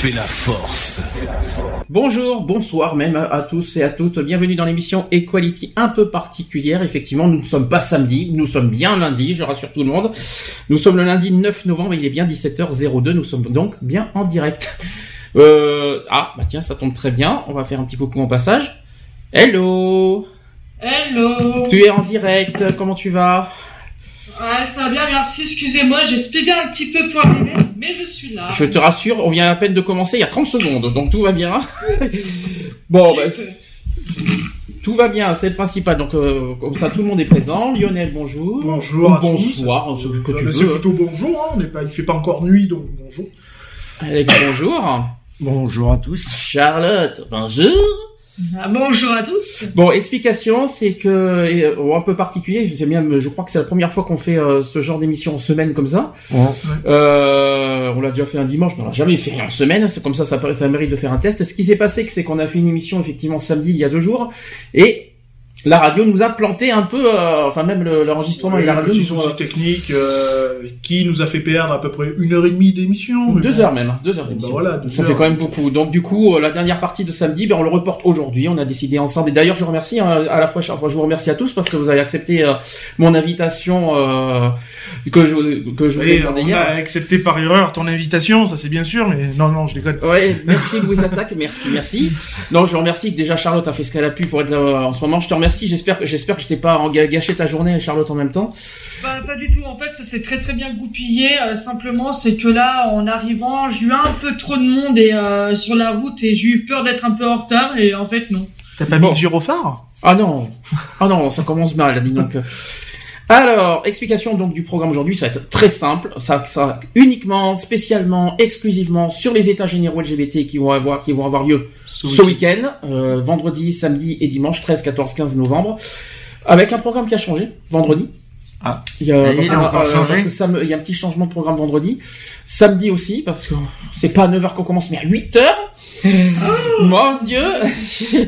Fait la force. Bonjour, bonsoir même à tous et à toutes. Bienvenue dans l'émission Equality un peu particulière. Effectivement, nous ne sommes pas samedi, nous sommes bien lundi, je rassure tout le monde. Nous sommes le lundi 9 novembre, il est bien 17h02, nous sommes donc bien en direct. Euh, ah, bah tiens, ça tombe très bien. On va faire un petit coucou en passage. Hello Hello Tu es en direct, comment tu vas? Ouais, ça va bien, merci. Excusez-moi, j'ai speedé un petit peu pour arriver, mais je suis là. Je te rassure, on vient à peine de commencer il y a 30 secondes, donc tout va bien. bon, bah, tout va bien, c'est le principal. Donc euh, comme ça, tout le monde est présent. Lionel, bonjour. Bonjour Ou à tous. bonsoir, ce que tu Mais c'est veux. plutôt bonjour, hein, on n'est pas, il fait pas encore nuit, donc bonjour. Alex, bonjour. Bonjour à tous. Charlotte, bonjour. Ah, bonjour à tous. Bon, explication, c'est que euh, un peu particulier. C'est bien, je crois que c'est la première fois qu'on fait euh, ce genre d'émission en semaine comme ça. Euh, on l'a déjà fait un dimanche, mais on l'a jamais fait en semaine. C'est comme ça, ça, ça mérite de faire un test. Ce qui s'est passé, c'est qu'on a fait une émission effectivement samedi il y a deux jours, et la radio nous a planté un peu, euh, enfin même le- l'enregistrement et la radio petit nous souci technique euh, qui nous a fait perdre à peu près une heure et demie d'émission. mais deux bon. heures même, deux heures Bah d'émission. voilà, deux Ça heures. fait quand même beaucoup. Donc du coup, euh, la dernière partie de samedi, ben, on le reporte aujourd'hui. On a décidé ensemble. Et d'ailleurs, je remercie hein, à la fois, fois, je vous remercie à tous parce que vous avez accepté euh, mon invitation euh, que je vous- que je vous ai demandé on hier. a accepté par erreur ton invitation, ça c'est bien sûr, mais non, non, je déconne. Ouais, merci Louise Attaque, merci, merci. Non, je remercie que déjà Charlotte a fait ce qu'elle a pu pour être là euh, en ce moment. Je te remercie. J'espère que j'espère que je t'ai pas en- gâché ta journée et Charlotte en même temps. Bah, pas du tout, en fait, ça s'est très très bien goupillé. euh, simplement, c'est que là, en arrivant, j'ai eu un peu trop de monde et, euh, sur la route et j'ai eu peur d'être un peu en retard et en fait, non. T'as pas Bon. mis le gyrophare? Ah non, ah non, ça commence mal, dis donc. Alors, explication donc du programme aujourd'hui, ça va être très simple, ça, ça uniquement, spécialement, exclusivement sur les états généraux LGBT qui vont avoir, qui vont avoir lieu ce week-end, euh, vendredi, samedi et dimanche, 13, 14, 15 novembre, avec un programme qui a changé vendredi. Ah. Il y a, il y a un petit changement de programme vendredi. Samedi aussi, parce que c'est pas à 9h qu'on commence, mais à 8h. Mon Dieu!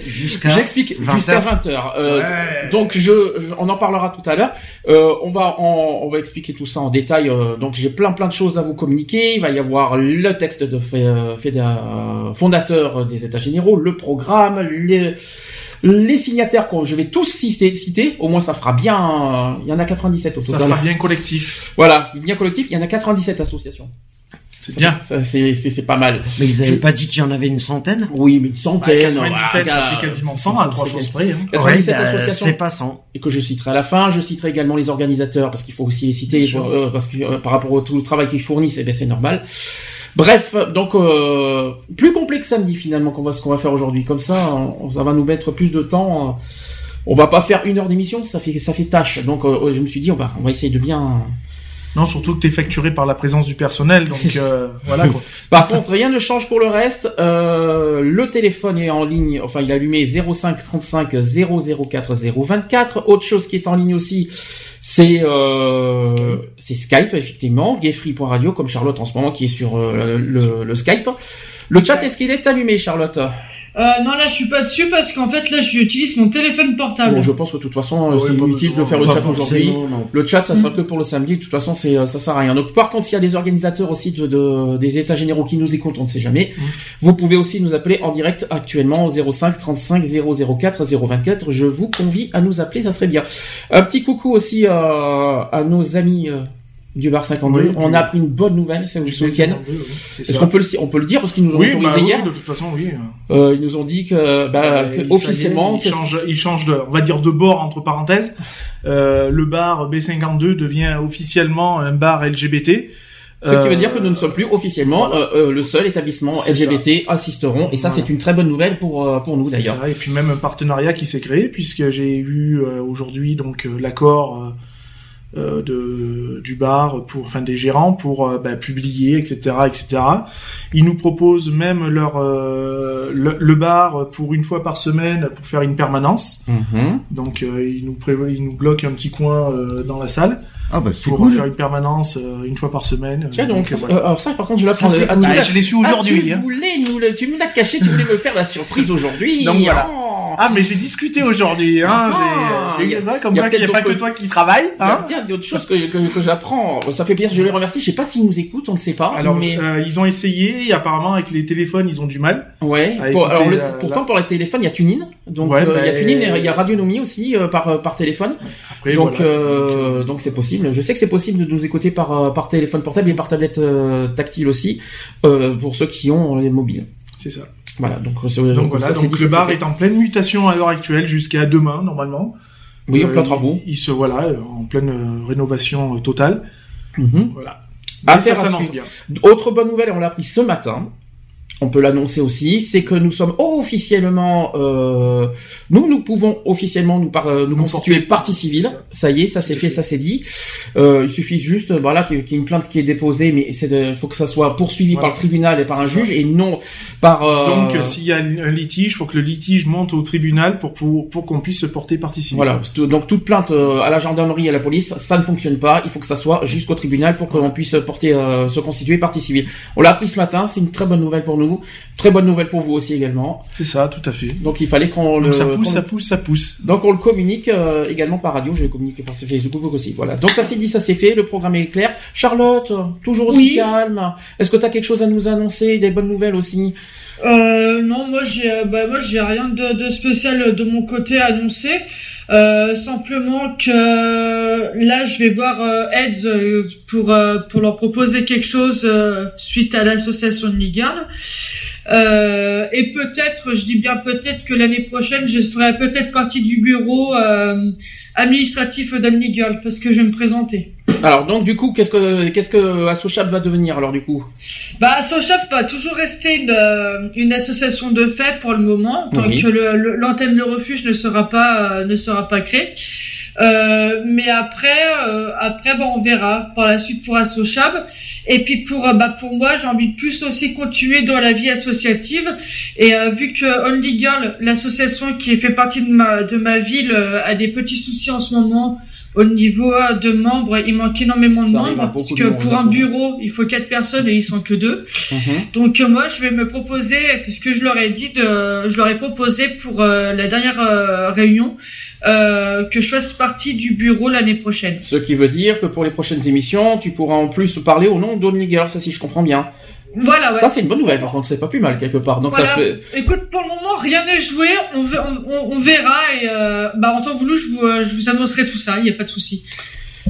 Jusqu'à J'explique 20 jusqu'à heures. 20h. Euh, Ouais. donc je, je- on en parlera tout à l'heure. Euh, on va on, on va expliquer tout ça en détail. euh, donc j'ai plein plein de choses à vous communiquer. Il va y avoir le texte de fait, euh, fait euh, fondateur des États généraux, le programme, les les signataires que je vais tous citer, citer. Au moins ça fera bien. euh, Il y en a 97 au Ça total. fera bien collectif. Voilà, bien collectif. Il y en a 97 associations. C'est bien. Ça, c'est c'est c'est pas mal. Mais ils avaient Je- pas dit qu'il y en avait une centaine Oui, mais une Bah, centaine. 97, ça voilà, fait quasiment 100 à trois choses près. Hein. 97 Ouais, bah, associations. C'est pas 100. et que je citerai à la fin. Je citerai également les organisateurs parce qu'il faut aussi les citer euh, parce que euh, par rapport au tout le travail qu'ils fournissent, eh ben, c'est normal. Bref, donc euh, plus complet que samedi finalement qu'on va ce qu'on va faire aujourd'hui. Comme ça, on- ça va nous mettre plus de temps. euh, On va pas faire une heure d'émission, ça fait ça fait tâche. Donc euh, je me suis dit on va on va essayer de bien. Non, surtout que t'es facturé par la présence du personnel, donc euh, voilà quoi. Par contre, rien ne change pour le reste. Euh, le téléphone est en ligne, enfin il est allumé 05 35 004 024. Autre chose qui est en ligne aussi, c'est euh, c'est Skype effectivement, gayfree.radio comme Charlotte en ce moment qui est sur euh, le, le Skype. Le chat est-ce qu'il est allumé Charlotte? Euh, non, là, je suis pas dessus parce qu'en fait, là, j'utilise mon téléphone portable. Bon, je pense que de toute façon Ah c'est inutile de faire le chat aujourd'hui. Le chat, ça sera que pour le samedi. De toute façon, c'est euh, ça sert à rien. Donc, par contre, s'il y a des organisateurs aussi de, de- des états généraux qui nous écoutent, on ne sait jamais. Vous pouvez aussi nous appeler en direct actuellement au 05 35 004 024. Je vous convie à nous appeler, ça serait bien. Un petit coucou aussi euh, à nos amis. euh, du bar 52. Oui, on a appris une bonne nouvelle, ça vous soutienne. B52, oui, c'est Est-ce ça. qu'on peut le, on peut le dire parce qu'ils nous ont Oui, autorisé bah, oui, hier. de toute façon, oui. Euh, ils nous ont dit que, bah, Euh, que ça officiellement, il que- change, il change de, on va dire de bord entre parenthèses. Euh, le bar B52 devient officiellement un bar LGBT. ce qui veut Euh, dire que nous ne sommes plus officiellement euh, euh, le seul établissement LGBT assisteront. Et ça, Voilà. c'est une très bonne nouvelle pour euh, pour nous C'est d'ailleurs. ça, et puis même un partenariat qui s'est créé puisque j'ai eu euh, aujourd'hui donc euh, l'accord euh, de du bar pour enfin des gérants pour euh, bah, publier etc etc. Ils nous proposent même leur euh, le, le bar pour une fois par semaine pour faire une permanence. Mhm. Donc euh, ils nous prévoient, ils nous bloquent un petit coin euh, dans la salle Ah bah c'est pour cool. faire une permanence euh, une fois par semaine. Tiens donc, euh, voilà. euh, alors ça par contre je l'apprends. Ah, Bah, je l'ai su Ah, aujourd'hui. tu hein. voulais nous le, tu me l'as caché, tu voulais me faire la surprise aujourd'hui. Donc, voilà. Oh. Ah mais j'ai discuté aujourd'hui. Hein, Ah, j'ai, il y a- j'ai- comme il y a quoi qu'il n'y a pas que toi qui travaille. Il y a Hein d'autres choses que, que, que j'apprends. Ça fait plaisir, je les remercie. Je sais pas s'ils nous écoutent, on ne sait pas. Alors, mais... euh, ils ont essayé, et apparemment avec les téléphones, ils ont du mal. Ouais. Pour- alors, le- la- pourtant, la- pour les téléphones, il y a TuneIn. Donc, Ouais, euh, il y a bah, TuneIn il y a Radionomie aussi euh, par, euh, par téléphone. Après, donc, voilà. euh, Donc, c'est possible. Je sais que c'est possible de nous écouter par, par téléphone portable et par tablette tactile aussi, pour ceux qui ont les mobiles. c'est ça. Voilà. Donc, voilà, ça, le bar est en pleine mutation à l'heure actuelle jusqu'à demain normalement. Oui, en plein travaux. Il, il se voilà en pleine rénovation totale. Mhm. Voilà. Affaire ça s'annonce bien. Autre bonne nouvelle, on l'a appris ce matin. On peut l'annoncer aussi, c'est que nous sommes officiellement, euh, nous, nous pouvons officiellement nous, par, euh, nous, Nous constituer porter- partie civile. c'est ça. Y est, ça à fait, ça s'est dit. Euh, il suffit juste, euh, voilà, qu'il y ait une plainte qui est déposée, mais c'est, de- faut que ça soit poursuivi Voilà. par le tribunal et par un C'est ça. juge et non par. euh, que s'il y a un litige, faut que le litige monte au tribunal pour pour, pour qu'on puisse se porter partie civile. Voilà. Donc toute plainte euh, à la gendarmerie et à la police, ça ne fonctionne pas. Il faut que ça soit jusqu'au tribunal pour qu'on puisse porter, euh, se constituer partie civile. On l'a appris ce matin. C'est une très bonne nouvelle pour nous. Très bonne nouvelle pour vous aussi également. C'est ça, tout à fait. Donc il fallait qu'on le. Ça pousse, ça pousse, ça pousse. Donc on le communique euh, également par radio. Je vais communiquer par Facebook aussi. Voilà. Donc ça c'est dit, ça c'est fait. Le programme est clair. Charlotte, toujours aussi Oui. calme. Est-ce que tu as quelque chose à nous annoncer Des bonnes nouvelles aussi? Euh, non, moi j'ai, euh, bah, moi j'ai rien de, de spécial de mon côté à annoncer. Euh, simplement que là, je vais voir euh, Eds euh, pour euh, pour leur proposer quelque chose euh, suite à l'association de. Euh, et peut-être, je dis bien peut-être que l'année prochaine, je ferai peut-être partie du bureau euh, administratif d'Annigal parce que je vais me présenter. Alors donc du coup, qu'est-ce que qu'est-ce que Assochap va devenir alors du coup? Bah, Sochap va toujours rester une, euh, une association de fait pour le moment, tant Oui. que le- le- l'antenne Le Refuge ne sera pas euh, ne sera pas créée. Euh, mais après, euh, après, bah, on verra par la suite pour Assochab. Et puis pour, euh, bah, pour moi, j'ai envie de plus aussi continuer dans la vie associative. Et euh, vu que Only Girl, l'association qui fait partie de ma de ma ville, a des petits soucis en ce moment. Au niveau euh, de membres, il manque énormément de Ça membres, parce que pour un bureau, il faut quatre personnes et ils sont que deux. Donc euh, moi, je vais me proposer, c'est ce que je leur ai dit, de, je leur ai proposé pour euh, la dernière euh, réunion euh, que je fasse partie du bureau l'année prochaine. Ce qui veut dire que pour les prochaines émissions, tu pourras en plus parler au nom d'Only Girl, ça si je comprends bien. Voilà, ouais. Ça c'est une bonne nouvelle par contre, c'est pas plus mal quelque part. Donc Voilà. ça fait Écoute, pour le moment, rien n'est joué. On, on, on- verra et euh, bah en temps voulu, je vous, euh, je vous annoncerai tout ça. Il n'y a pas de souci.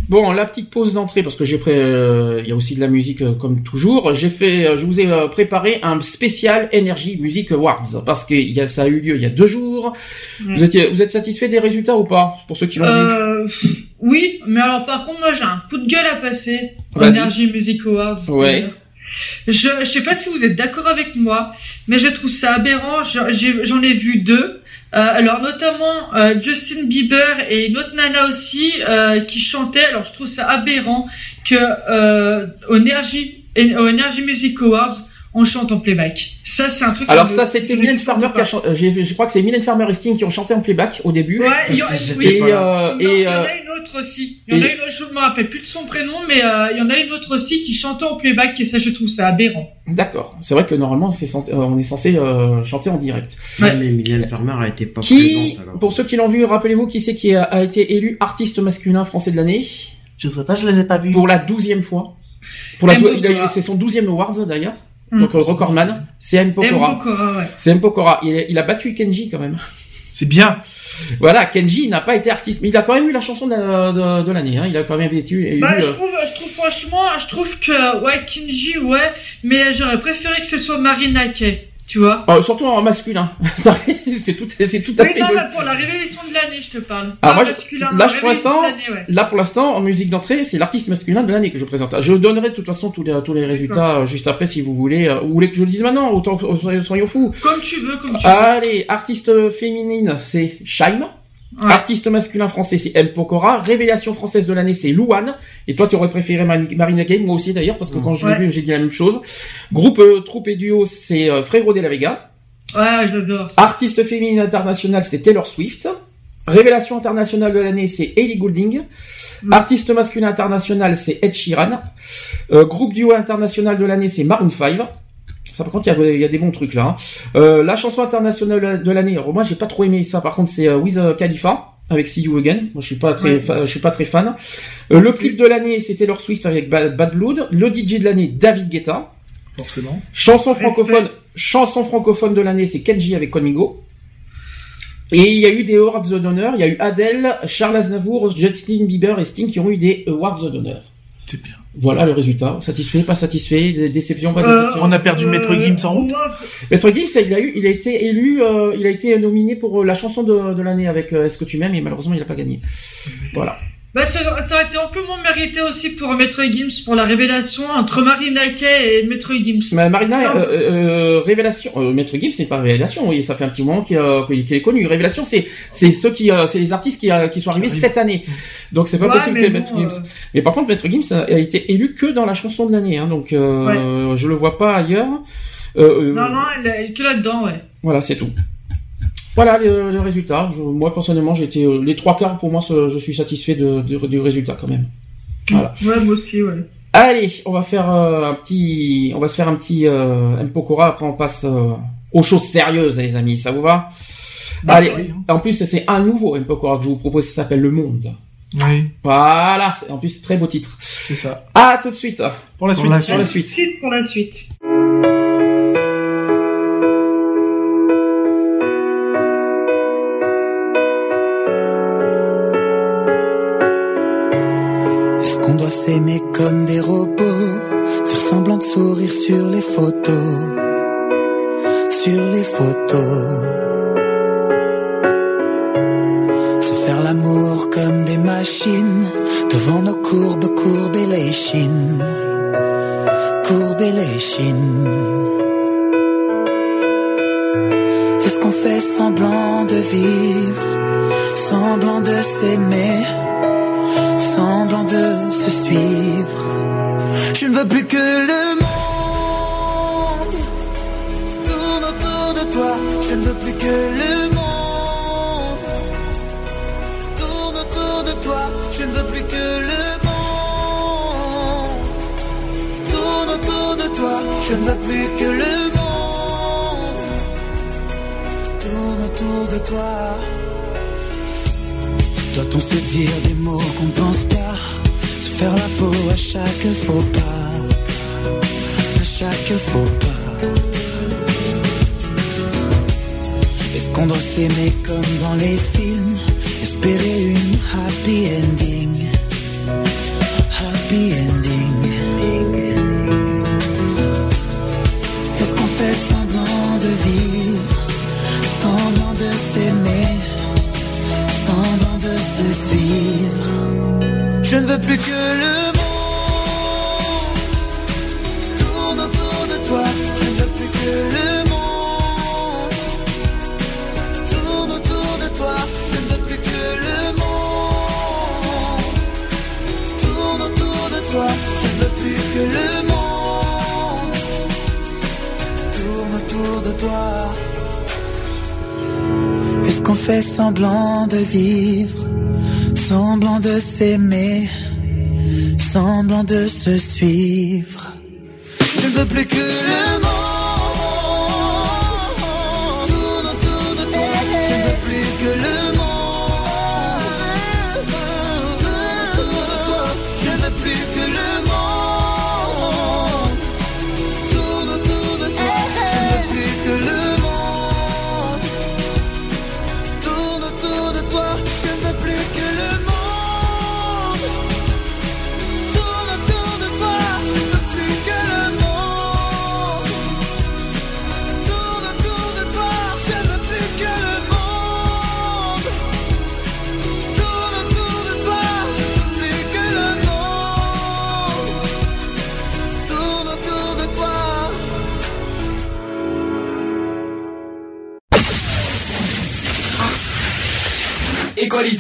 Bon, la petite pause d'entrée parce que j'ai pré... euh, il y a aussi de la musique euh, comme toujours. J'ai fait, euh, je vous ai préparé un spécial Energy Music Awards parce que y a, ça a eu lieu il y a deux jours. Ouais. Vous étiez, vous êtes satisfait des résultats ou pas pour ceux qui l'ont vu? Euh, oui, mais alors par contre, moi j'ai un coup de gueule à passer. Energy Music Awards. Ouais. Je, je sais pas si vous êtes d'accord avec moi, mais je trouve ça aberrant. J'en ai, vu deux. Euh, alors notamment euh, Justin Bieber et une autre nana aussi euh, qui chantaient. Alors je trouve ça aberrant que euh, au Energy, Energy Music Awards on chante en playback. Ça c'est un truc. Alors ça c'était ne Mylène Farmer qui a chanté. Je crois que c'est Mylène Farmer et Sting qui ont chanté en playback au début. Ouais, il y, euh, en a- euh, a une autre aussi. Il y en a une autre, je me rappelle plus de son prénom, mais euh, il y en a une autre aussi qui chantait en playback et ça je trouve ça aberrant. d'accord. C'est vrai que normalement euh, on est censé euh, chanter en direct. Ouais. Mais Mylène Farmer a été pas Qui, présente alors. pour ceux qui l'ont vu, rappelez-vous qui c'est qui a, a été élu artiste masculin français de l'année? Je sais pas, je les ai pas vus. pour la douzième fois. Pour la c'est son douzième awards d'ailleurs. Hmm. Donc euh, recordman, c'est M M. Pokora. Pokora, ouais. C'est M Pokora. Il, a- il a battu Kenji quand même. C'est bien. Voilà, Kenji n'a pas été artiste, mais il a quand même eu la chanson de, de, de l'année. Hein. Il a quand même été. Bah, élu, je euh, trouve, je trouve franchement, je trouve que ouais, Kinji, ouais, mais j'aurais préféré que ce soit Marina Kay, tu vois. euh, surtout en masculin. c'est tout, c'est tout à Oui, fait. non, mais pour la révélation de l'année, je te parle. Ah, Pas moi, masculin, là, pour l'instant, ouais. Là, pour l'instant, en musique d'entrée, c'est l'artiste masculin de l'année que je présente. Je donnerai de toute façon tous les, tous les résultats euh, juste après si vous voulez. euh, Vous voulez que je le dise maintenant Autant soyons fous. Comme tu veux, comme tu Allez, artiste féminine, c'est Shaim. Ouais. Artiste masculin français, c'est M. Pokora. Révélation française de l'année, c'est Louane. Et toi, tu aurais préféré Mari- Marina Kaye, moi aussi d'ailleurs, parce que quand je l'ai Ouais. vu, j'ai dit la même chose. Groupe, euh, troupe et duo, c'est euh, Frérot de la Vega. Ouais, je l'adore. Artiste féminine internationale, c'était Taylor Swift. Révélation internationale de l'année, c'est Ellie Goulding. Mm. Artiste masculin international, c'est Ed Sheeran. Euh, groupe duo international de l'année, c'est Maroon 5. Ça, par contre, il y a, il y a des bons trucs là. hein. Euh, la chanson internationale de l'année, moi, j'ai pas trop aimé ça. Par contre, c'est euh, Wiz Khalifa avec See You Again. Moi, je suis pas très, Ouais. je suis pas très fan. Euh, le clip de l'année, c'était Taylor Swift avec Bad, Bad Blood. Le DJ de l'année, David Guetta. Forcément. Chanson francophone, chanson francophone de l'année, c'est Kenji avec Conmigo. Et il y a eu des awards d'honneur. Il y a eu Adele, Charles Aznavour, Justin Bieber et Sting qui ont eu des awards d'honneur. C'est bien. Voilà le résultat. Satisfait, pas satisfait, dé- déception, pas Euh, déception. On a perdu Maître Gims en route. Maître Gims, il a eu, il a été élu, euh, il a été nominé pour euh, la chanson de, de l'année avec euh, Est-ce que tu m'aimes? Et malheureusement il n'a pas gagné. Voilà. Bah, ça, ça aurait été amplement mérité aussi pour Maître Gims pour la révélation entre Marina Kay et Maître Gims. Mais Marina, Non. euh, euh, révélation, euh, Maître Gims, c'est pas révélation, oui, ça fait un petit moment qu'il euh, est connu. Révélation, c'est c'est ceux qui, euh, c'est les artistes qui, euh, qui sont arrivés cette année. Donc c'est pas Ouais, possible que bon, Maître Gims. euh, Mais par contre, Maître Gims a, a été élu que dans la chanson de l'année, hein, donc euh, je le vois pas ailleurs. Euh, euh, Non, non, elle est que là-dedans, ouais. Voilà, c'est tout. Voilà le, le résultat. Je- moi personnellement, j'ai été euh, les trois quarts pour moi, je suis satisfait de, de- du résultat quand même. Voilà. Ouais, moi aussi, ouais. Allez, on va faire euh, un petit, on va se faire un petit euh, M Pokora. Après, on passe euh, aux choses sérieuses, les amis. Ça vous va? Bah, Allez. oui, hein. En plus, c'est un nouveau M Pokora que je vous propose. Ça s'appelle Le Monde. Oui, Voilà. c'est- En plus, très beau titre. c'est ça. À tout de suite. Pour la Pour suite. la Sur la suite. Suite pour la suite.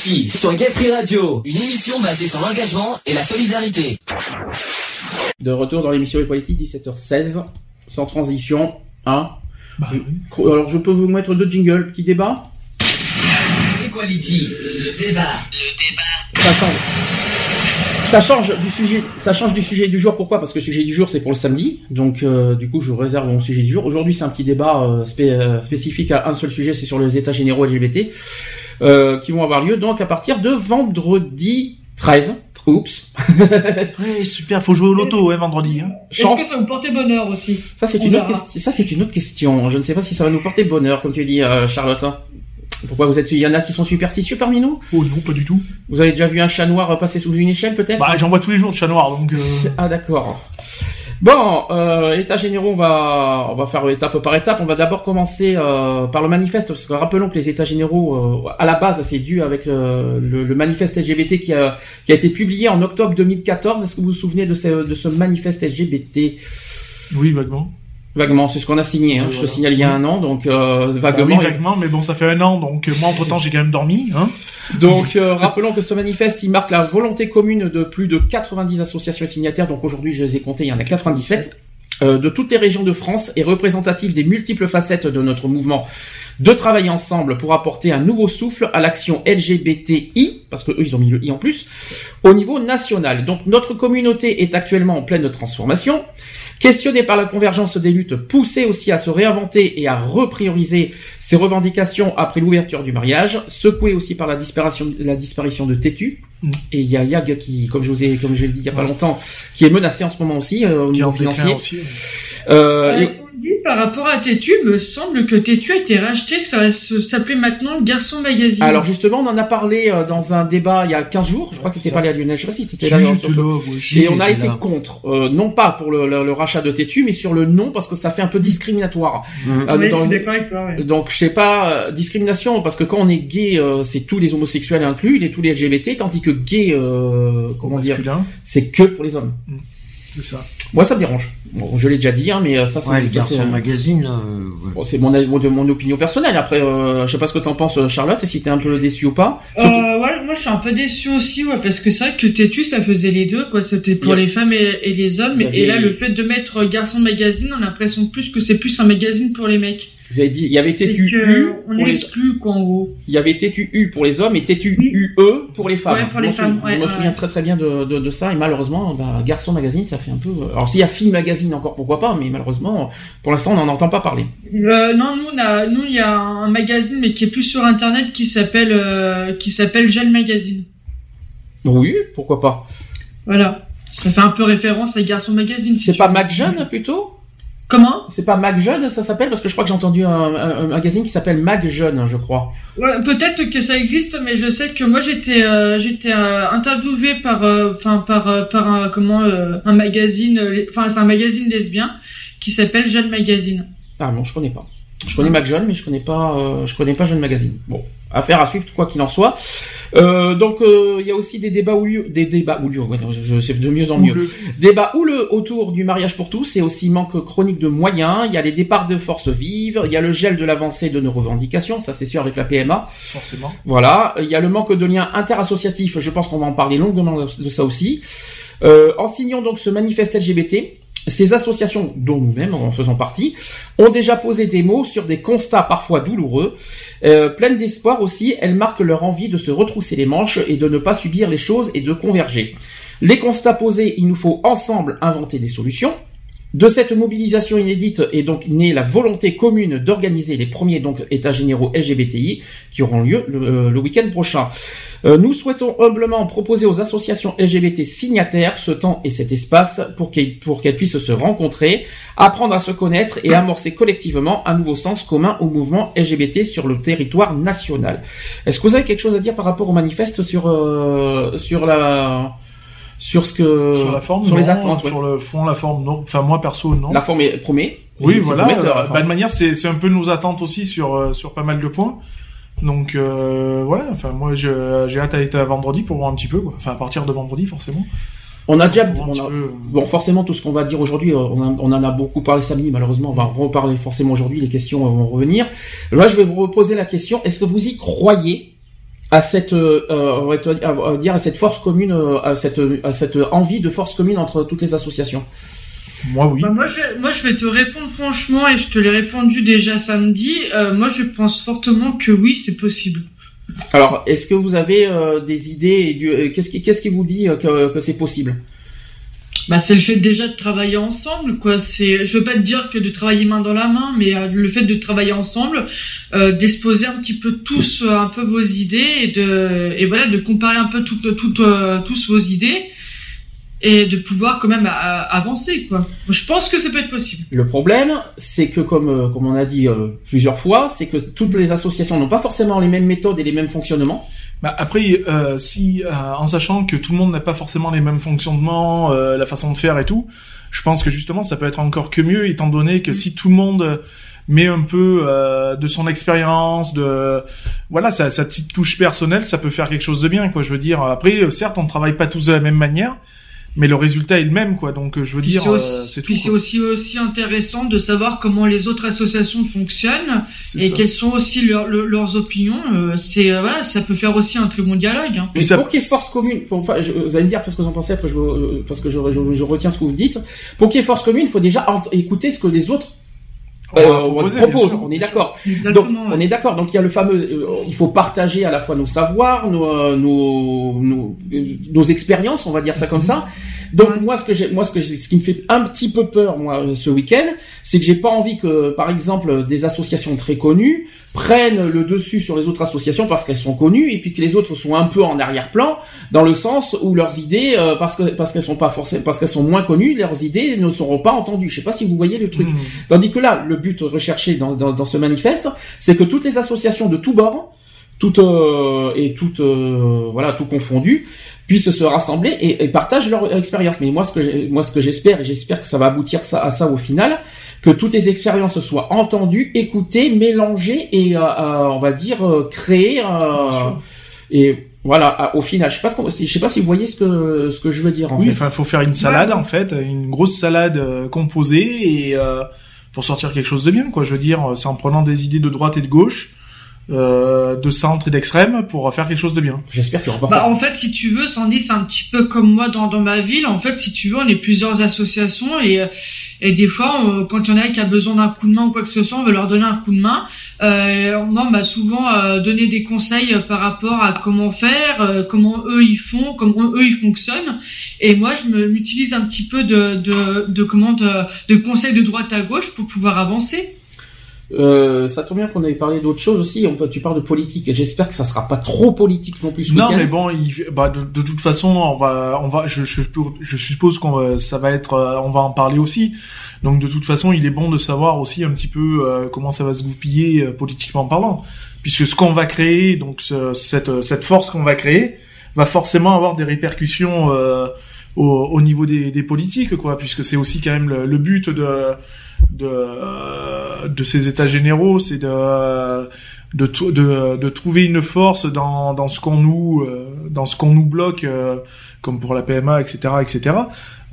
Sur Gay Free Radio, une émission basée sur l'engagement et la solidarité. De retour dans l'émission Equality, 17h16, sans transition, hein Bah, Je- Alors je peux vous mettre deux jingles, petit débat? Equality, le débat. Le débat. Ça change. Ça change du sujet, ça change du sujet du jour. Pourquoi? Parce que le sujet du jour c'est pour le samedi, donc euh, du coup je réserve mon sujet du jour. Aujourd'hui c'est un petit débat euh, spé- euh, spécifique à un seul sujet, c'est sur les états généraux LGBT euh, qui vont avoir lieu donc à partir de vendredi 13. Oups. Ouais, super, faut jouer au loto, hein, vendredi. Hein. Est-ce que ça vous portait bonheur aussi Ça c'est une autre verra. question. Ça c'est une autre question. Je ne sais pas si ça va nous porter bonheur, comme tu dis, euh, Charlotte. Pourquoi vous êtes Il y en a qui sont superstitieux parmi nous? Oh non, pas du tout. Vous avez déjà vu un chat noir passer sous une échelle, peut-être? Bah, j'en vois tous les jours de chat noir, donc. Euh... Ah d'accord. Bon, euh, état généraux, on va on va faire étape par étape. On va d'abord commencer euh, par le manifeste, parce que rappelons que les états généraux, euh, à la base, c'est dû avec euh, le, manifeste LGBT qui a qui a été publié en octobre 2014. Est-ce que vous vous souvenez de ce de ce manifeste LGBT Oui, vaguement. Vaguement, c'est ce qu'on a signé. Hein. Je te signale il y a un an, donc euh, Bah vaguement. oui, vaguement, mais bon, ça fait un an, donc euh, moi, entre temps, j'ai quand même dormi. Hein. Donc, euh, rappelons que ce manifeste, il marque la volonté commune de plus de 90 associations signataires. Donc aujourd'hui, je les ai comptés, il y en a 97 euh, de toutes les régions de France et représentatif des multiples facettes de notre mouvement de travailler ensemble pour apporter un nouveau souffle à l'action LGBTI, parce que eux, ils ont mis le i en plus, au niveau national. Donc notre communauté est actuellement en pleine transformation. Questionnée par la convergence des luttes, poussée aussi à se réinventer et à reprioriser ses revendications après l'ouverture du mariage, secouée aussi par la disparition, la disparition de Tétu. Mm. Et il y a Yag qui, comme je vous ai, comme je l'ai dit il y a pas longtemps, qui est menacé en ce moment aussi euh, au Qui niveau financier. aussi. Euh, Euh, par rapport à Tétu, me semble que Tétu a été racheté, que ça va s'appeler maintenant Garçon Magazine. alors justement, on en a parlé euh, dans un débat il y a 15 jours. Je crois que C'est c'était parlé à Lionel. Je sais pas si tu étais là. sur- Et on a été là. contre, euh, non pas pour le, le- le rachat de Tétu, mais sur le nom parce que ça fait un peu discriminatoire. Mmh. Euh, Oui, dans le- ouais. Donc je sais pas euh, discrimination parce que quand on est gay, euh, c'est tous les homosexuels inclus, les tous les LGBT, tandis que gay, euh, comment dire, c'est que pour les hommes. c'est ça. Moi ça me dérange. Bon, je l'ai déjà dit, hein, mais euh, ça c'est Ouais, le euh, magazine, euh, ouais. bon, c'est mon, mon, mon opinion personnelle. Après, euh, je sais pas ce que t'en penses, Charlotte, si t'es un peu déçu ou pas. Euh, ouais, moi je suis un peu déçu aussi, ouais, parce que c'est vrai que Tétu ça faisait les deux, quoi. C'était pour les femmes et, et les hommes. Et là, le fait de mettre Garçon Magazine, on a l'impression plus que c'est plus un magazine pour les mecs. Vous avez dit, il y avait Et Tétu que, U on pour les, gros. il y avait Tétu U pour les hommes et Tétu Oui. UE pour les femmes. Ouais, pour je les me, souviens, femmes, ouais, je me ouais. souviens très très bien de, de, de ça et malheureusement, bah, Garçon Magazine, ça fait un peu. euh, Alors s'il y a Fille Magazine encore, pourquoi pas, mais malheureusement, pour l'instant, on n'en entend pas parler. Euh, non, nous, on a, nous, il y a un magazine, mais qui est plus sur Internet, qui s'appelle, euh, qui s'appelle Jeune Magazine. Oui, pourquoi pas. Voilà. Ça fait un peu référence à Garçon Magazine. si C'est pas veux. Mac Jeune plutôt? Comment? C'est pas Mac Jeune, ça s'appelle? Parce que je crois que j'ai entendu un, un- un magazine qui s'appelle Mag Jeune, je crois. Ouais, peut-être que ça existe, mais je sais que moi j'étais euh, j'étais euh, interviewée par euh, enfin par euh, par un comment un magazine enfin c'est un magazine lesbien qui s'appelle Jeune Magazine. Ah non, je connais pas. Je connais Mac Jeune, mais je connais pas, je connais pas Jeune Magazine. Bon, affaire à suivre, quoi qu'il en soit. Euh, donc, euh, il y a aussi des débats houleux, des débats houleux, ouais, je, sais de mieux en mieux. Houleux. Débat houleux autour du mariage pour tous, et aussi manque chronique de moyens. Il y a les départs de forces vives, il y a le gel de l'avancée de nos revendications, ça c'est sûr avec la PMA. Forcément. Voilà, il y a le manque de liens interassociatifs, je pense qu'on va en parler longuement de ça aussi. Euh, en signant donc ce manifeste LGBT, ces associations, dont nous-mêmes en faisons partie, ont déjà posé des mots sur des constats parfois douloureux. Euh, pleines d'espoir aussi, elles marquent leur envie de se retrousser les manches et de ne pas subir les choses et de converger. Les constats posés, il nous faut ensemble inventer des solutions. De cette mobilisation inédite est donc née la volonté commune d'organiser les premiers donc états généraux LGBTI qui auront lieu le, euh, week-end prochain. Euh, nous souhaitons humblement proposer aux associations LGBT signataires ce temps et cet espace pour qu'elles pour qu'elles puissent se rencontrer, apprendre à se connaître et amorcer collectivement un nouveau sens commun au mouvement LGBT sur le territoire national. Est-ce que vous avez quelque chose à dire par rapport au manifeste sur euh, sur la sur ce que sur la forme, sur les non. attentes ouais. Sur le fond, la forme, non. Enfin, moi, perso, non. La forme est promet. Oui, voilà. euh, bah, de manière, c'est c'est un peu nos attentes aussi sur euh, sur pas mal de points. Donc euh, voilà. Enfin, moi, j'ai hâte à être à vendredi pour voir un petit peu. Quoi. Enfin, à partir de vendredi, forcément. on a déjà on petit a- peu, euh, Bon, forcément, tout ce qu'on va dire aujourd'hui, euh, on, en a beaucoup parlé samedi, malheureusement, on va en reparler forcément aujourd'hui, les questions vont revenir. Là, je vais vous reposer la question, est-ce que vous y croyez? À cette, euh, on va dire à cette force commune, à cette, à cette envie de force commune entre toutes les associations. Moi, oui. Bah, moi, je vais, moi, je vais te répondre franchement, et je te l'ai répondu déjà samedi. moi, je pense fortement que oui, c'est possible. Alors, est-ce que vous avez des idées et qu'est-ce qui, qu'est-ce qui vous dit que, que c'est possible? Bah, c'est le fait déjà de travailler ensemble, quoi. C'est, je veux pas te dire que de travailler main dans la main, mais euh, le fait de travailler ensemble, euh, d'exposer un petit peu tous euh, un peu vos idées et de, et voilà, de comparer un peu toutes, toutes, tous vos idées et de pouvoir quand même avancer, quoi. Je pense que ça peut être possible. Le problème, c'est que comme, comme on a dit plusieurs fois, c'est que toutes les associations n'ont pas forcément les mêmes méthodes et les mêmes fonctionnements. Bah après, euh, si euh, en sachant que tout le monde n'a pas forcément les mêmes fonctionnements, euh, la façon de faire et tout, je pense que justement ça peut être encore que mieux, étant donné que si tout le monde met un peu de son expérience, de voilà sa, sa, petite touche personnelle, ça peut faire quelque chose de bien, quoi. Je veux dire. Après, certes, on ne travaille pas tous de la même manière, mais le résultat est le même quoi. Donc euh, je veux dire euh, c'est puis c'est aussi aussi intéressant de savoir comment les autres associations fonctionnent et quelles sont aussi leurs opinions. Euh, c'est voilà ça peut faire aussi un très bon dialogue hein. puis pour qu'il y ait force commune enfin, vous allez me dire parce que vous en pensez après je, parce que je, je, retiens ce que vous dites. Pour qu'il y ait force commune il faut déjà écouter ce que les autres on, propose, on est d'accord. Donc on est d'accord. Donc il y a le fameux, il faut partager à la fois nos savoirs, nos, nos, nos, nos expériences, on va dire ça comme ça, donc moi ce que j'ai, moi ce que ce qui me fait un petit peu peur moi ce week-end, c'est que j'ai pas envie que par exemple des associations très connues prennent le dessus sur les autres associations parce qu'elles sont connues et puis que les autres sont un peu en arrière-plan dans le sens où leurs idées euh, parce que parce qu'elles sont pas forcément parce qu'elles sont moins connues, leurs idées ne seront pas entendues. Je sais pas si vous voyez le truc. Hmm. Tandis que là, le but recherché dans, dans, dans ce manifeste, c'est que toutes les associations de tous bords toutes euh, et toutes euh, voilà tout confondu puissent se rassembler et, et partagent leur expérience. Mais moi, ce que moi, ce que j'espère, et j'espère que ça va aboutir ça, à ça au final, que toutes les expériences soient entendues, écoutées, mélangées et, euh, euh on va dire, euh, créées. Euh, et voilà, au final, je sais pas, je sais pas si vous voyez ce que ce que je veux dire. En oui, enfin, faut faire une salade en fait, une grosse salade composée et pour sortir quelque chose de bien, quoi. Je veux dire, c'est en prenant des idées de droite et de gauche euh, de centre et d'extrême pour faire quelque chose de bien. J'espère aura pas. Bah, en fait, si tu veux, Sandy, c'est un petit peu comme moi dans, dans ma ville. En fait, si tu veux, on est plusieurs associations et et des fois, quand il y en a qui a besoin d'un coup de main ou quoi que ce soit, on veut leur donner un coup de main. Euh, moi, on m'a souvent euh, donné des conseils par rapport à comment faire, euh, comment eux ils font, comment eux ils fonctionnent. Et moi, je m'utilise un petit peu de de de, comment, de conseils de droite à gauche pour pouvoir avancer. Euh, ça tombe bien qu'on avait parlé d'autres choses aussi. On, tu parles de politique et j'espère que ça sera pas trop politique non plus. non, mais bon, bah, de, de, toute façon, on va, on va, je, je, je suppose qu'on ça va être, euh, on va en parler aussi. Donc de toute façon, il est bon de savoir aussi un petit peu euh, comment ça va se goupiller euh, politiquement parlant, puisque ce qu'on va créer, donc ce, cette, cette force qu'on va créer, va forcément avoir des répercussions au, au, niveau des, des, politiques, quoi, puisque c'est aussi quand même le, le but de de, de ces états généraux, c'est de, de, de, de, trouver une force dans, dans ce qu'on nous, euh, dans ce qu'on nous bloque, euh, comme pour la PMA, etc., etc.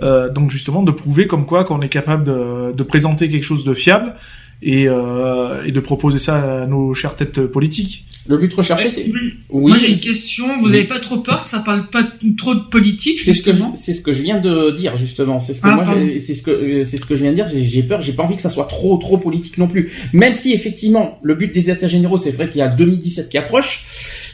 Euh, donc justement de prouver comme quoi qu'on est capable de, de présenter quelque chose de fiable et, euh, et de proposer ça à nos chères têtes politiques. Le but recherché, c'est. Oui. Moi, j'ai une question. Vous n'avez pas trop peur que ça parle pas trop de politique C'est ce que c'est ce que je viens de dire justement. C'est ce que ah, moi, c'est ce que c'est ce que je viens de dire. J'ai peur. J'ai pas envie que ça soit trop trop politique non plus. Même si effectivement, le but des États généraux, c'est vrai qu'il y a 2017 qui approche.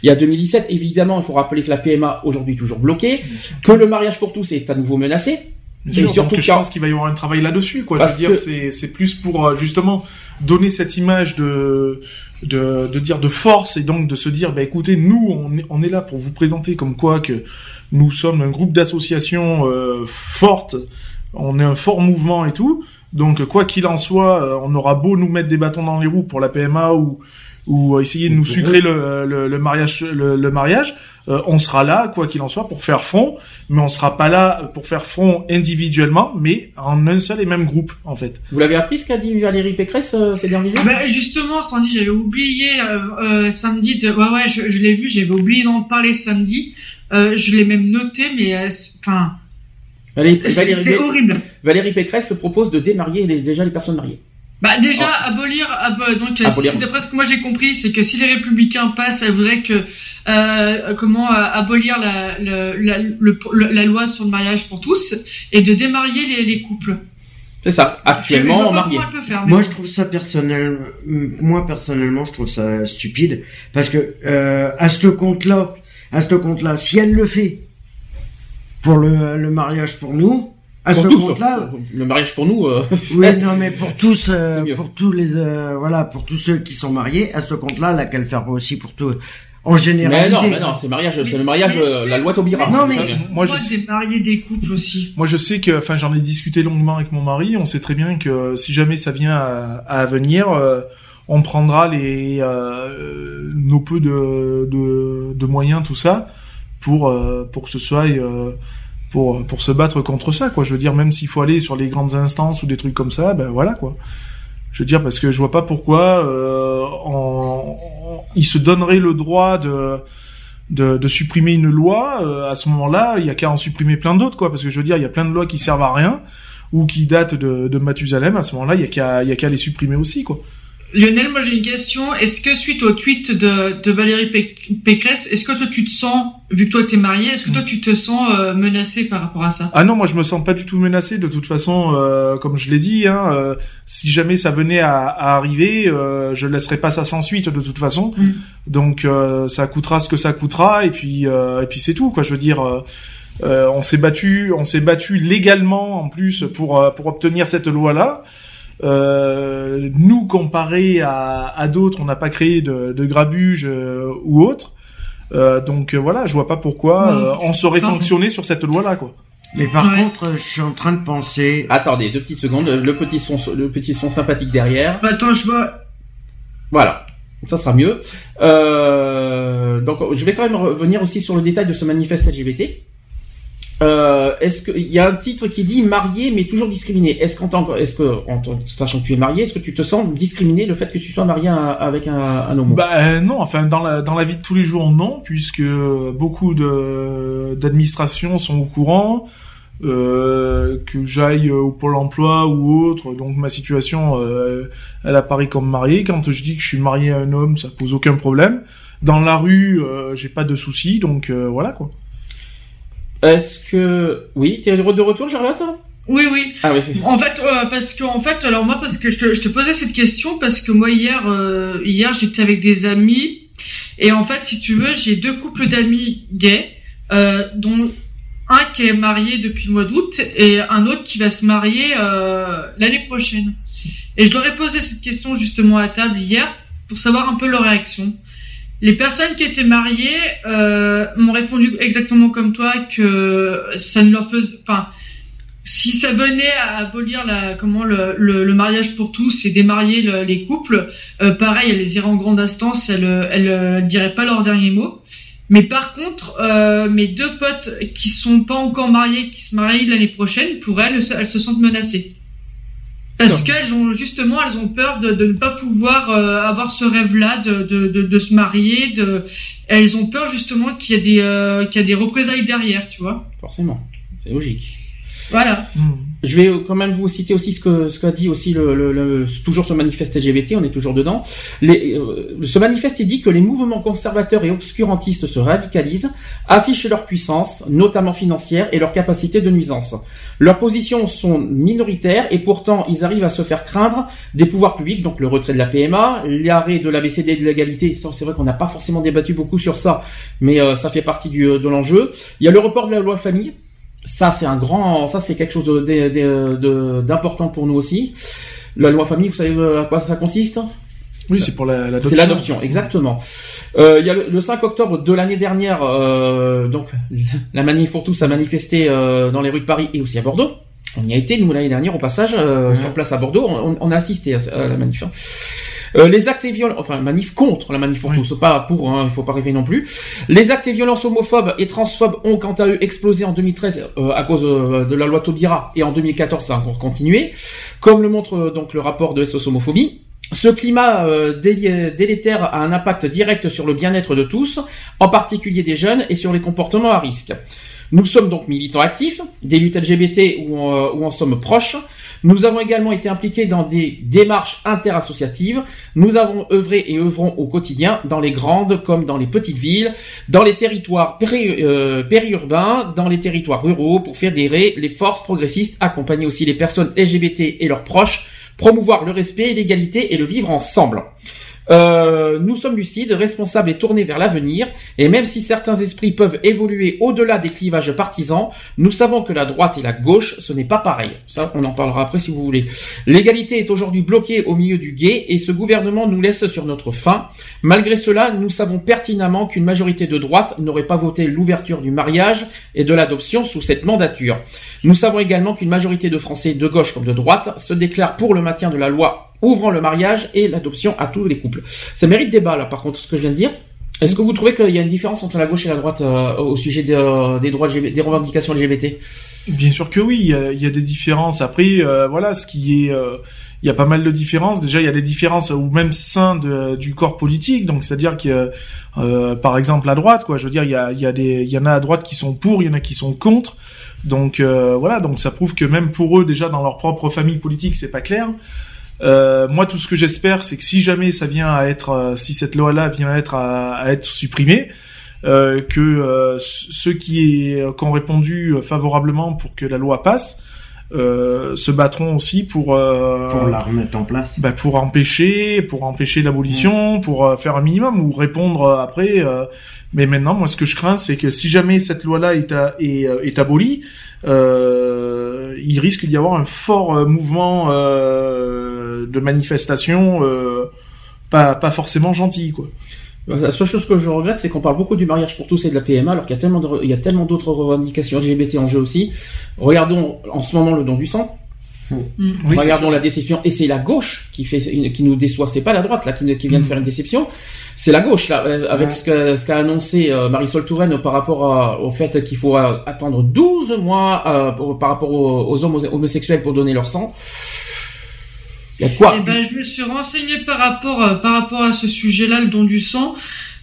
Il y a 2017, évidemment, il faut rappeler que la PMA aujourd'hui toujours bloquée, que le mariage pour tous est à nouveau menacé. Et surtout, je pense qu'il va y avoir un travail là-dessus. Quoi. je veux dire, c'est c'est plus pour euh, justement donner cette image de de, de dire de force et donc de se dire bah écoutez nous on est, on est là pour vous présenter comme quoi que nous sommes un groupe d'associations euh, fortes on est un fort mouvement et tout donc quoi qu'il en soit euh, on aura beau nous mettre des bâtons dans les roues pour la PMA ou ou essayer de nous sucrer le, le, mariage le, mariage euh, on sera là quoi qu'il en soit pour faire front mais on sera pas là pour faire front individuellement mais en un seul et même groupe en fait. Vous l'avez appris ce qu'a dit Valérie Pécresse euh, ces derniers jours? Bah, justement Sandy j'avais oublié euh, samedi de... ouais ouais je, je l'ai vu j'avais oublié d'en parler samedi. Je l'ai même noté mais enfin Valérie, c'est horrible. Valérie Pécresse se propose de démarier les, déjà les personnes mariées Bah déjà abolir, abo- donc euh, Abolir. si- d'après ce que moi j'ai compris, c'est que si les républicains passent, ça voudrait que euh, comment euh, abolir la, la, le- le- la loi sur le mariage pour tous et de démarier les, les couples. C'est ça. Actuellement pas marié. comment elle peut faire, mais Moi, je trouve ça personnel. Moi, personnellement, je trouve ça stupide parce que euh, à ce compte-là, à ce compte-là, si elle le fait pour le, le mariage pour nous, à Pour ce tous. compte-là, Le mariage pour nous. euh, oui, non, mais pour tous, euh, pour tous les, euh, voilà, pour tous ceux qui sont mariés, à ce compte-là, là, qu'elle faire aussi pour tout, en général. Mais non, mais non, c'est mariage, c'est le mariage, Mais- euh, la loi Taubira. Non, mais-. Moi, je sais- des mariés des couples aussi. Moi, je sais que, enfin, j'en ai discuté longuement avec mon mari. On sait très bien que si jamais ça vient à, à venir, euh, on prendra les euh, nos peu de, de, de moyens, tout ça, pour euh, pour que ce soit euh, pour se battre contre ça, quoi. Je veux dire, même s'il faut aller sur les grandes instances ou des trucs comme ça, ben voilà, quoi. Je veux dire parce que je vois pas pourquoi euh, on, se donnerait le droit de de, de supprimer une loi, euh, à ce moment-là, il y a qu'à en supprimer plein d'autres, quoi. Parce que je veux dire, il y a plein de lois qui servent à rien ou qui datent de, de Mathusalem. À ce moment-là, il y a qu'à il y a qu'à les supprimer aussi, quoi. Lionel, moi j'ai une question. Est-ce que suite au tweet de, de Valérie Péc- Pécresse, est-ce que toi tu te sens, vu que toi t'es marié, est-ce que toi tu te sens euh, menacé par rapport à ça? Ah non, moi je me sens pas du tout menacé. De toute façon, euh, comme je l'ai dit, hein, euh, si jamais ça venait à, à arriver, je laisserai pas ça sans suite de toute façon. Mm. Donc ça coûtera ce que ça coûtera et puis et puis c'est tout quoi. Je veux dire, on s'est battu, on s'est battu légalement en plus pour pour obtenir cette loi là. Euh, nous comparé à, à d'autres, on n'a pas créé de, de grabuge euh, ou autre. Euh, donc euh, voilà, je vois pas pourquoi euh, on serait sanctionné sur cette loi là quoi. Mais par Ouais. contre, je suis en train de penser. Attendez, deux petites secondes. Le petit son, le petit son sympathique derrière. Bah, Attends, je vois. Voilà. Ça sera mieux. Euh, donc, je vais quand même revenir aussi sur le détail de ce manifeste LGBT. Euh, est-ce qu'il y a un titre qui dit marié mais toujours discriminé Est-ce qu'en tant que, est-ce que, en sachant que tu es marié, est-ce que tu te sens discriminé le fait que tu sois marié avec un, un homo? Bah euh, non, enfin dans la dans la vie de tous les jours non, puisque beaucoup de d'administrations sont au courant euh, que j'aille au pôle emploi ou autre, donc ma situation euh, elle apparaît comme marié. Quand je dis que je suis marié à un homme, ça pose aucun problème. Dans la rue, euh, j'ai pas de soucis, donc euh, voilà quoi. Est-ce que oui, t'es de retour, Charlotte? Oui, oui. Ah oui. En fait, euh, parce que en fait, alors moi, parce que je te, je te posais cette question parce que moi hier, euh, hier, j'étais avec des amis et en fait, si tu veux, j'ai deux couples d'amis gays, euh, dont un qui est marié depuis le mois d'août et un autre qui va se marier l'année prochaine. Et je leur ai posé cette question justement à table hier pour savoir un peu leur réaction. Les personnes qui étaient mariées euh, m'ont répondu exactement comme toi que ça ne leur faisait, enfin, si ça venait à abolir le, mariage pour tous et démarier le- les couples, euh, pareil, elles les iraient en grande instance, elles, euh, elles euh, diraient pas leur dernier mot. Mais par contre, euh, mes deux potes qui sont pas encore mariés, qui se marient l'année prochaine, pour elles, elles se sentent menacées. Parce qu'elles ont justement, elles ont peur de, de ne pas pouvoir euh, avoir ce rêve-là de, de, de, de se marier. De, elles ont peur justement qu'il y a des euh, qu'il y a des représailles derrière, tu vois? Forcément, c'est logique. Voilà. Hmm. Je vais quand même vous citer aussi ce que ce qu'a dit aussi le, le, le- toujours ce manifeste LGBT, on est toujours dedans. Euh, ce manifeste dit que les mouvements conservateurs et obscurantistes se radicalisent, affichent leur puissance, notamment financière, et leur capacité de nuisance. Leurs positions sont minoritaires et pourtant ils arrivent à se faire craindre des pouvoirs publics, donc le retrait de la PMA, l'arrêt de l'ABCD de l'égalité. C'est vrai qu'on n'a pas forcément débattu beaucoup sur ça, mais euh, ça fait partie du, de l'enjeu. Il y a le report de la loi famille. Ça, c'est un grand, ça, c'est quelque chose de- d'important pour nous aussi. La loi famille, vous savez euh, à quoi ça consiste? Oui, c'est pour la, l'adoption. C'est l'adoption, exactement. Euh, il y a le, le 5 octobre de l'année dernière, euh, donc la manif pour tous a manifesté euh, dans les rues de Paris et aussi à Bordeaux. On y a été nous l'année dernière au passage Ouais. sur place à Bordeaux. On, on a assisté à, à la manif. Euh, les actes et violences, enfin manif contre la manif pour Oui. tous, pas pour, hein, il faut pas rêver non plus. Les actes et violences homophobes et transphobes ont quant à eux explosé en 2013 euh, à cause euh, de la loi Taubira et en 2014 ça a encore continué, comme le montre euh, donc le rapport de SOS Homophobie. Ce climat euh, délétère a un impact direct sur le bien-être de tous, en particulier des jeunes, et sur les comportements à risque. Nous sommes donc militants actifs, des luttes LGBT où, euh, où en sommes proches. Nous avons également été impliqués dans des démarches interassociatives. Nous avons œuvré et œuvrons au quotidien dans les grandes comme dans les petites villes, dans les territoires euh, périurbains, dans les territoires ruraux pour fédérer les forces progressistes, accompagner aussi les personnes LGBT et leurs proches, promouvoir le respect, l'égalité et le vivre ensemble. Euh, nous sommes lucides, responsables et tournés vers l'avenir, et même si certains esprits peuvent évoluer au-delà des clivages partisans, nous savons que la droite et la gauche, ce n'est pas pareil. Ça, on en parlera après si vous voulez. L'égalité est aujourd'hui bloquée au milieu du guet, et ce gouvernement nous laisse sur notre faim. Malgré cela, nous savons pertinemment qu'une majorité de droite n'aurait pas voté l'ouverture du mariage et de l'adoption sous cette mandature. Nous savons également qu'une majorité de Français de gauche comme de droite se déclarent pour le maintien de la loi ouvrant le mariage et l'adoption à tous les couples. Ça mérite débat là par contre ce que je viens de dire. Est-ce que vous trouvez qu'il y a une différence entre la gauche et la droite euh, au sujet euh, des droits des revendications LGBT Bien sûr que oui, il y a, des différences. Après, euh, voilà, ce qui est, il y a pas mal de différences. Déjà, il y a des différences au même sein du corps politique. Donc, c'est-à-dire que, par exemple, à droite, quoi. Je veux dire, il y a, il y a des, il y en a à droite qui sont pour, il y en a qui sont contre. Donc voilà, donc ça prouve que même pour eux, déjà dans leur propre famille politique, c'est pas clair. Euh, moi, tout ce que j'espère, c'est que si jamais ça vient à être, euh, si cette loi-là vient à être à, à être supprimée, euh, que euh, ceux qui, est- qui ont répondu euh, favorablement pour que la loi passe euh, se battront aussi pour euh, Pour la remettre en place. bah, pour empêcher, pour empêcher l'abolition, pour euh, faire un minimum ou répondre euh, après. euh, mais maintenant, moi, ce que je crains, c'est que si jamais cette loi-là est, a- est, euh, est abolie, euh, il risque d'y avoir un fort euh, mouvement euh, de manifestation, euh, pas pas forcément gentil, quoi. La seule chose que je regrette, c'est qu'on parle beaucoup du mariage pour tous et de la PMA, alors qu'il y a tellement de, il y a tellement d'autres revendications LGBT en jeu aussi. Regardons en ce moment le don du sang. Oui, c'est Regardons la déception, et c'est la gauche qui fait, qui nous déçoit. C'est pas la droite là qui, qui vient de Mm. faire une déception. C'est la gauche là, euh, avec Ouais. ce qu'a ce qu'a annoncé euh, Marisol Touraine par rapport à- au fait qu'il faut euh, attendre 12 mois euh, pour- par rapport aux, aux homos- homosexuels pour donner leur sang. Eh ben, je me suis renseignée par rapport, euh, par rapport à ce sujet-là, le don du sang.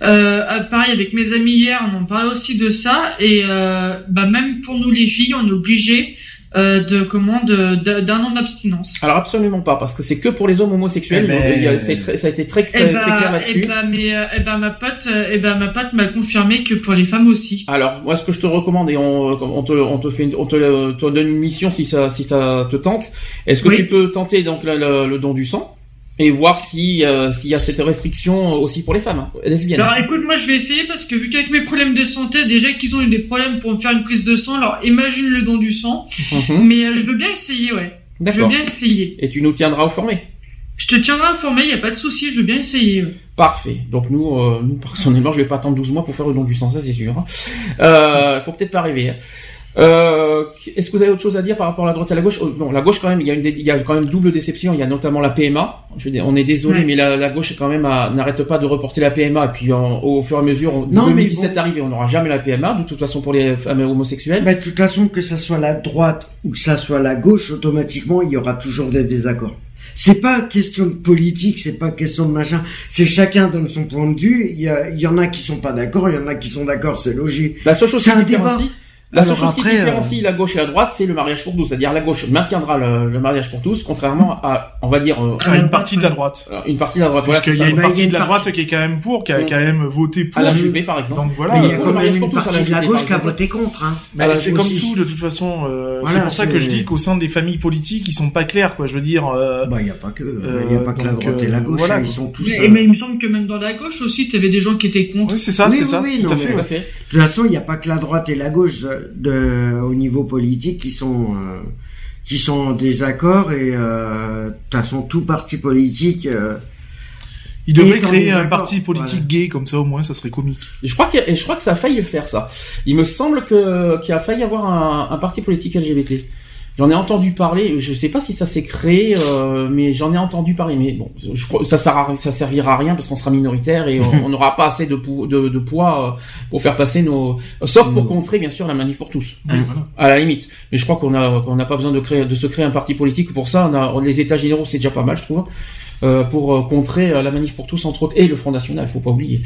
Euh, euh, pareil, avec mes amis hier, on en parlait aussi de ça. Et euh, bah, même pour nous les filles, on est obligé euh, de comment de- de- d'un an d'abstinence. Alors absolument pas, parce que c'est que pour les hommes homosexuels. Eh ben, Il y a- c'est très- ça a été très, Eh très, ben, très clair eh là-dessus. ben, mais, euh, eh ben, ma pote, euh, eh ben, ma pote m'a confirmé que pour les femmes aussi. Alors, moi, ce que je te recommande, et on, on te, on te fait, une- on te, te donne une mission si ça, si ça te tente. Est-ce que Oui. tu peux tenter donc le, le- le don du sang? Et voir si euh, s'il y a cette restriction aussi pour les femmes hein, lesbiennes. Alors écoute, moi je vais essayer parce que vu qu'avec mes problèmes de santé, déjà qu'ils ont eu des problèmes pour me faire une prise de sang, alors imagine le don du sang. Mhm. Mais euh, je veux bien essayer, ouais. Je veux D'accord. bien essayer. Et tu nous tiendras informés. Je te tiendrai informé, y a pas de souci, je veux bien essayer. ouais. Parfait. Donc nous, euh, nous personnellement, je vais pas attendre 12 mois pour faire le don du sang, ça c'est sûr. hein. Euh, faut peut-être pas rêver. hein. Euh, Est-ce que vous avez autre chose à dire par rapport à la droite et à la gauche? Oh, Non, la gauche quand même, il y a, une, il y a quand même double déception. Il y a notamment la PMA. Je on est désolé, Ouais. mais la, la gauche quand même n'arrête pas de reporter la PMA. Et puis en- au fur et à mesure, on, Non, mais 2017 bon. arrive et on n'aura jamais la PMA de toute façon pour les femmes homosexuelles. Bah, de toute façon, que ça soit la droite ou que ça soit la gauche, automatiquement, il y aura toujours des désaccords. C'est pas question de politique, c'est pas question de machin. C'est chacun donne son point de vue. Il y, a- il y en a qui sont pas d'accord, il y en a qui sont d'accord, c'est logique. La seule chose C'est qui un débat. La seule chose qui après, euh, différencie la gauche et la droite, c'est le mariage pour tous. C'est-à-dire la gauche maintiendra le, le mariage pour tous, contrairement à, on va dire, euh, À une partie de la droite. une partie de la droite. Voilà, Parce qu'il y a une Bah, partie de la partie- droite qui est quand même pour, qui a Mm. quand même voté pour. à la JB par exemple. Donc voilà. Mais il y a pour quand même pour une tous, à la partie de la gauche qui a voté contre. Hein. Mais c'est comme aussi. tout de toute façon. euh, Voilà, c'est pour ça que je dis qu'au sein des familles politiques, ils sont pas clairs, quoi. Je veux dire. euh, Bah, il y a pas que, il y a pas que la droite et la euh, gauche, voilà, ils sont tous. Mais, euh, mais il me semble que même dans la gauche aussi, t'avais des gens qui étaient contre. Oui, c'est ça, Oui, c'est ça. Tout à fait. De toute façon, il n'y a pas que la droite et la gauche de, au niveau politique qui sont euh, qui sont en désaccord et euh, de toute façon tout parti politique. euh, Ils devraient Et dans créer un parti politique voilà. gay, comme ça au moins, ça serait comique. Et je crois que, et je crois que ça a failli faire, ça. Il me semble que, qu'il a failli avoir un, un parti politique LGBT. J'en ai entendu parler, je sais pas si ça s'est créé, euh, mais j'en ai entendu parler. Mais bon, je crois ça sert ça servira à rien parce qu'on sera minoritaire et on n'aura pas assez de, pou- de, de poids euh, pour faire passer nos, sauf pour contrer bien sûr la manif pour tous, Oui, voilà. à la limite. Mais je crois qu'on a qu'on n'a pas besoin de créer de se créer un parti politique pour ça. On a les États généraux, c'est déjà pas mal, je trouve, euh, pour euh, contrer la manif pour tous entre autres et le Front National, faut pas oublier.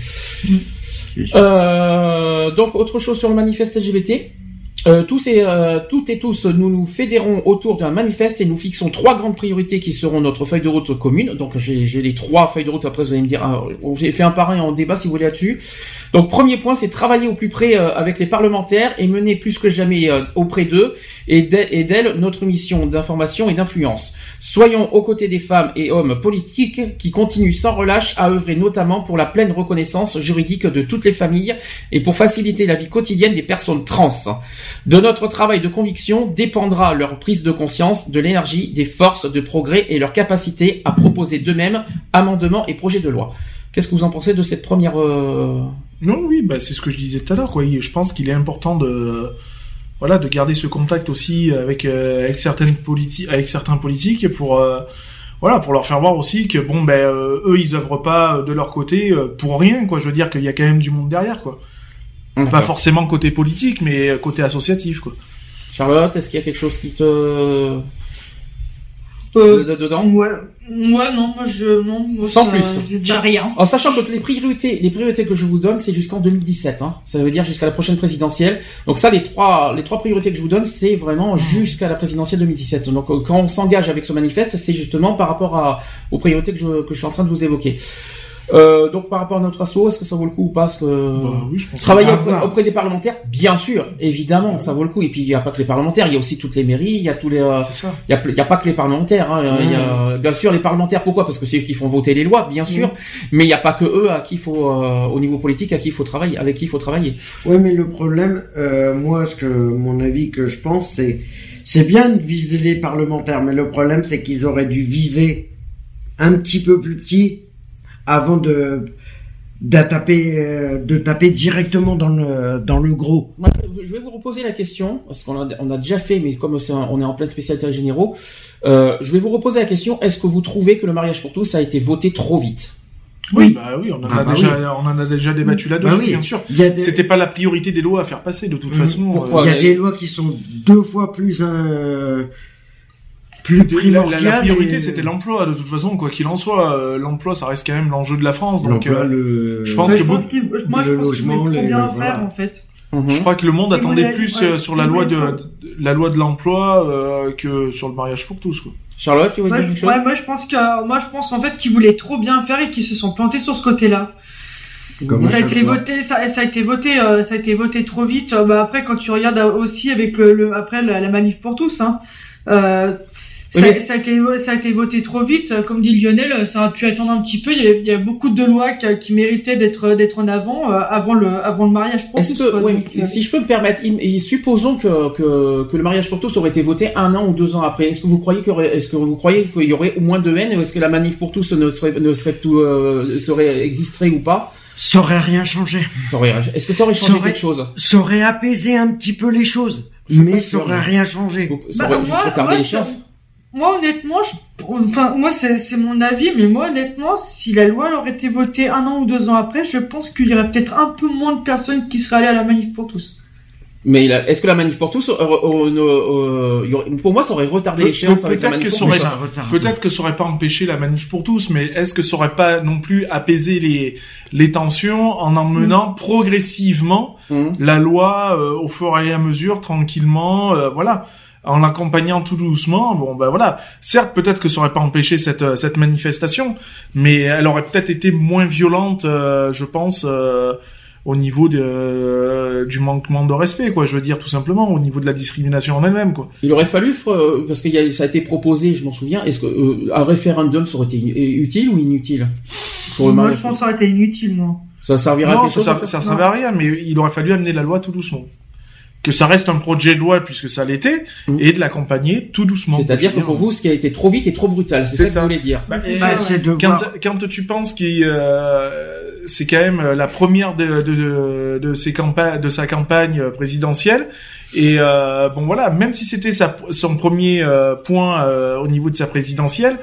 Euh, donc autre chose sur le manifeste LGBT. Euh, tous et euh, toutes et tous, nous nous fédérons autour d'un manifeste et nous fixons trois grandes priorités qui seront notre feuille de route commune. Donc j'ai les trois feuilles de route. Après vous allez me dire, ah, j'ai fait un par en débat si vous voulez là-dessus. Donc premier point, c'est travailler au plus près euh, avec les parlementaires et mener plus que jamais auprès d'eux et d'e- et d'elles notre mission d'information et d'influence. Soyons aux côtés des femmes et hommes politiques qui continuent sans relâche à œuvrer notamment pour la pleine reconnaissance juridique de toutes les familles et pour faciliter la vie quotidienne des personnes trans. De notre travail de conviction dépendra leur prise de conscience de l'énergie, des forces de progrès et leur capacité à proposer d'eux-mêmes amendements et projets de loi. Qu'est-ce que vous en pensez de cette première... euh, Non, oui, bah, c'est ce que je disais tout à l'heure. Je pense qu'il est important de, voilà, de garder ce contact aussi avec, euh, avec certaines politi avec certains politiques pour, euh, voilà, pour leur faire voir aussi que bon, ben, euh, eux, ils œuvrent pas de leur côté pour rien. Quoi. Je veux dire qu'il y a quand même du monde derrière, quoi. Pas forcément côté politique, mais côté associatif, quoi. Charlotte, est-ce qu'il y a quelque chose qui te... Euh, de- dedans Ouais, ouais, non, moi je, non, moi, Sans ça- plus. Je dis rien. En sachant que les priorités, les priorités que je vous donne, c'est jusqu'en 2017. Hein. Ça veut dire jusqu'à la prochaine présidentielle. Donc ça, les trois, les trois priorités que je vous donne, c'est vraiment jusqu'à la présidentielle 2017. Donc euh, quand on s'engage avec ce manifeste, c'est justement par rapport à, aux priorités que je, que je suis en train de vous évoquer. Euh, donc par rapport à notre asso, est-ce que ça vaut le coup ou pas Parce que Bah oui, je pense. travailler auprès, des parlementaires, bien sûr, évidemment, ça vaut le coup. Et puis il n'y a pas que les parlementaires, il y a aussi toutes les mairies, il y a tous les, euh, C'est ça. il y a, y a pas que les parlementaires. Hein. Y a, bien sûr, les parlementaires. Pourquoi? Parce que c'est eux qui font voter les lois, bien sûr. Mais il n'y a pas que eux à qui il faut, euh, au niveau politique, à qui il faut travailler, avec qui il faut travailler. Ouais, mais le problème, euh, moi, ce que mon avis que je pense, c'est c'est bien de viser les parlementaires, mais le problème, c'est qu'ils auraient dû viser un petit peu plus petit avant de de taper euh, de taper directement dans le dans le gros. Moi, Je vais vous reposer la question parce qu'on a, on a déjà fait, mais comme un- on est en pleine spécialité généraux, euh, je vais vous reposer la question est-ce que vous trouvez que le mariage pour tous a été voté trop vite? Oui, bah oui, on en Ah a bah déjà, on en a déjà débattu là-dessus, Bah oui. bien sûr. Des, C'était pas la priorité des lois à faire passer, de toute Mhm. façon. Pourquoi? Il y a des lois qui sont deux fois plus euh, plus La, la- primordiales. la priorité, et- c'était l'emploi, de toute façon, quoi qu'il en soit. euh, l'emploi, ça reste quand même l'enjeu de la France. Donc, euh, le je pense que je pense moi je le pense qu'il bien le- faire voilà. en fait. je crois que le monde attendait plus ouais, euh, sur la loi de, pas. de- la loi de l'emploi euh, que sur le mariage pour tous. Quoi. Charlotte, tu veux Moi dire je, quelque chose? ouais, moi je pense que, moi je pense en fait qu'ils voulaient trop bien faire et qu'ils se sont plantés sur ce côté-là. Ça a été voté, ça, ça a été voté, euh, ça a été voté trop vite. Euh, Bah après, quand tu regardes aussi avec le, le- après la, la manif pour tous, hein, euh, ça, a été, ça a été voté trop vite. Euh, Comme dit Lionel, euh, ça aurait pu attendre un petit peu. Il y a, il y a beaucoup de lois qui, qui méritaient d'être, d'être en avant euh, avant le, avant le mariage pour Est-ce tous. que, quoi. ouais, Donc, euh, si je peux me permettre, et supposons que, que, que le mariage pour tous aurait été voté un an ou deux ans après. Est-ce que vous croyez qu'il y aurait, est-ce que vous croyez qu'il y aurait au moins de haine ou est-ce que la manif pour tous ne serait, ne serait tout, euh, serait existerait ou pas? Ça aurait rien changé. Est-ce que ça aurait changé Ça aurait- quelque chose? Ça aurait apaisé un petit peu les choses, mais ça aurait rien changé. Ça Bah, aurait juste moi- retardé moi, l'échéance. ça- Moi, honnêtement, je, enfin, moi, c'est, mon avis, mais moi, honnêtement, si la loi aurait été votée un an ou deux ans après, je pense qu'il y aurait peut-être un peu moins de personnes qui seraient allées à la manif pour tous. Mais est-ce que la manif pour tous, euh, euh, euh, euh, pour moi, ça aurait retardé Pe- l'échéance avec la peut-être manif que pour ça tous. Peut-être que ça aurait pas empêché la manif pour tous, mais est-ce que ça aurait pas non plus apaisé les, les tensions en emmenant progressivement Hum. la loi euh, au fur et à mesure, tranquillement, euh, voilà, en l'accompagnant tout doucement. Bon, ben voilà. Certes, peut-être que ça aurait pas empêché cette euh, cette manifestation, mais elle aurait peut-être été moins violente, euh, je pense, euh, au niveau de, euh, du manquement de respect, quoi. Je veux dire tout simplement, au niveau de la discrimination en elle-même, quoi. Il aurait fallu, euh, parce que y a- ça a été proposé, je m'en souviens, est-ce que euh, un référendum ça aurait été utile ou inutile pour le moi, mariage je pense que ça aurait été inutile, moi. Ça servira à Non, quelque ça, chose ça, ça servait à rien, mais il aurait fallu amener la loi tout doucement. Que ça reste un projet de loi puisque ça l'était, Mm. et de l'accompagner tout doucement. C'est-à-dire que pour vous, ce qui a été trop vite et trop brutal, c'est ça que ça. vous voulez dire. Bah, Bah, de quand, quand tu penses qu'il euh, c'est quand même la première de, de, de, ses campagnes de sa campagne présidentielle et euh, bon voilà même si c'était sa, son premier euh, point euh, au niveau de sa présidentielle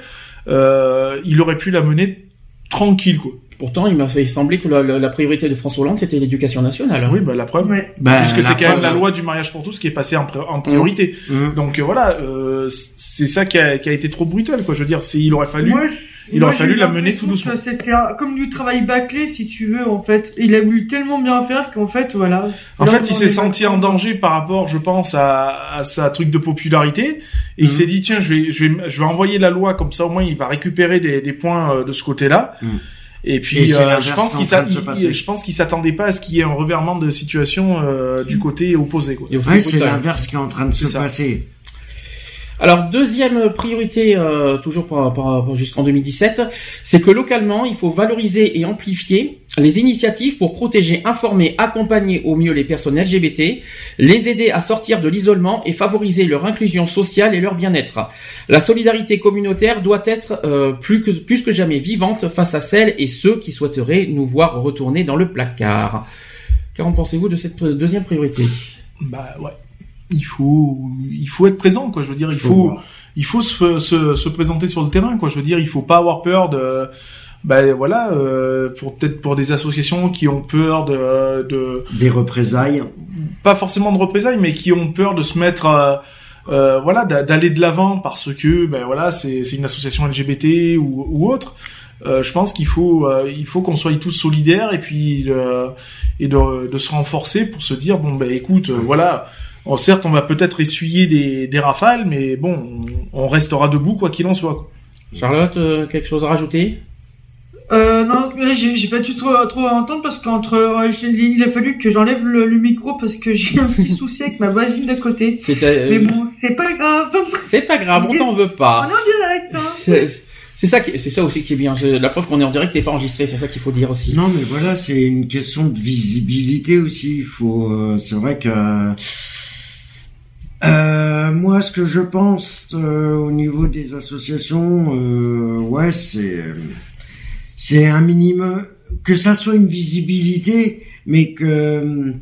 euh, il aurait pu la mener tranquille quoi Pourtant, il m'a fait sembler que la, la- la priorité de François Hollande, c'était l'éducation nationale. Oui, bah la preuve. Ouais. Bah, Puisque c'est quand même la euh, loi du mariage pour tous qui est passée en, en priorité. hum. Donc euh, voilà, euh, c'est ça qui a, qui a été trop brutal, quoi. Je veux dire, c'est il aurait fallu. Moi, je- il moi, aurait fallu la mener tout doucement. C'était comme du travail bâclé, si tu veux, en fait. Il a voulu tellement bien faire qu'en fait, voilà. En fait, il s'est est senti en danger par rapport, je pense, à, à sa truc de popularité. Et il Mhm. s'est dit, tiens, je vais, je vais, je vais envoyer la loi comme ça, au moins, il va récupérer des, des points euh, de ce côté-là. Et Et puis, c'est euh, je pense qu'il je pense s'attendait pas à ce qu'il y ait un revirement de situation euh, du côté opposé. Quoi. Et Ouais, c'est l'inverse qui est en train de se ça. passer. Alors deuxième priorité, euh, toujours pour, pour- pour- jusqu'en 2017, c'est que localement, il faut valoriser et amplifier les initiatives pour protéger, informer, accompagner au mieux les personnes LGBT, les aider à sortir de l'isolement et favoriser leur inclusion sociale et leur bien-être. La solidarité communautaire doit être euh, plus, que, plus que jamais vivante face à celles et ceux qui souhaiteraient nous voir retourner dans le placard. Qu'en pensez-vous de cette euh, deuxième priorité? Bah ouais. Il faut, il faut être présent, quoi. Je veux dire, il Faut voir. il faut se, se, se présenter sur le terrain, quoi. Je veux dire, il faut pas avoir peur de, ben voilà, euh, pour peut-être pour des associations qui ont peur de, de, Des représailles. pas forcément de représailles, mais qui ont peur de se mettre, euh, euh, voilà, d'a- d'aller de l'avant parce que, ben voilà, c'est c'est une association LGBT ou, ou autre. Je pense qu'il faut, il faut qu'on soit tous solidaires et puis et de, de se renforcer pour se dire bon ben écoute, voilà. Bon, certes, on va peut-être essuyer des, des rafales, mais bon, on, on restera debout quoi qu'il en soit. quoi. Charlotte, euh, quelque chose à rajouter? Euh, non, parce que là, j'ai pas du tout trop, trop à entendre parce qu'entre, il a fallu que j'enlève le, le micro parce que j'ai un petit souci avec ma voisine d'à côté. C'est euh, Mais bon, c'est pas grave. c'est pas grave, on t'en veut On pas. est en direct, hein. C'est ça, qui- ça aussi qui est bien. La preuve qu'on est en direct et pas enregistré, c'est ça qu'il faut dire aussi. Non, mais voilà, c'est une question de visibilité aussi. Il faut, euh, c'est vrai que euh, moi, ce que je pense euh, au niveau des associations, euh, ouais, c'est c'est un minimum que ça soit une visibilité, mais que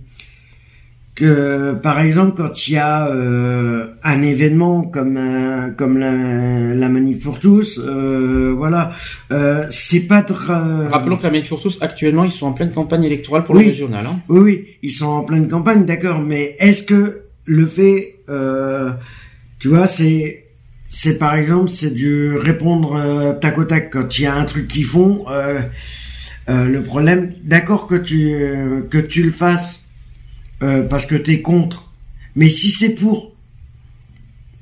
que par exemple quand il y a euh, un événement comme un- comme la, la manif pour tous, euh, voilà, euh, c'est pas de ra- Rappelons que la Manif pour tous, actuellement, ils sont en pleine campagne électorale pour Oui. le régional. Hein. Oui, oui, ils sont en pleine campagne, d'accord, mais est-ce que le fait, euh, tu vois, c'est, c'est par exemple, c'est du répondre euh, tac au tac quand il y a un truc qu'ils font. Euh, euh, le problème, d'accord que tu que tu le fasses euh, parce que t'es contre, mais si c'est pour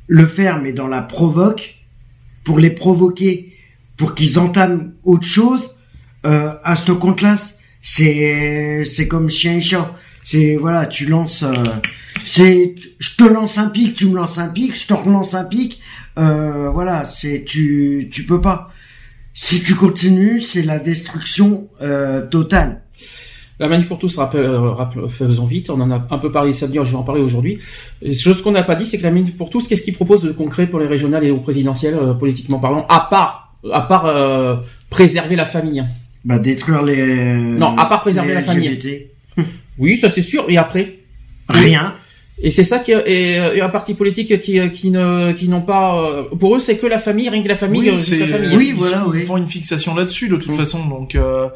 le faire, mais dans la provoque, pour les provoquer, pour qu'ils entament autre chose, à ce compte-là, c'est c'est comme chien et chat. C'est voilà, tu lances, euh, c'est, je te lance un pic, tu me lances un pic, je te relance un pic. Euh, voilà, c'est tu tu peux pas. Si tu continues, c'est la destruction euh, totale. La Manif pour tous, rappel- euh, rappel- faisons vite, on en a un peu parlé samedi, je vais en parler aujourd'hui. Chose qu'on n'a pas dit, c'est que la Manif pour tous, qu'est-ce qu'ils proposent de concret pour les régionales et aux présidentielles, euh, politiquement parlant, à part, à part euh, préserver la famille? Bah détruire les. Non, à part préserver la famille. Oui, ça c'est sûr. Et après Rien. Et c'est ça qui est, et, et un parti politique qui, qui ne, qui n'ont pas, euh, pour eux c'est que la famille, rien que la famille, Oui, euh, juste c'est- la famille. Oui, ils voilà, sont- oui. Ils font une fixation là-dessus de toute Mm. façon, donc euh,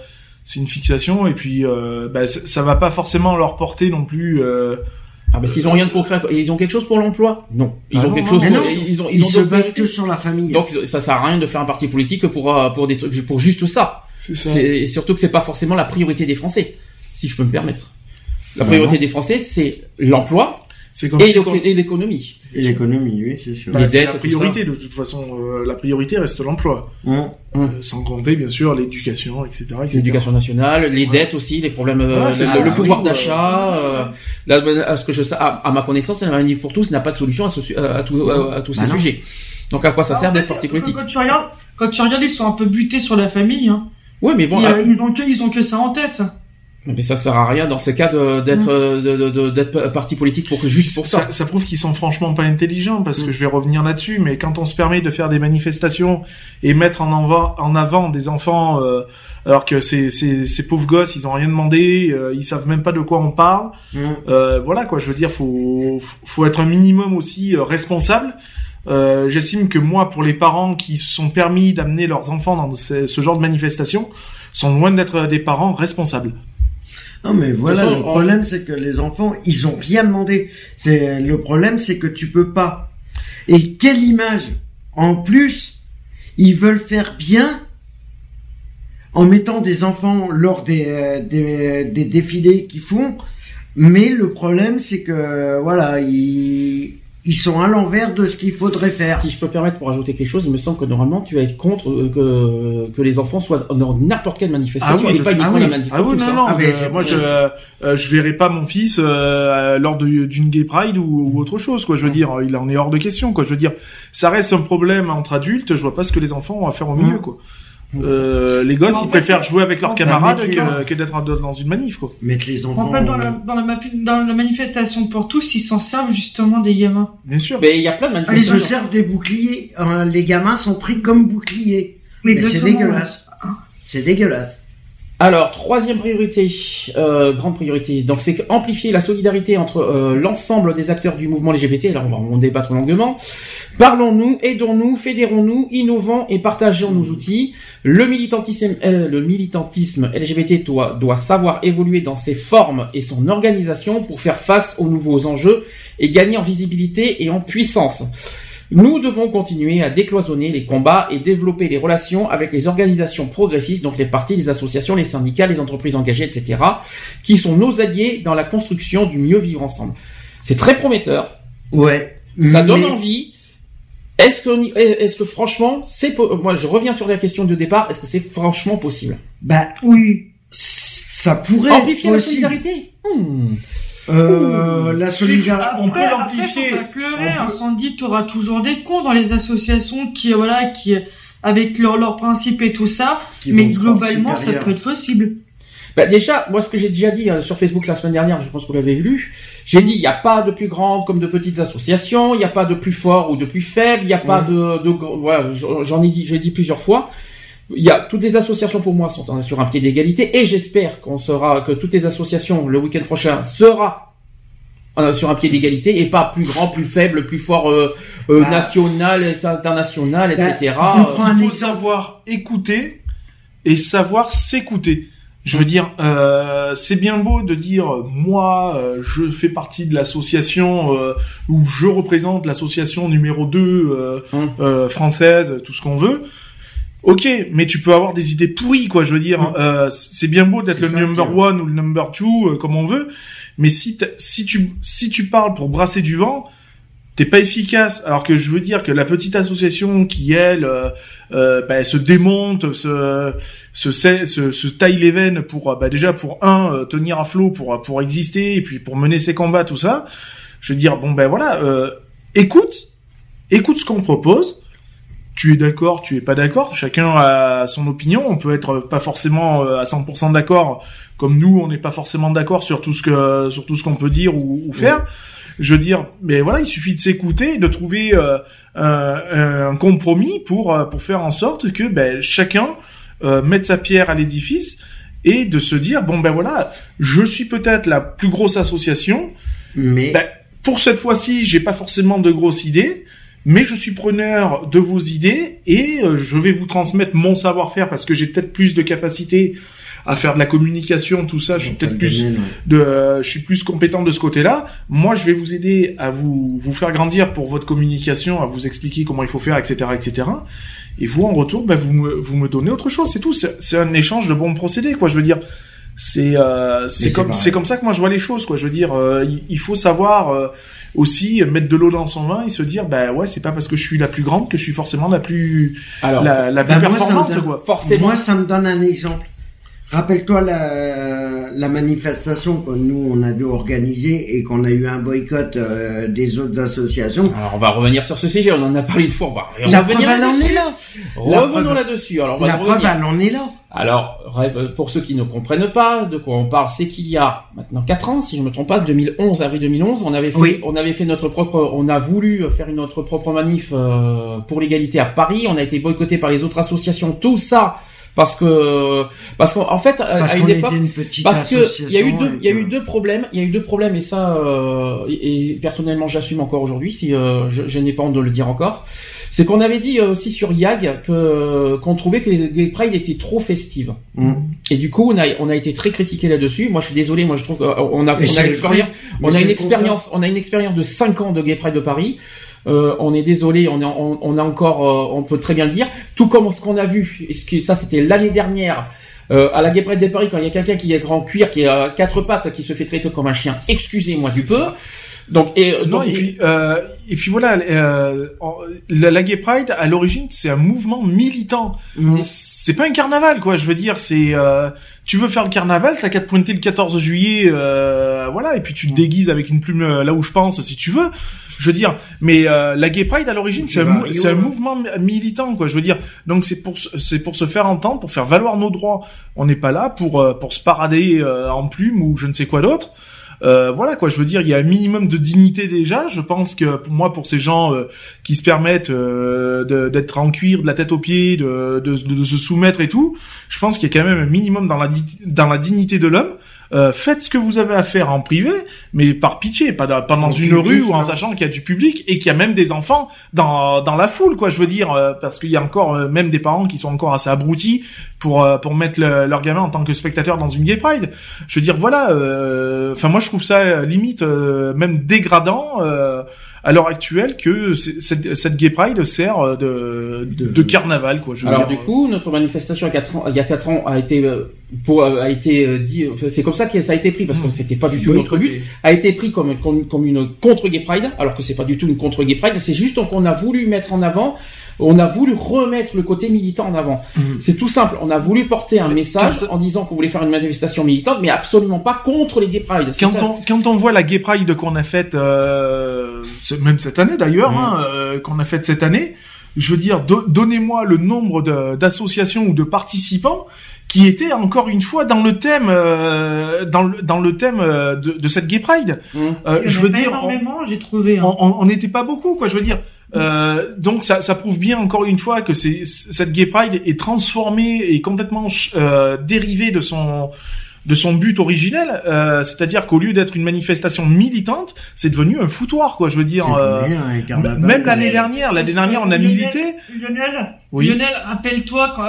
c'est une fixation et puis euh, bah, ça, va pas forcément leur porter non plus. Euh, Ah ben s'ils ont rien de concret, ils ont quelque chose pour l'emploi? Non, ils Ah ont non, quelque non, chose. mais pour- non. ils ont, ils Ils ont se basent que sur la famille. Donc ça sert à rien de faire un parti politique pour euh, pour des trucs, pour juste ça. c'est ça. Et surtout que c'est pas forcément la priorité des Français, si je peux me permettre. La Ah priorité des Français, c'est l'emploi et l'économie. Et l'économie, oui, c'est sûr. bah, c'est la priorité de toute façon. euh, la priorité reste l'emploi, Hum. Euh, sans compter bien sûr l'éducation, etc. etc. L'éducation nationale, les dettes aussi, les problèmes, euh, c'est le, ça, le c'est pouvoir d'achat. euh, là, à ce que je à, à ma connaissance, la Manif pour tous n'a pas de solution à, ce su- à, tout- à- à tous Bah ces non. sujets. Donc à quoi ça Ah, sert d'être parti politique Quand tu regardes, quand tu regardes, ils sont un peu butés sur la famille. Hein. Oui, mais bon, ils, ah, euh, ils ont que, ils ont que ça en tête. Mais ça sert à rien dans ce cas d'être d'être parti politique pour juste pour ça. ça, ça prouve qu'ils sont franchement pas intelligents parce Mm. que je vais revenir là-dessus. Mais quand on se permet de faire des manifestations et mettre en avant, en avant des enfants, euh, alors que ces, ces, ces pauvres gosses, ils ont rien demandé, euh, ils savent même pas de quoi on parle. Hum. Euh, voilà quoi, je veux dire, faut faut être un minimum aussi euh, responsable. Euh, J'estime que moi, pour les parents qui se sont permis d'amener leurs enfants dans ce, ce genre de manifestation, sont loin d'être des parents responsables. Non mais voilà, le problème c'est que les enfants, ils ont rien demandé. C'est le problème c'est que tu peux pas. Et quelle image? En plus, ils veulent faire bien en mettant des enfants lors des, euh, des, des défilés qu'ils font. Mais le problème c'est que voilà, ils ils sont à l'envers de ce qu'il faudrait faire. Si je peux permettre pour ajouter quelque chose, il me semble que normalement tu vas être contre euh, que, que les enfants soient dans n'importe quelle manifestation ah et pas uniquement ah la manifestation. Ah oui, non, non, ah, euh, moi je euh, je verrai pas mon fils euh, lors d'une gay pride ou, ou, autre chose quoi. Je veux dire, il en est hors de question quoi. Je veux dire, ça reste un problème entre adultes. Je vois pas ce que les enfants ont à faire au milieu quoi. Euh, les gosses, ils préfèrent jouer avec leurs camarades que, d'être dans une manif, quoi. Mettre les enfants. En fait, dans la, dans la, dans la manifestation pour tous, ils s'en servent justement des gamins. Bien sûr. Mais il y a plein de manifestations. Ils se servent des boucliers. Euh, les gamins sont pris comme boucliers. Mais, c'est dégueulasse. C'est dégueulasse. Alors, troisième priorité, euh, grande priorité, donc c'est amplifier la solidarité entre euh, l'ensemble des acteurs du mouvement LGBT. Alors, on va en débattre longuement. Parlons-nous, aidons-nous, fédérons-nous, innovons et partageons nos outils. Le militantisme, euh, LGBT doit savoir évoluer dans ses formes et son organisation pour faire face aux nouveaux enjeux et gagner en visibilité et en puissance. Nous devons continuer à décloisonner les combats et développer les relations avec les organisations progressistes, donc les partis, les associations, les syndicats, les entreprises engagées, etc., qui sont nos alliés dans la construction du mieux vivre ensemble. C'est très prometteur. Ouais. Ça donne envie. Est-ce que, est-ce que franchement, c'est, moi, je reviens sur la question de départ. Est-ce que c'est franchement possible? Bah oui. Ça pourrait. Amplifier la solidarité? Hmm. Euh, la solidarité, on peut l'amplifier. pleurer, incendie, tu auras toujours des cons dans les associations qui, voilà, qui, avec leurs leur principes et tout ça, mais globalement, ça peut être possible. Bah déjà, moi ce que j'ai déjà dit euh, sur Facebook la semaine dernière, je pense que vous l'avez lu, j'ai dit il n'y a pas de plus grandes comme de petites associations, il n'y a pas de plus fort ou de plus faible, il n'y a pas de, de voilà, j'en ai dit, j'ai dit plusieurs fois. Il y a toutes les associations pour moi sont sur un pied d'égalité et j'espère qu'on sera que toutes les associations le week-end prochain sera euh, sur un pied d'égalité et pas plus grand, plus faible, plus fort euh, euh bah, national, international, etc. Bah, il faut savoir écouter et savoir s'écouter. Je veux dire, euh, c'est bien beau de dire moi, je fais partie de l'association euh, ou je représente l'association numéro 2 hum. française, tout ce qu'on veut. Ok, mais tu peux avoir des idées pourries, quoi. Je veux dire, mm. euh, c'est bien beau d'être le number one ou le number two, euh, comme on veut, mais si si tu si tu parles pour brasser du vent, t'es pas efficace. Alors que je veux dire que la petite association qui elle euh, euh bah, se démonte, se se, se, se taille les veines pour bah, déjà pour un tenir à flot pour pour exister et puis pour mener ses combats tout ça. Je veux dire bon ben voilà, écoute, écoute ce qu'on propose tu es d'accord, tu es pas d'accord, chacun a son opinion, on peut être pas forcément euh, à 100% d'accord, comme nous, on n'est pas forcément d'accord sur tout ce que sur tout ce qu'on peut dire ou, faire. Je veux dire, mais voilà, il suffit de s'écouter, de trouver euh, un, compromis pour euh, pour faire en sorte que ben, chacun mette sa pierre à l'édifice et de se dire bon ben voilà, je suis peut-être la plus grosse association, mais ben, pour cette fois-ci, j'ai pas forcément de grosses idées mais je suis preneur de vos idées et euh, je vais vous transmettre mon savoir-faire parce que j'ai peut-être plus de capacité à faire de la communication, tout ça. Je suis peut-être plus de, euh, je suis plus compétent de ce côté-là. Moi, je vais vous aider à vous vous faire grandir pour votre communication, à vous expliquer comment il faut faire, etc., etc. Et vous, en retour, bah, vous me vous me donnez autre chose. C'est tout. C'est un échange de bons procédés, quoi. Je veux dire. C'est euh, c'est comme c'est comme ça que moi je vois les choses, quoi. Je veux dire, il faut savoir aussi mettre de l'eau dans son vin et se dire bah ouais c'est pas parce que je suis la plus grande que je suis forcément la plus Alors, la, la plus performante quoi. Forcément. Moi ça me donne un exemple. Rappelle-toi la, la manifestation que nous on avait organisée et qu'on a eu un boycott euh, des autres associations. Alors on va revenir sur ce sujet, on en a parlé une fois. On va la preuve elle en est là. Revenons là-dessus. Alors la preuve elle en est là. Alors, pour ceux qui ne comprennent pas de quoi on parle, c'est qu'il y a maintenant 4 ans, si je me trompe pas, 2011, avril 2011, on avait fait, on avait fait notre propre, on a voulu faire notre propre manif euh, pour l'égalité à Paris. On a été boycotté par les autres associations. Tout ça parce que parce qu'en fait à une époque parce que il y a eu deux il y a eu deux problèmes il y a eu deux problèmes et ça euh, et, personnellement j'assume encore aujourd'hui si euh, je, je n'ai pas honte de le dire encore C'est qu'on avait dit aussi sur YAG que qu'on trouvait que les Gay Pride étaient trop festives. Mm. Et du coup, on a on a été très critiqué là-dessus. Moi, je suis désolé. Moi, je trouve qu'on a on a Et l'expérience, mais on a une expérience, on a une expérience de 5 ans de Gay Pride de Paris. Euh, on est désolé, on, est, on, on a encore, euh, on peut très bien le dire, tout comme ce qu'on a vu, et ce que ça c'était l'année dernière, euh, à la Gay Pride de Paris, quand il y a quelqu'un qui est grand cuir, qui a quatre pattes, qui se fait traiter comme un chien, excusez-moi du peu. Donc, et, Non, donc, et puis euh, et puis voilà, euh, la Gay Pride à l'origine c'est un mouvement militant. Mm. C'est pas un carnaval quoi. Je veux dire, c'est euh, tu veux faire le carnaval, t'as qu'à te pointer le 14 juillet, euh, voilà, et puis tu te déguises avec une plume euh, là où je pense si tu veux. Je veux dire, mais euh, la Gay Pride à l'origine c'est un, c'est mouvement mi- militant quoi. Je veux dire, donc c'est pour se- c'est pour se faire entendre, pour faire valoir nos droits. On n'est pas là pour euh, pour se parader euh, en plume ou je ne sais quoi d'autre. Euh, voilà quoi, je veux dire, il y a un minimum de dignité déjà. Je pense que pour moi, pour ces gens euh, qui se permettent euh, d'être en cuir de la tête aux pieds, de, de, de- de se soumettre et tout, je pense qu'il y a quand même un minimum dans la dans la dignité de l'homme. Euh, faites ce que vous avez à faire en privé, mais par pitié, pas dans, pas dans une public, rue ou en hein. sachant qu'il y a du public et qu'il y a même des enfants dans dans la foule, quoi. Je veux dire, euh, parce qu'il y a encore euh, même des parents qui sont encore assez abrutis pour euh, pour mettre le- leur gamin en tant que spectateur dans une gay pride. Je veux dire, voilà. euh, Enfin, moi, je trouve ça limite euh, même dégradant euh, à l'heure actuelle que cette, cette gay pride sert euh, de, de, de carnaval, quoi. Je veux Alors dire. du coup, notre manifestation il y a 4 ans, il y a quatre ans a été euh, pour, euh, a été dit, c'est comme ça que ça a été pris parce que c'était pas du tout notre but, a été pris comme comme, comme une contre gay pride, alors que c'est pas du tout une contre gay pride, c'est juste qu'on a voulu mettre en avant, on a voulu remettre le côté militant en avant. Mhm. C'est tout simple, on a voulu porter un message Quand- en disant qu'on voulait faire une manifestation militante, mais absolument pas contre les gay pride. Quand ça. on, quand on voit la Gay Pride qu'on a faite, euh, même cette année d'ailleurs, Mhm. hein, euh, qu'on a faite cette année, je veux dire, do- donnez-moi le nombre d'associations ou de participants qui étaient encore une fois dans le thème, euh, dans le dans le thème euh, de, de cette Gay Pride. Mhm. Euh, Il y en je a veux pas dire, on- énormément, j'ai trouvé. hein. on on n'était pas beaucoup, quoi. Je veux dire. Euh, donc ça, ça prouve bien encore une fois que c'est cette Gay Pride est transformée et complètement euh, dérivée de son de son but originel, euh, c'est-à-dire qu'au lieu d'être une manifestation militante, c'est devenu un foutoir, quoi. Je veux dire, euh, même l'année dernière, l'année dernière, on a Lionel- milité. Lionel, Oui. Lionel, rappelle-toi, quand,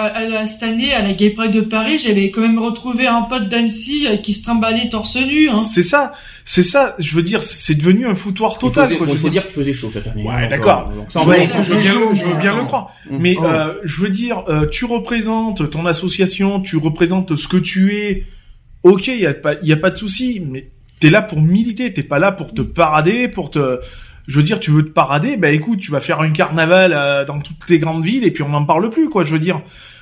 cette année, à la Gay Pride de Paris, j'avais quand même retrouvé un pote d'Annecy euh, qui se trimballait torse nu. Hein. C'est ça, c'est ça. Je veux dire, c'est devenu un foutoir Il total. quoi, il faut veux dire qu'il faisait chaud cette année. Ouais, d'accord. euh, je veux bien, je veux bien le croire. Mhm. Mais Oh. euh, je veux dire, euh, tu représentes ton association, tu représentes ce que tu es. Ok, il y a pas, y a pas de souci, mais t'es là pour militer, t'es pas là pour te parader, pour te. Je veux dire, tu veux te parader, bah écoute, tu vas faire un carnaval euh, dans toutes les grandes villes et puis on n'en parle plus, quoi. Je veux dire.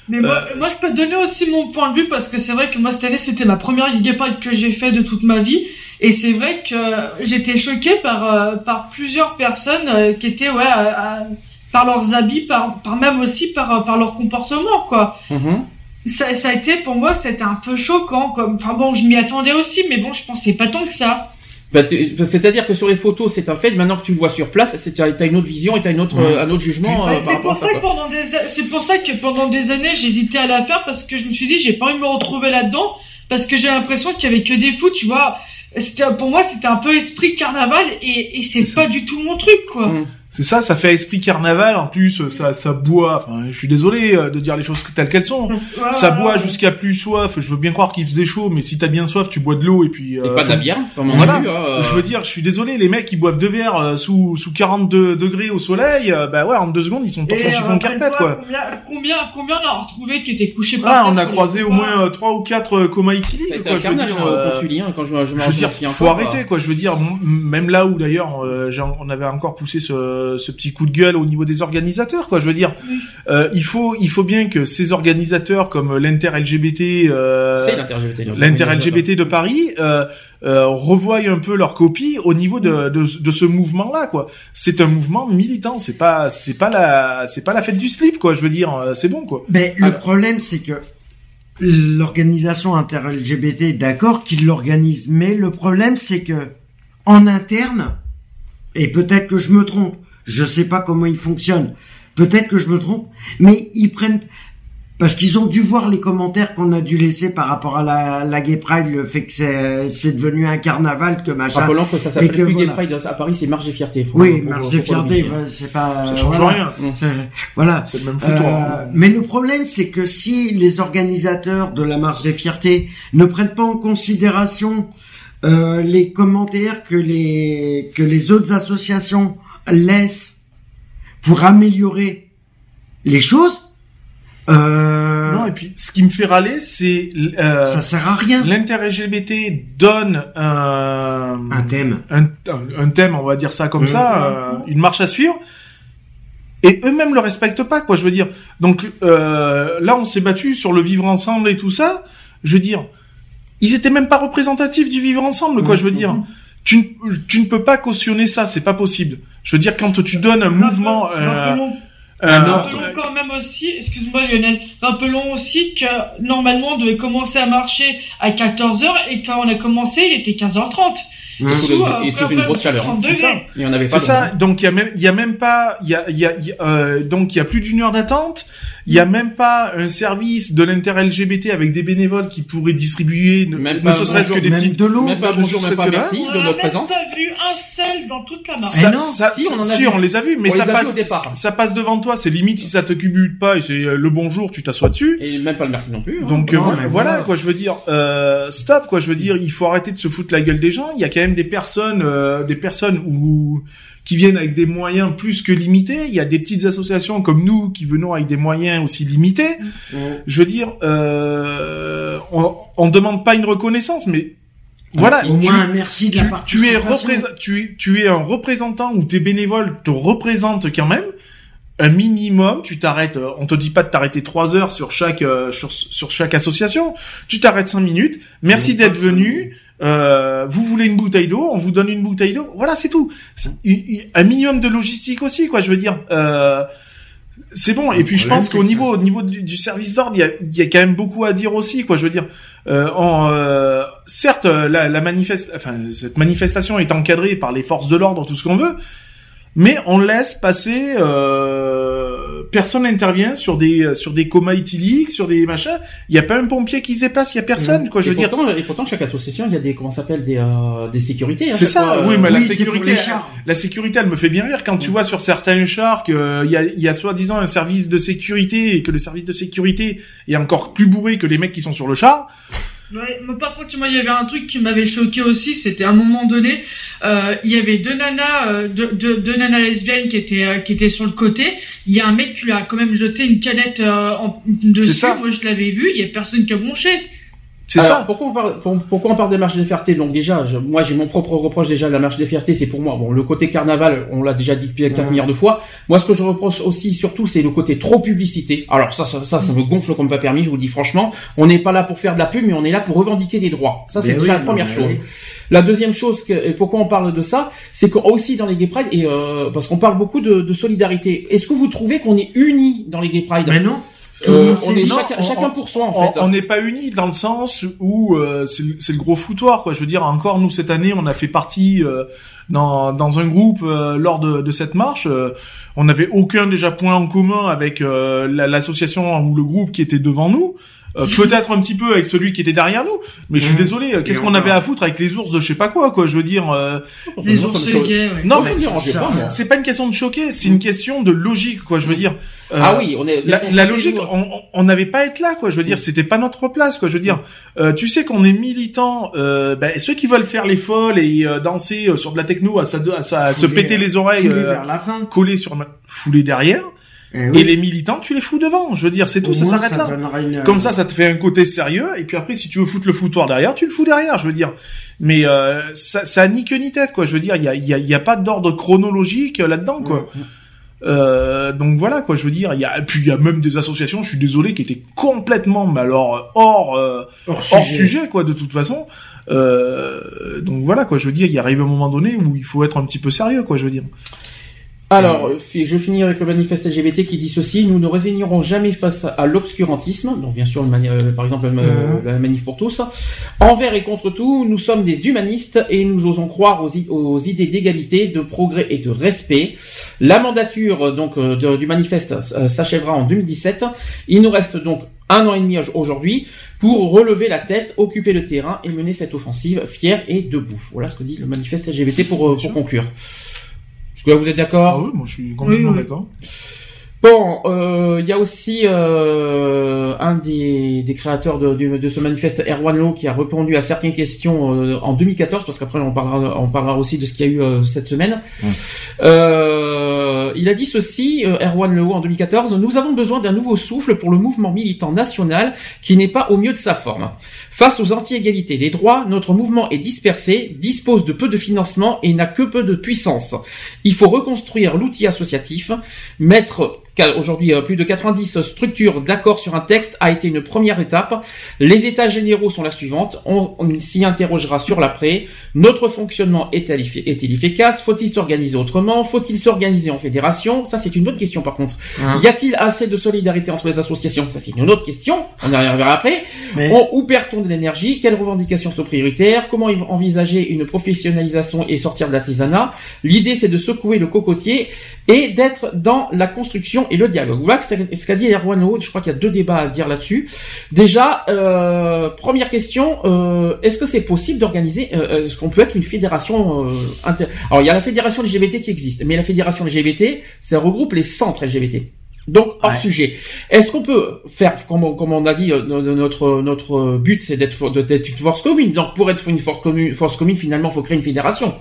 Mais moi, Euh, moi, je peux donner aussi mon point de vue parce que c'est vrai que moi, cette année, c'était ma première Pride que j'ai fait de toute ma vie. Et c'est vrai que j'étais choquée par, euh, par plusieurs personnes euh, qui étaient, ouais, à- à- par leurs habits, par, par même aussi par, par leur comportement, quoi. Mhm. Ça, ça a été, pour moi, c'était un peu choquant, comme, enfin bon, je m'y attendais aussi, mais bon, je pensais pas tant que ça. Bah, tu- C'est-à-dire que sur les photos, c'est un fait. Maintenant que tu le vois sur place, c'est t'as une autre vision et t'as une autre, euh, un autre jugement euh, par c'est rapport à pour ça. ça que quoi. pendant des, c'est pour ça que pendant des années, j'hésitais à la faire parce que je me suis dit, j'ai pas envie de me retrouver là-dedans parce que j'ai l'impression qu'il y avait que des fous, tu vois. C'était, pour moi, c'était un peu esprit carnaval et, et c'est pas du tout mon truc, quoi. Mhm. C'est ça, ça fait esprit carnaval. En plus, ça, ça boit. Enfin, je suis désolé euh, de dire les choses telles qu'elles sont. Ça, boit jusqu'à plus soif. Je veux bien croire qu'il faisait chaud, mais si t'as bien soif, tu bois de l'eau et puis. Et euh, pas de la bière, comme on Voilà. a vu. hein, euh, Je veux dire, je suis désolé, les mecs qui boivent deux verres euh, sous sous 42 degrés au soleil, euh, bah ouais, en deux secondes ils sont torchés en Et, chiffon euh, carpette quoi. Combien, combien, combien on a retrouvé qui étaient couchés par Ah, terre on a croisé au moins euh, trois ou quatre euh, coma éthyliques quoi. un Je veux carnage dire, hein, euh, hein, quand je, je me je veux dire, un faut arrêter quoi. Je veux dire, même là où d'ailleurs euh, on avait encore poussé ce, ce petit coup de gueule au niveau des organisateurs quoi. Je veux dire, Oui. euh, il faut il faut bien que ces organisateurs comme l'inter LGBT, euh, l'inter-LGBT. l'inter-LGBT de Paris euh, euh, revoient un peu leur copie au niveau de, de, de ce mouvement-là, quoi. C'est un mouvement militant, c'est pas c'est pas la c'est pas la fête du slip, quoi. Je veux dire, euh, c'est bon, quoi. Ben, le problème, c'est que l'organisation inter-LGBT, d'accord qu'ils l'organisent, mais le problème, c'est que en interne, et peut-être que je me trompe, je sais pas comment ils fonctionnent, peut-être que je me trompe, mais ils prennent parce qu'ils ont dû voir les commentaires qu'on a dû laisser par rapport à la, la Gay Pride, le fait que c'est, c'est devenu un carnaval, que machin. Rappelons que ça Et s'appelle que plus Gay voilà. Pride à Paris, c'est Marche et Fierté. Faut- Oui, de pas fierté, c'est pas. Ça change voilà. rien. Voilà. C'est le même foutoir. Euh, mais le problème, c'est que si les organisateurs de la marche des fiertés ne prennent pas en considération euh, les commentaires que les que les autres associations laissent pour améliorer les choses, euh, Non, et puis ce qui me fait râler, c'est euh, ça sert à rien. l'inter-LGBT donne un, Un thème. un, un- thème, on va dire ça comme Mhm. ça, euh, une marche à suivre, et eux-mêmes le respectent pas, quoi. Je veux dire. Donc euh, là, on s'est battu sur le vivre ensemble et tout ça. Je veux dire, ils étaient même pas représentatifs du vivre ensemble, quoi. Je veux dire. Tu, ne- tu ne peux pas cautionner ça, c'est pas possible. Je veux dire, quand tu donnes un mouvement, euh, Rappelons- un Rappelons ordre- quand même aussi, excuse-moi Lionel, rappelons aussi que normalement on devait commencer à marcher à 14h et quand on a commencé il était 15h30. Mmh. Sous euh, et sous une grosse chaleur. 30 C'est ça. Et on pas C'est ça. Donc il y a même, il y a même pas, il y a, il y a, il y a, euh, donc il y a plus d'une heure d'attente. Il y a même pas un service de l'inter-LGBT avec des bénévoles qui pourraient distribuer, ne, Même ne ce serait-ce que des petites de l'eau. Même pas ne bonjour, même serait-ce pas merci On de n'a notre présence. pas vu un seul dans toute la marche. Eh Ça, non, ça- si, on en a si, vu. on les a vus, mais On ça passe, ça passe devant toi. C'est limite si ça te cumule pas et c'est euh, le bonjour, tu t'assois dessus. Et même pas le merci non plus. hein. Donc Non, euh, voilà, voilà. quoi, je veux dire, euh, stop quoi, je veux dire, il faut arrêter de se foutre la gueule des gens. Il y a quand même des personnes, euh, des personnes où qui viennent avec des moyens plus que limités. Il y a des petites associations comme nous qui venons avec des moyens aussi limités. Je veux dire, euh, on, on demande pas une reconnaissance, mais voilà, Au tu- moins un merci de la tu, tu es participation. tu, es- tu es un représentant ou tes bénévoles te représentent quand même un minimum. Tu t'arrêtes. euh, On te dit pas de t'arrêter trois heures sur chaque euh, sur, sur chaque association. Tu t'arrêtes cinq minutes. Merci d'être venu. Euh, vous voulez une bouteille d'eau, on vous donne une bouteille d'eau. Voilà, c'est tout. Un minimum de logistique aussi, quoi. Je veux dire. Euh, c'est bon. Et puis je pense qu'au niveau, au niveau du, du service d'ordre, il y a, il y a quand même beaucoup à dire aussi, quoi. Je veux dire, euh, en, euh, certes, euh, la, la manifeste, enfin, cette manifestation est encadrée par les forces de l'ordre, tout ce qu'on veut, mais on laisse passer. Euh, personne n'intervient sur des sur des comas éthyliques, sur des machins. Il y a pas un pompier qui se déplace, il y a personne, quoi. Je et veux dire. pourtant, et pourtant, chaque association, il y a des, comment ça s'appelle, des, euh, des sécurités. hein, C'est ça, fois, oui, euh, mais la oui, c'est pour sécurité, les chars. la sécurité, elle me fait bien rire quand tu vois sur certains chars qu'il y a, il y a soi-disant un service de sécurité et que le service de sécurité est encore plus bourré que les mecs qui sont sur le char. Ouais, mais par contre, moi, il y avait un truc qui m'avait choqué aussi, c'était à un moment donné, euh, il y avait deux nanas, euh, deux, deux, deux nanas lesbiennes qui étaient, euh, qui étaient sur le côté. Il y a un mec qui lui a quand même jeté une canette euh, en, dessus. ça. Moi, je l'avais vu, il y a personne qui a bronché. C'est ça. Pourquoi on parle, pour- pourquoi on parle des marches des fiertés? Donc déjà, je- moi j'ai mon propre reproche déjà de la marche des fiertés, c'est pour moi. Bon, le côté carnaval, on l'a déjà dit depuis 4 Mhm. milliards de fois. Moi, ce que je reproche aussi, surtout, c'est le côté trop publicité. Alors ça, ça, ça, ça me gonfle comme pas permis. Je vous le dis franchement, on n'est pas là pour faire de la pub, mais on est là pour revendiquer des droits. Ça, c'est Ben déjà oui, la première ben chose. oui. La deuxième chose, que, et pourquoi on parle de ça, c'est qu'aussi dans les Gay Pride, et euh, parce qu'on parle beaucoup de, de solidarité. Est-ce que vous trouvez qu'on est unis dans les Gay Pride? Mais non. Euh, On est non, chacun, on- chacun on- pour soi en On- fait. On n'est pas unis dans le sens où euh, c'est le- gros foutoir, quoi. Je veux dire, encore nous cette année, on a fait partie euh, dans, dans un groupe euh, lors de, de cette marche. euh, on n'avait aucun déjà point en commun avec euh, la- l'association ou le groupe qui était devant nous. Euh, Peut-être un petit peu avec celui qui était derrière nous, mais je suis Mhm. désolé. euh, Qu'est-ce qu'on avait à foutre avec les ours de je sais pas quoi, quoi Je veux dire. euh, Les ça ours gays, ouais. non, mais c'est- pas, une question de choquer, c'est une question de logique, quoi. Je veux dire. euh, Ah oui, on est. la, logique, nous. on- on on n'avait pas à être là, quoi. Je veux dire, c'était pas notre place, quoi. Je veux dire, euh, tu sais qu'on est militant. Euh, ben, ceux qui veulent faire les folles et euh, danser euh, sur de la techno, à, sa- à, sa- à se péter les oreilles, Fouler euh, vers la fin. coller sur, ma- fouler derrière. Eh oui. Et les militants, tu les fous devant. Je veux dire, c'est tout, Au ça s'arrête là. une- Comme ça, ça te fait un côté sérieux. Et puis après, si tu veux foutre le foutoir derrière, tu le fous derrière. Je veux dire, mais euh, ça, ça a ni queue ni tête, quoi. Je veux dire, il y a, il y a, y a pas d'ordre chronologique euh, là-dedans, quoi. Euh, donc voilà, quoi. Je veux dire, il y a, puis il y a même des associations. Je suis désolé, qui étaient complètement, mais alors hors, euh, hors hors sujet, quoi, de toute façon. Euh, donc voilà, quoi. Je veux dire, il arrive un moment donné où il faut être un petit peu sérieux, quoi. Je veux dire. Alors, je finis avec le manifeste LGBT qui dit ceci nous ne résignerons jamais face à l'obscurantisme, donc bien sûr, euh, par exemple, mhm. la manif pour tous. Envers et contre tout, nous sommes des humanistes et nous osons croire aux, idées d'égalité, de progrès et de respect. La mandature donc du manifeste s'achèvera en 2017. Il nous reste donc un an et demi aujourd'hui pour relever la tête, occuper le terrain et mener cette offensive fière et debout. Voilà ce que dit le manifeste LGBT pour, pour conclure. Que vous êtes d'accord ah Oui, moi je suis complètement d'accord. Bon, euh, il y a aussi euh, un des, des créateurs de, de, ce manifeste, Erwan Lowe, qui a répondu à certaines questions euh, en 2014, parce qu'après on parlera, on parlera aussi de ce qu'il y a eu cette semaine. il a dit ceci, Erwan Lowe, en 2014, nous avons besoin d'un nouveau souffle pour le mouvement militant national qui n'est pas au mieux de sa forme. Face aux anti-égalités des droits, notre mouvement est dispersé, dispose de peu de financement et n'a que peu de puissance. Il faut reconstruire l'outil associatif, mettre Aujourd'hui, euh, plus de 90 structures d'accord sur un texte a été une première étape. Les états généraux sont la suivante. On, s'y interrogera sur l'après. Notre fonctionnement est-il efficace? Faut-il s'organiser autrement? Faut-il s'organiser en fédération? Ça, c'est une autre question par contre. Hein? Y a-t-il assez de solidarité entre les associations? Ça, c'est une autre question. On y reviendra après. où perd-on de l'énergie Quelles revendications sont prioritaires Comment envisager une professionnalisation et sortir de l'artisanat L'idée, c'est de secouer le cocotier et d'être dans la construction et le dialogue. Voilà ce qu'a dit Erwan Je crois qu'il y a deux débats à dire là-dessus. Déjà, euh, première question, euh, est-ce que c'est possible d'organiser, euh, est-ce qu'on peut être une fédération inter... Alors, il y a la fédération LGBT qui existe, mais la fédération LGBT, ça regroupe les centres LGBT. Donc hors sujet. Est-ce qu'on peut faire comme, on a dit notre notre but c'est d'être d'être une force commune. Donc pour être une force commune, force commune finalement il faut créer une fédération.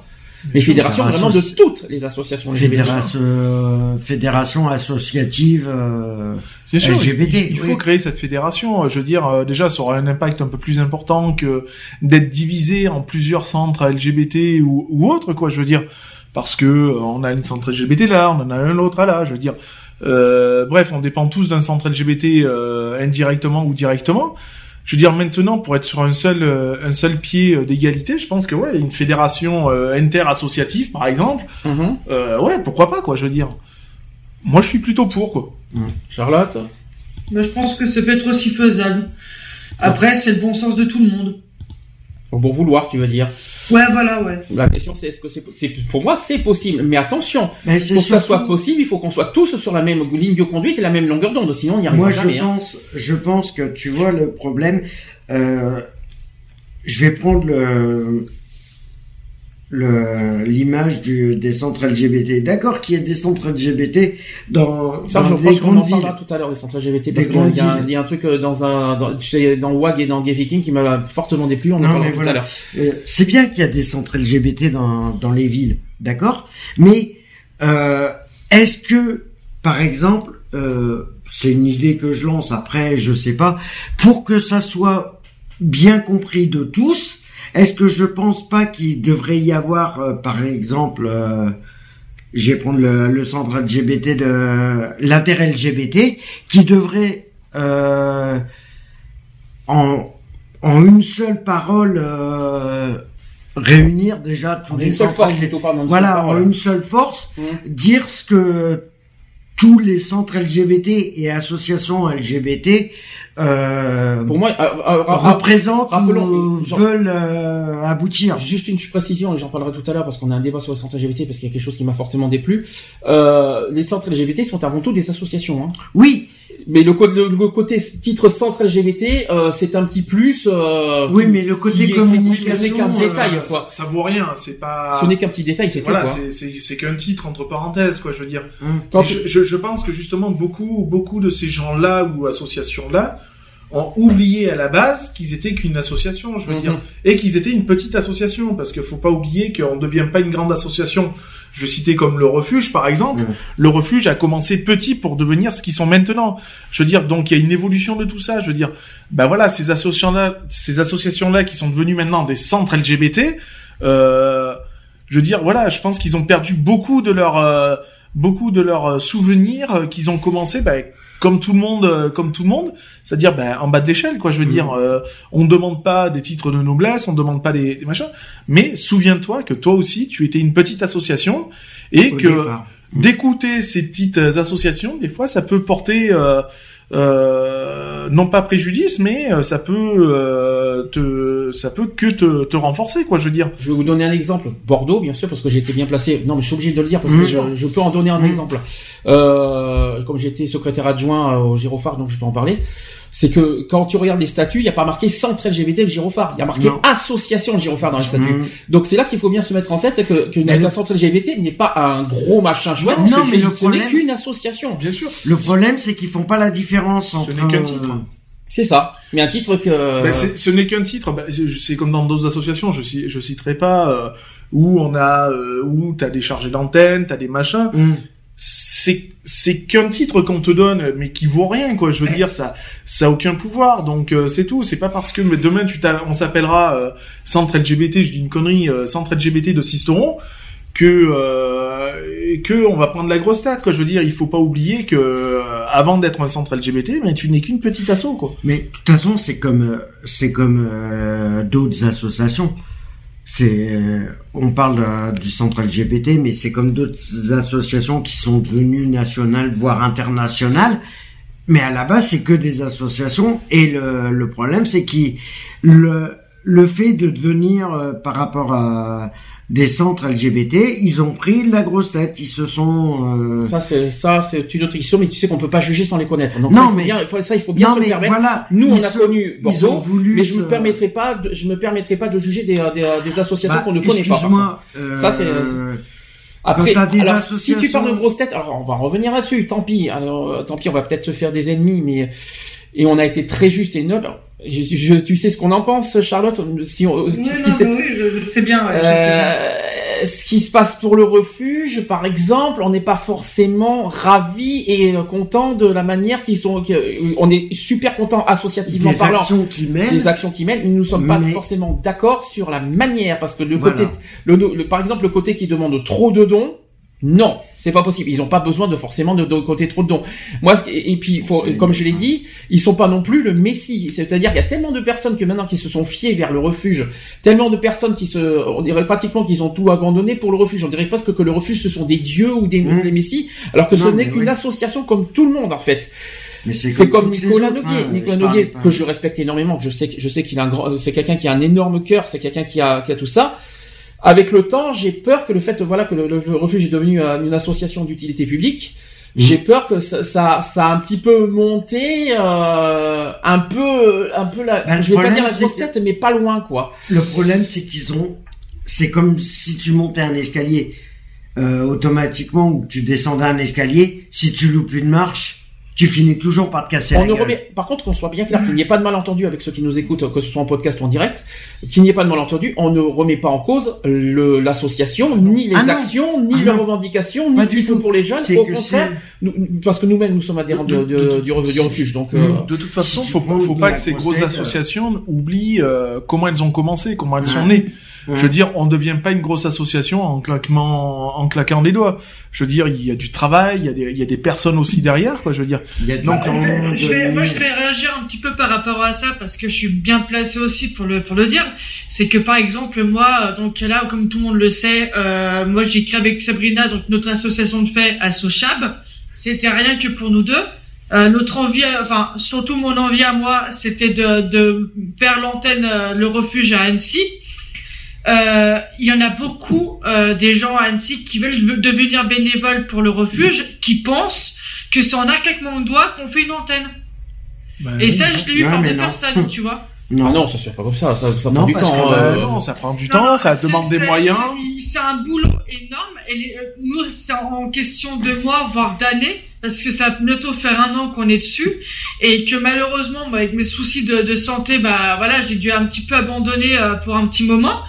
Les fédérations vraiment de toutes les associations LGBT. Fédération, euh, fédération associative euh, LGBT. Il, faut créer cette fédération. Je veux dire, euh, déjà, ça aura un impact un peu plus important que d'être divisé en plusieurs centres LGBT ou, ou autres, quoi. Je veux dire, parce que euh, on a une centre LGBT là, on en a un autre là. Je veux dire, bref, on dépend tous d'un centre LGBT indirectement ou directement je veux dire maintenant pour être sur un seul euh, un seul pied euh, d'égalité, je pense que ouais, une fédération euh, inter-associative par exemple, mhm. ouais, pourquoi pas quoi, je veux dire. Moi je suis plutôt pour quoi. Charlotte Mais je pense que ça peut être aussi faisable. Après, c'est le bon sens de tout le monde. Au bon vouloir, tu veux dire Ouais, voilà, ouais. La question c'est est-ce que c'est pour moi c'est possible, mais attention, pour que ça soit possible, il faut qu'on soit tous sur la même ligne de conduite et la même longueur d'onde, sinon on n'y arrivera jamais. Moi, je hein. pense, je pense que tu vois le problème. Euh, je vais prendre le l'image des centres LGBT. D'accord qu'il y ait des centres LGBT dans, ça, je pense qu'on en parlera tout à l'heure des centres LGBT parce qu'il y, y, a un truc euh, dans un dans, dans WAG et dans Gay Viking qui m'a fortement déplu. On en parlera tout à l'heure. Euh, c'est bien qu'il y a des centres LGBT dans dans les villes, d'accord? Mais euh, est-ce que, par exemple, euh, c'est une idée que je lance. Après, je sais pas. Pour que ça soit bien compris de tous, est-ce que je pense pas qu'il devrait y avoir, euh, par exemple, euh, je vais prendre le, centre LGBT de l'intérêt LGBT, qui devrait euh, en, en une seule parole euh, réunir déjà tous les une seule force, voilà, en une seule force, mmh. dire ce que tous les centres LGBT et associations LGBT euh, pour moi, euh, euh, représentent ou veulent aboutir. Juste une précision, j'en parlerai tout à l'heure parce qu'on a un débat sur les centres LGBT parce qu'il y a quelque chose qui m'a fortement déplu. les centres LGBT sont avant tout des associations. Hein. Oui, mais le, le, côté titre centre LGBT, euh, c'est un petit plus. Euh, oui, mais le côté communication, qu'un détail, ça, Ça, vaut rien, c'est pas. Ce n'est qu'un petit détail, c'est voilà, c'est qu'un titre entre parenthèses, quoi. Je veux dire. Hum. Je, je, je, pense que justement beaucoup, beaucoup de ces gens-là ou associations-là ont oublié à la base qu'ils étaient qu'une association, je veux mhm. dire, et qu'ils étaient une petite association, parce qu'il faut pas oublier qu'on ne devient pas une grande association. Je vais citer comme le refuge, par exemple. Mhm. Le refuge a commencé petit pour devenir ce qu'ils sont maintenant. Je veux dire, donc il y a une évolution de tout ça. Je veux dire, ben voilà, ces associations-là, ces associations-là qui sont devenues maintenant des centres LGBT. Euh, je veux dire, voilà, je pense qu'ils ont perdu beaucoup de leur euh, beaucoup de leurs souvenirs euh, qu'ils ont commencé. Ben, comme tout le monde, euh, comme tout le monde, c'est-à-dire ben, en bas de l'échelle, quoi. Je veux mm. dire, euh, on ne demande pas des titres de noblesse, on ne demande pas des, machins, mais souviens-toi que toi aussi, tu étais une petite association et que d'écouter ces petites associations, des fois, ça peut porter euh, euh, non pas préjudice, mais euh, ça peut euh, te, ça peut que te, te renforcer, quoi. Je veux dire. Je vais vous donner un exemple. Bordeaux, bien sûr, parce que j'étais bien placé. Non, mais je suis obligé de le dire parce que Mmh. je, je peux en donner un Mmh. exemple. Euh, comme j'étais secrétaire adjoint au Girophare, donc je peux en parler. C'est que quand tu regardes les statuts, il n'y a pas marqué centre LGBT le Girophare. Il y a marqué Non. association le Girophare dans les statuts. Mmh. Donc c'est là qu'il faut bien se mettre en tête que, la le- centre LGBT n'est pas un gros machin chouette. Non, c'est mais le juste- ce n'est problème- qu'une association. Bien sûr. Le problème, c'est qu'ils font pas la différence entre. n'est qu'un titre. C'est ça. Mais un titre que. Ben, ce n'est qu'un titre. Ben, c'est- comme dans d'autres associations. Je, je citerai pas euh, où on a euh, où t'as des chargés d'antenne, t'as des machins. Hum. C'est c'est qu'un titre qu'on te donne, mais qui vaut rien quoi. Je veux dire ça ça a aucun pouvoir. Donc euh, c'est tout. C'est pas parce que mais demain tu on s'appellera euh, centre LGBT. Je dis une connerie. euh, centre LGBT de Sisteron que euh, que on va prendre la grosse tête quoi. Je veux dire il faut pas oublier que euh, avant d'être un centre LGBT, mais tu n'es qu'une petite asso quoi. Mais de toute façon, c'est comme euh, c'est comme euh, d'autres associations. C'est euh, on parle euh, du centre LGBT, mais c'est comme d'autres associations qui sont devenues nationales, voire internationales. Mais à la base, c'est que des associations. Et le, le problème, c'est que le le fait de devenir euh, par rapport à des centres LGBT, ils ont pris la grosse tête. Ils se sont euh, Ça, c'est ça, c'est une autre question, mais tu sais qu'on peut pas juger sans les connaître. Donc Non, ça, il faut mais- bien, faut- ça, il faut bien non se le mais permettre. voilà. Nous, on a se- connu ils ont voulu mais je se- me permettrai pas, de, je me permettrai pas de juger des, euh, des, euh, des associations Bah, qu'on ne connaît pas. Excuse-moi. euh, Ça, c'est- Après, Quand des alors, si tu associations- parles de grosses têtes, alors on va revenir là-dessus. Tant pis, alors, euh, tant pis, on va peut-être se faire des ennemis, mais et on a été très juste et noble. Je, je- tu sais ce qu'on en pense, Charlotte Si on, ce qui- Oui, ce non, qui s'est- mais oui, je, je sais bien. ouais, je sais bien. euh, ce qui se passe pour le refuge, par exemple, on n'est pas forcément ravi et content de la manière qu'ils sont. on est super content associativement des parlant actions qui mènent. des actions qu'ils mènent. Nous ne sommes pas Mais- forcément d'accord sur la manière parce que le Voilà. côté, le, le- par exemple, le côté qui demande trop de dons. Non, c'est pas possible. Ils n'ont pas besoin de forcément de, de côté trop de dons. Moi, et, et puis, faut, comme je l'ai dit, ils sont pas non plus le messie. C'est-à-dire, il y a tellement de personnes que maintenant qui se sont fiées vers le refuge, tellement de personnes qui se, on dirait pratiquement qu'ils ont tout abandonné pour le refuge. On dirait presque que le refuge ce sont des dieux ou des, Mm. des messies, alors que ce n'est qu'une oui. association comme tout le monde en fait. C'est comme Nicolas Noguier, hein, Nicolas Noguier que je respecte énormément. Je sais, je sais qu'il a un grand, c'est quelqu'un qui a un énorme cœur, c'est quelqu'un qui a, qui a tout ça. Avec le temps, j'ai peur que le fait, voilà, que le, refuge est devenu euh, une association d'utilité publique. Mhm. J'ai peur que ça, ça, ça a un petit peu monté, euh, un peu, un peu la, Bah, je vais pas dire la grosse tête, mais pas loin, quoi. Le problème, c'est qu'ils ont. C'est comme si tu montais un escalier euh, automatiquement ou que tu descendais un escalier. Si tu loupes une marche, tu finis toujours par te casser On la gueule. remet, par contre, qu'on soit bien clair, qu'il n'y ait pas de malentendu avec ceux qui nous écoutent, que ce soit en podcast ou en direct, qu'il n'y ait pas de malentendu, on ne remet pas en cause le- l'association, ni les Ah non. actions, ni Ah leurs non. revendications, Pas ni ce du qu'ils font tout. pour les jeunes. Au contraire, nous- parce que nous-mêmes, nous sommes adhérents de- De- de- de- du, du refuge, donc. euh. De toute façon, Si faut, faut de pas que ces grosse grosses tête, associations oublient euh, comment elles ont commencé, comment elles sont nées. Ouais. Je veux dire, on ne devient pas une grosse association en claquement, en claquant des doigts. Je veux dire, il y a du travail, il y a des, il y a des personnes aussi derrière, quoi. Je veux dire, Il y a Donc, on- Je vais- moi, je vais réagir un petit peu par rapport à ça parce que je suis bien placé aussi pour le pour le dire. C'est que par exemple moi, donc là, comme tout le monde le sait, euh, moi j'ai créé avec Sabrina donc notre association de fait à Sochab. C'était rien que pour nous deux. Euh, notre envie, enfin surtout mon envie à moi, c'était de, de faire l'antenne, euh, le refuge à Annecy. Euh, Il y en a beaucoup euh, des gens à Annecy qui veulent devenir bénévoles pour le refuge, qui pensent que c'est en un claquement de doigts qu'on fait une antenne. ben, Et ça, je l'ai eu Ouais, par non. personnes, tu vois. Non. Ah non, ça se fait pas comme ça, ça, ça Non, prend du parce temps. que, euh, non, ça prend du Non, temps, ça demande des moyens. c'est- C'est un boulot énorme. Et les- euh, nous, c'est en question de mois, voire d'années, parce que ça va bientôt faire un an qu'on est dessus, et que malheureusement, bah, avec mes soucis de, de santé, bah voilà, j'ai dû un petit peu abandonner euh, pour un petit moment.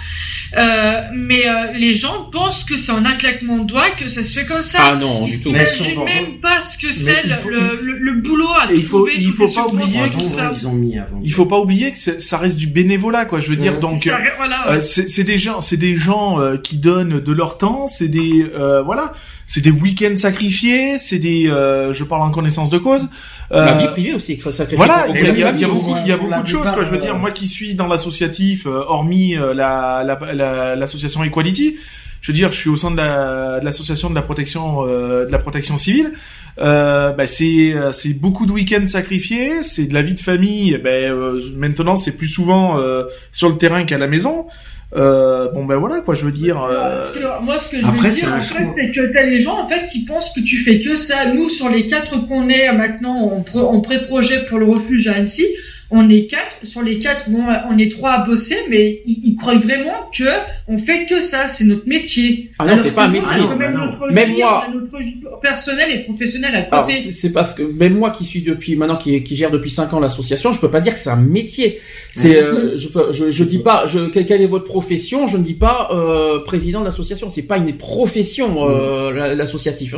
Euh, mais euh, les gens pensent que c'est en un claquement de doigts que ça se fait comme ça. Ah non, Ils du tout. Sur- même pas ce que c'est le, faut- le, le- le boulot à Et il faut- trouver, il faut pas oublier ans, ça. ouais, ils ont mis avant. Il faut pas oublier que ça reste du bénévolat, quoi. Je veux dire, Ouais. donc. Ça- voilà, ouais. Euh, c'est c'est des gens, c'est des gens euh, qui donnent de leur temps, c'est des euh, voilà, c'est des week-ends sacrifiés, c'est des, euh, je parle en connaissance de cause. Euh, La vie privée aussi, sacrifiée voilà, il y y a- la il y a beaucoup, il y a beaucoup la de choses. Quoi. Je veux euh, dire, moi qui suis dans l'associatif, euh, hormis euh, la la- la- l'association Equality, je veux dire, je suis au sein de la- de l'association de la protection euh, de la protection civile. Euh, bah, c'est euh, c'est beaucoup de week-ends sacrifiés, c'est de la vie de famille. Ben euh, maintenant, c'est plus souvent euh, sur le terrain qu'à la maison. Euh, bon ben voilà quoi, je veux dire. euh, que moi, ce que je Après, veux c'est dire, un en fait, c'est que t'as les gens, en fait, ils pensent que tu fais que ça. Nous, sur les quatre qu'on est maintenant en pré-projet pour le refuge à Annecy, on est quatre. Sur les quatre, bon, on est trois à bosser, mais ils, ils croient vraiment que on fait que ça. C'est notre métier. Ah non, Alors c'est pas un métier. même Ah non. notre Même moi- on a notre vie personnelle et professionnelle à Alors, côté. c'est c'est parce que même moi qui suis depuis maintenant qui, qui gère depuis 5 ans l'association, je peux pas dire que c'est un métier. C'est euh, je peux je, je dis pas je quelle, est votre profession, je ne dis pas euh, président de l'association, c'est pas une profession euh, la- l'associatif.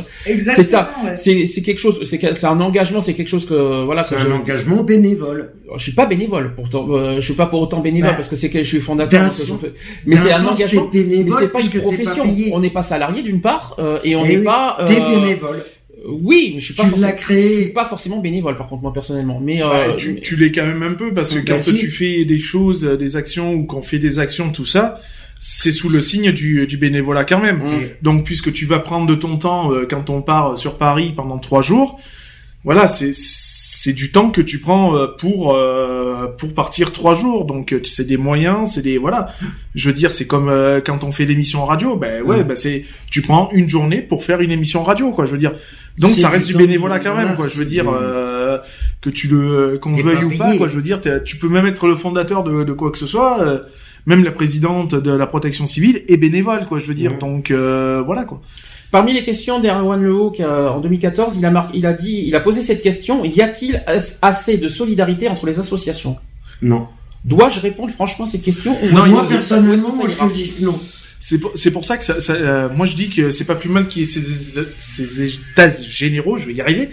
C'est un ouais. c'est c'est quelque chose c'est c'est un engagement, c'est quelque chose que voilà C'est je, un engagement bénévole. je suis pas bénévole pourtant euh, je suis pas pour autant bénévole Bah, parce que c'est que je suis fondateur je sens- mais c'est un sens, engagement t'es bénévole mais c'est pas une t'es pas profession. on n'est pas salarié d'une part euh, et on n'est oui, pas T'es euh, bénévole. oui, mais je suis pas Tu l'as je suis créé. pas forcément bénévole par contre moi personnellement mais Bah, euh, tu, mais- tu l'es quand même un peu parce que Bah, quand tu fais des choses, euh, des actions ou qu'on fait des actions, tout ça, c'est sous le signe du, du bénévolat quand même. Mm. Donc puisque tu vas prendre de ton temps euh, quand on part sur Paris pendant trois jours, voilà, c'est c'est du temps que tu prends euh, pour euh, pour partir trois jours. Donc euh, c'est des moyens, c'est des voilà. Je veux dire, c'est comme euh, quand on fait l'émission radio, ben ouais, ben c'est tu prends une journée pour faire une émission radio, quoi. Je veux dire. Donc ça reste du bénévolat quand même, quoi. Je veux dire. euh, que tu le qu'on T'es veuille ou pas quoi je veux dire tu peux même être le fondateur de, de quoi que ce soit euh, même la présidente de la protection civile est bénévole quoi je veux dire donc euh, voilà quoi Parmi les questions d'Erwan euh, en 2014, il a, mar- il a dit, il a posé cette question y a-t-il as- assez de solidarité entre les associations? Non. Dois-je répondre franchement à cette question ou Non, moi personnellement, moi je te dis non. c'est pour, ça que ça, ça, euh, moi je dis que c'est pas plus mal qu'il y ait ces, ces états généraux je vais y arriver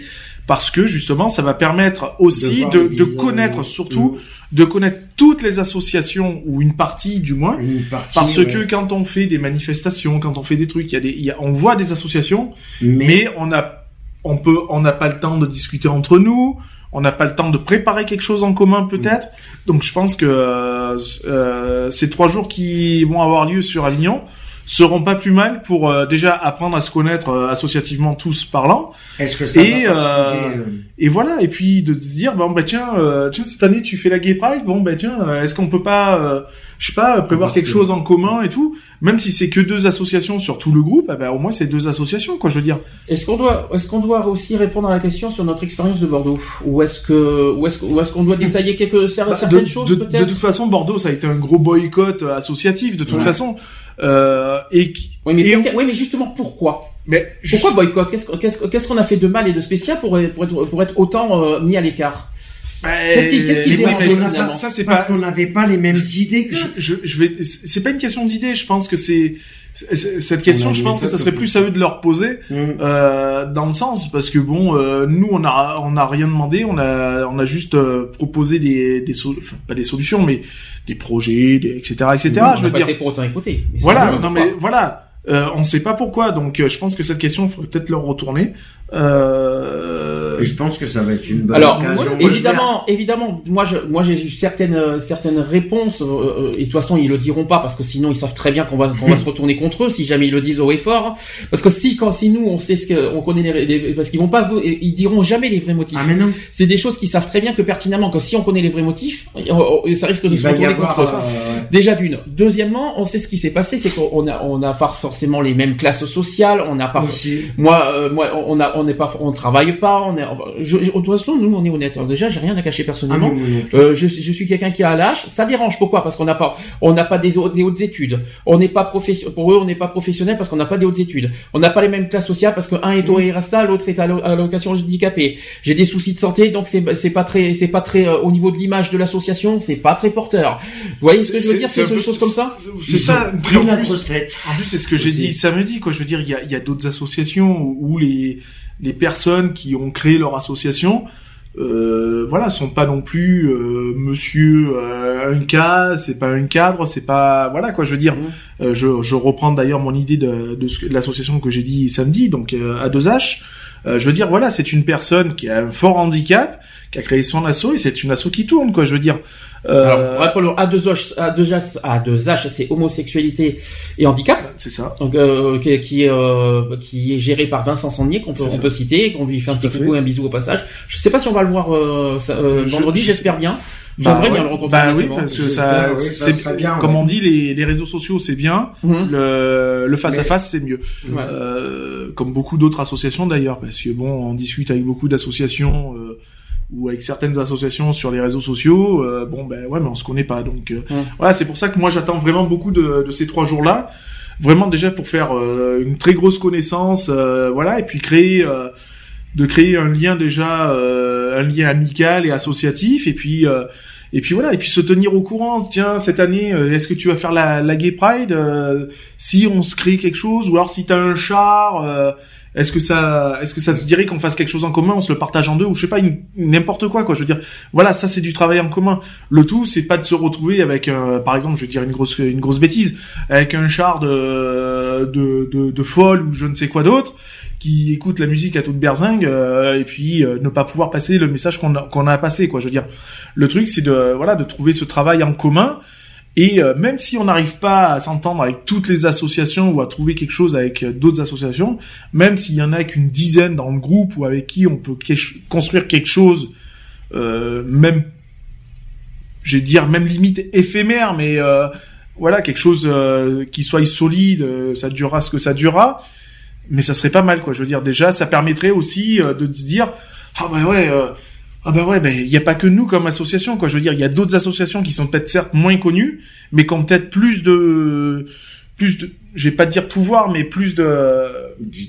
parce que justement ça va permettre aussi de, de connaître surtout de connaître toutes les associations ou une partie du moins Une partie. parce ouais. que quand on fait des manifestations quand on fait des trucs il y a des y a, on voit des associations mais, mais on a on peut on n'a pas le temps de discuter entre nous on n'a pas le temps de préparer quelque chose en commun peut-être donc je pense que euh, euh, ces trois jours qui vont avoir lieu sur Avignon seront pas plus mal pour euh, déjà apprendre à se connaître euh, associativement tous parlant. Est-ce que ça et, va euh, euh, et voilà et puis de se dire bon bah tiens euh, tiens cette année tu fais la Gay Pride bon bah tiens euh, est-ce qu'on peut pas euh, je sais pas prévoir quelque que- chose en commun et tout? Même si c'est que deux associations sur tout le groupe eh ben au moins c'est deux associations quoi je veux dire. Est-ce qu'on doit, est-ce qu'on doit aussi répondre à la question sur notre expérience de Bordeaux? Ou est-ce que, ou est-ce que- ou est-ce qu'on doit détailler quelques Bah, certaines de, choses de- de peut-être toute façon, Bordeaux, ça a été un gros boycott associatif de toute Ouais. façon. Euh, et qui- Oui, mais, et oui, mais justement pourquoi? Mais Pourquoi boycott? Qu'est-ce qu'on qu'est-ce, qu'est-ce qu'on a fait de mal et de spécial pour, pour être, pour être autant euh, mis à l'écart? Qu'est-ce qui- qu'est-ce qui dérange ça, ça, finalement? ça, c'est parce pas. qu'on n'avait pas les mêmes idées que. Je, je, je vais. C'est pas une question d'idée. Je pense que c'est c'est- cette question. Je pense que ça serait plus à eux de leur poser. Hum. Euh, dans le sens parce que bon euh, nous on a on a rien demandé on a on a juste euh, proposé des des so- enfin, pas des solutions mais des projets des, etc etc On je n'a veux pas dire été pour autant écouté. Mais Voilà, non mais voilà, euh, on sait pas pourquoi, donc euh, je pense que cette question, il faudrait peut-être leur retourner. Euh... Et je pense que ça va être une bonne Alors occasion. moi, évidemment, évidemment, moi je, moi j'ai eu certaines euh, certaines réponses euh, euh, et de toute façon ils le diront pas parce que sinon ils savent très bien qu'on va qu'on va se retourner contre eux si jamais ils le disent haut et fort. Parce que si quand si nous on sait ce que on connaît les, les- parce qu'ils vont pas ils diront jamais les vrais motifs. Ah mais non. C'est des choses qu'ils savent très bien que pertinemment que si on connaît les vrais motifs, euh, euh, ça risque de Il se retourner avoir. contre eux. euh, Déjà d'une. Deuxièmement, on sait ce qui s'est passé, c'est qu'on a on a pas forcément les mêmes classes sociales, on n'a pas aussi. moi, euh, moi, on a, on n'est pas, on travaille pas, on est, je, je, de toute façon, nous, on est honnête. Alors déjà, j'ai rien à cacher Ah, personnellement. plus. Euh, je, je suis quelqu'un qui a l'âge. Ça dérange. Pourquoi? Parce qu'on n'a pas, on n'a pas des, hautes- des hautes études. On n'est pas. Pour eux, on n'est pas professionnel parce qu'on n'a pas des hautes études. On n'a pas les mêmes classes sociales parce que un est au RSA, l'autre est à l'o- à l'allocation handicapé. J'ai des soucis de santé, donc c'est, c'est pas très, c'est pas très euh, au niveau de l'image de l'association, c'est pas très porteur. Vous voyez ce que je veux dire? C'est des choses comme ça? C'est ça. pris la en plus, en plus, c'est ce que j'ai dit samedi, quoi. Je veux dire, il y a, y a d'autres associations où, où les les personnes qui ont créé leur association, euh, voilà, sont pas non plus euh, Monsieur euh, un cas, c'est pas un cadre, c'est pas voilà quoi. Je veux dire, euh, je, je reprends d'ailleurs mon idée de, l'association que j'ai dit samedi, donc à 2H. Euh, je veux dire, voilà, c'est une personne qui a un fort handicap, qui a créé son asso et c'est une asso qui tourne, quoi. Je veux dire, Euh, Alors, rappelons A2H, A2H, A2H, c'est homosexualité et handicap. C'est ça. Donc, euh, qui, qui, euh, qui est géré par Vincent Sandier, qu'on peut, on peut citer, qu'on lui fait un petit coucou et un bisou au passage. Je sais pas si on va le voir euh, euh vendredi, j'espère bien. J'aimerais bah bien le rencontrer. Bah oui, parce que ça, c'est bien. Comme on dit, les, les réseaux sociaux c'est bien, mhm. le, le face à face c'est mieux. Euh, comme beaucoup d'autres associations d'ailleurs, parce que bon, on discute avec beaucoup d'associations. Euh, ou avec certaines associations sur les réseaux sociaux, euh, bon ben ouais, mais on se connaît pas, donc euh, voilà, c'est pour ça que moi j'attends vraiment beaucoup de, de ces trois jours-là, vraiment déjà pour faire euh, une très grosse connaissance, voilà, et puis créer, de créer un lien déjà, un lien amical et associatif, et puis et puis voilà, et puis se tenir au courant. Tiens, cette année, est-ce que tu vas faire la, la Gay Pride Si on se crée quelque chose, ou alors si t'as un char, est-ce que ça, est-ce que ça te dirait qu'on fasse quelque chose en commun, on se le partage en deux ou je sais pas, n'importe quoi quoi. Je veux dire, voilà, ça c'est du travail en commun. Le tout, c'est pas de se retrouver avec, euh, par exemple, je veux dire une grosse, une grosse bêtise, avec un char de, de, de, de folle ou je ne sais quoi d'autre qui écoute la musique à toute berzingue euh, et puis euh, ne pas pouvoir passer le message qu'on a, qu'on a passé quoi. Je veux dire, le truc c'est de voilà de trouver ce travail en commun et euh, même si on n'arrive pas à s'entendre avec toutes les associations ou à trouver quelque chose avec euh, d'autres associations, même s'il y en a qu'une dizaine dans le groupe ou avec qui on peut construire quelque chose, euh, même, je vais dire même limite éphémère, mais euh, voilà quelque chose qui soit solide, ça durera ce que ça durera, mais ça serait pas mal quoi. Je veux dire déjà, ça permettrait aussi de se dire ah bah ouais ah ben ouais, ben il n'y a pas que nous comme association, quoi. Je veux dire, il y a d'autres associations qui sont peut-être certes moins connues, mais qui ont peut-être plus de, plus de, je vais pas dire pouvoir, mais plus de,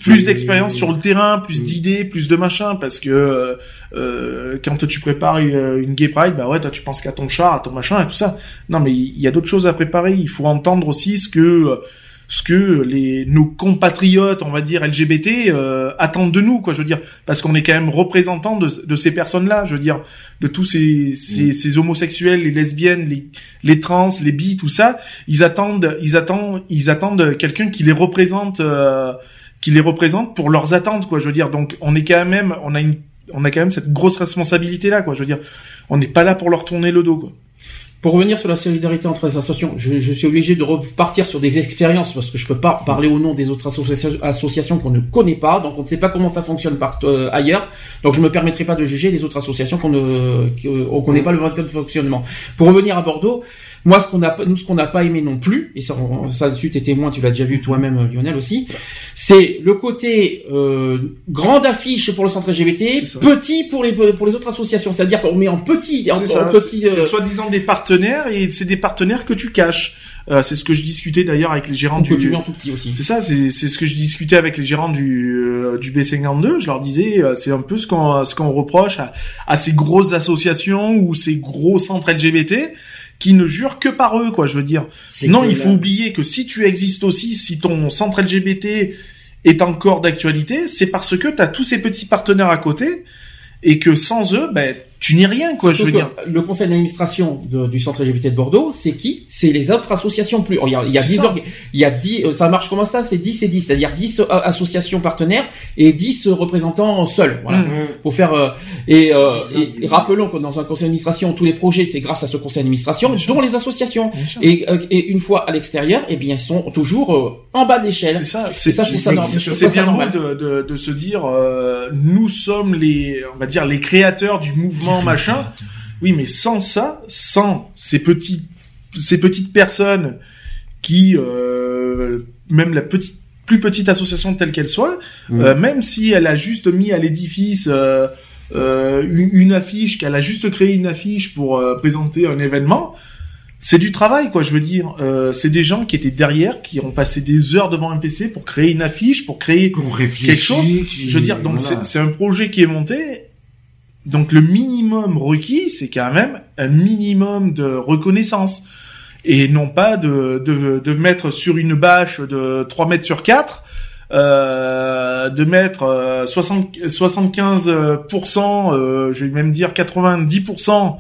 plus d'expérience sur le terrain, plus mm. d'idées, plus de machin, parce que euh, quand tu prépares une, gay pride, bah ouais, toi tu penses qu'à ton char, à ton machin et tout ça. Non, mais il y a d'autres choses à préparer. Il faut entendre aussi ce que ce que les nos compatriotes, on va dire LGBT, euh, attendent de nous, quoi. Je veux dire, parce qu'on est quand même représentant de, de ces personnes-là. Je veux dire, de tous ces, ces, mm. ces, homosexuels, les lesbiennes, les, les trans, les bi, tout ça. Ils attendent, ils attendent, ils attendent quelqu'un qui les représente, euh, qui les représente pour leurs attentes, quoi. Je veux dire, donc on est quand même, on a une, on a quand même cette grosse responsabilité là, quoi. Je veux dire, on n'est pas là pour leur tourner le dos, quoi. Pour revenir sur la solidarité entre les associations, je, je, suis obligé de repartir sur des expériences parce que je peux pas parler au nom des autres associations, qu'on ne connaît pas, donc on ne sait pas comment ça fonctionne euh, ailleurs. Donc je me permettrai pas de juger les autres associations qu'on ne qu'on connaît pas le mode de fonctionnement. Pour revenir à Bordeaux, moi, ce qu'on a, nous, ce qu'on n'a pas aimé non plus, et ça, ça dessus t'es témoin, tu l'as déjà vu toi-même, Lionel aussi, c'est le côté euh, grande affiche pour le centre LGBT, petit pour les pour les autres associations. C'est-à-dire qu'on met en petit, en, petit. C'est euh, soi-disant des partenaires et c'est des partenaires que tu caches. Euh, c'est ce que je discutais d'ailleurs avec les gérants du. Tu en tout petit aussi. C'est ça, c'est ce que je discutais avec les gérants du euh, du B52. Je leur disais, euh, c'est un peu ce qu'on ce qu'on reproche à, à ces grosses associations ou ces gros centres LGBT qui ne jurent que par eux, quoi. Je veux dire. Non, il faut oublier que si tu existes aussi, si ton centre LGBT est encore d'actualité, c'est parce que tu as tous ces petits partenaires à côté et que sans eux, ben tu n'es rien, quoi, je veux dire. Le conseil d'administration du centre LGBT de Bordeaux, c'est qui? C'est les autres associations plus. Il y a, il y a 10 il y a 10 ça marche comment ça? C'est 10 et 10, c'est-à-dire 10 euh, associations partenaires et 10 représentants seuls, voilà. Mmh. Pour faire euh, et, euh, et, rappelons que dans un conseil d'administration, tous les projets, c'est grâce à ce conseil d'administration, dont les associations. Et, et, une fois à l'extérieur, eh bien, ils sont toujours en bas de l'échelle. C'est ça, c'est ça, c'est bien normal de, de, de, se dire, nous sommes les, on va dire, les créateurs du mouvement machin. Oui, mais sans ça, sans ces petites, ces petites personnes qui, euh, même la petite, plus petite association telle qu'elle soit, euh, même si elle a juste mis à l'édifice euh, une, affiche, qu'elle a juste créé une affiche pour présenter un événement, c'est du travail, quoi. Je veux dire, c'est des gens qui étaient derrière, qui ont passé des heures devant un PC pour créer une affiche, pour créer quelque chose. Je veux dire, donc c'est un projet qui est monté donc le minimum requis, c'est quand même un minimum de reconnaissance. Et non pas de, de, de mettre sur une bâche de 3 mètres sur 4, euh, de mettre 60, 75%, euh, je vais même dire 90%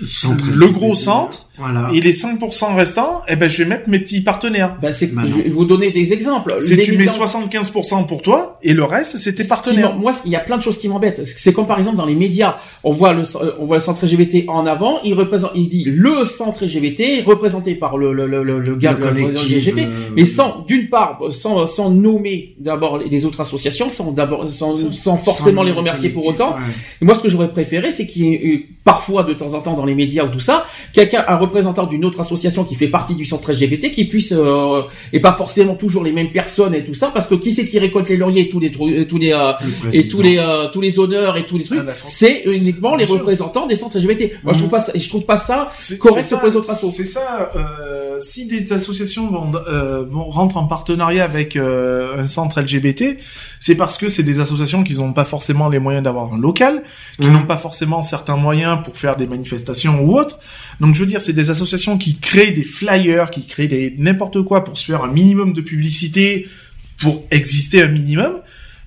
le gros centre et les 5% restants, eh ben, je vais mettre mes petits partenaires. Bah, c'est, je vais vous donner des exemples. Si tu mets 75% pour toi, et le reste, c'est tes partenaires. Moi, il y a plein de choses qui m'embêtent. C'est comme par exemple dans les médias, on voit le, on voit le centre LGBT en avant, il représente, il dit le centre LGBT représenté par le, le, le, le gars le LGBT, euh, mais sans, d'une part, sans, sans nommer d'abord les autres associations, sans d'abord, sans, sans, forcément les remercier pour autant. moi, ce que j'aurais préféré, c'est qu'il y ait parfois, de temps en temps, dans les médias ou tout ça, quelqu'un, un représentant d'une autre association qui fait partie du centre LGBT qui puisse euh, et pas forcément toujours les mêmes personnes et tout ça parce que qui c'est qui récolte les lauriers et tous les tous les euh, et tous les euh, tous les honneurs et tous les trucs ah, c'est uniquement les représentants des centres LGBT moi je trouve pas je trouve pas ça correct pour les autres associations c'est ça si des associations vont, vont rentrent en partenariat avec un centre LGBT c'est parce que c'est des associations qui n'ont pas forcément les moyens d'avoir un local qui mmh. n'ont pas forcément certains moyens pour faire des manifestations ou autres donc je veux dire, c'est des associations qui créent des flyers, qui créent des n'importe quoi pour se faire un minimum de publicité, pour exister un minimum.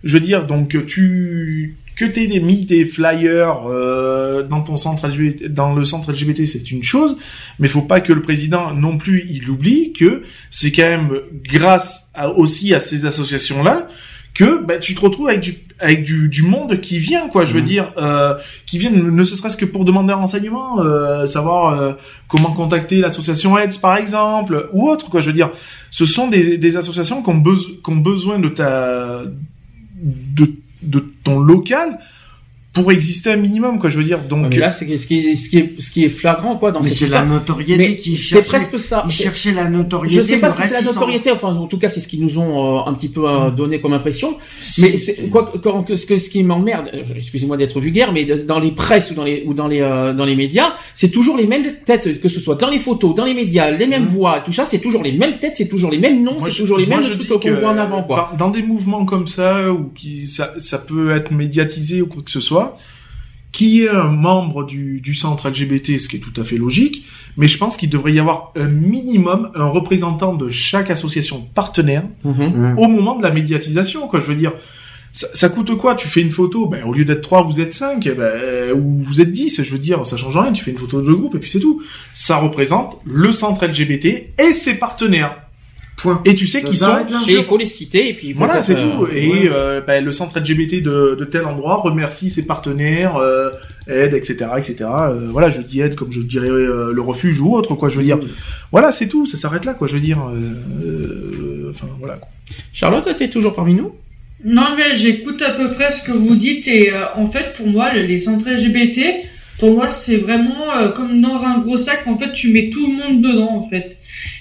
Je veux dire, donc tu que t'aies mis des flyers euh, dans ton centre LGBT, dans le centre LGBT, c'est une chose, mais faut pas que le président non plus il oublie que c'est quand même grâce aussi à ces associations là que bah, tu te retrouves avec du avec du, du monde qui vient quoi je veux mmh. dire euh, qui vient ne serait-ce que pour demander un renseignement euh, savoir euh, comment contacter l'association AIDS par exemple ou autre quoi je veux dire ce sont des, des associations qui ont, qui ont besoin de ta de, de ton local pour exister un minimum quoi je veux dire. Donc mais là c'est ce qui est ce qui est ce qui est flagrant quoi dans mais c'est la notoriété qui c'est presque ça. ils cherchaient la notoriété je sais pas si c'est la notoriété enfin en tout cas c'est ce qu'ils nous ont euh, un petit peu euh, donné comme impression. Mais quoi quand ce que ce qui m'emmerde euh, excusez-moi d'être vulgaire mais dans les presses ou dans les ou dans les dans les médias c'est toujours les mêmes têtes que ce soit dans les photos dans les médias les mêmes mmh. voix tout ça c'est toujours les mêmes têtes c'est toujours les mêmes noms c'est toujours les mêmes trucs qu'on voit en avant quoi. dans, des mouvements comme ça ou qui ça ça peut être médiatisé ou quoi que ce soit qui est un membre du, du, centre LGBT, ce qui est tout à fait logique, mais je pense qu'il devrait y avoir un minimum, un représentant de chaque association partenaire mhm. au moment de la médiatisation, quoi. Je veux dire, ça, ça coûte quoi? Tu fais une photo, ben, au lieu d'être trois, vous êtes cinq, ben, ou vous êtes dix, je veux dire, ça change rien, tu fais une photo de groupe et puis c'est tout. Ça représente le centre LGBT et ses partenaires. Et tu sais qu'ils sont. Et il faut les citer et puis voilà, c'est tout. Et euh, bah, le centre LGBT de, de, tel endroit remercie ses partenaires, euh, aide, etc., etc. Euh, voilà, je dis aide comme je dirais euh, le refuge ou autre, quoi. Je veux dire. Voilà, c'est tout. Ça s'arrête là, quoi. Je veux dire. Euh, enfin, voilà. Quoi. Charlotte, t'es toujours parmi nous? Non, mais j'écoute à peu près ce que vous dites et en fait, pour moi, les centres LGBT, pour moi, c'est vraiment comme dans un gros sac. En fait, tu mets tout le monde dedans, en fait.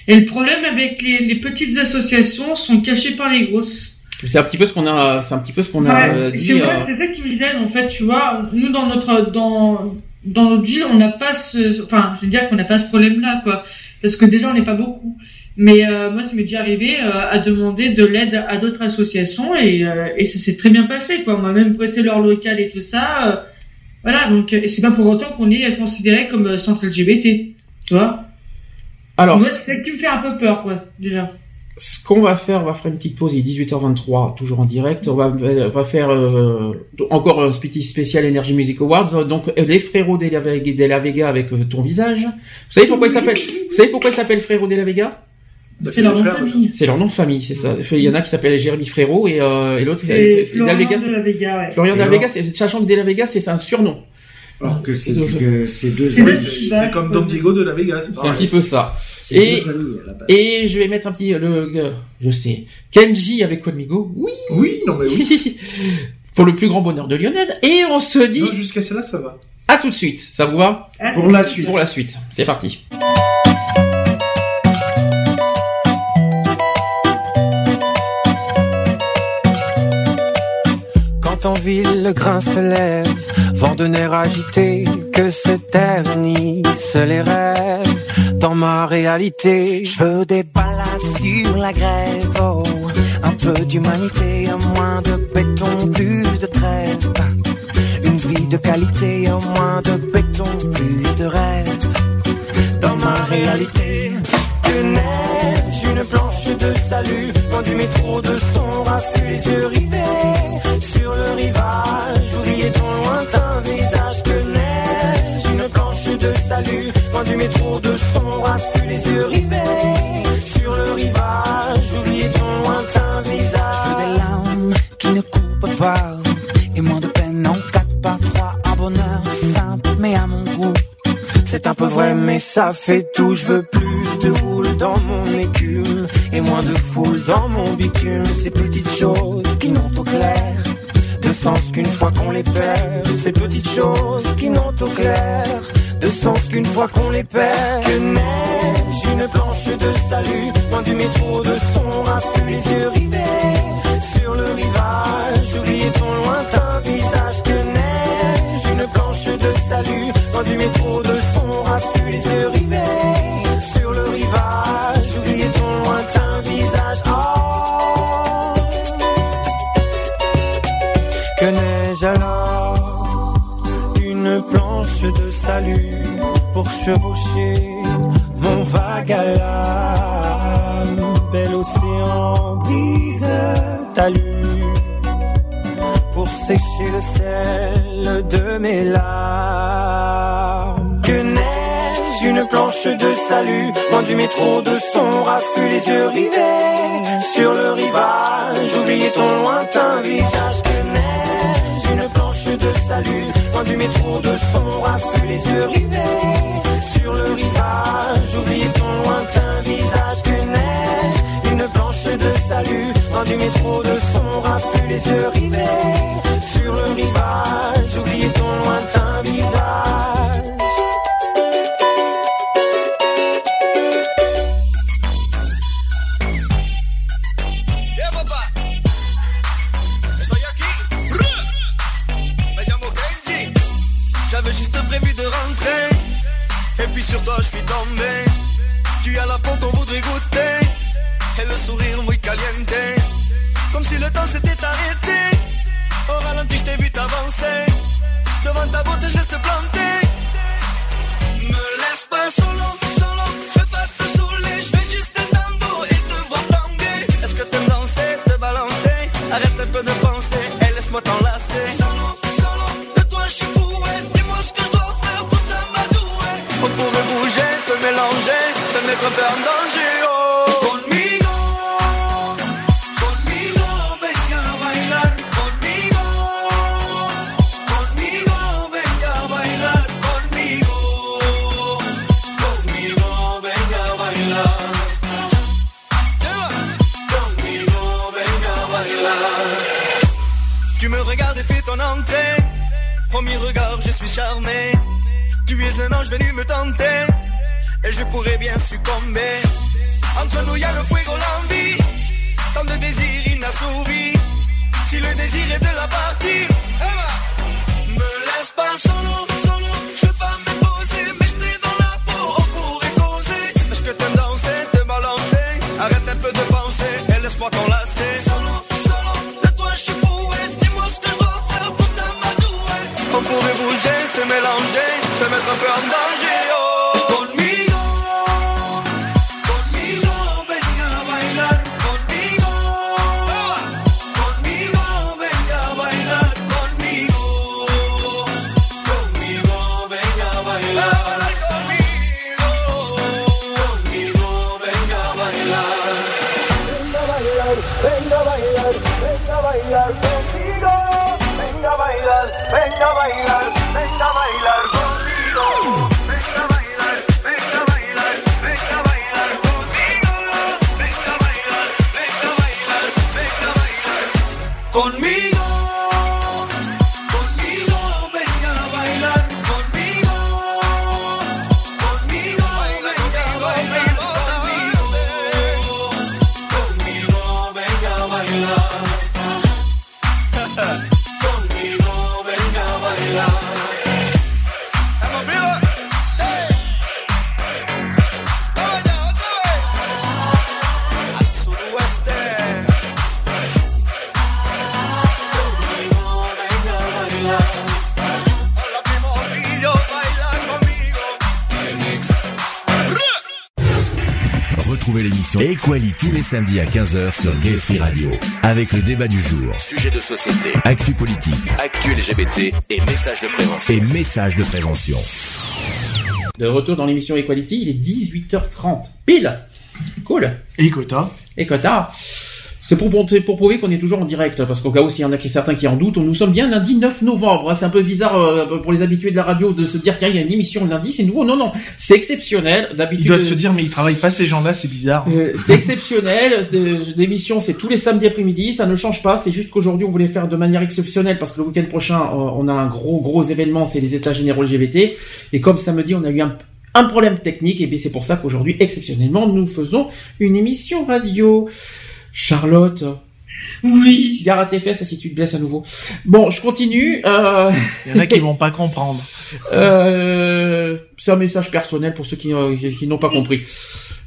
Et le problème avec les, petites associations sont cachées par les grosses. C'est un petit peu ce qu'on a, c'est un petit peu ce qu'on a dit. C'est vrai, euh, ça qui nous aide en fait, tu vois. Nous dans notre dans dans notre ville, on n'a pas ce, enfin, je veux dire qu'on n'a pas ce problème-là, quoi, parce que déjà on n'est pas beaucoup. Mais euh, moi, ça m'est déjà arrivé euh, à demander de l'aide à d'autres associations et, et ça s'est très bien passé, quoi. On m'a même prêté leur local et tout ça. voilà, donc et c'est pas pour autant qu'on est considéré comme centre LGBT, tu vois. Alors, moi, c'est ça qui me fait un peu peur, quoi, déjà. Ce qu'on va faire, on va faire une petite pause, il est 18h23, toujours en direct. On va, va faire euh, encore un petit spécial Energy Music Awards. Donc, les frérots de la, Vega avec euh, ton visage. Vous savez pourquoi il s'appelle Vous savez pourquoi il s'appelle frérot de la Vega? Bah, c'est leur nom de famille. C'est leur nom de famille, c'est ça. Il y en a qui s'appellent Jérémy Frérot et, euh, et l'autre c'est Florian de la Vega. Ouais. Florian de la Vega, sachant que de la Vega c'est un surnom. Alors que c'est deux. C'est comme Don Diego de la Vega. C'est un petit peu ça. Et, et je vais mettre un petit, le, je sais, Kenji avec Conmigo. Oui. Oui, non mais oui. Pour le plus grand bonheur de Lionel. Et on se dit. jusqu'à celle-là, ça va. À tout de suite. Ça vous va? Pour la suite. Pour la suite. C'est parti. Quand en ville le grain se lève, vent de agité, que s'éternisent les rêves dans ma réalité. Je veux des balades sur la grève, oh, un peu d'humanité, un moins de béton, plus de trêve. Une vie de qualité, un moins de béton, plus de rêve. Dans ma réalité, que neige, une planche de salut, quand du métro de son raffut, les yeux rivés sur le rivage, oubliez ton lointain salut. Loin du métro de son raffut, les yeux rivés sur le rivage. Oubliez ton lointain visage. Je veux des larmes qui ne coupent pas et moins de peine en 4 par 3 Un bonheur simple mais à mon goût. C'est un peu vrai, mais ça fait tout. Je veux plus de houle dans mon écume et moins de foule dans mon bitume. Ces petites choses qui n'ont au clair de sens qu'une fois qu'on les perd. Ces petites choses qui n'ont au clair de sens qu'une fois qu'on les perd. Que neige, une planche de salut, loin du métro de son raffut, les yeux rivés sur le rivage. Oubliez ton lointain visage. Que neige, une planche de salut, loin du métro de son raffut, les yeux rivés une planche de salut pour chevaucher mon vague à. Bel océan brise talus pour sécher le sel de mes larmes. Que neige une planche de salut, loin du métro de son raffut, les yeux rivés sur le rivage. Oubliez ton lointain visage. De salut, loin du métro de son raffut, les yeux rivés sur le rivage. Oubliez ton lointain visage. Que neige une planche de salut, loin du métro de son raffut, les yeux rivés sur le rivage. Oubliez ton lointain visage. Tu as la peau qu'on voudrait goûter. Et le sourire muy caliente. Comme si le temps s'était arrêté. Au ralenti, je t'ai vu t'avancer. Devant ta beauté, je laisse te planter. Me laisse pas solo, charmé. Tu es un ange venu me tenter. Et je pourrais bien succomber. Entre nous, y a le fuego, l'envie. Tant de désirs inassouvis. Si le désir est de la partie, eh ben, me laisse pas solo, l'émission Equality tous les samedis à 15h sur Gay Free Radio. Avec le débat du jour, sujet de société, actu politique, actu LGBT et messages de prévention. Et messages de prévention. De retour dans l'émission Equality, il est 18h30. Pile Cool Et Quota Et Quota c'est pour, prouver qu'on est toujours en direct, parce qu'au cas où s'il y en a qui certains qui en doutent, nous sommes bien lundi 9 novembre. C'est un peu bizarre euh, pour les habitués de la radio de se dire tiens il y a une émission lundi, c'est nouveau. Non non, c'est exceptionnel. D'habitude, ils doivent se dire mais ils travaillent pas ces gens-là, c'est bizarre. Euh, c'est exceptionnel. L'émission c'est tous les samedis après-midi, ça ne change pas. C'est juste qu'aujourd'hui on voulait faire de manière exceptionnelle parce que le week-end prochain euh, on a un gros gros événement, c'est les États généraux LGBT. Et comme samedi on a eu un un problème technique, et bien c'est pour ça qu'aujourd'hui, exceptionnellement, nous faisons une émission radio. Charlotte. Oui. Gare à tes fesses si tu te blesses à nouveau. Bon, je continue. Euh... Il y en a qui vont pas comprendre. Euh... C'est un message personnel pour ceux qui, euh, qui n'ont pas compris.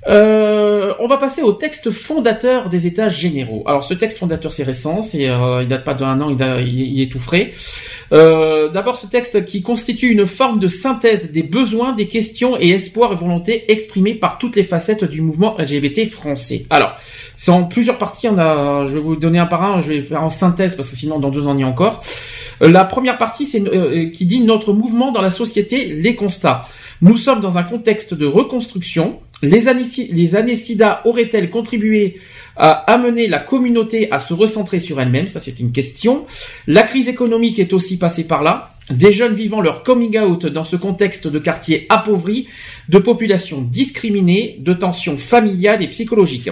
Euh, on va passer au texte fondateur des États généraux. Alors ce texte fondateur c'est récent, c'est euh, il date pas d'un an, il, il, est tout frais. Euh, D'abord ce texte qui constitue une forme de synthèse des besoins, des questions et espoirs et volontés exprimés par toutes les facettes du mouvement LGBT français. Alors c'est en plusieurs parties. On a, je vais vous donner un par un. Je vais faire en synthèse parce que sinon dans deux ans il y a encore. Euh, la première partie c'est euh, qui dit notre mouvement dans la société, les constats. Nous sommes dans un contexte de reconstruction. Les années, les années SIDA auraient-elles contribué à amener la communauté à se recentrer sur elle-même Ça, c'est une question. La crise économique est aussi passée par là. Des jeunes vivant leur coming out dans ce contexte de quartier appauvri, de population discriminée, de tensions familiales et psychologiques.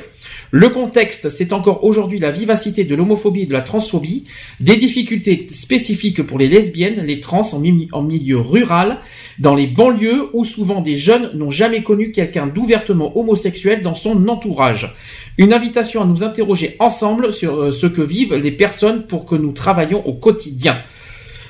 Le contexte, c'est encore aujourd'hui la vivacité de l'homophobie et de la transphobie, des difficultés spécifiques pour les lesbiennes, les trans en, en milieu rural, dans les banlieues où souvent des jeunes n'ont jamais connu quelqu'un d'ouvertement homosexuel dans son entourage. Une invitation à nous interroger ensemble sur euh, ce que vivent les personnes pour que nous travaillions au quotidien.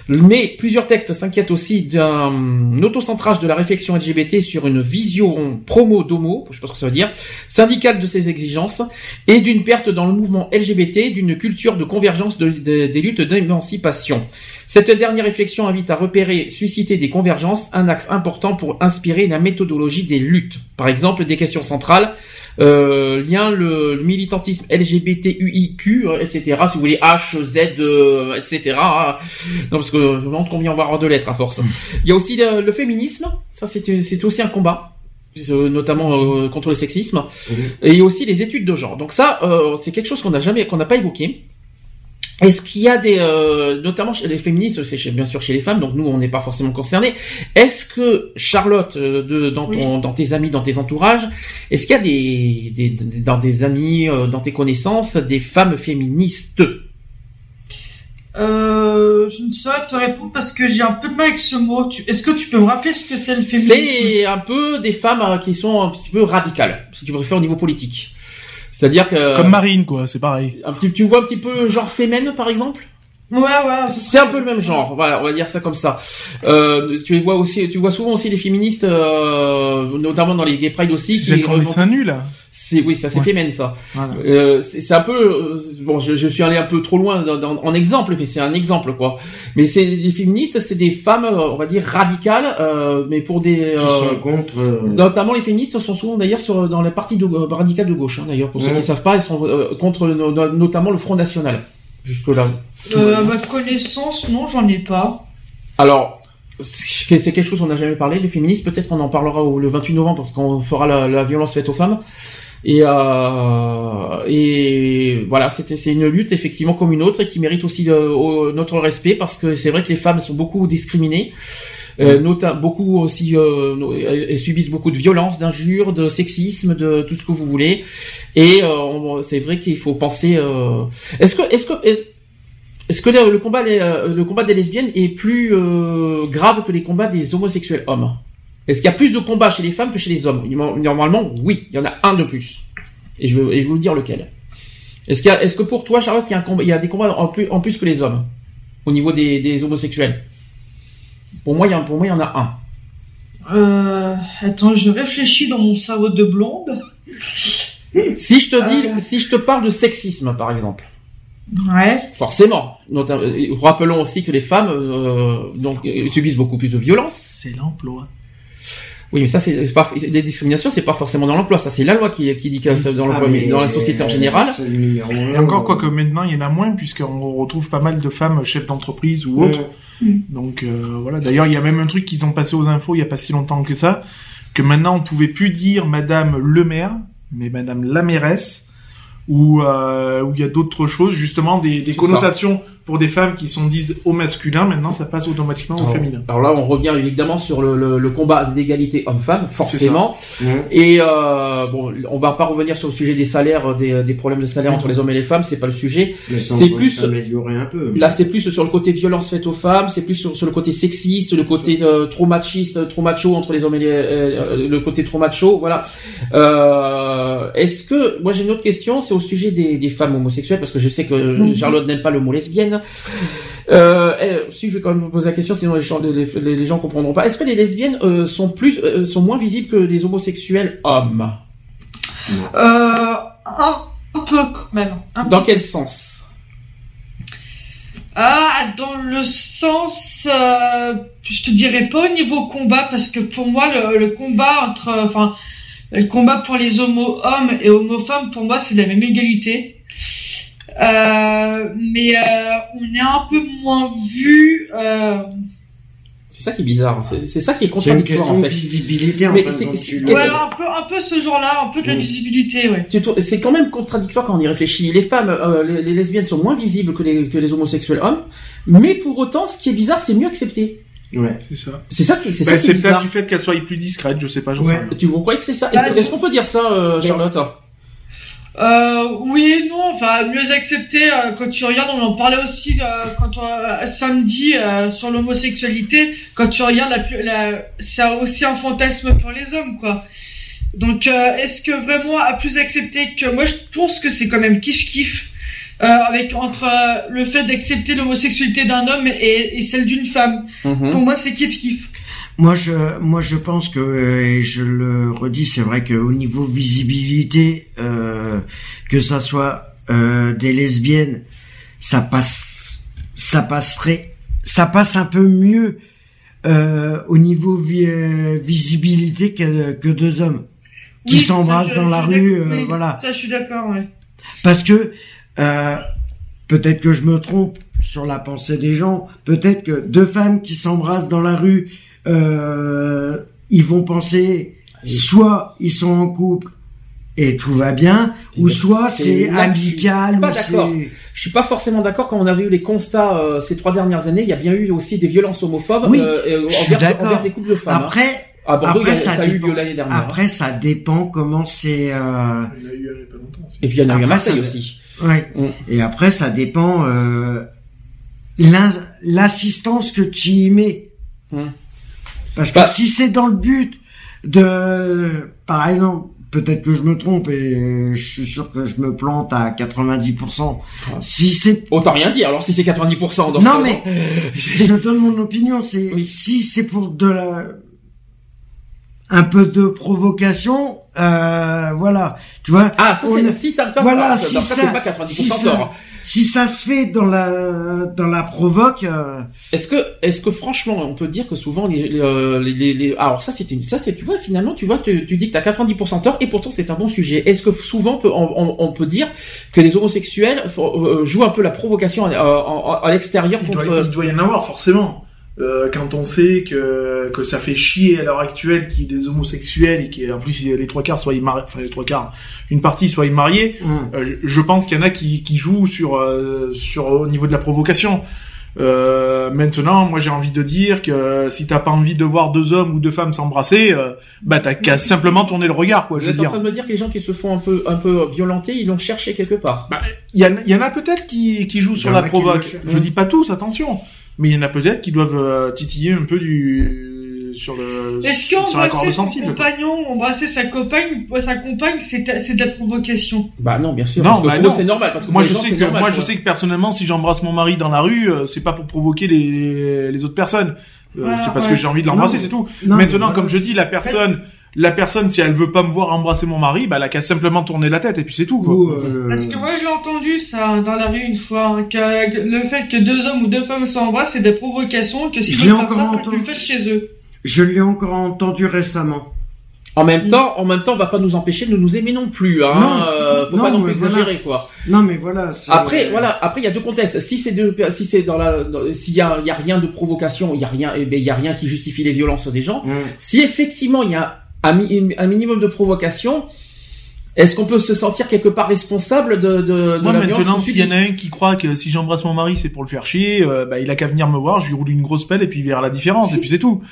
Mais plusieurs textes s'inquiètent aussi d'un autocentrage de la réflexion LGBT sur une vision promo d'homo, je pense que ça veut dire, syndicale de ses exigences, et d'une perte dans le mouvement LGBT d'une culture de convergence de, des luttes d'émancipation. Cette dernière réflexion invite à repérer, susciter des convergences, un axe important pour inspirer la méthodologie des luttes. Par exemple, des questions centrales euh, lien le, le, militantisme LGBTUIQ, etc. Si vous voulez H, Z, euh, etc. Non parce que je me demande combien on va avoir de lettres à force. Il y a aussi le, le féminisme, ça c'est aussi un combat notamment euh, contre le sexisme et il y a aussi les études de genre. Donc ça euh, c'est quelque chose qu'on n'a jamais qu'on n'a pas évoqué. Est-ce qu'il y a des, euh, notamment chez les féministes, c'est bien sûr chez les femmes, donc nous on n'est pas forcément concernés. Est-ce que Charlotte, euh, de, dans ton, dans tes amis, dans tes entourages, est-ce qu'il y a des, des, dans des amis, euh, dans tes connaissances, des femmes féministes? Euh, je ne saurais te répondre parce que j'ai un peu de mal avec ce mot. Est-ce que tu peux me rappeler ce que c'est le féminisme? C'est un peu des femmes euh, qui sont un petit peu radicales, si tu préfères au niveau politique. C'est-à-dire que comme Marine quoi, c'est pareil. Un petit, tu vois un petit peu genre féminin par exemple? Ouais, ouais. C'est un peu le même genre. Voilà, on va dire ça comme ça. Euh, tu vois aussi, tu vois souvent aussi les féministes, euh, notamment dans les gay pride aussi, qui ont les seins nus là. C'est oui, ça c'est ouais. féminin ça. Voilà. Euh, c'est un peu euh, bon. Je, je, suis allé un peu trop loin dans, dans, en exemple, mais c'est un exemple quoi. Mais c'est les féministes, c'est des femmes, euh, on va dire radicales, euh, mais pour des qui contre. Notamment les féministes sont souvent d'ailleurs sur dans la partie de, radicale de gauche. Hein, d'ailleurs, pour ceux qui ne savent pas, elles sont contre notamment le Front National. Jusque là. Euh, à ma connaissance, non, j'en ai pas. Alors, c'est quelque chose qu'on n'a jamais parlé, les féministes. Peut-être qu'on en parlera le 28 novembre parce qu'on fera la, la, violence faite aux femmes. Et, euh, et voilà, c'était c'est une lutte effectivement comme une autre et qui mérite aussi de, notre respect parce que c'est vrai que les femmes sont beaucoup discriminées. Euh, nota, beaucoup aussi euh, elles subissent beaucoup de violences, d'injures, de sexisme, de tout ce que vous voulez. Et euh, c'est vrai qu'il faut penser. Euh... Est-ce que est-ce que est-ce est que le, combat des, le combat des lesbiennes est plus euh, grave que les combats des homosexuels hommes? Est-ce qu'il y a plus de combats chez les femmes que chez les hommes? Normalement, oui, il y en a un de plus. Et je vais, et je vais vous dire lequel. Est-ce qu'il est-ce que pour toi, Charlotte, il y a un combat, il y a des combats en plus, en plus que les hommes? Au niveau des, des homosexuels? Pour moi, il y a, pour moi, il y en a un. Euh, attends, je réfléchis dans mon cerveau de blonde. Si je te dis, euh... si je te parle de sexisme, par exemple. Ouais. Forcément. Rappelons aussi que les femmes euh, donc subissent beaucoup plus de violence. C'est l'emploi. Oui, mais ça, c'est pas les discriminations, c'est pas forcément dans l'emploi. Ça, c'est la loi qui, qui dit que c'est dans l'emploi, Ah, mais dans la société en général. Et encore, quoi que maintenant, il y en a moins, puisqu'on retrouve pas mal de femmes chefs d'entreprise ou autres. Donc euh, voilà. D'ailleurs, il y a même un truc qu'ils ont passé aux infos il y a pas si longtemps que ça, que maintenant on pouvait plus dire Madame le maire, mais Madame la mairesse, ou euh, où il y a d'autres choses, justement des, des connotations pour des femmes qui sont dites au masculin. Maintenant, ça passe automatiquement au féminin. alors là, on revient évidemment sur le, le, le combat d'égalité homme-femme, forcément. Ouais. Et euh, bon, on va pas revenir sur le sujet des salaires, des, des problèmes de salaire entre les hommes et les femmes, c'est pas le sujet. C'est plus- s'améliorer un peu. Là, c'est plus sur le côté violence faite aux femmes, c'est plus sur, sur le côté sexiste, le côté euh, trop machiste, trop macho entre les hommes et les, euh, euh, le côté trop macho, voilà. Euh, Est-ce que, moi j'ai une autre question, c'est au sujet des, des femmes homosexuelles, parce que je sais que Mhm. Charlotte n'aime pas le mot lesbienne. Euh, eh, si je vais quand même vous poser la question, sinon les gens, les, les- les gens comprendront pas. Est-ce que les lesbiennes euh, sont plus, euh, sont moins visibles que les homosexuels hommes? Un, un peu quand même. Un Dans quel sens? Ah, dans le sens, je te dirais pas au niveau combat, parce que pour moi, le, le combat entre, enfin, le combat pour les homo-hommes et homo-femmes, pour moi, c'est la même égalité. Euh, mais euh, on est un peu moins vu. Euh, C'est ça qui est bizarre, c'est c'est ça qui est C'est une contradictoire en fait. visibilité en Mais c'est- c'est- tu ouais, un peu, un peu ce genre-là, un peu de la visibilité, ouais. C'est quand même contradictoire quand on y réfléchit. Les femmes, euh, les, les lesbiennes sont moins visibles que les, que les homosexuels hommes, mais pour autant, ce qui est bizarre, c'est mieux accepté. Ouais. C'est ça. C'est ça qui, c'est Bah, ça qui c'est est peut-être bizarre. du fait qu'elle soit plus discrète, je sais pas, j'en sais Ouais. rien. Tu vous croyez que c'est ça? Est-ce Bah, que- est-ce qu'on peut dire ça, euh, Charlotte? Euh, oui non, enfin mieux accepter euh, quand tu regardes, on en parlait aussi euh, quand on, euh, samedi euh, sur l'homosexualité, quand tu regardes la, la c'est aussi un fantasme pour les hommes quoi. Donc euh, est-ce que vraiment à plus accepter que moi je pense que c'est quand même kiff kiff euh, avec entre euh, le fait d'accepter l'homosexualité d'un homme et, et celle d'une femme. Mhm. Pour moi c'est kiff kiff. Moi, je, moi, je pense que, euh, et je le redis, c'est vrai qu'au niveau visibilité, euh, que ça soit euh, des lesbiennes, ça passe, ça passerait, ça passe un peu mieux euh, au niveau vi- euh, visibilité que, que deux hommes qui Oui, s'embrassent dans la rue, euh, voilà. Ça je suis d'accord, ouais. Parce que euh, peut-être que je me trompe sur la pensée des gens. Peut-être que deux femmes qui s'embrassent dans la rue, euh, ils vont penser soit ils sont en couple et tout va bien, ou ben, soit c'est que je suis amical, pas ou d'accord. c'est Je suis pas forcément d'accord quand on avait eu les constats euh, ces trois dernières années. Il y a bien eu aussi des violences homophobes Oui, euh, envers, des couples de femmes. hein. après. À Bordeaux, il y a- après, ça ça, a eu dépend. lieu l'année dernière. hein. Après, ça dépend comment c'est. Euh... Il y a eu il y a pas longtemps aussi. Et puis il y en a eu à Marseille ça- aussi. Ouais. Mm. Et après, ça dépend euh, l'assistance que tu y mets. Mm. Parce que Bah- si c'est dans le but de, par exemple, peut-être que je me trompe et je suis sûr que je me plante à 90%. Ah. Si c'est Autant rien dire. Alors si c'est 90% dans non ce mais je donne mon opinion, c'est Oui. si c'est pour de la un peu de provocation, euh, voilà, tu vois. Ah, ça c'est a- si t'as Voilà, si ça- c'est pas 90% si ça- tort. Si ça se fait dans la dans la provoque, euh, Est-ce que, est-ce que franchement, on peut dire que souvent les, les, euh, les, les- alors ça c'est une, ça c'est, tu vois, finalement, tu vois, tu, tu dis que t'as 90% tort et pourtant c'est un bon sujet. Est-ce que souvent on peut, on, on- on peut dire que les homosexuels euh, jouent un peu la provocation à, à- à l'extérieur Il contre, doit, il doit y en avoir forcément. Euh, quand on sait que, que ça fait chier à l'heure actuelle qu'il y ait des homosexuels et qu'en plus les trois quarts soient mariés, enfin les trois quarts, une partie soit mariée, hum, euh, je pense qu'il y en a qui, qui jouent sur, euh, sur au niveau de la provocation. Euh, maintenant, moi j'ai envie de dire que si t'as pas envie de voir deux hommes ou deux femmes s'embrasser, euh, bah t'as qu'à simplement tourner le regard, quoi. Vous Je veux êtes en dire. train de me dire que les gens qui se font un peu, un peu violenter, ils l'ont cherché quelque part. Bah, il y, en- il y en a peut-être qui, qui jouent sur la provoque. Je dis pas tous, attention. Mais il y en a peut-être qui doivent euh, titiller un peu du sur le Est-ce qu'embrasser son sensible. quoi. compagnon, embrasser sa compagne, sa compagne, c'est c'est de la provocation. Bah non, bien sûr. Non, bah c'est normal. Parce que Moi je gens, sais que normal, moi je sais que personnellement si j'embrasse mon mari dans la rue, euh, c'est pas pour provoquer les, les, les autres personnes. Euh, Voilà, c'est parce ouais. que j'ai envie de l'embrasser, c'est tout. non, Maintenant, mais comme je dis, la personne, la personne, si elle veut pas me voir embrasser mon mari, bah elle a qu'à simplement tourner la tête et puis c'est tout. Quoi. ou, euh, Parce que moi, je l'ai entendu ça dans la rue une fois, hein, que le fait que deux hommes ou deux femmes s'embrassent, c'est des provocations, que si Je encore ça, entendu. le faites chez eux. Je l'ai encore entendu récemment. En même temps, en même temps, on va pas nous empêcher de nous aimer non plus. Hein. Non. Euh, faut Non, pas non plus voilà. exagérer, quoi. Non, mais voilà. Après, voilà. Après, il y a deux contextes. Si c'est de, si c'est dans la, s'il y a, il y a rien de provocation, il y a rien, eh ben, il y a rien qui justifie les violences des gens. Mm. Si effectivement il y a un, mi- un minimum de provocation, est-ce qu'on peut se sentir quelque part responsable de, de, de Moi maintenant, s'il y en a un qui croit que si j'embrasse mon mari c'est pour le faire chier, euh, bah, il a qu'à venir me voir, je lui roule une grosse pelle et puis il verra la différence et puis c'est tout.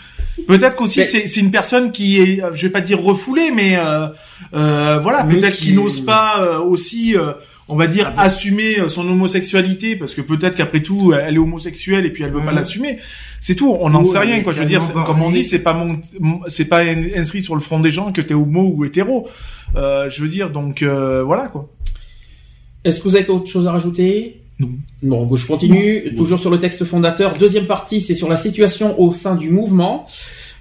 Peut-être qu'aussi Mais- c'est c'est une personne qui est, euh, je vais pas dire refoulée, mais euh, euh, voilà, Mais peut-être qui- qu'il n'ose pas aussi, on va dire, assumer euh, son homosexualité parce que peut-être qu'après tout elle est homosexuelle et puis elle veut pas l'assumer. C'est tout, on n'en sait rien quoi. Je veux dire, comme on dit, c'est pas mon, mon- c'est pas in- inscrit sur le front des gens que t'es homo ou hétéro. Euh, je veux dire, donc euh, voilà quoi. Est-ce que vous avez autre chose à rajouter? Non. Bon, je continue. Toujours sur le texte fondateur. Deuxième partie, c'est sur la situation au sein du mouvement.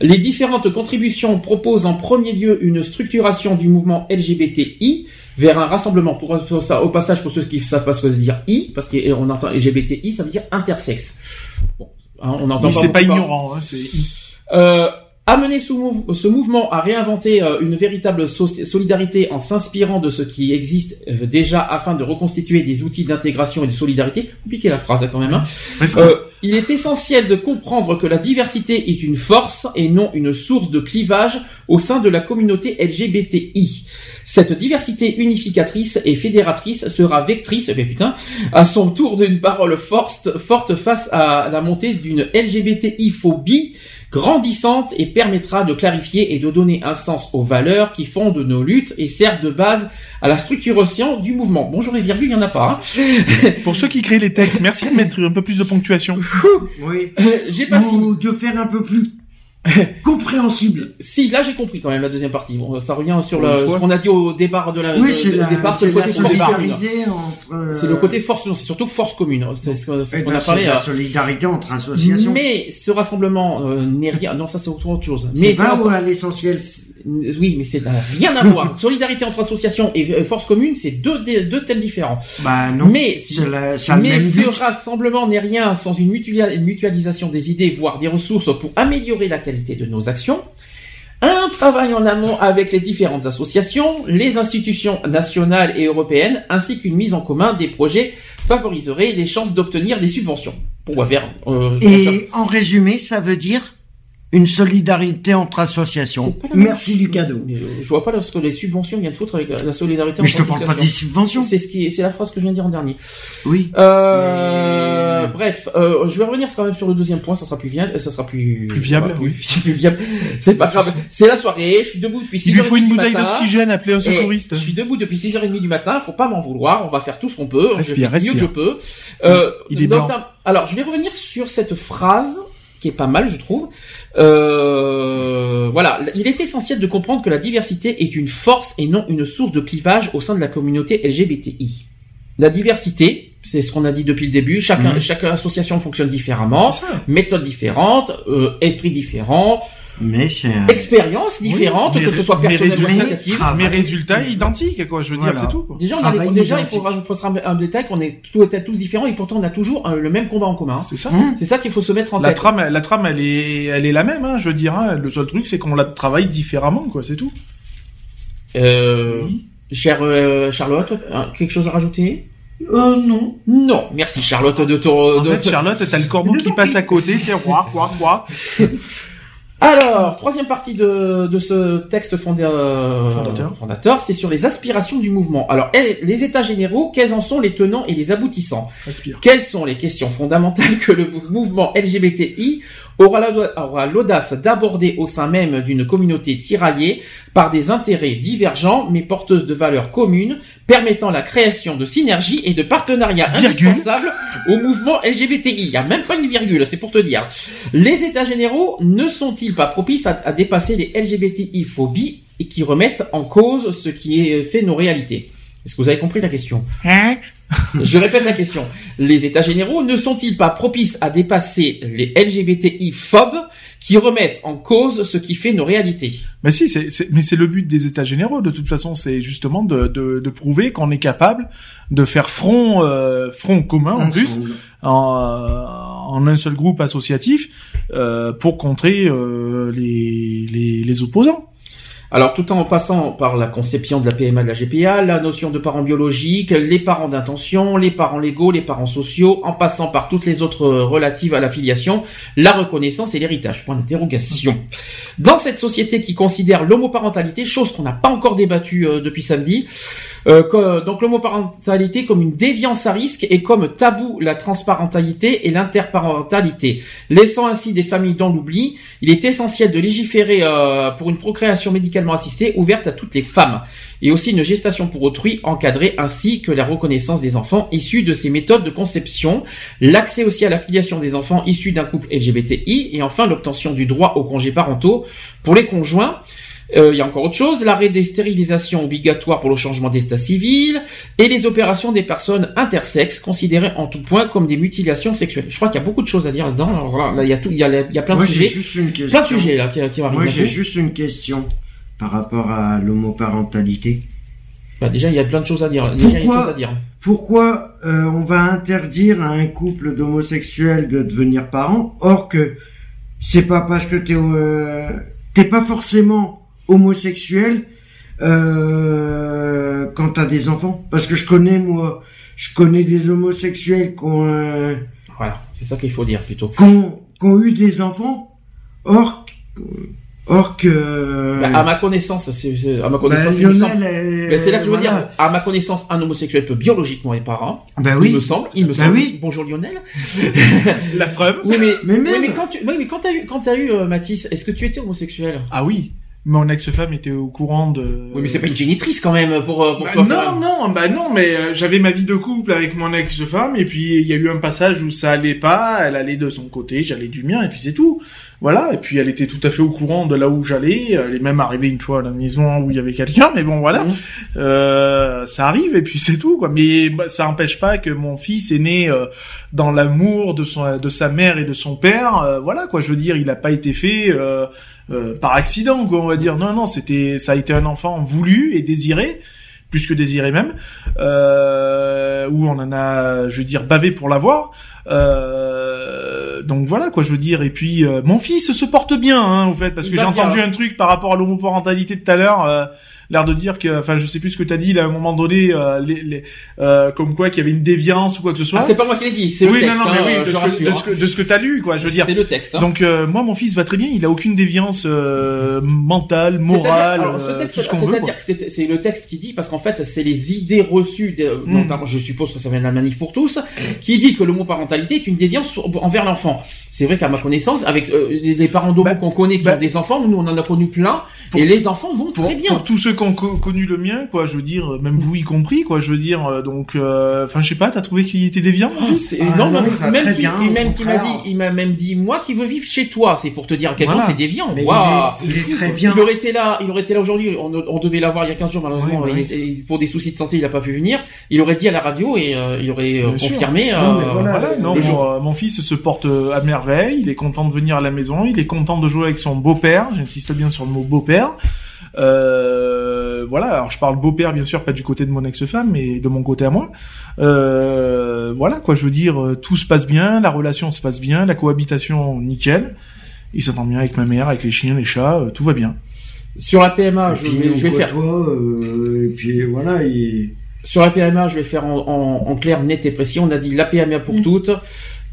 Les différentes contributions proposent en premier lieu une structuration du mouvement LGBTI vers un rassemblement. Pour, pour ça, au passage, pour ceux qui ne savent pas ce que ça veut dire I, parce qu'on entend LGBTI, ça veut dire intersexe. Bon, hein, on entend Oui, c'est pas parler. ignorant, hein, c'est Euh, amener ce, mouv- ce mouvement à réinventer euh, une véritable so- solidarité en s'inspirant de ce qui existe euh, déjà afin de reconstituer des outils d'intégration et de solidarité. Compliqué la phrase là, quand même. hein. Euh, il est essentiel de comprendre que la diversité est une force et non une source de clivage au sein de la communauté LGBTI. Cette diversité unificatrice et fédératrice sera vectrice, eh bien, putain, à son tour d'une parole forte, forte face à la montée d'une LGBTI-phobie grandissante et permettra de clarifier et de donner un sens aux valeurs qui fondent nos luttes et servent de base à la structuration du mouvement. Bonjour les virgules, il n'y en a pas. hein. Pour ceux qui créent les textes, merci de mettre un peu plus de ponctuation. Oui. J'ai pas fini. Ou de faire un peu plus compréhensible. Si, là j'ai compris quand même la deuxième partie. Bon, ça revient sur ce qu'on a dit au départ de la. Oui, c'est au la, départ, c'est c'est le la côté force commune. entre. euh, C'est le côté force, non, c'est surtout force commune. C'est ce eh qu'on ben, a parlé. c'est la euh, solidarité entre associations. Mais ce rassemblement euh, n'est rien. Non, ça c'est autre chose. Mais pas rassemblement- à l'essentiel. Oui, mais c'est n'a rien à voir. Solidarité entre associations et euh, force commune, c'est deux, deux thèmes différents. Bah non. Mais la- ça Mais même ce but. rassemblement n'est rien sans une mutualisation des idées, voire des ressources pour améliorer la qualité de nos actions. Un travail en amont avec les différentes associations, les institutions nationales et européennes, ainsi qu'une mise en commun des projets favoriserait les chances d'obtenir des subventions. Pourquoi faire euh, Et en résumé, ça veut dire une solidarité entre associations. Merci du cadeau. Euh, Je vois pas ce que les subventions viennent foutre avec la solidarité Mais je te entre parle pas des associations. subventions. C'est ce qui, c'est la phrase que je viens de dire en dernier. Oui. Euh, Mais- Bref, euh, je vais revenir quand même sur le deuxième point. Ça sera plus viable, ça sera plus Plus viable, plus, oui. plus viable. C'est pas grave. C'est la soirée. Je suis debout depuis 6 Il lui faut une bouteille d'oxygène, appelez un secouriste. je suis debout depuis 6h30 du matin, faut pas m'en vouloir, on va faire tout ce qu'on peut, je Respire, fais du mieux respire. que je peux. Euh, Il est blanc. Alors, je vais revenir sur cette phrase qui est pas mal, je trouve. Euh, voilà, il est essentiel de comprendre que la diversité est une force et non une source de clivage au sein de la communauté LGBTI. La diversité, c'est ce qu'on a dit depuis le début, chacun, Mhm. chaque association fonctionne différemment, méthode différente, euh, esprit différent, Mais expérience différente, Oui, que mais- ce soit mais personnelle ou associative. Ah, Mes bah, résultats identiques, quoi. Je veux Voilà. dire, c'est tout. quoi. Déjà, on a des- Travail déjà il faut, faut se rappeler un détail qu'on est tous, tous différents et pourtant on a toujours euh, le même combat en commun. C'est ça. Hum. C'est ça qu'il faut se mettre en La tête. trame, la trame, elle est, elle est la même. Hein, je veux dire. Hein. Le seul truc, c'est qu'on la travaille différemment, quoi. C'est tout. Euh, Chère euh, Charlotte, quelque chose à rajouter? Euh, non. Non, merci Charlotte de ton. En de- fait, Charlotte, t'as le corbeau qui passe à côté. C'est quoi, quoi, quoi. Alors, troisième partie de, de ce texte fondé, euh, Fondateur. fondateur, c'est sur les aspirations du mouvement. Alors, eh, les états généraux, quels en sont les tenants et les aboutissants? Quelles sont les questions fondamentales que le mouvement LGBTI aura la- aura l'audace d'aborder au sein même d'une communauté tiraillée par des intérêts divergents mais porteuses de valeurs communes, permettant la création de synergies et de partenariats Virgule. indispensables au mouvement LGBTI. Il n'y a même pas une virgule, c'est pour te dire. Les États généraux ne sont-ils pas propices à, à dépasser les LGBTI-phobies et qui remettent en cause ce qui est fait nos réalités? Est-ce que vous avez compris la question Je répète la question. Les États généraux ne sont-ils pas propices à dépasser les LGBTI-phobes qui remettent en cause ce qui fait nos réalités? Mais si, c'est, c'est- mais c'est le but des États généraux. De toute façon, c'est justement de, de, de prouver qu'on est capable de faire front, euh, front commun en plus, en, euh, en un seul groupe associatif, euh, pour contrer euh, les, les, les opposants. Alors, tout en passant par la conception de la PMA de la GPA, la notion de parents biologiques, les parents d'intention, les parents légaux, les parents sociaux, en passant par toutes les autres euh, relatives à la filiation, la reconnaissance et l'héritage. Point d'interrogation. Dans cette société qui considère l'homoparentalité, chose qu'on n'a pas encore débattue euh, depuis samedi, euh, donc l'homoparentalité comme une déviance à risque et comme tabou la transparentalité et l'interparentalité, laissant ainsi des familles dans l'oubli. Il est essentiel de légiférer euh, pour une procréation médicalement assistée ouverte à toutes les femmes et aussi une gestation pour autrui encadrée ainsi que la reconnaissance des enfants issus de ces méthodes de conception, l'accès aussi à la filiation des enfants issus d'un couple LGBTI et enfin l'obtention du droit aux congés parentaux pour les conjoints. Euh, il y a encore autre chose, l'arrêt des stérilisations obligatoires pour le changement d'état civil et les opérations des personnes intersexes considérées en tout point comme des mutilations sexuelles. Je crois qu'il y a beaucoup de choses à dire là-dedans. Alors là, là, il y a tout, il y a, il y a plein Moi, de j'ai sujets, juste une question. plein de sujets là qui, qui arrivent. Moi, j'ai juste une question par rapport à l'homoparentalité. Bah, déjà, il y a plein de choses à dire. Déjà, il y a une Pourquoi chose à dire. Pourquoi euh, on va interdire à un couple d'homosexuels de devenir parents, or que c'est pas parce que t'es euh, t'es pas forcément homosexuel euh, quand t'as des enfants Parce que je connais moi, je connais des homosexuels qui ont, euh, Voilà, c'est ça qu'il faut dire plutôt. qui ont, qui ont eu des enfants, or or que Bah, à ma connaissance, c'est, c'est- à ma bah, connaissance, il me semble. Lionel, euh, c'est là que je veux voilà. dire, à ma connaissance, un homosexuel peut biologiquement être parent. Bah Il oui. me semble, il me Bah semble. oui. Bonjour Lionel. La preuve. Oui, mais, Mais oui, mais quand tu, oui, mais quand t'as eu, quand t'as eu, euh, Mathis, est-ce que tu étais homosexuel? Ah oui. Mon ex-femme était au courant de. Oui, mais c'est pas une génitrice quand même pour, euh, pour Bah, toi. non, non, bah non, mais euh, j'avais ma vie de couple avec mon ex-femme et puis il y a eu un passage où ça allait pas, elle allait de son côté, j'allais du mien et puis c'est tout. Voilà, et puis elle était tout à fait au courant de là où j'allais, elle est même arrivée une fois à la maison où il y avait quelqu'un, mais bon voilà, Mhm. euh, ça arrive et puis c'est tout quoi. Mais bah, ça empêche pas que mon fils est né euh, dans l'amour de son de sa mère et de son père, euh, voilà quoi. Je veux dire, il a pas été fait euh, euh, par accident quoi, on va dire. Non non, c'était ça a été un enfant voulu et désiré plus que désiré même, euh, où on en a, je veux dire, bavé pour l'avoir. Euh, donc voilà quoi, je veux dire. Et puis euh, mon fils se porte bien, hein, au fait, parce que j'ai entendu un truc par rapport à l'homoparentalité tout à l'heure. L'air de dire que, enfin, je sais plus ce que t'as dit là, à un moment donné, euh, les, les, euh, comme quoi qu'il y avait une déviance ou quoi que ce soit. Ah, c'est pas moi qui l'ai dit, c'est oui, le texte. non, non, hein, mais oui, de, ce que, de, ce que, de ce que t'as lu, quoi. Je veux dire. C'est le texte. Hein. Donc euh, moi, mon fils va très bien. Il a aucune déviance euh, mentale, morale, C'est-à-dire- alors, ce euh, texte, tout ce qu'on veut. c'est-à-dire que c'est c'est le texte qui dit, parce qu'en fait, c'est les idées reçues, de- Mm. notamment, je suppose que ça vient de la manif pour tous, qui dit que l'homoparentalité est une déviance envers l'enfant. C'est vrai qu'à ma connaissance, avec euh, les parents d'homo Bah, qu'on connaît qui bah, ont des enfants, nous on en a connu plein, pour- et les enfants vont pour, très bien. pour tous ceux qui ont co- connu le mien, quoi, je veux dire, même vous y compris, quoi, je veux dire, euh, donc, euh, enfin, je sais pas, t'as trouvé qu'il était déviant, mon Ah, fils Ah, non, non, même, même bien, et au même qui m'a dit, il m'a même dit, moi qui veux vivre chez toi, c'est pour te dire à quel point Voilà. c'est déviant. Mais Waouh. il est, il est très bien. Il aurait été là, il aurait été là aujourd'hui. On, on devait l'avoir il y a 15 jours, malheureusement. Oui, oui. il était- pour des soucis de santé, il n'a pas pu venir. Il aurait dit à la radio et euh, il aurait euh, Bien confirmé. Non, mais euh, voilà. Voilà, non, le mon, jour. euh, mon fils se porte euh, à merveille, il est content de venir à la maison, il est content de jouer avec son beau-père, j'insiste bien sur le mot beau-père. Euh, voilà, alors je parle beau-père bien sûr pas du côté de mon ex-femme, mais de mon côté à moi. Euh, voilà quoi, je veux dire, euh, tout se passe bien, la relation se passe bien, la cohabitation nickel. Il s'entend bien avec ma mère, avec les chiens, les chats, euh, tout va bien. Sur la PMA, Et je puis, vais, on je vais faire. euh, et puis voilà, il... Sur la PMA, je vais faire en, en, en clair, net et précis. On a dit la PMA pour toutes.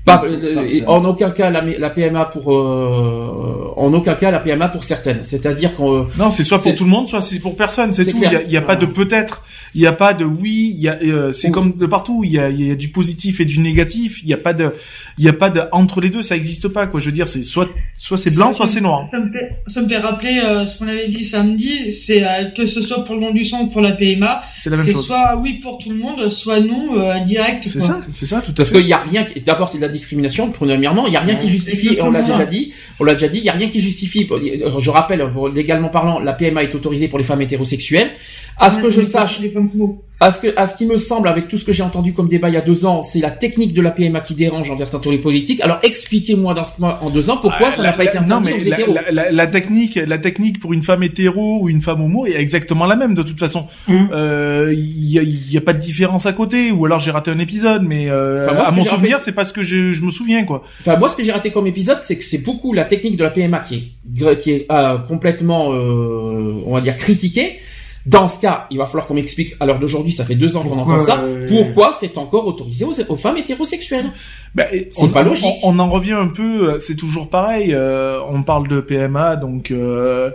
Pas, euh, et en aucun cas la, la PMA pour euh, en aucun cas la PMA pour certaines. C'est-à-dire qu'on Non, c'est soit pour tout le monde, soit c'est pour personne, c'est tout. Il y a, clair. il y a pas de peut-être, il y a pas de oui, il y a, euh, c'est comme de partout, il y a, il y a du positif et du négatif. Il y a pas de, il y a pas de entre les deux, ça existe pas quoi. Je veux dire, c'est soit, soit c'est blanc, soit c'est noir. Ça me fait, ça me fait rappeler euh, ce qu'on avait dit samedi, c'est euh, que ce soit pour le don du sang ou pour la PMA, C'est la même c'est chose. soit oui pour tout le monde, soit non euh, direct. C'est quoi. ça, c'est ça, tout à Parce fait. qu'il y a rien. qui- D'abord, c'est de la discrimination. Premièrement, il y a rien qui justifie. et On l'a déjà dit. On l'a déjà dit. Il y a rien qui justifie. Je rappelle, légalement parlant, la PMA est autorisée pour les femmes hétérosexuelles. À ce que je sache, les femmes homo. À ce, que, à ce qui me semble, avec tout ce que j'ai entendu comme débat il y a deux ans, c'est la technique de la PMA qui dérange envers certains les politiques. Alors expliquez-moi dans ce, en deux ans pourquoi Ah, ça n'a pas été la- non, interdit mais aux la, hétéros. la- la- la technique, la technique pour une femme hétéro ou une femme homo est exactement la même de toute façon. Mhm. Euh, Il y, a, il y a pas de différence à côté, ou alors j'ai raté un épisode, mais euh, Enfin, moi, ce à mon souvenir, c'est parce que je, je me souviens quoi. Enfin, moi, ce que j'ai raté comme épisode, c'est que c'est beaucoup la technique de la PMA qui est, qui est euh, complètement, euh, on va dire, critiquée. Dans ce cas, il va falloir qu'on m'explique, à l'heure d'aujourd'hui, ça fait deux ans qu'on Pourquoi, entend ça, euh, pourquoi c'est encore autorisé aux, aux femmes hétérosexuelles? Bah, C'est on, pas logique. On, on en revient un peu, euh, c'est toujours pareil. euh, on parle de PMA, donc, euh,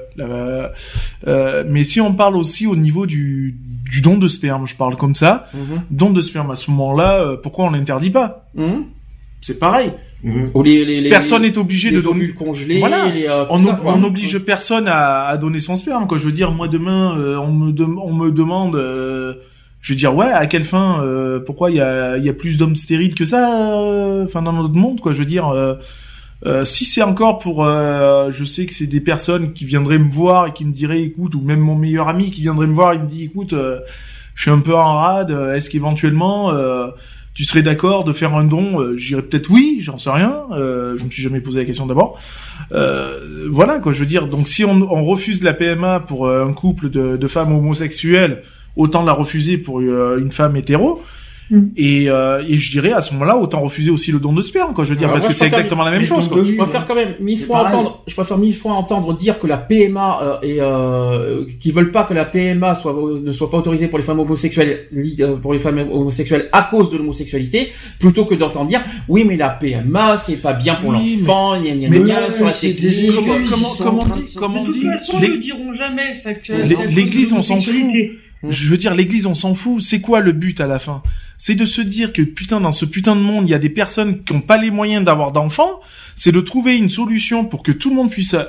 euh, mais si on parle aussi au niveau du, du don de sperme, je parle comme ça, don de sperme à ce moment-là, euh, pourquoi on l'interdit pas? Hum C'est pareil. Mhm. Ou les, les, les- Personne n'est obligé les de donner. congelés, Voilà. les, euh, On, ça, ob- quoi. on oblige personne à, à donner son sperme. Quoi. Je veux dire, moi demain, euh, on me dem- on me demande, euh, je veux dire, ouais, à quelle fin euh, Pourquoi il y a, il y a plus d'hommes stériles que ça euh, Enfin, dans notre monde, quoi. Je veux dire, euh, euh, si c'est encore pour, euh, je sais que c'est des personnes qui viendraient me voir et qui me diraient, écoute, ou même mon meilleur ami qui viendrait me voir, il me dit, écoute, euh, je suis un peu en rade. Est-ce qu'éventuellement euh, tu serais d'accord de faire un don euh, Je dirais peut-être oui, j'en sais rien. Euh, je me suis jamais posé la question d'abord. Euh, voilà quoi, je veux dire. Donc si on, refuse la PMA pour euh, un couple de, de femmes homosexuelles, autant la refuser pour une femme hétéro. Mm. Et, euh, et je dirais à ce moment-là, autant refuser aussi le don de sperme, quoi. Je veux dire, Ah, parce moi, que c'est exactement la même mais chose. Quoi. Je préfère quand même mille fois pareil. entendre, je préfère mille fois entendre dire que la PMA euh, et euh, qui veulent pas que la PMA soit ne soit pas autorisée pour les femmes homosexuelles euh, pour les femmes homosexuelles à cause de l'homosexualité plutôt que d'entendre dire oui mais la PMA c'est pas bien pour Oui, l'enfant gna gna mais gna ouais, sur la technique. Comment, comment, on dit, comment on dit toute façon, les- ils ne diront jamais ça que l'église, on s'en fout. L'homosexualité. Je veux dire, l'église, on s'en fout. C'est quoi le but à la fin? C'est de se dire que putain, dans ce putain de monde, il y a des personnes qui n'ont pas les moyens d'avoir d'enfants. C'est de trouver une solution pour que tout le monde puisse euh,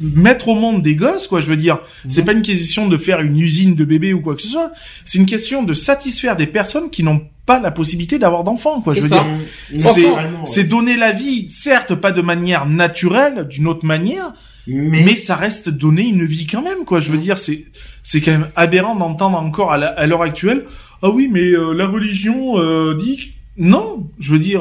mettre au monde des gosses, quoi. Je veux dire, c'est pas une question de faire une usine de bébés ou quoi que ce soit. C'est une question de satisfaire des personnes qui n'ont pas la possibilité d'avoir d'enfants, quoi. Je veux ça. dire, c'est ouais. c'est donner la vie, certes pas de manière naturelle, d'une autre manière, mais, mais ça reste donner une vie quand même quoi. Je veux dire c'est c'est quand même aberrant d'entendre encore à l'heure actuelle ah oui mais euh, la religion euh, dit non je veux dire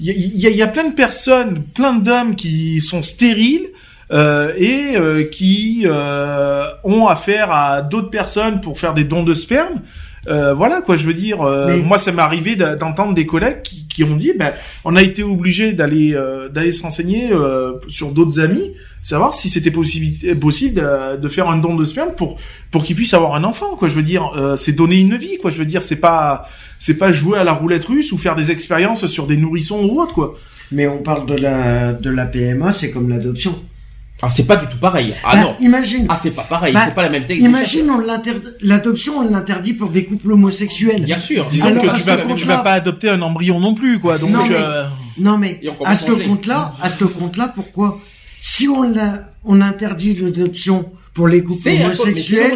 Il y a euh, il y, a, y a plein de personnes plein d'hommes qui sont stériles euh, et euh, qui euh, ont affaire à d'autres personnes pour faire des dons de sperme euh, voilà quoi je veux dire euh, Mais- moi ça m'est arrivé d'entendre des collègues qui, qui ont dit ben on a été obligé d'aller euh, d'aller se renseigner euh, sur d'autres amis savoir si c'était possible possible de, de faire un don de sperme pour pour qu'ils puissent avoir un enfant quoi je veux dire. Euh, c'est donner une vie quoi je veux dire. C'est pas c'est pas jouer à la roulette russe ou faire des expériences sur des nourrissons ou autre quoi. Mais on parle de la de la PMA, c'est comme l'adoption. Ah c'est pas du tout pareil. Ah Bah, non. Imagine. Ah c'est pas pareil. Bah, c'est pas la même technique. Imagine, l'adoption, on l'interdit pour des couples homosexuels. Bien sûr. disons Alors, que tu vas tu vas pas adopter un embryon non plus quoi donc Non, mais- euh, Non, mais, Et on commence à ce compte-là, à ce compte-là, pourquoi? Si on l'a, on interdit l'adoption pour les couples mais homosexuels,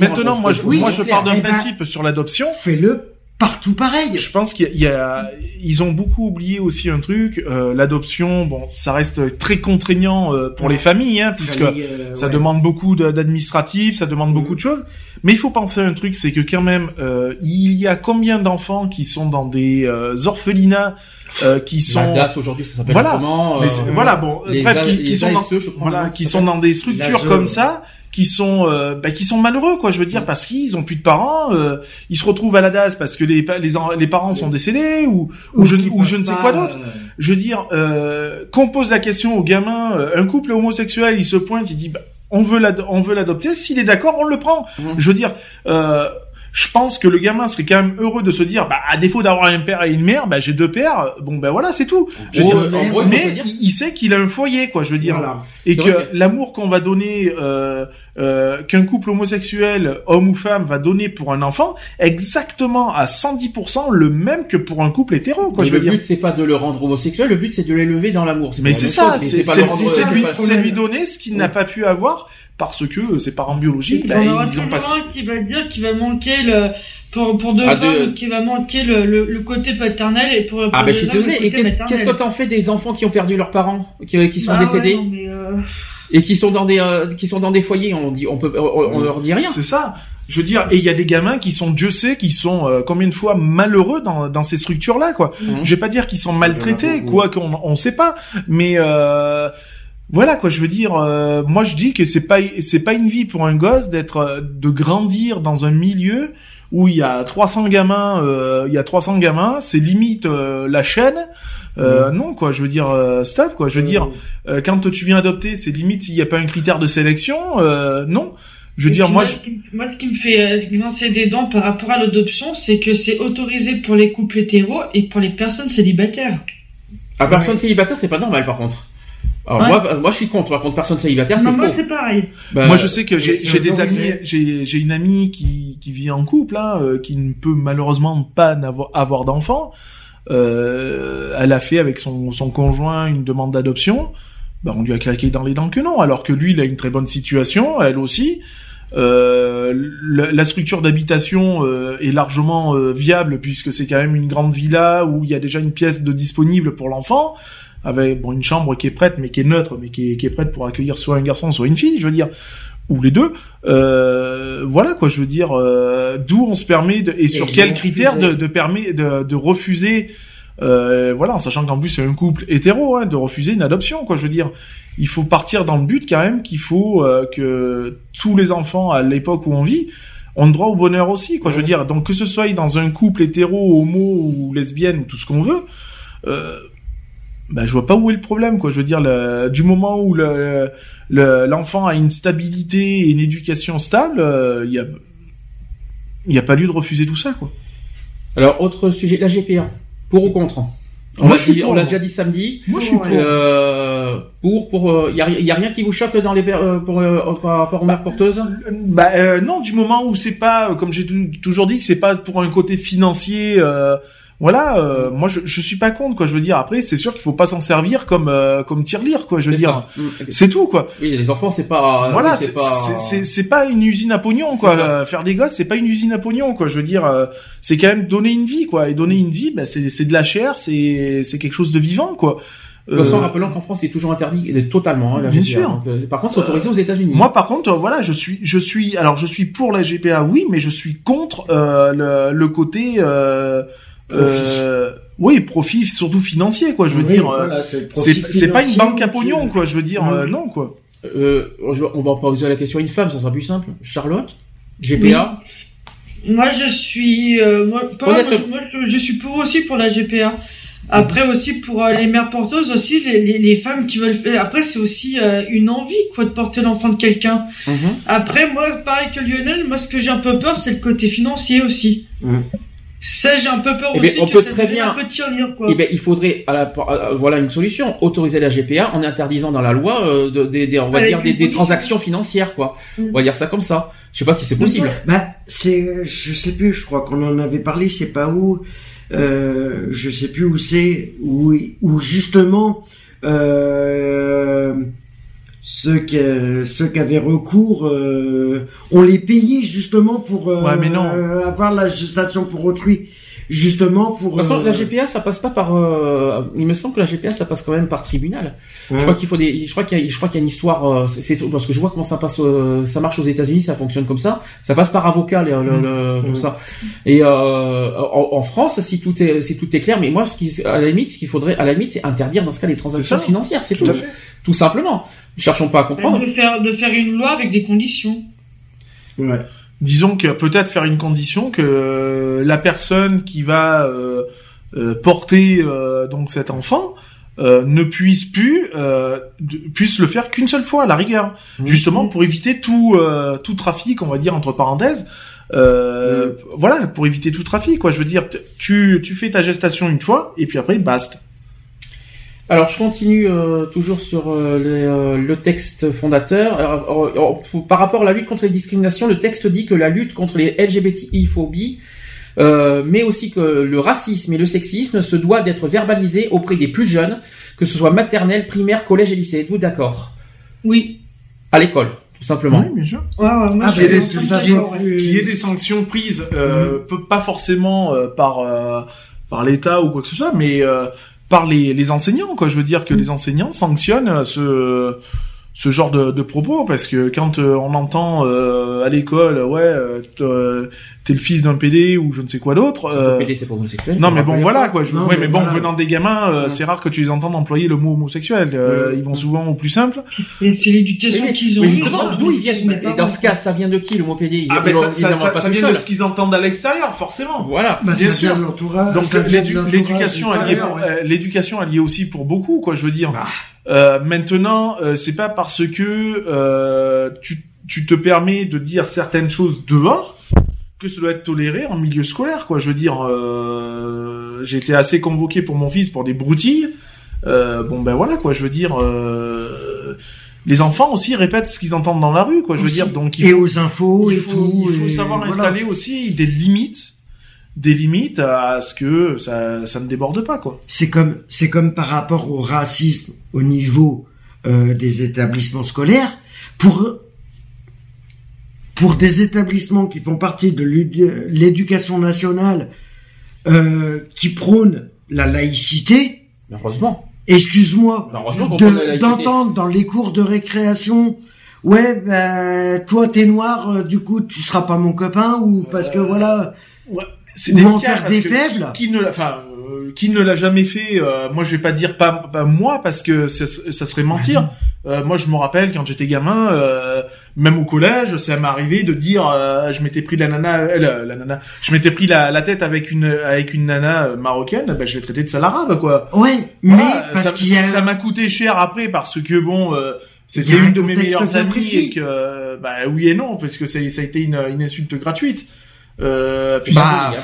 maintenant moi je oui, moi je pars d'un Eh ben- principe sur l'adoption fais-le partout pareil. Je pense qu'il y a, il y a- ils ont beaucoup oublié aussi un truc. euh, L'adoption, bon, ça reste très contraignant euh, pour les familles, hein, puisque Famille, euh, ça ouais. demande beaucoup d'administratifs, ça demande beaucoup de choses. Mais il faut penser à un truc, c'est que quand même, euh, il y a combien d'enfants qui sont dans des euh, orphelinats, euh, qui sont Magdas aujourd'hui ça s'appelle Voilà. comment euh, voilà, bon, les bref, A- qui, sont dans, voilà, qui sont dans des structures comme ouais. ça, qui sont, euh, bah, qui sont malheureux, quoi. Je veux dire, parce qu'ils ont plus de parents, euh, ils se retrouvent à la DAS parce que les les, les parents sont décédés ou ou je, ou je ne sais quoi d'autre. euh, Je veux dire, euh, qu'on pose la question au gamin, euh, un couple homosexuel, il se pointe, il dit, bah, on veut on veut l'adopter. S'il est d'accord, on le prend. Mhm. Je veux dire. Je pense que le gamin serait quand même heureux de se dire, bah, à défaut d'avoir un père et une mère, bah, j'ai deux pères, bon, ben voilà, c'est tout. Je veux gros, dire, en gros, il mais dire- sait qu'il a un foyer, quoi, je veux dire. Voilà. Et que, l'amour qu'on va donner, euh, euh, qu'un couple homosexuel, homme ou femme, va donner pour un enfant, exactement à 110% le même que pour un couple hétéro, quoi, Mais je veux le dire. but c'est pas de le rendre homosexuel, le but c'est de l'élever dans l'amour. Mais c'est ça, c'est le lui, lui donner ce qu'il n'a pas pu avoir parce que ses parents biologiques, Il bah, y en aura ils ont toujours pas. un qui va dire qu'il va manquer le pour pour deux Ah, femmes de- qui va manquer le, le, le côté paternel et pour, pour Ah ben les je suis désolé. Et qu'est-ce qu'est-ce que t'en fais des enfants qui ont perdu leurs parents, qui, qui sont Bah ouais, décédés non, mais, euh, et qui sont dans des euh, qui sont dans des foyers, on dit on peut on, on leur dit rien. C'est ça. Je veux dire, et il y a des gamins qui sont, Dieu sait, qui sont euh, combien de fois malheureux dans, dans ces structures-là, quoi. Mhm. Je vais pas dire qu'ils sont maltraités, beaucoup. quoi qu'on on sait pas, mais euh, voilà quoi. Je veux dire, euh, moi je dis que c'est pas c'est pas une vie pour un gosse d'être euh, de grandir dans un milieu où il y a 300 gamins, euh, il y a 300 gamins, c'est limite euh, la chaîne. Euh, Non quoi, je veux dire euh, stop quoi. Je veux dire euh, quand tu viens adopter, c'est limite s'il n'y a pas un critère de sélection. euh, non, je veux Et dire moi. moi, je- ce qui- moi, ce qui me fait euh, grincer des dents par rapport à l'adoption, c'est que c'est autorisé pour les couples hétéros et pour les personnes célibataires. À personne célibataire, c'est pas normal par contre. Alors Ouais. moi, moi je suis contre. Par contre, personne célibataire, c'est Non, moi, faux. c'est pareil. Bah, Moi, je sais que j'ai des amis, j'ai j'ai une amie qui qui vit en couple, hein, euh, qui ne peut malheureusement pas avoir d'enfant. Euh, elle a fait avec son son conjoint une demande d'adoption. Bah, on lui a claqué dans les dents que non, alors que lui, il a une très bonne situation, elle aussi. Euh, le- la structure d'habitation euh, est largement euh, viable puisque c'est quand même une grande villa où il y a déjà une pièce de disponible pour l'enfant avec bon une chambre qui est prête mais qui est neutre mais qui est, qui est prête pour accueillir soit un garçon soit une fille je veux dire. Ou les deux. Euh, voilà quoi je veux dire euh, d'où on se permet de, et sur quels critères de, de permet de, de refuser euh, voilà en sachant qu'en plus c'est un couple hétéro hein, de refuser une adoption quoi je veux dire. Il faut partir dans le but quand même qu'il faut euh, que tous les enfants à l'époque où on vit ont droit au bonheur aussi quoi je veux dire. Donc que ce soit dans un couple hétéro homo ou lesbienne ou tout ce qu'on veut euh, bah, je vois pas où est le problème, quoi. Je veux dire, le- du moment où le- le- l'enfant a une stabilité et une éducation stable, il y a, il y a pas lieu de refuser tout ça, quoi. Alors autre sujet, la GPA. Pour ou contre? On l'a pour, déjà dit samedi. Moi, je suis pour. Euh, pour pour il y a, y a rien qui vous choque dans les euh, pour euh, par rapport aux mères porteuses? Bah euh, non, du moment où c'est pas, euh, comme j'ai tou- toujours dit, que c'est pas pour un côté financier. Euh, voilà, euh, moi je, je suis pas contre quoi. Je veux dire, après c'est sûr qu'il faut pas s'en servir comme euh, comme tirelire quoi. Je veux dire. Mm. c'est tout quoi. Oui, les enfants c'est pas voilà, oui, c'est pas c'est- pas une usine à pognon quoi. ça. Euh, Faire des gosses, c'est pas une usine à pognon quoi. Je veux dire, euh, c'est quand même donner une vie quoi. Et donner une vie, bah, c'est c'est de la chair, c'est c'est quelque chose de vivant quoi. De toute façon, Euh, rappelons qu'en France, c'est toujours interdit euh, totalement. hein, la Bien GPA. sûr. Donc, euh, par contre, c'est autorisé aux États-Unis. Moi, par contre, euh, voilà, je suis, je suis, alors je suis pour la GPA, oui, mais je suis contre euh, le, le côté, euh, euh, oui, profit surtout financier, quoi. Je veux Oui, dire, euh, voilà, c'est pas une banque à pognon, quoi. Je veux dire, Oui. euh, non, quoi. Euh, on va poser la question à une femme, ça sera plus simple. Charlotte, GPA. Moi, je suis, euh, moi, pareil, Honnête- moi, je, moi, je- je suis pour aussi pour la GPA. Après aussi pour euh, les mères porteuses aussi les, les, les femmes qui veulent faire. Après c'est aussi euh, une envie quoi de porter l'enfant de quelqu'un. Mhm. Après moi pareil que Lionel, moi ce que j'ai un peu peur c'est le côté financier aussi. Mhm. Ça j'ai un peu peur Eh aussi on que peut ça très bien- un peu tirelire quoi. Eh ben, il faudrait, à la, à- voilà une solution, autoriser la GPA en interdisant dans la loi, euh, de- on va Avec dire des, transactions financières, quoi. Mm. On va dire ça comme ça. Je sais pas si c'est possible. Bah, c'est, je sais plus, je crois qu'on en avait parlé, c'est pas où, euh, je sais plus où c'est, où, où justement, euh, ceux qui, ceux qui avaient recours, euh, on les payait justement pour euh, Ouais, mais non. euh, avoir la gestation pour autrui, justement pour. De toute façon, euh, la GPA, ça passe pas par. euh, il me semble que la GPA, ça passe quand même par tribunal. Je hein. crois qu'il faut des. Je crois qu'il y a, je crois qu'il y a une histoire. euh, c'est c'est- parce que je vois comment ça passe. euh, ça marche aux États-Unis, ça fonctionne comme ça. Ça passe par avocat, le, le- le- tout Mhm. ça. Et euh, en, en France, si tout est, si tout est clair, mais moi, ce qui, à la limite, ce qu'il faudrait, à la limite, c'est interdire dans ce cas les transactions financières. C'est tout. Tout à fait. Tout simplement. Cherchons pas à comprendre. de faire de faire une loi avec des conditions. Ouais. Disons que peut-être faire une condition que euh, la personne qui va euh, euh, porter euh, donc cet enfant euh, ne puisse plus euh, puisse le faire qu'une seule fois à la rigueur, Mhm. justement pour éviter tout euh, tout trafic, on va dire entre parenthèses. Euh, Voilà, pour éviter tout trafic, quoi. Je veux dire, tu tu fais ta gestation une fois et puis après basta. Alors, je continue euh, toujours sur euh, le, euh, le texte fondateur. Alors, par rapport à la lutte contre les discriminations, le texte dit que la lutte contre les LGBTI-phobies, euh, mais aussi que le racisme et le sexisme se doit d'être verbalisé auprès des plus jeunes, que ce soit maternelle, primaire, collège et lycée. Êtes-vous d'accord? Oui. À l'école, tout simplement. Oui, bien sûr. Ouais, ouais, moi, Ah, suis des- qu'il y ait des sanctions prises, peu- pas forcément euh, par euh, par l'État ou quoi que ce soit, mais euh, par les, les enseignants. Quoi, je veux dire que les enseignants sanctionnent euh, ce ce genre de, de propos parce que quand euh, on entend euh, à l'école ouais euh, euh, t'es le fils d'un PD ou je ne sais quoi d'autre euh, PD, c'est pas homosexuel. non mais bon voilà quoi je, Non, ouais, mais mais bon voilà. venant des gamins euh, Ouais. c'est rare que tu les entends employer le mot homosexuel Euh, Ouais. ils vont souvent au plus simple c'est l'éducation qu'ils ont. justement, d'où ils viennent Et dans ce cas, ça vient de qui le mot PD ah ils ben ça, ils ça, l'inventent ça, pas ça tout vient de ce qu'ils entendent à l'extérieur forcément Voilà. Bah, Bien sûr. Donc l'éducation est l'éducation est aussi pour beaucoup quoi je veux dire. Euh, maintenant euh, c'est pas parce que euh, tu tu te permets de dire certaines choses dehors que ça doit être toléré en milieu scolaire quoi je veux dire. Euh, j'ai été assez convoqué pour mon fils pour des broutilles. Euh, bon ben voilà quoi je veux dire. Euh, les enfants aussi répètent ce qu'ils entendent dans la rue quoi je veux Aussi. dire donc il Et faut, aux infos il et tout. il faut et savoir voilà. installer aussi des limites des limites à ce que ça, ça ne déborde pas quoi. C'est comme c'est comme par rapport au racisme au niveau euh, des établissements scolaires pour pour des établissements qui font partie de l'édu- l'éducation nationale euh, qui prônent la laïcité. Heureusement. Excuse-moi de- laïcité. d'entendre dans les cours de récréation. Ouais, ben toi t'es noir, euh, du coup tu seras pas mon copain ou parce que voilà. C'est Ou en délicat faire parce des que faibles. Qui, qui ne l'a, enfin, euh, qui ne l'a jamais fait euh, Moi, je vais pas dire pas, pas moi parce que ça, ça serait mentir. Euh, moi, je me rappelle quand j'étais gamin, euh, même au collège, ça m'est arrivé de dire, euh, je m'étais pris la nana, euh, la, la nana, je m'étais pris la, la tête avec une avec une nana marocaine, ben, je l'ai traité de sale arabe, quoi. Ouais, Voilà, mais parce ça, qu'il a ça m'a coûté cher après parce que bon, euh, c'était un une de mes meilleures amies et que, bah oui et non, parce que ça, ça a été une, une insulte gratuite. Euh, puis Bah,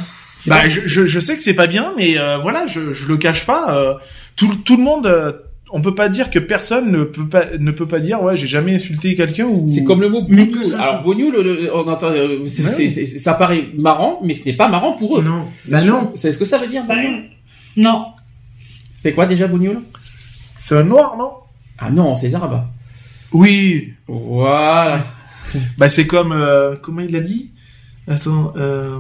bah, pas- je, je, je sais que c'est pas bien, mais euh, voilà, je, je le cache pas. euh, tout, tout le monde, euh, on peut pas dire que personne ne peut pas ne peut pas dire ouais j'ai jamais insulté quelqu'un ou. C'est comme le mot ça Alors bougnoul, le- le- on entend, euh, c'est- Ouais. c'est- c'est- ça paraît marrant, mais ce n'est pas marrant pour eux. non, bah non. Savez ce que ça veut dire Bah, Non. C'est quoi déjà bougnoul C'est un noir non? Ah non, c'est arabe. Oui. Voilà. Bah c'est comme euh, comment il a dit? Attends. Euh...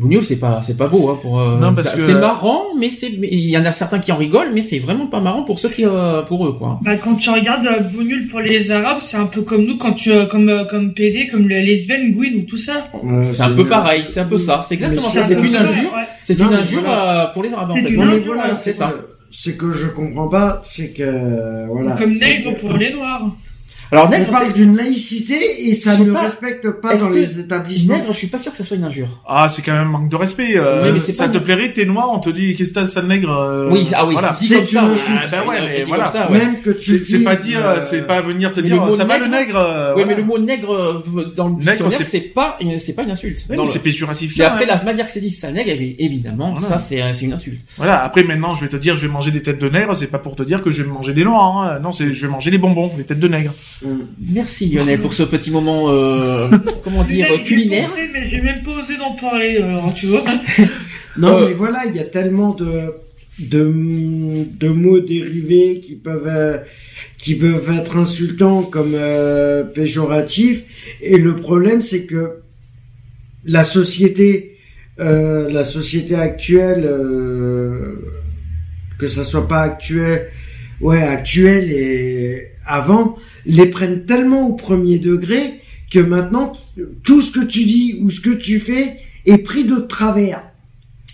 Bougnoul, c'est pas, c'est pas beau, hein, pour. euh, Non, parce ça- que- C'est marrant, mais c'est, il y en a certains qui en rigolent, mais c'est vraiment pas marrant pour ceux qui, euh, pour eux, quoi. Bah, quand tu regardes euh, Beau Nul pour les Arabes, c'est un peu comme nous, quand tu, euh, comme, euh, comme PD, comme le lesbienne, Gwyn ou tout ça. C'est un peu pareil, c'est un peu ça. C'est exactement ça. c'est C'est un une injure. Ouais. C'est Non, une injure voilà. euh, pour les arabes, en C'est fait. une Non, mais injure, voilà, ouais, c'est ça. Ce que je comprends pas, c'est que voilà. Comme nègre pour les Noirs. Alors, On nègre, parle c'est, d'une laïcité et ça ne pas. respecte pas Est-ce dans que- les établissements. nègre, je suis pas sûr que ça soit une injure. Ah c'est quand même un manque de respect. euh, Oui, mais c'est ça pas- te plairait t'es noir on te dit qu'est-ce que t'as sale nègre. euh, Oui, ah oui, voilà. c'est ça. une. Ah, bah ouais, Euh, mais voilà. ça, ouais. Même que tu C'est pas dire, euh, c'est pas venir te mais dire mot ça va le nègre- euh, Oui, mais le mot nègre euh, dans le Nègre, dictionnaire, c'est- pas une, c'est pas une insulte. C'est péjoratif. Mais quand après, la manière que c'est dit, c'est un nègre, évi- évidemment, ça, c'est, euh, c'est une insulte. Voilà. Après, maintenant, je vais te dire, je vais manger des têtes de nègre. C'est pas pour te dire que je vais manger des noirs. Hein. Non, c'est, je vais manger des bonbons, des têtes de nègre. Merci Lionel pour ce petit moment, euh, comment dire, culinaire. pensé, mais j'ai même pas osé d'en parler, alors, tu vois. Non, Euh, mais voilà, il y a tellement de, de, de mots dérivés qui peuvent, euh, qui peuvent être insultants comme euh, péjoratifs. Et le problème, c'est que la société, euh, la société actuelle, euh, que ça soit pas actuel, ouais, actuelle et avant, les prennent tellement au premier degré que maintenant, tout ce que tu dis ou ce que tu fais est pris de travers.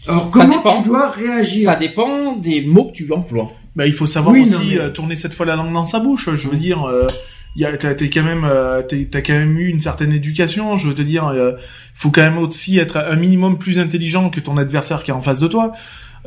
Alors comment dépend. tu dois réagir? Ça dépend des mots que tu emploies. Bah, il faut savoir Oui, aussi non, mais- euh, tourner cette fois la langue dans sa bouche. Je veux dire, euh, y a, t'as, t'es quand même, euh, t'es- t'as quand même eu une certaine éducation. Je veux te dire, euh, faut quand même aussi être un minimum plus intelligent que ton adversaire qui est en face de toi.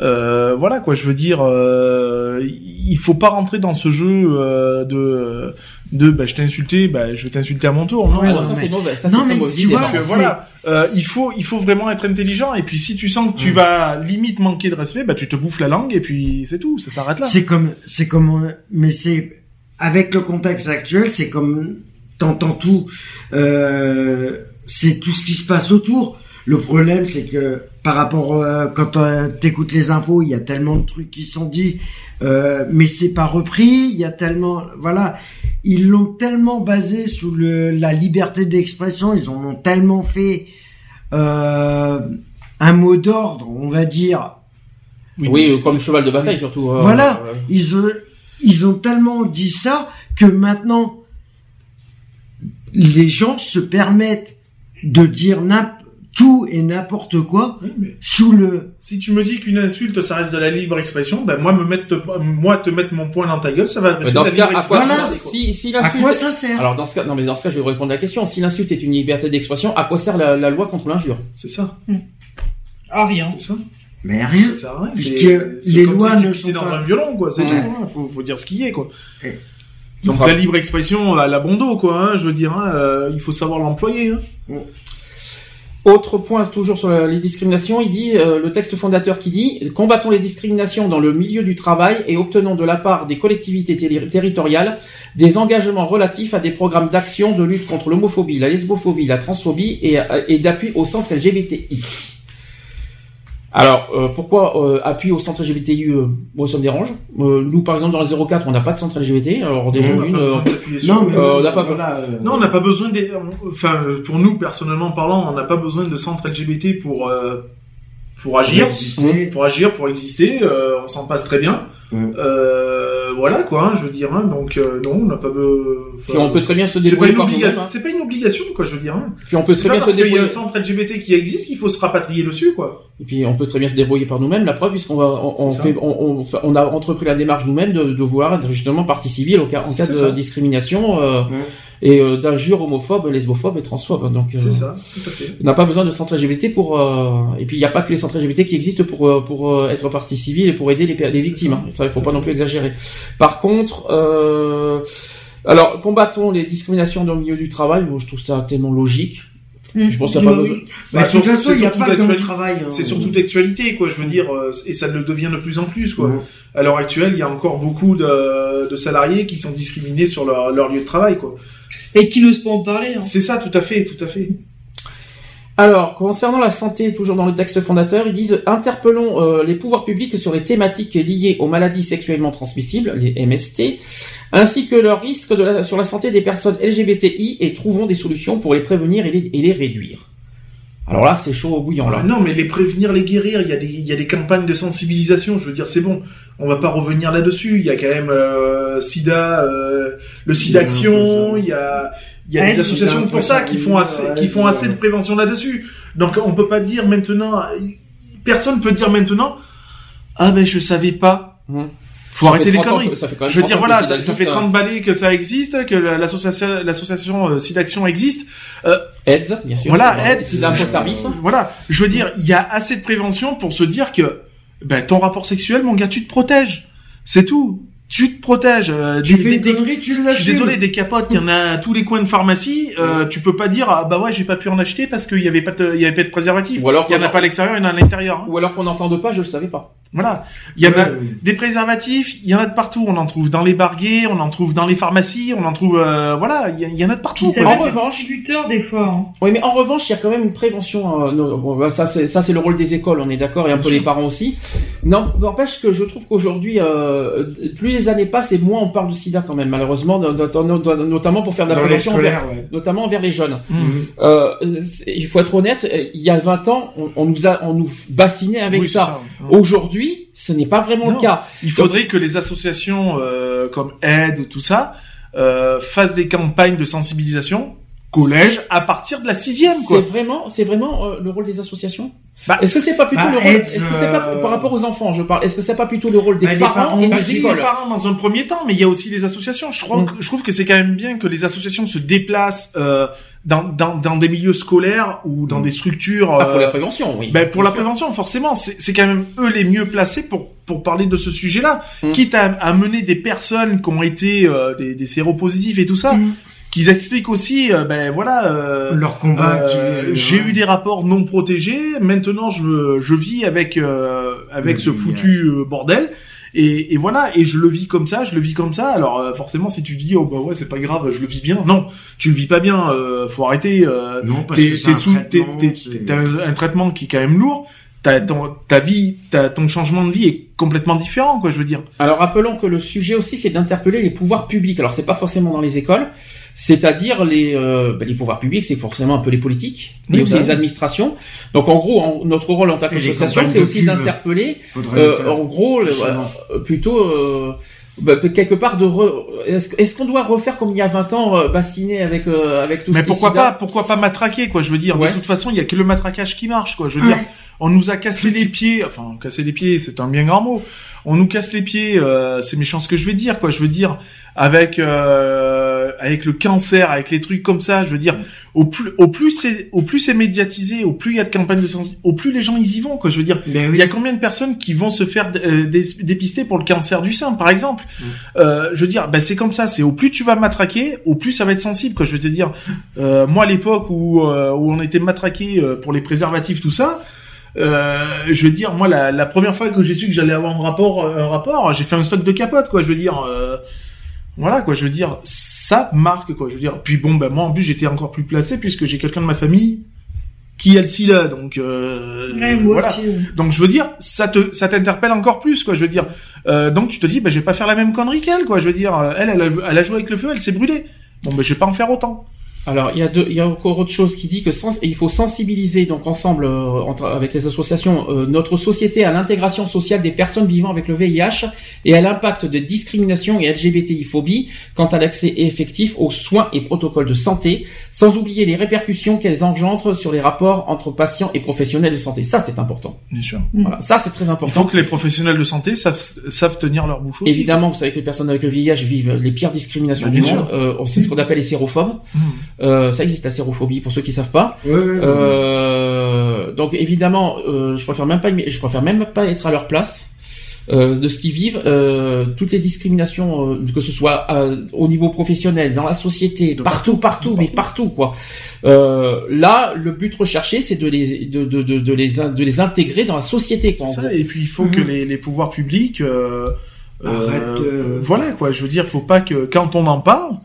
Euh, voilà quoi, je veux dire, euh, il faut pas rentrer dans ce jeu euh, de de bah, je t'ai insulté, bah, je vais t'insulter à mon tour. Non, Ouais, Ah non, non, ça mais- c'est mauvais, ça Non, c'est très mauvaise tu idée. vois, voilà, euh, il faut il faut vraiment être intelligent et puis si tu sens que tu Mm. vas limite manquer de respect, bah tu te bouffes la langue et puis c'est tout, ça s'arrête là. C'est comme, c'est comme, on- mais c'est avec le contexte actuel, c'est comme t'entends tout, euh, c'est tout ce qui se passe autour. Le problème, c'est que par rapport euh, quand euh, t'écoutes les infos, il y a tellement de trucs qui sont dits, euh, mais c'est pas repris. Il y a tellement, voilà, ils l'ont tellement basé sous le, la liberté d'expression, ils en ont tellement fait euh, un mot d'ordre, on va dire, Oui, comme cheval de bataille surtout. euh, Voilà. ils ils ont tellement dit ça que maintenant les gens se permettent de dire n'importe tout et n'importe quoi sous le. Si tu me dis qu'une insulte, ça reste de la libre expression, ben moi me mettre, te- moi te mettre mon poing dans ta gueule, ça va. Mais dans ce cas, à quoi, expression. si, si À quoi ça sert? Alors dans ce cas, non mais dans ce cas, je vais vous répondre à la question. Si l'insulte est une liberté d'expression, à quoi sert la, la loi contre l'injure? C'est ça. Ah, rien. C'est ça. Mais rien. Ça sert à rien. Puisque C'est- c'est les comme lois si ne sont dans pas- un violon, quoi. C'est Ouais. tout. hein. Faut, faut dire ce qui est, quoi. Ouais. Donc la libre expression à la bondo, quoi. Hein, je veux dire, hein, euh, il faut savoir l'employer. Hein. Autre point, toujours sur les discriminations, il dit, euh, le texte fondateur qui dit, combattons les discriminations dans le milieu du travail et obtenons de la part des collectivités terri- territoriales des engagements relatifs à des programmes d'action de lutte contre l'homophobie, la lesbophobie, la transphobie et, et d'appui au centre LGBTI. Alors, euh, pourquoi euh, appui au centre LGBTI euh, Moi, ça me dérange. Euh, nous, par exemple, dans les 04, on n'a pas de centre LGBT. Alors, déjà, On n'a une, pas euh, Non, mais Euh, on n'a pas- voilà, euh, Non, on n'a pas besoin des. Enfin, pour nous personnellement parlant, on n'a pas besoin de centre LGBT pour euh, pour agir, exister. pour agir, pour exister. euh, on s'en passe très bien. Mm. Euh, voilà quoi, hein, je veux dire. hein, donc euh, non, on n'a pas besoin. puis on peut très bien se C'est pas, débrouiller hein. c'est pas une obligation, quoi, je veux dire. Hein. Puis on peut très pas bien se parce qu'il y a débrouiller. un centre LGBT qui existe qu'il faut se rapatrier dessus, quoi. Et puis on peut très bien se débrouiller par nous-mêmes. La preuve, puisqu'on va, on, on fait, on, on, a entrepris la démarche nous-mêmes de, de vouloir être justement partie civile au cas, en cas de ça. discrimination euh, Ouais. Et euh, d'injures homophobes, lesbophobes et transphobes. Donc, euh, C'est ça, tout à fait. on n'a pas besoin de centre LGBT pour. euh, et puis il n'y a pas que les centres LGBT qui existent pour euh, pour euh, être partie civile et pour aider les, les victimes. ça. hein. Ça, il faut pas non plus exagérer. Par contre. Euh, alors, combattons les discriminations dans le milieu du travail. Moi, je trouve ça tellement logique. Je pense qu'il n'y a pas besoin. Bah, Bah, de toute surtout- façon, il n'y a c'est pas surtout que dans le d'actualité. travail. hein. C'est surtout d'actualité, quoi. Je veux dire, euh, et ça le devient de plus en plus, quoi. Ouais. À l'heure actuelle, il y a encore beaucoup de, de salariés qui sont discriminés sur leur, leur lieu de travail, quoi. Et qui n'osent pas en parler. Hein. C'est ça, tout à fait, tout à fait. Alors, concernant la santé, toujours dans le texte fondateur, ils disent interpellons euh, les pouvoirs publics sur les thématiques liées aux maladies sexuellement transmissibles, les MST, ainsi que leurs risques sur la santé des personnes LGBTI et trouvons des solutions pour les prévenir et les, et les réduire. Alors là, c'est chaud au bouillant là. Ah non, mais les prévenir, les guérir, il y, a des, il y a des campagnes de sensibilisation, je veux dire, c'est bon. On va pas revenir là-dessus. Il y a quand même euh, SIDA, euh, le SIDAction, il y a, il y a Ouais, des associations pour ça qui font assez, ouais, qui font ouais. assez de prévention là-dessus. Donc on peut pas dire maintenant, personne peut dire maintenant, ah ben je savais pas. Mmh. Faut Ça arrêter les 30 ans conneries. que- ça fait quand même Je veux 30 dire, voilà, ça, fait existe, 30 balais que ça existe, que la- l'association, l'association euh, SIDAction existe. AIDS, bien sûr. Voilà, l'info-service. Voilà, je veux dire, il y a assez de prévention pour se dire que ben, ton rapport sexuel, mon gars, tu te protèges. C'est tout. Tu te protèges. Euh, Tu des- fais une des- connerie, tu je l'assumes. suis désolé, des capotes, il y en a à tous les coins de pharmacie. Euh, tu peux pas dire ah bah ouais j'ai pas pu en acheter parce qu'il y avait pas de, il y avait pas de préservatif. Ou alors Il y en a pas à l'extérieur, il y en a à l'intérieur. hein. Ou alors qu'on n'entende pas, je le savais pas. Voilà. Il y en a Ouais, des préservatifs, il y en a de partout. On en trouve dans les barguets, on en trouve dans les pharmacies, on en trouve euh, voilà, il y, en a de partout. Quoi. En revanche- des fois. hein. Oui, mais en revanche, il y a quand même une prévention. euh, non, bon, bah, ça, c'est ça, c'est le rôle des écoles, on est d'accord, et un peu les parents aussi. Non, n'empêche que je trouve qu'aujourd'hui, euh, plus les années passent, et moins on parle du SIDA quand même, malheureusement, no- no- no- notamment pour faire de la les prévention, scolaires, envers- ouais. notamment envers les jeunes. Mhm. Euh, il faut être honnête. Il y a 20 ans, on, on nous a, on nous bassinait avec Oui, ça. ça. Aujourd'hui, ce n'est pas vraiment Non. le cas. Il faudrait que les associations euh, comme Aide, tout ça, euh, fassent des campagnes de sensibilisation collège à partir de la sixième, C'est vraiment, c'est vraiment euh, le rôle des associations. Bah, est-ce que c'est pas plutôt bah, le rôle Est-ce que c'est pas euh, par rapport aux enfants, je parle Est-ce que c'est pas plutôt le rôle des Bah, les parents, parents, et Bah, des écoles les parents dans un premier temps, mais il y a aussi les associations. Je trouve, Mm. que, je trouve que c'est quand même bien que les associations se déplacent euh, dans, dans, dans des milieux scolaires ou dans des structures. Ah, pour euh, la prévention, oui. ben, pour la sûr. prévention, forcément, c'est c'est quand même eux les mieux placés pour pour parler de ce sujet-là, Mm. quitte à, à mener des personnes qui ont été euh, des, des séropositifs et tout ça, Mm. Qu'ils expliquent aussi, euh, ben voilà. euh, Leur combat. euh, qui- j'ai eu des rapports non protégés. Maintenant, je, je vis avec euh, avec Le ce foutu euh, bordel. Et, et voilà, et je le vis comme ça, je le vis comme ça. Alors euh, forcément, si tu dis oh bah ouais c'est pas grave, je le vis bien. Non, tu le vis pas bien. Euh, faut arrêter. Euh, Non, parce t'es que c'est t'es un sous, t'es, traitement, t'es- t'as un, un traitement qui est quand même lourd. T'as ton, ta vie, t'as ton changement de vie est complètement différent, quoi. Je veux dire. Alors rappelons que le sujet aussi, c'est d'interpeller les pouvoirs publics. Alors c'est pas forcément dans les écoles, c'est-à-dire les euh, ben, les pouvoirs publics, c'est forcément un peu les politiques, mais Oui, aussi bah les administrations. Donc en gros, en- notre rôle en tant qu'association, c'est aussi d'interpeller, euh, en gros, euh, plutôt. euh, bah, quelque part de re... est-ce qu'on doit refaire comme il y a 20 ans bassiner avec euh, avec tout Mais ce qui est pourquoi pas, pourquoi pas matraquer, quoi. Je veux dire, Ouais. de toute façon, il y a que le matraquage qui marche, quoi. Je veux dire, on nous a cassé les pieds. Enfin, casser les pieds, c'est un bien grand mot. On nous casse les pieds. euh, c'est méchant ce que je vais dire, quoi. Je veux dire, avec euh, avec le cancer, avec les trucs comme ça. Je veux dire, au plus au plus c'est au plus c'est médiatisé, au plus il y a de campagnes de santé, au plus les gens ils y vont, quoi. Je veux dire, Ben il oui. y a combien de personnes qui vont se faire euh, dé- dépister pour le cancer du sein, par exemple? Euh, Je veux dire, ben c'est comme ça. C'est au plus tu vas matraquer, au plus ça va être sensible. Quoi. Je veux te dire, euh, moi à l'époque où euh, où on était matraqué pour les préservatifs, tout ça. Euh, je veux dire, moi, la, la première fois que j'ai su que j'allais avoir un rapport, un rapport, j'ai fait un stock de capote, quoi. Je veux dire, euh, voilà, quoi. Je veux dire, ça marque, quoi. Je veux dire. Puis bon, ben moi, en plus, j'étais encore plus placé puisque j'ai quelqu'un de ma famille qui a le sida, donc euh, Ouais, voilà. aussi. ouais. Donc je veux dire, ça te, ça t'interpelle encore plus, quoi. Je veux dire, euh, donc tu te dis, ben je vais pas faire la même connerie qu'elle, quoi. Je veux dire, euh, elle, elle a, elle a joué avec le feu, elle s'est brûlée. Bon, ben je vais pas en faire autant. Alors, il y a deux, il y a encore autre chose qui dit que sens, il faut sensibiliser donc ensemble euh, entre, avec les associations euh, notre société à l'intégration sociale des personnes vivant avec le VIH et à l'impact de discrimination et LGBTI-phobie quant à l'accès effectif aux soins et protocoles de santé, sans oublier les répercussions qu'elles engendrent sur les rapports entre patients et professionnels de santé. Ça, c'est important. Bien sûr. Voilà, ça, c'est très Il faut important. que les professionnels de santé savent, savent tenir leur bouche aussi. Évidemment, vous savez que les personnes avec le VIH vivent les pires discriminations Bah, du monde. Euh, c'est ce qu'on appelle les sérophobes. Mmh. Euh, ça existe la sérophobie pour ceux qui savent pas. Ouais, ouais, ouais. Euh, donc évidemment, euh, je préfère même pas, je préfère même pas être à leur place euh, de ce qu'ils vivent. Euh, toutes les discriminations, euh, que ce soit euh, au niveau professionnel, dans la société, partout, partout, mais partout quoi. Euh, là, le but recherché, c'est de les, de, de, de, de les, in- de les intégrer dans la société. Quoi, ça. Et puis il faut que les, les pouvoirs publics, euh, Arrête, voilà quoi. Je veux dire, faut pas que quand on en parle,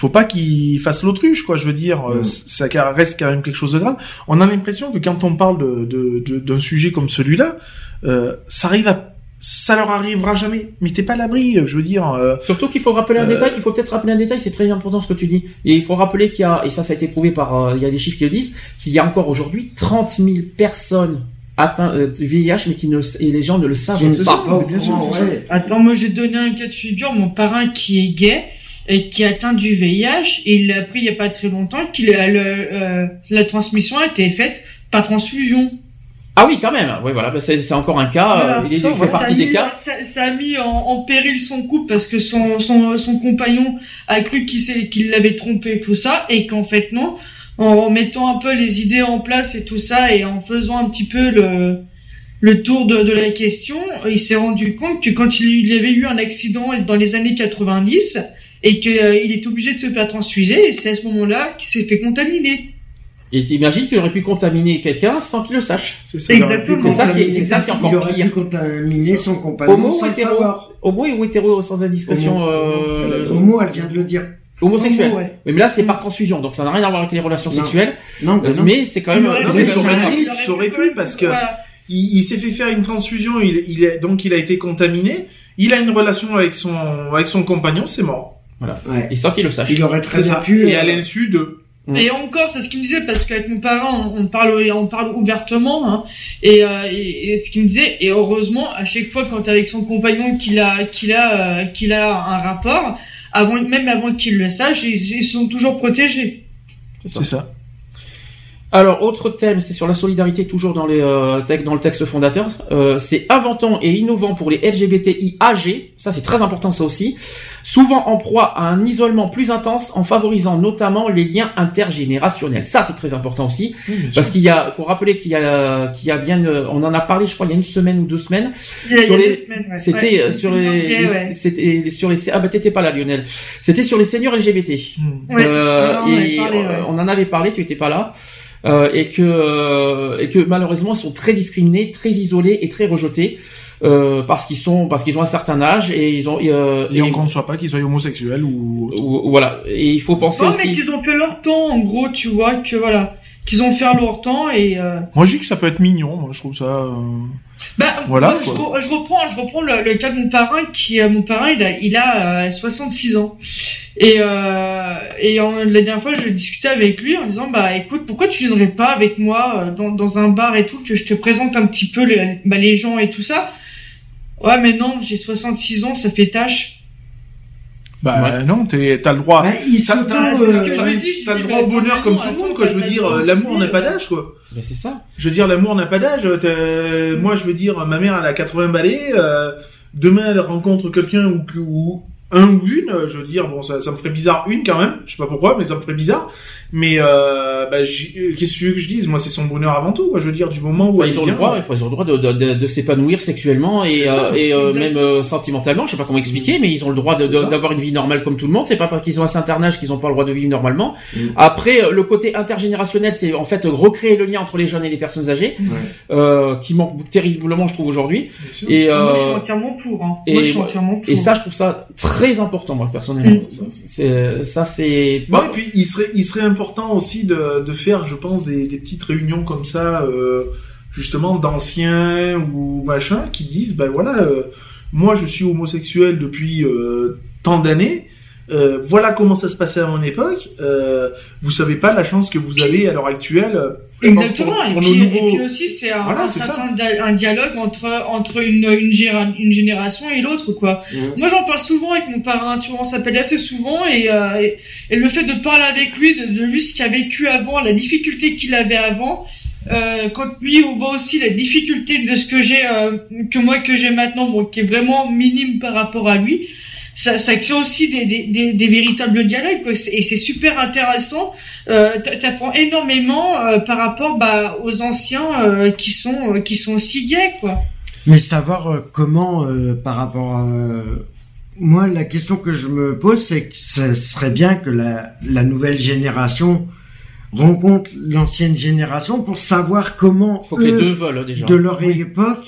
faut pas qu'ils fassent l'autruche quoi. Je veux dire, euh, Mm. ça reste quand même quelque chose de grave. On a l'impression que quand on parle de de- de- d'un sujet comme celui-là, euh, ça arrive à ça leur arrivera jamais. Mais t'es pas à l'abri, je veux dire. euh, Surtout qu'il faut rappeler un Euh, détail, il faut peut-être rappeler un détail, c'est très important ce que tu dis. Et il faut rappeler qu'il y a, et ça ça a été prouvé par, euh, il y a des chiffres qui le disent, qu'il y a encore aujourd'hui 30 000 personnes atteintes euh, du VIH, mais qui ne, et les gens ne le savent pas. ça, bien sûr, ouais. Attends, moi j'ai donné un cas de figure, mon parrain qui est gay et qui a atteint du VIH, et il l'a appris il y a pas très longtemps qu'il a le, euh, la transmission a été faite par transfusion. Ah oui, quand même. Oui, voilà, c'est encore un cas. Voilà, euh, il ça, fait ça partie a des cas. Ça, ça a mis en, en péril son couple parce que son, son, son compagnon a cru qu'il qu'il l'avait trompé, tout ça, et qu'en fait non, en mettant un peu les idées en place et tout ça, et en faisant un petit peu le, le tour de, de la question, il s'est rendu compte que quand il, il avait eu un accident dans les années 90, et qu'il est obligé de se faire transfuser, et c'est à ce moment-là qu'il s'est fait contaminer. Et t'imagines qu'il aurait pu contaminer quelqu'un sans qu'il le sache. C'est ça. Exactement. C'est ça qui est- c'est ça qui est encore Il aurait pire. pu contaminer son compagnon Homo ou sans le hétéro savoir. Homo ou hétéro sans indiscrétion Homo. euh, Homo, elle vient de le dire. homosexuel. Homo, ouais. Mais là c'est par transfusion, donc ça n'a rien à voir avec les relations Non. sexuelles. Non, ben Euh, non. mais c'est quand même. Il aurait non, mais sur il liste, aurait ça aurait pu, parce que- Voilà. Il, il s'est fait faire une transfusion, il, il est, donc il a été contaminé. Il a une relation avec son avec son compagnon, c'est mort. Ouais. Et sans qu'il le sache. Il aurait très bien pu. Et à l'insu de Et encore, c'est ce qu'il me disait, parce qu'avec mon parent, on parle, on parle ouvertement, hein, et, euh, et, et ce qu'il me disait, et heureusement, à chaque fois, quand avec son compagnon qu'il a, qu'il a, euh, qu'il a un rapport, avant, même avant qu'il le sache, ils, ils sont toujours protégés. c'est ça. Alors, autre thème, c'est sur la solidarité, toujours dans, les, euh, dans le texte fondateur. Euh, c'est inventant et innovant pour les LGBTI âgés. Ça, c'est très important, ça aussi. Souvent en proie à un isolement plus intense, en favorisant notamment les liens intergénérationnels. Ça, c'est très important aussi. Parce qu'il y a, faut rappeler qu'il y a, qu'il y a bien, euh, on en a parlé, je crois, il y a une semaine ou deux semaines. Il y a- Sur il y a les- deux semaines, ouais. C'était Ouais, sur les, idée, les- ouais. c'était sur les, ah bah t'étais pas là, Lionel. C'était sur les seniors LGBT. Hmm. Euh, on en avait et parlé, ouais. on en avait parlé, tu étais pas là, et que euh, et que malheureusement ils sont très discriminés, très isolés et très rejetés euh, parce qu'ils sont parce qu'ils ont un certain âge et ils ont euh, Et on ne conçoit pas qu'il soit homosexuel ou. ou- ou- voilà. Et il faut penser Non, mais aussi. qu'ils ont fait leur temps, en gros, tu vois, que voilà, qu'ils ont fait leur temps et, euh, Moi, je dis que ça peut être mignon. Moi, je trouve ça. euh, Bah, Voilà, moi, je, quoi. re- je reprends, je reprends le, le cas de mon parrain qui, euh, mon parrain, il a, il a euh, 66 ans. Et, euh, et en- la dernière fois, je discutais avec lui en disant, bah, écoute, pourquoi tu viendrais pas avec moi euh, dans, dans un bar et tout, que je te présente un petit peu les, bah, les gens et tout ça? Ouais, mais non, j'ai 66 ans, ça fait tâche. Bah Ouais. non, t'es- t'as le droit. Bah, ils T'as- euh, T'as le droit au mais bonheur comme tout le monde, quoi. Je veux dire, droit l'amour n'a pas euh, d'âge, quoi. Ben, c'est ça. Je veux dire, l'amour n'a pas d'âge. Moi, je veux dire, ma mère, elle a 80 balais. euh, demain, elle rencontre quelqu'un ou, un ou une. euh, Je veux dire, bon, ça, ça me ferait bizarre une quand même. Je sais pas pourquoi, mais ça me ferait bizarre. Mais euh, bah, euh, qu'est-ce que tu veux que je dise? Moi, c'est son bonheur avant tout. Quoi. Je veux dire, du moment où Ouais, ils ont le droit, il faut- ils ont le droit de, de, de, de s'épanouir sexuellement et, euh, et euh, même euh, sentimentalement. Je sais pas comment expliquer, mais ils ont le droit d'avoir une vie normale comme tout le monde. C'est pas parce qu'ils ont un certain âge qu'ils ont pas le droit de vivre normalement. Mm. Après, le côté intergénérationnel, c'est en fait recréer le lien entre les jeunes et les personnes âgées, euh, qui manque terriblement, je trouve aujourd'hui. Et Moi, je suis entièrement pour. Hein. et Moi, je suis moi- entièrement pour. et ça, je trouve ça très important, moi personnellement. Mm. C'est ça, c'est Bon, et puis il serait, il serait important aussi de, de faire, je pense, des, petites réunions comme ça, euh, justement d'anciens ou machin, qui disent, ben voilà, euh, moi je suis homosexuel depuis euh, tant d'années. Euh, voilà comment ça se passait à mon époque. Euh, vous savez pas la chance que vous avez à l'heure actuelle. euh, Exactement. pour- pour et, puis, nouveaux- et puis aussi, c'est un, Voilà, dialogue entre entre une une, géra- une génération et l'autre, quoi. Moi, j'en parle souvent avec mon parrain. Tu vois, on s'appelle assez souvent et, euh, et et le fait de parler avec lui, de, de lui ce qu'il a vécu avant, la difficulté qu'il avait avant. Euh, quand lui on voit aussi la difficulté de ce que j'ai euh, que moi que j'ai maintenant bon qui est vraiment minime par rapport à lui ça, ça crée aussi des, des, des, des véritables dialogues quoi. et c'est super intéressant euh, t'a- t'apprends énormément euh, par rapport bah, aux anciens euh, qui sont euh, qui sont aussi gays quoi Mais savoir comment, euh, par rapport à... Moi, la question que je me pose, c'est que ce serait bien que la, la nouvelle génération rencontre l'ancienne génération pour savoir comment, faut que les eux, deux veulent déjà. de leur époque,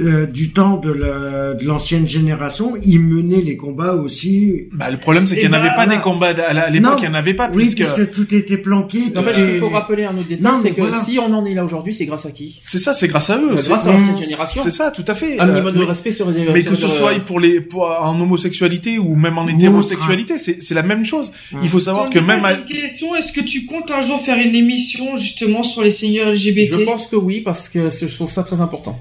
euh, du temps de la- de l'ancienne génération, ils menaient les combats aussi. Bah, le problème, c'est Et qu'il n'y en avait bah, pas des combats à l'époque. Il n'y en avait pas Oui, puisque. puisque tout était planqué. En fait, tout il faut rappeler un autre détail, Non, c'est que voilà. si on en est là aujourd'hui, c'est grâce à qui? C'est ça, c'est grâce à eux. C'est C'est- grâce à l'ancienne génération. C'est ça, tout à fait. Un Euh, minimum de mais- respect sur les. Mais que ce soit pour les pour, en homosexualité ou même en hétérosexualité, c'est c'est la même chose. Il faut savoir Sans que même à- une question est-ce que tu comptes un jour faire une émission justement sur les seigneurs LGBT Je pense que oui, parce que je trouve ça très important.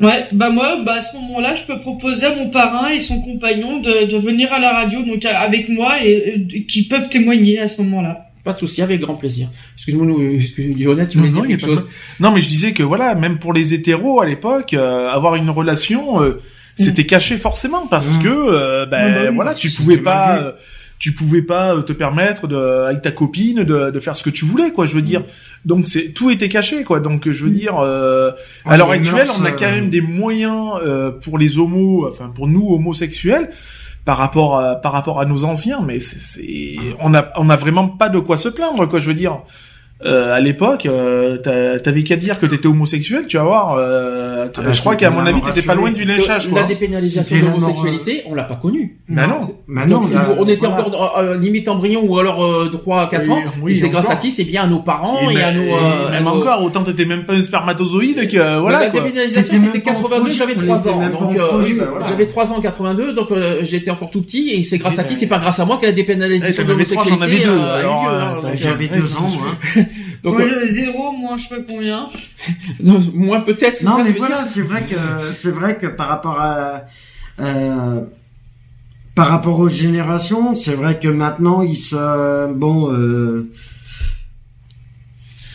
Ouais, bah moi, bah à ce moment-là, je peux proposer à mon parrain et son compagnon de, de venir à la radio, donc à- avec moi et, et qui peuvent témoigner à ce moment-là. Pas de souci, avec grand plaisir. Excuse-moi, excuse Lionel, tu voulais Non, dire non, a quelque de- chose? Non, mais je disais que voilà, même pour les hétéros à l'époque, euh, avoir une relation, euh, c'était caché forcément parce Mm. que euh, ben Ah bah oui, voilà, tu pouvais pas, euh, tu pouvais pas euh, te permettre de, avec ta copine de, de faire ce que tu voulais, quoi. Je veux dire, donc c'est tout était caché, quoi. Donc je veux dire, euh, à l'heure actuelle, on a euh, quand même des moyens euh, pour les homos, enfin pour nous homosexuels. Par rapport à, par rapport à nos anciens, mais c'est, c'est, on a, on a vraiment pas de quoi se plaindre, quoi. Je veux dire, euh, à l'époque, euh, t'a- t'avais qu'à dire que t'étais homosexuel, tu vas voir. Euh, Ah bah, je crois qu'à mon avis, t'étais pas loin du lynchage, La dépénalisation de l'homosexualité, on l'a pas connue. Bah non. Bah Donc, non, c'est- là, on était voilà. encore euh, euh, limite embryon ou alors euh, 3 à 4 Oui, ans. oui, et c'est grâce à qui? C'est bien à nos parents et, Et à nos. et euh, à même nos- encore, autant t'étais même pas un spermatozoïde que voilà la quoi. dépénalisation, c'était pas en 82, projet, j'avais on 3 était ans. Donc, euh, bah j'avais 3 ans en 82, donc euh, j'étais encore tout petit. Et c'est grâce à qui? ben- C'est pas grâce à moi que la Eh, dépénalisation de avais trois, j'en avais l'homosexualité euh, euh, hein, donc, J'avais euh, deux ans, moi. donc, Moi, euh, zéro, moi, je sais pas combien. non, moins peut-être. c'est Non, ça mais voilà, c'est vrai que c'est vrai que par rapport à euh, par rapport aux générations, c'est vrai que maintenant ils se bon euh,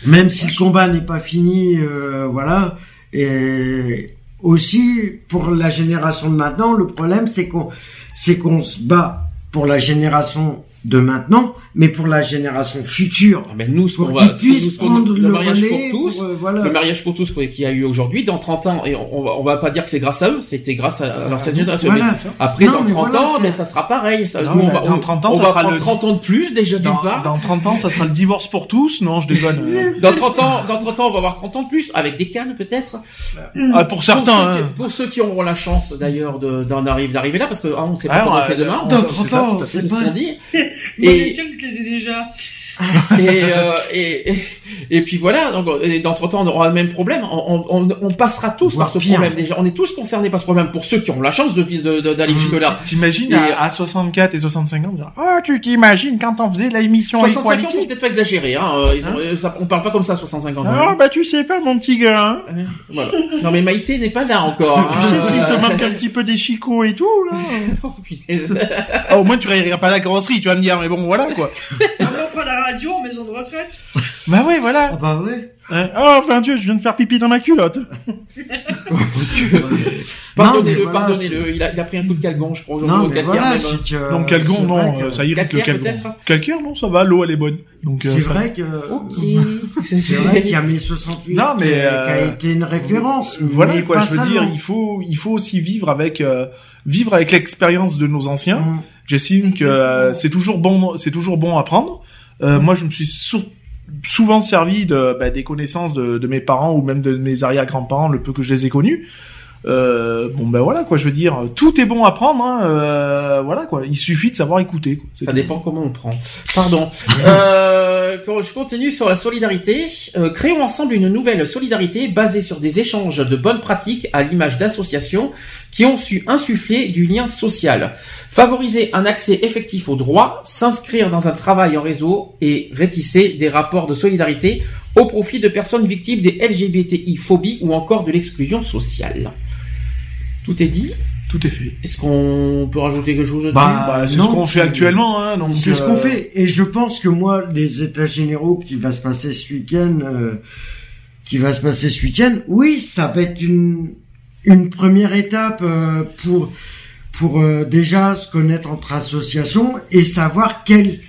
même si le combat n'est pas fini, euh, voilà. Et aussi pour la génération de maintenant, le problème c'est qu'on c'est qu'on se bat pour la génération de maintenant, mais pour la génération future. Ah ben, nous, ce qu'on Pour va, puissent nous, prendre le le mariage relais, pour tous, pour, euh, voilà. le mariage pour tous qu'il y a eu aujourd'hui, dans 30 ans, et on, on va, pas dire que c'est grâce à eux, c'était grâce à, à l'ancienne génération. Voilà. Mais après, Non, dans mais 30 voilà, ans, mais ça sera pareil. Ça, Non, nous, on va, dans on- 30 ans, on ça va sera prendre le- 30 ans de plus, déjà, d'une part. dans 30 ans, ça sera le divorce pour tous. Non, je déconne. euh. Dans 30 ans, dans 30 ans, on va avoir 30 ans de plus, avec des cannes, peut-être. Ah, pour Pour certains. ceux, qui, hein. pour ceux qui auront la chance, d'ailleurs, de- d'en arriver, d'arriver là, parce que, ah, on sait pas Ah, comment on fait demain. Dans c'est 30 ça, ans. C'est ce qu'on dit. Moi, Et- je les ai déjà. et, euh, et, et, Et puis voilà, donc et d'entre-temps, on aura le même problème. On, on, on passera tous par ce pire. problème déjà. On est tous concernés par ce problème pour ceux qui ont la chance de de- de- d'aller jusque là. T'imagines Et- à, à 64 et 65 ans, oh, tu t'imagines quand on faisait l'émission 65 ans, Equality? faut peut-être pas exagérer. Hein. euh, ils ont- Hein euh, ça- on parle pas comme ça, 65 ans. Ah bah tu sais pas mon petit gars. Hein. Euh, voilà. Non mais Maïté n'est pas là encore. Tu hein. sais s'il te Euh, manque un petit peu des chicots et tout là. oh. Ah, au moins tu réagiras pas à la carrosserie, tu vas me dire mais bon voilà quoi. On va pas la radio en maison de retraite. Bah ouais voilà. Ah bah ouais. Oh enfin Dieu, je viens de faire pipi dans ma culotte. Pardonnez-le, Non, mais voilà, pardonnez-le. Il a, il a pris un coup de calgon, je crois. aujourd'hui, Non au mais calcaire, voilà, même. c'est que. Donc calgon c'est non, que- euh, ça irrite le Calcaire, calgon. peut-être Calcaire non, ça va, l'eau elle est bonne. Donc euh, C'est vrai que. Ok. C'est vrai qu'il y a mai 68 Non, mais, qui, a- qui a euh, été une référence. Voilà mais quoi, pas je veux seulement. dire, il faut il faut aussi vivre avec euh, vivre avec l'expérience de nos anciens. Mm. J'estime que euh, c'est toujours bon c'est toujours bon à prendre. Euh, moi je me suis sou- souvent servi de bah, des connaissances de, de mes parents ou même de mes arrière-grands-parents le peu que je les ai connus. Euh, bon ben voilà quoi, je veux dire, tout est bon à prendre. Hein, euh, voilà quoi, il suffit de savoir écouter. quoi. Ça tout. dépend comment on prend. Pardon. euh, quand je continue sur la solidarité. Euh, créons ensemble une nouvelle solidarité basée sur des échanges de bonnes pratiques à l'image d'associations qui ont su insuffler du lien social. Favoriser un accès effectif aux droits, s'inscrire dans un travail en réseau et rétisser des rapports de solidarité au profit de personnes victimes des LGBTI-phobies ou encore de l'exclusion sociale. Tout est dit? Tout est fait. Est-ce qu'on peut rajouter quelque chose Bah, Bah, c'est ce qu'on fait tu- actuellement. Hein, C'est ce euh, qu'on fait. Et je pense que moi, les états généraux qui va se passer ce week-end, euh, qui va se passer ce week-end, oui, ça va être une, une première étape euh, pour, pour euh, déjà se connaître entre associations et savoir quel,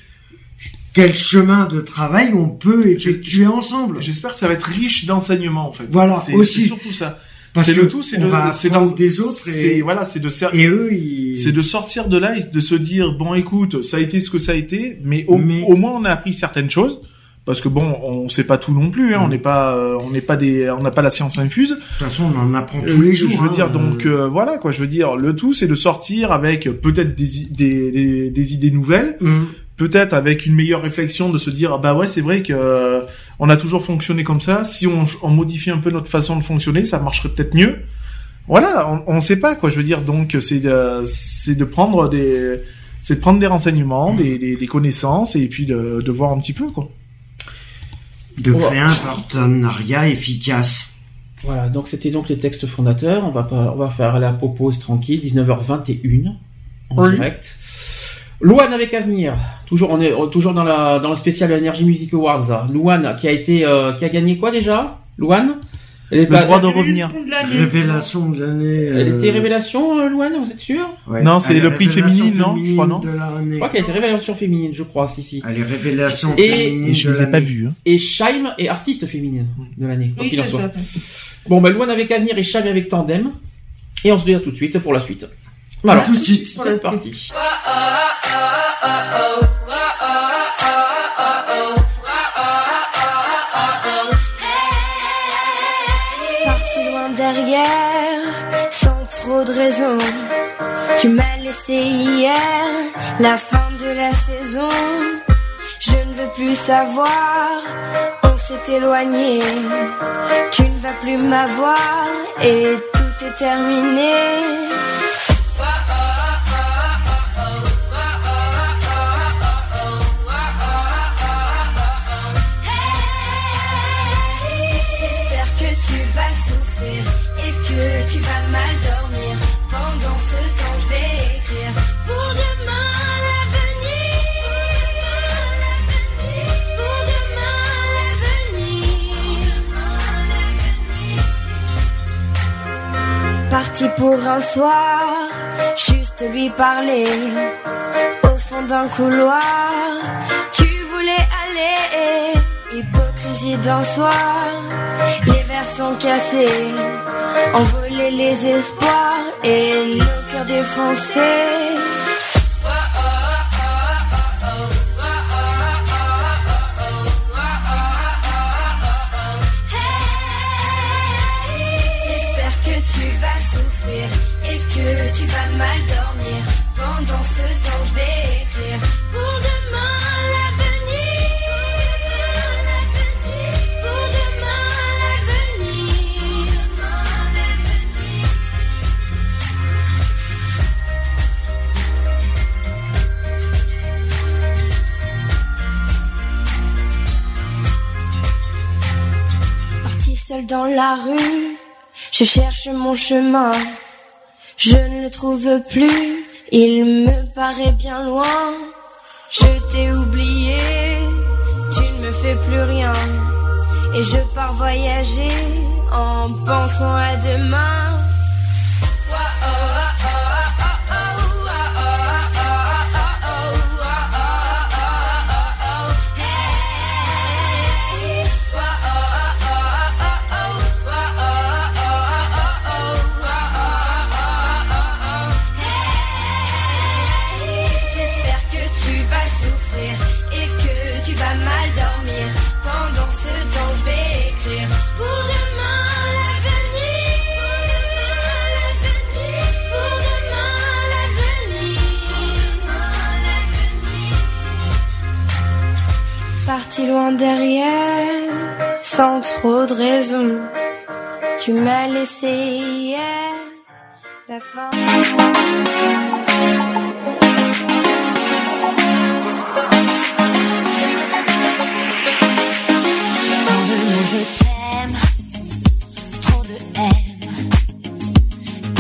quel chemin de travail on peut effectuer ensemble. J'espère que ça va être riche d'enseignements en fait. Voilà, C'est- aussi. surtout ça. Parce que le tout, c'est de, dans- des autres et, voilà, c'est de ser- et eux, ils... c'est de sortir de là et de se dire bon écoute, ça a été ce que ça a été, mais au, Mais- au moins on a appris certaines choses. Parce que bon, on sait pas tout non plus, hein, Mm. on n'est pas, euh, on n'est pas des, on n'a pas la science infuse. De toute façon, on en apprend Euh, tous les jours. Je veux hein, dire, donc euh, euh, voilà quoi. Je veux dire, le tout, c'est de sortir avec peut-être des, des, des, des idées nouvelles, hum. peut-être avec une meilleure réflexion de se dire ah bah ouais c'est vrai que euh, on a toujours fonctionné comme ça si on, on modifie un peu notre façon de fonctionner ça marcherait peut-être mieux voilà on, on sait pas quoi je veux dire donc c'est de c'est de prendre des c'est de prendre des renseignements des, des, des connaissances et puis de, de voir un petit peu quoi de créer un partenariat efficace. Voilà, donc c'était donc les textes fondateurs. On va pas, on va faire la pause tranquille, 19h21 en Oui. direct. Louane avec avenir. Toujours, on est on est toujours dans la dans le spécial Energy Music Awards. Louane qui a été euh, qui a gagné quoi déjà? Louane? Elle est le droit de revenir. Révélation de l'année. Elle euh, était révélation euh, Louane, vous êtes sûr? Ouais. Non, c'est Elle est le prix révélation féminine, non Je crois, non de l'année. Je crois qu'elle était révélation féminine, je crois, si si. Elle est révélation Et- féminine. et je de les ai pas l'année. vus hein. Et Shaim est artiste féminine de l'année. quoi Oui, qu'il en c'est soit. ça. Bon, ben Louane avec avenir et Shaim avec tandem. Et on se dit à tout de suite pour la suite. À Alors, tout de suite. c'est parti. Parti Tu m'as laissé hier, la fin de la saison. Je ne veux plus savoir, on s'est éloigné. Tu ne vas plus m'avoir et tout est terminé. Parti pour un soir, juste lui parler. Au fond d'un couloir, tu voulais aller. Hypocrisie d'un soir, les verres sont cassés, envolés les espoirs et nos cœurs défoncés. ce temps je vais écrire pour demain l'avenir. Pour demain l'avenir. Parti seul dans la rue, je cherche mon chemin. Je ne le trouve plus il me paraît bien loin. Je t'ai oublié, tu ne me fais plus rien. Et je pars voyager en pensant à demain. Parti loin derrière, sans trop de raison. Tu m'as laissé hier la fin. Je t'aime, trop de haine.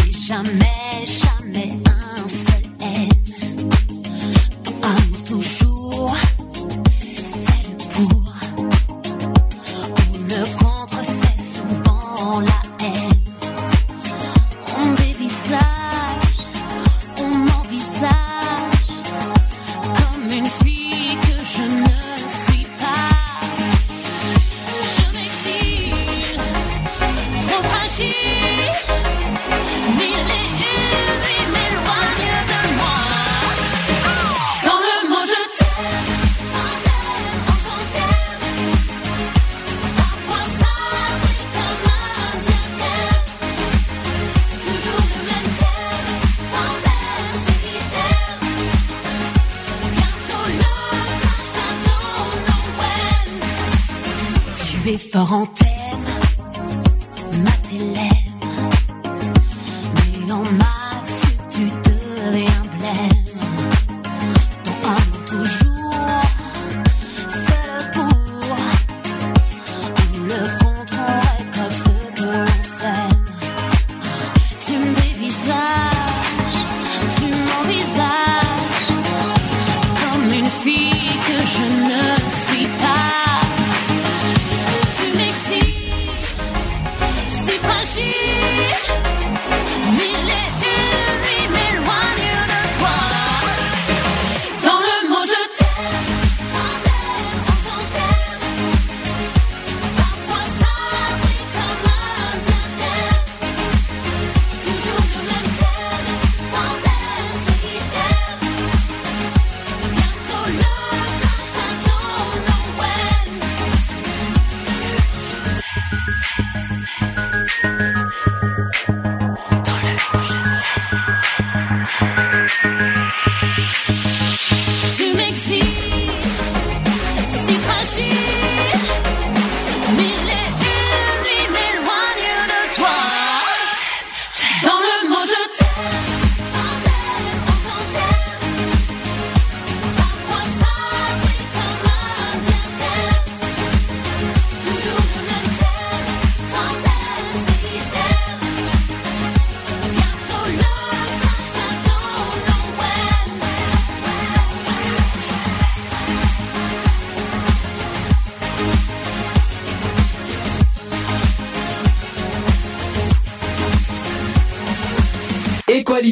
Et jamais, jamais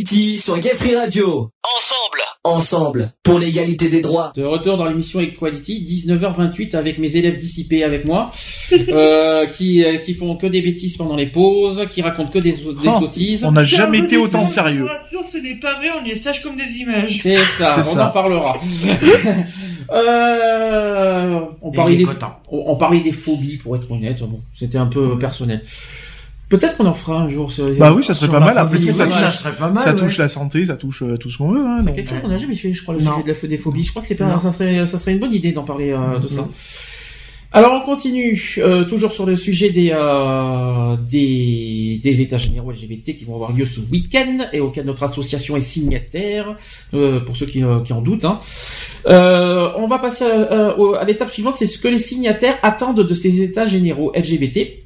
Equality sur Gay Free Radio. Ensemble. Ensemble. Pour l'égalité des droits. De retour dans l'émission Equality, 19h28 avec mes élèves dissipés avec moi, euh, qui, euh, qui font que des bêtises pendant les pauses, qui racontent que des, des Oh, sottises. on n'a jamais été autant sérieux. Ce n'est pas vrai, on est sage comme des images. C'est ça, on ça. en parlera. euh, on, parlait des, content. on, on parlait des phobies, pour être honnête. Bon, c'était un peu personnel. Peut-être qu'on en fera un jour sur les... Bah oui, ça serait pas mal. Après phobie, tout, ça touche, la santé, ça touche euh, tout ce qu'on veut. Hein, C'est quelque chose euh, qu'on n'a jamais fait, je crois, le Non. sujet de la des phobies. Je crois que c'est pas, ça serait, ça serait une bonne idée d'en parler euh, de ça. Alors on continue, euh, toujours sur le sujet des, euh, des des états généraux LGBT qui vont avoir lieu ce week-end et auquel notre association est signataire, euh, pour ceux qui, euh, qui en doutent. hein. Euh, on va passer à, à- au- à l'étape suivante, c'est ce que les signataires attendent de ces états généraux LGBT.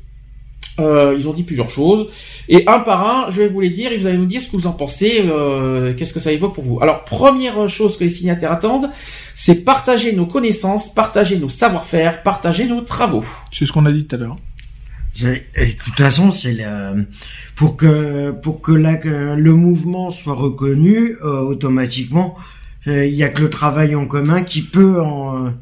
Euh, ils ont dit plusieurs choses. Et un par un, je vais vous les dire et vous allez nous dire ce que vous en pensez, euh, qu'est-ce que ça évoque pour vous. Alors, première chose que les signataires attendent, c'est partager nos connaissances, partager nos savoir-faire, partager nos travaux. C'est ce qu'on a dit tout à l'heure. Et de toute façon, c'est pour que pour que la- que le mouvement soit reconnu euh, automatiquement, euh, il y a que le travail en commun qui peut en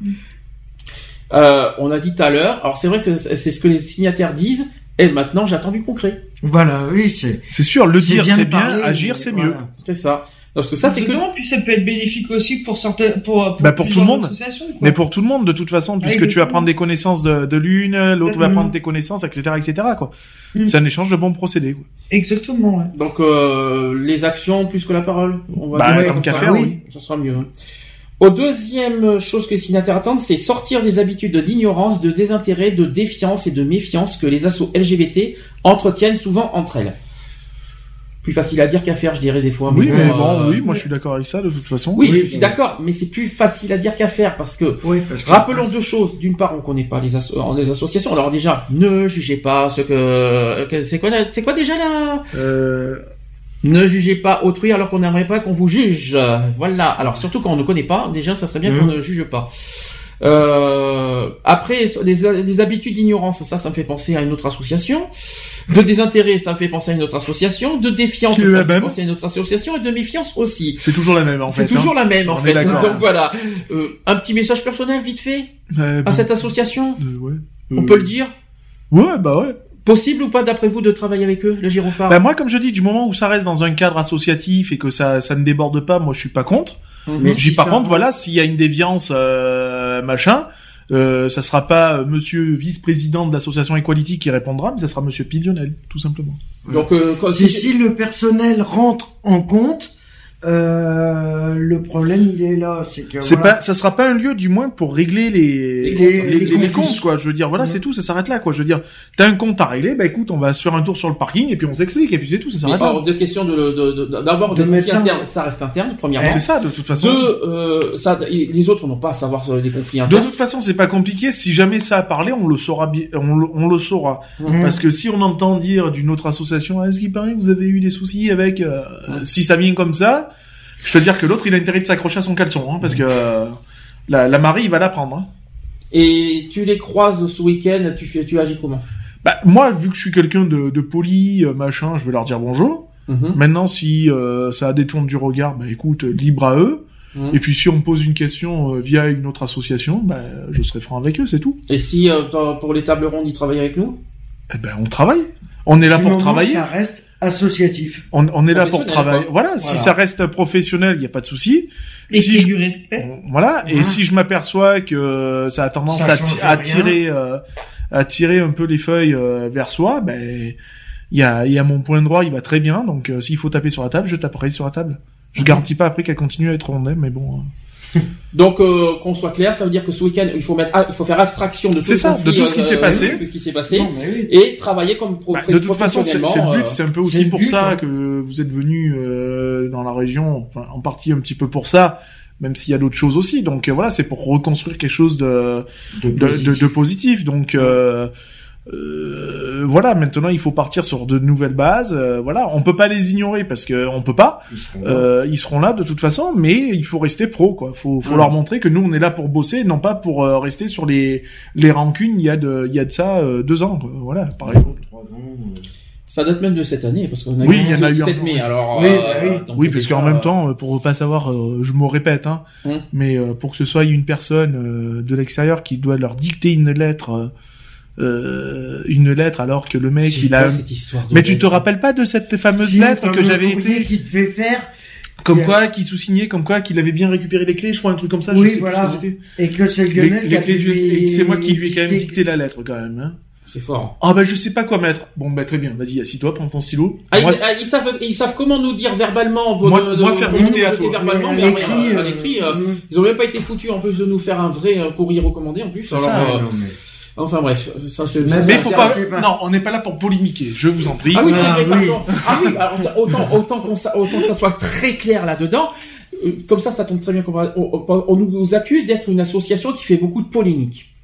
Euh, on a dit tout à l'heure, alors c'est vrai que c'est ce que les signataires disent, et maintenant j'attends du concret. voilà, oui, c'est C'est sûr, le dire c'est bien, parler, agir c'est voilà. mieux. C'est ça. Parce que ça, c'est que... Non, puis ça peut être bénéfique aussi pour certaines, pour, pour, Bah, pour tout le monde. quoi. Mais pour tout le monde, de toute façon, puisque tu vas prendre des connaissances de, de l'une, l'autre va Mhm. prendre tes connaissances, etc., etc., quoi. Mhm. C'est un échange de bons procédés, quoi. Exactement, ouais. Donc euh, les actions plus que la parole. On va Bah, dire tant qu'à faire, oui. Ça sera mieux. hein. Au deuxième chose que les signataires attendent, c'est sortir des habitudes d'ignorance, de désintérêt, de défiance et de méfiance que les assos LGBT entretiennent souvent entre elles. Plus facile à dire qu'à faire, je dirais des fois. Oui, mais bon, bon, euh, oui, moi je suis d'accord avec ça, de toute façon. Oui, je suis d'accord, mais c'est plus facile à dire qu'à faire parce que oui, parce que Rappelons deux choses. D'une part, on connaît pas les, asso- euh, les associations. Alors déjà, ne jugez pas ce que, que- c'est quoi, c'est quoi déjà là Euh, Ne jugez pas autrui alors qu'on n'aimerait pas qu'on vous juge. Voilà. Alors surtout quand on ne connaît pas, déjà, ça serait bien Mhm. qu'on ne juge pas. Euh, après, les, les habitudes d'ignorance, ça, ça me fait penser à une autre association. De désintérêt, ça me fait penser à une autre association. De défiance, ça me fait même. penser à une autre association. Et de méfiance aussi. c'est toujours la même, en fait. C'est toujours hein. la même en On fait. Donc voilà. Euh, un petit message personnel vite fait Euh, à bon, cette association? euh, ouais. On Euh, peut le dire? Ouais, bah ouais. Possible ou pas d'après vous de travailler avec eux, le gyrophare Bah moi, comme je dis, du moment où ça reste dans un cadre associatif et que ça, ça ne déborde pas, moi je suis pas contre. Mhm. Mais si par ça- contre, voilà, s'il y a une déviance, euh, machin, euh, ça sera pas euh, Monsieur vice-président de l'association Equality qui répondra, mais ça sera Monsieur Pillionel, tout simplement. Donc, euh, quand- si, si le personnel rentre en compte, euh, le problème il est là, c'est que C'est voilà. pas, ça sera pas un lieu, du moins, pour régler les Les- les, les les- les conflits. comptes, quoi. Je veux dire, voilà, Mhm. c'est tout, ça s'arrête là, quoi. Je veux dire, t'as un compte à régler, bah écoute, on va se faire un tour sur le parking et puis on s'explique et puis c'est tout, ça s'arrête là. hors de question de, de, de- d'abord De de, mettre ça- interne, ça reste interne premièrement. C'est ça, de toute façon. Deux, euh, ça, les autres n'ont pas à savoir euh, des conflits De internes. toute façon, c'est pas compliqué. Si jamais ça a parlé, on le saura bien, on le, on le saura. Mhm. Parce que si on entend dire d'une autre association, Ah, est-ce qu'il paraît que vous avez eu des soucis avec, euh, si ça vient comme ça, je te dire que l'autre, il a intérêt de s'accrocher à son caleçon, hein, parce que euh, la, la Marie, il va la prendre. hein. Et tu les croises ce week-end, tu fais, tu agis comment? Bah, moi, vu que je suis quelqu'un de, de poli, euh, machin, je vais leur dire bonjour. Mhm. Maintenant, si euh, ça détourne du regard, bah écoute, libre à eux. Mhm. Et puis si on me pose une question euh, via une autre association, bah, je serai franc avec eux, c'est tout. Et si euh, pour- les tables rondes, ils travaillent avec nous? Eh ben, on travaille. On est là Du pour moment travailler. Ça reste associatif. On, on est là pour travailler. Voilà, si ça reste professionnel, il n'y a pas de souci. Et Si je- du respect. Voilà, et si je m'aperçois que ça a tendance Ça à, tirer, euh, à tirer un peu les feuilles euh, vers soi, ben il y a, il y a mon point droit, il va très bien. Donc euh, s'il faut taper sur la table, je taperai sur la table. Je garantis pas après qu'elle continue à être rondée, mais bon. Euh. Donc euh, qu'on soit clair, ça veut dire que ce week-end, il faut mettre, ah, il faut faire abstraction de tout, C'est le ça, conflit, de tout ce qui euh, s'est passé. de tout ce qui s'est passé, Non, mais oui. et travailler comme Bah, de toute façon, c'est c'est le but, euh, c'est un peu aussi pour but, ça hein. que vous êtes venu euh, dans la région, enfin, en partie un petit peu pour ça, même s'il y a d'autres choses aussi. Donc euh, voilà, c'est pour reconstruire quelque chose de De de, positif. de, de positif. Donc euh, voilà, maintenant il faut partir sur de nouvelles bases. euh, voilà, on peut pas les ignorer parce que on peut pas. Ils seront là. Euh, ils seront là de toute façon, mais il faut rester pro, quoi. Faut, faut leur montrer que nous on est là pour bosser, non pas pour euh, rester sur les les rancunes. Il y a de il y a de ça euh, deux ans, quoi. Voilà, par exemple. Trois ans, Ça date même de cette année, parce qu'on a Oui, eu il y en a le eu 17 un. mai, alors... Oui, euh, oui. Oui, parce qu'en même temps, pour pas savoir, euh, je me répète, hein, Hum. mais euh, pour que ce soit une personne euh, de l'extérieur qui doit leur dicter une lettre, euh, euh, une lettre alors que le mec il a. quoi cette histoire de Mais tu te rappelles pas de cette fameuse si, lettre que j'avais été, qui te fait faire comme Yeah. quoi, qui sous-signait, comme quoi qu'il avait bien récupéré les clés, je crois un truc comme ça. je Oui, sais plus voilà. et que c'est Les, Lionel les qui a clés du- lui- et c'est moi qui lui ai quand même dicté- la lettre quand même. Hein. C'est fort. Ah bah je sais pas quoi mettre. Bon bah très bien, vas-y assis-toi, prends ton stylo. Ah, Moi, ils, ah, ils savent, ils savent comment nous dire verbalement. Moi- de- de- moi faire dicter à toi. verbalement, Mais mais, à l'écrit, euh, l'écrit, euh, mm. ils ont même pas été foutus en plus de nous faire un vrai euh, courrier recommandé en plus. Alors, ça, euh, non, mais- Enfin bref, ça c'est. Mais faut ça, pas. Non, on n'est pas là pour polémiquer. Je vous en prie. Ah oui, c'est Ah, vrai, oui. pardon. Ah oui, alors, autant, autant, qu'on sa- autant que ça soit très clair là-dedans. euh, Comme ça, ça tombe très bien. On, on- on nous accuse d'être une association qui fait beaucoup de polémiques.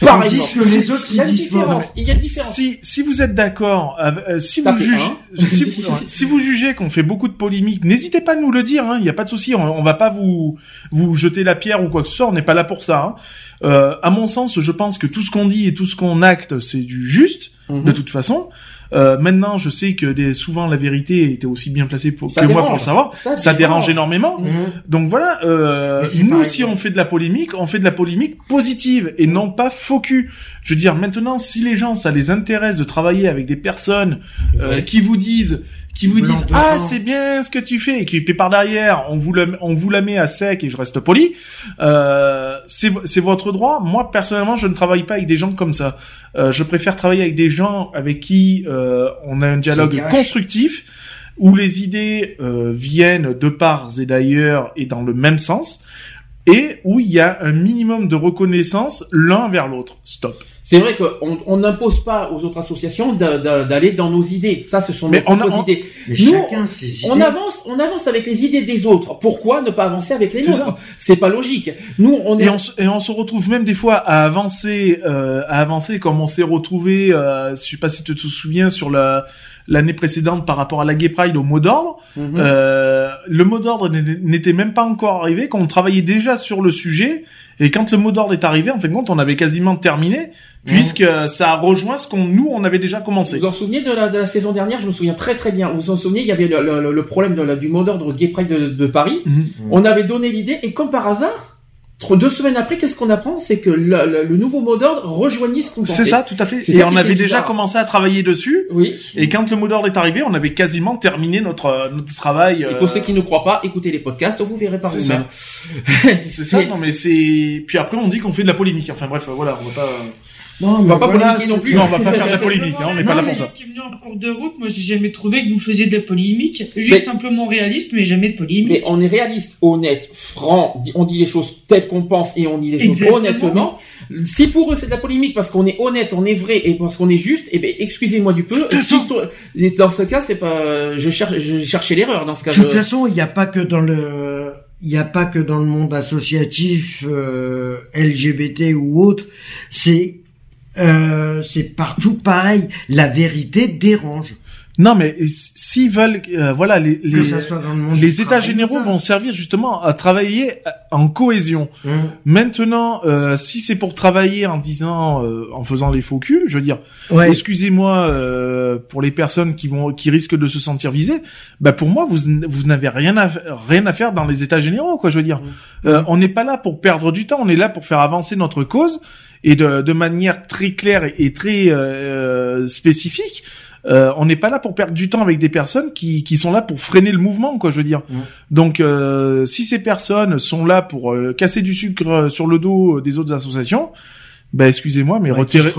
Par exemple, que les si- autres, il y a différence. Il y a une différence. Si, si vous êtes d'accord, euh, si vous jugez, si, vous- si vous jugez qu'on fait beaucoup de polémiques, n'hésitez pas à nous le dire. Il n'y a pas de souci. On, on va pas vous vous jeter la pierre ou quoi que ce soit. On n'est pas là pour ça. hein. Euh, à mon sens, je pense que tout ce qu'on dit et tout ce qu'on acte, c'est du juste Mhm. de toute façon. Euh, maintenant, je sais que des, souvent la vérité était aussi bien placée pour, Ça que moi pour le savoir. Ça Ça, dérange dérange. énormément. Mhm. Donc voilà, euh, nous, si on fait de la polémique, on fait de la polémique positive et non pas faux cul. Je veux dire, maintenant, si les gens, ça les intéresse de travailler avec des personnes euh, qui vous disent, qui vous disent, ah, c'est bien ce que tu fais, et qui puis par derrière, on vous le, on vous la met à sec et je reste poli, euh, c'est, c'est votre droit. Moi, personnellement, je ne travaille pas avec des gens comme ça. Euh, je préfère travailler avec des gens avec qui euh, on a un dialogue constructif où les idées euh, viennent de parts et d'ailleurs et dans le même sens, et où il y a un minimum de reconnaissance l'un vers l'autre. Stop. C'est vrai qu'on on n'impose pas aux autres associations d'a- d'a- d'aller dans nos idées. Ça, ce sont Mais nos on a- propres idées. Mais Nous, chacun ses idées. On avance, on avance avec les idées des autres. Pourquoi ne pas avancer avec les nôtres? C'est pas logique. Nous, on est. Et on, se- et on se retrouve même des fois à avancer, euh, à avancer comme on s'est retrouvé, euh, je sais pas si tu te souviens, sur la l'année précédente par rapport à la Gay Pride au mot d'ordre. Mhm. Euh, le mot d'ordre n'était même pas encore arrivé, qu'on travaillait déjà sur le sujet, et quand le mot d'ordre est arrivé, en fin de compte, on avait quasiment terminé, puisque ça a rejoint ce qu'on nous on avait déjà commencé. Vous vous en souvenez de la, de la saison dernière? Je me souviens très très bien. Vous vous en souvenez Il y avait le, le- le problème de la- du mot d'ordre Gay Pride de, de Paris. Mhm. On avait donné l'idée et comme par hasard, deux semaines après, qu'est-ce qu'on apprend? C'est que le, le- le nouveau mot d'ordre rejoignit ce qu'on. C'est ça, tout à fait. Et ça on avait déjà bizarre. commencé à travailler dessus. Oui. Et quand le mot d'ordre est arrivé, on avait quasiment terminé notre notre travail. Et euh, pour ceux qui ne croient pas, écoutez les podcasts, vous verrez par vous-même. C'est ça, non mais c'est. Puis après on dit qu'on fait de la polémique. Enfin bref, voilà, on va pas. Non, On mais va pas voilà, polémiquer non plus. Non, on va pas faire de la polémique. hein, on n'est pas là pour ça. qui est venu en cours de route, moi j'ai jamais trouvé que vous faisiez de la polémique. Juste Mais- simplement réaliste, mais jamais de polémique. Mais on est réaliste, honnête, franc, on dit les choses telles qu'on pense et on dit les choses Exactement. honnêtement. Si pour eux c'est de la polémique parce qu'on est honnête, on est vrai et parce qu'on est juste, eh ben excusez-moi du peu. Dans ce cas, c'est pas, je cherche, je cherchais l'erreur dans ce cas. De toute je- façon, il n'y a pas que dans le, il n'y a pas que dans le monde associatif euh, LGBT ou autre. C'est, euh, c'est partout pareil. La vérité dérange. Non mais s'ils veulent, euh, voilà, les les, les états généraux vont servir justement à travailler euh, en cohésion. Hum. Maintenant, euh, si c'est pour travailler en disant, euh, en faisant les faux culs, je veux dire, Ouais. excusez-moi euh, pour les personnes qui vont, qui risquent de se sentir visées. Bah pour moi, vous vous n'avez rien à rien à faire dans les états généraux, quoi. Je veux dire, Euh, on n'est pas là pour perdre du temps, on est là pour faire avancer notre cause et de, de manière très claire et, et très euh, spécifique. Euh, on n'est pas là pour perdre du temps avec des personnes qui, qui sont là pour freiner le mouvement, quoi. Je veux dire. Mhm. Donc, euh, si ces personnes sont là pour euh, casser du sucre euh, sur le dos des autres associations, bah excusez-moi, mais Ouais, retirez,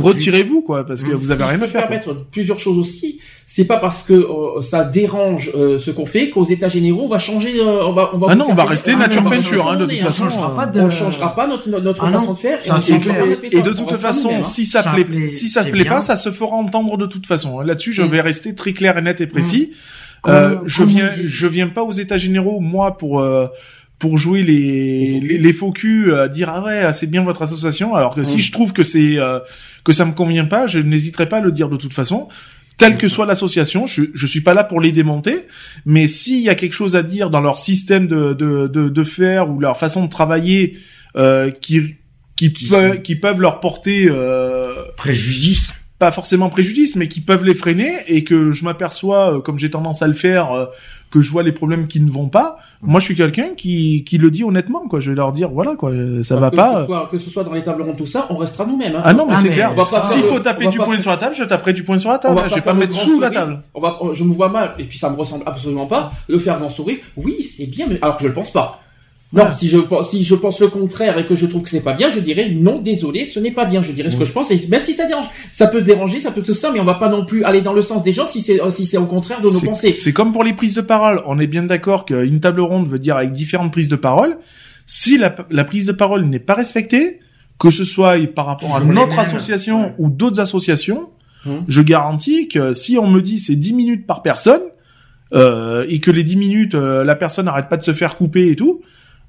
retirez-vous, quoi, parce que vous avez Si rien je à faire. quoi. permettre plusieurs choses aussi. C'est pas parce que euh, ça dérange euh, ce qu'on fait qu'aux états généraux on va changer. euh, on va, on va Ah non, on va rester Ah, nature peinture, hein, de toute façon. On changera pas de. On changera pas notre notre Ah non, façon de faire. Et, de toute façon, hein. si ça, plaît, si ça plaît pas, ça se fera entendre de toute façon. Là-dessus, je vais rester très clair et net et précis. Comme- Euh, je viens, je viens pas aux états généraux moi pour euh, pour jouer les Les faux les, les faux culs, à dire ah ouais c'est bien votre association. Alors que si Mm. je trouve que c'est euh, que ça me convient pas, je n'hésiterai pas à le dire de toute façon. Quelle que soit l'association, je je suis pas là pour les démonter, mais s'il y a quelque chose à dire dans leur système de de de, de faire ou leur façon de travailler euh, qui qui, Qui peut- qui peuvent leur porter euh, Préjudice. pas forcément préjudice, mais qui peuvent les freiner et que je m'aperçois, euh, comme j'ai tendance à le faire, euh, que je vois les problèmes qui ne vont pas. Moi, je suis quelqu'un qui, qui le dit honnêtement, quoi. Je vais leur dire, voilà, quoi, ça va que pas. Ce soit, que ce soit dans les tables rondes, tout ça, on restera nous-mêmes. hein. Ah non, mais Ah, c'est clair. on va pas S'il faut taper du pas poing faire- sur la table, je taperai du poing sur la table. Je pas vais pas mettre sous la table. On va, je me vois mal, et puis ça me ressemble absolument pas, le faire grand sourire. Oui, c'est bien, mais alors que je le pense pas. Non, Voilà. si je pense, si je pense le contraire et que je trouve que c'est pas bien, je dirais non, désolé, ce n'est pas bien. Je dirais ce que je pense, et même si ça dérange, ça peut déranger, ça peut tout ça, mais on va pas non plus aller dans le sens des gens si c'est, si c'est au contraire de nos pensées. C'est comme pour les prises de parole. On est bien d'accord qu'une table ronde veut dire avec différentes prises de parole. Si la, la prise de parole n'est pas respectée, que ce soit par rapport à Toujours notre association Ouais. ou d'autres associations, Hum. je garantis que si on me dit c'est 10 minutes par personne, euh, et que les 10 minutes, euh, la personne n'arrête pas de se faire couper et tout,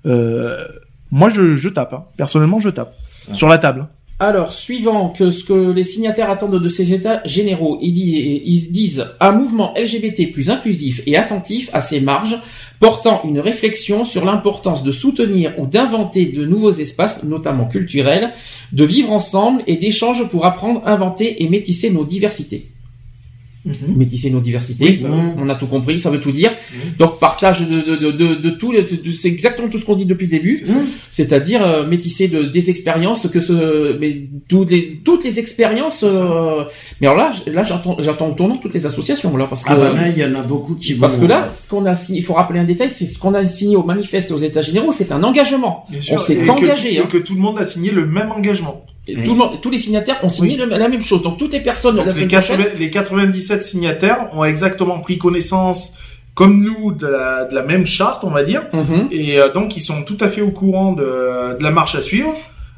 moi je, je tape. hein. Personnellement, je tape. Sur la table. Alors, suivant que ce que les signataires attendent de ces états généraux, ils, di- ils disent un mouvement LGBT plus inclusif et attentif à ses marges, portant une réflexion sur l'importance de soutenir ou d'inventer de nouveaux espaces, notamment culturels, de vivre ensemble et d'échanges pour apprendre, inventer et métisser nos diversités. Métisser nos diversités, Oui. euh, on a tout compris, ça veut tout dire. Donc partage de, de, de, de, de tout, c'est exactement tout ce qu'on dit depuis le début, c'est-à-dire euh, métisser de, des expériences, que ce, mais toutes les, toutes les expériences. euh, mais alors là, là j'entends, j'entends au tournant toutes les associations là, parce que Ah bah là, il y en a beaucoup qui vont. parce que là, ce qu'on a signé, il faut rappeler un détail, c'est ce qu'on a signé au manifeste aux États généraux, c'est un engagement. Bien sûr, On s'est et que- engagé. et hein. que tout le monde a signé le même engagement. Et tout le monde, tous les signataires ont signé le- la même chose. Donc toutes les personnes Donc, la les, semaine prochaine. 80 les 97 signataires ont exactement pris connaissance, comme nous, de la, de la même charte, on va dire. Mhm. Et euh, donc, ils sont tout à fait au courant de, de la marche à suivre.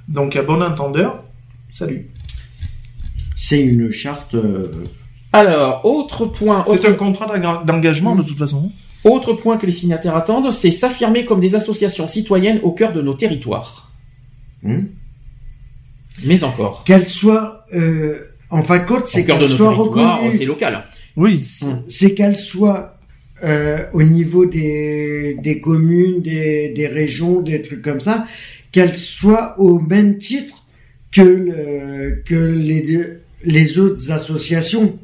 Donc, à bon entendeur, salut. C'est une charte. euh, Alors, autre point. C'est autre- un contrat d'enga- d'engagement, de toute façon. Autre point que les signataires attendent, c'est s'affirmer comme des associations citoyennes au cœur de nos territoires. hmm. Mais encore. Qu'elle soit. euh, en fin de compte, Au c'est cœur de qu'elle nos soit territoires, reconnue. c'est local. Oui. C'est qu'elle soit euh, au niveau des, des communes, des, des régions, des trucs comme ça, qu'elle soit au même titre que, le, que les, les autres associations.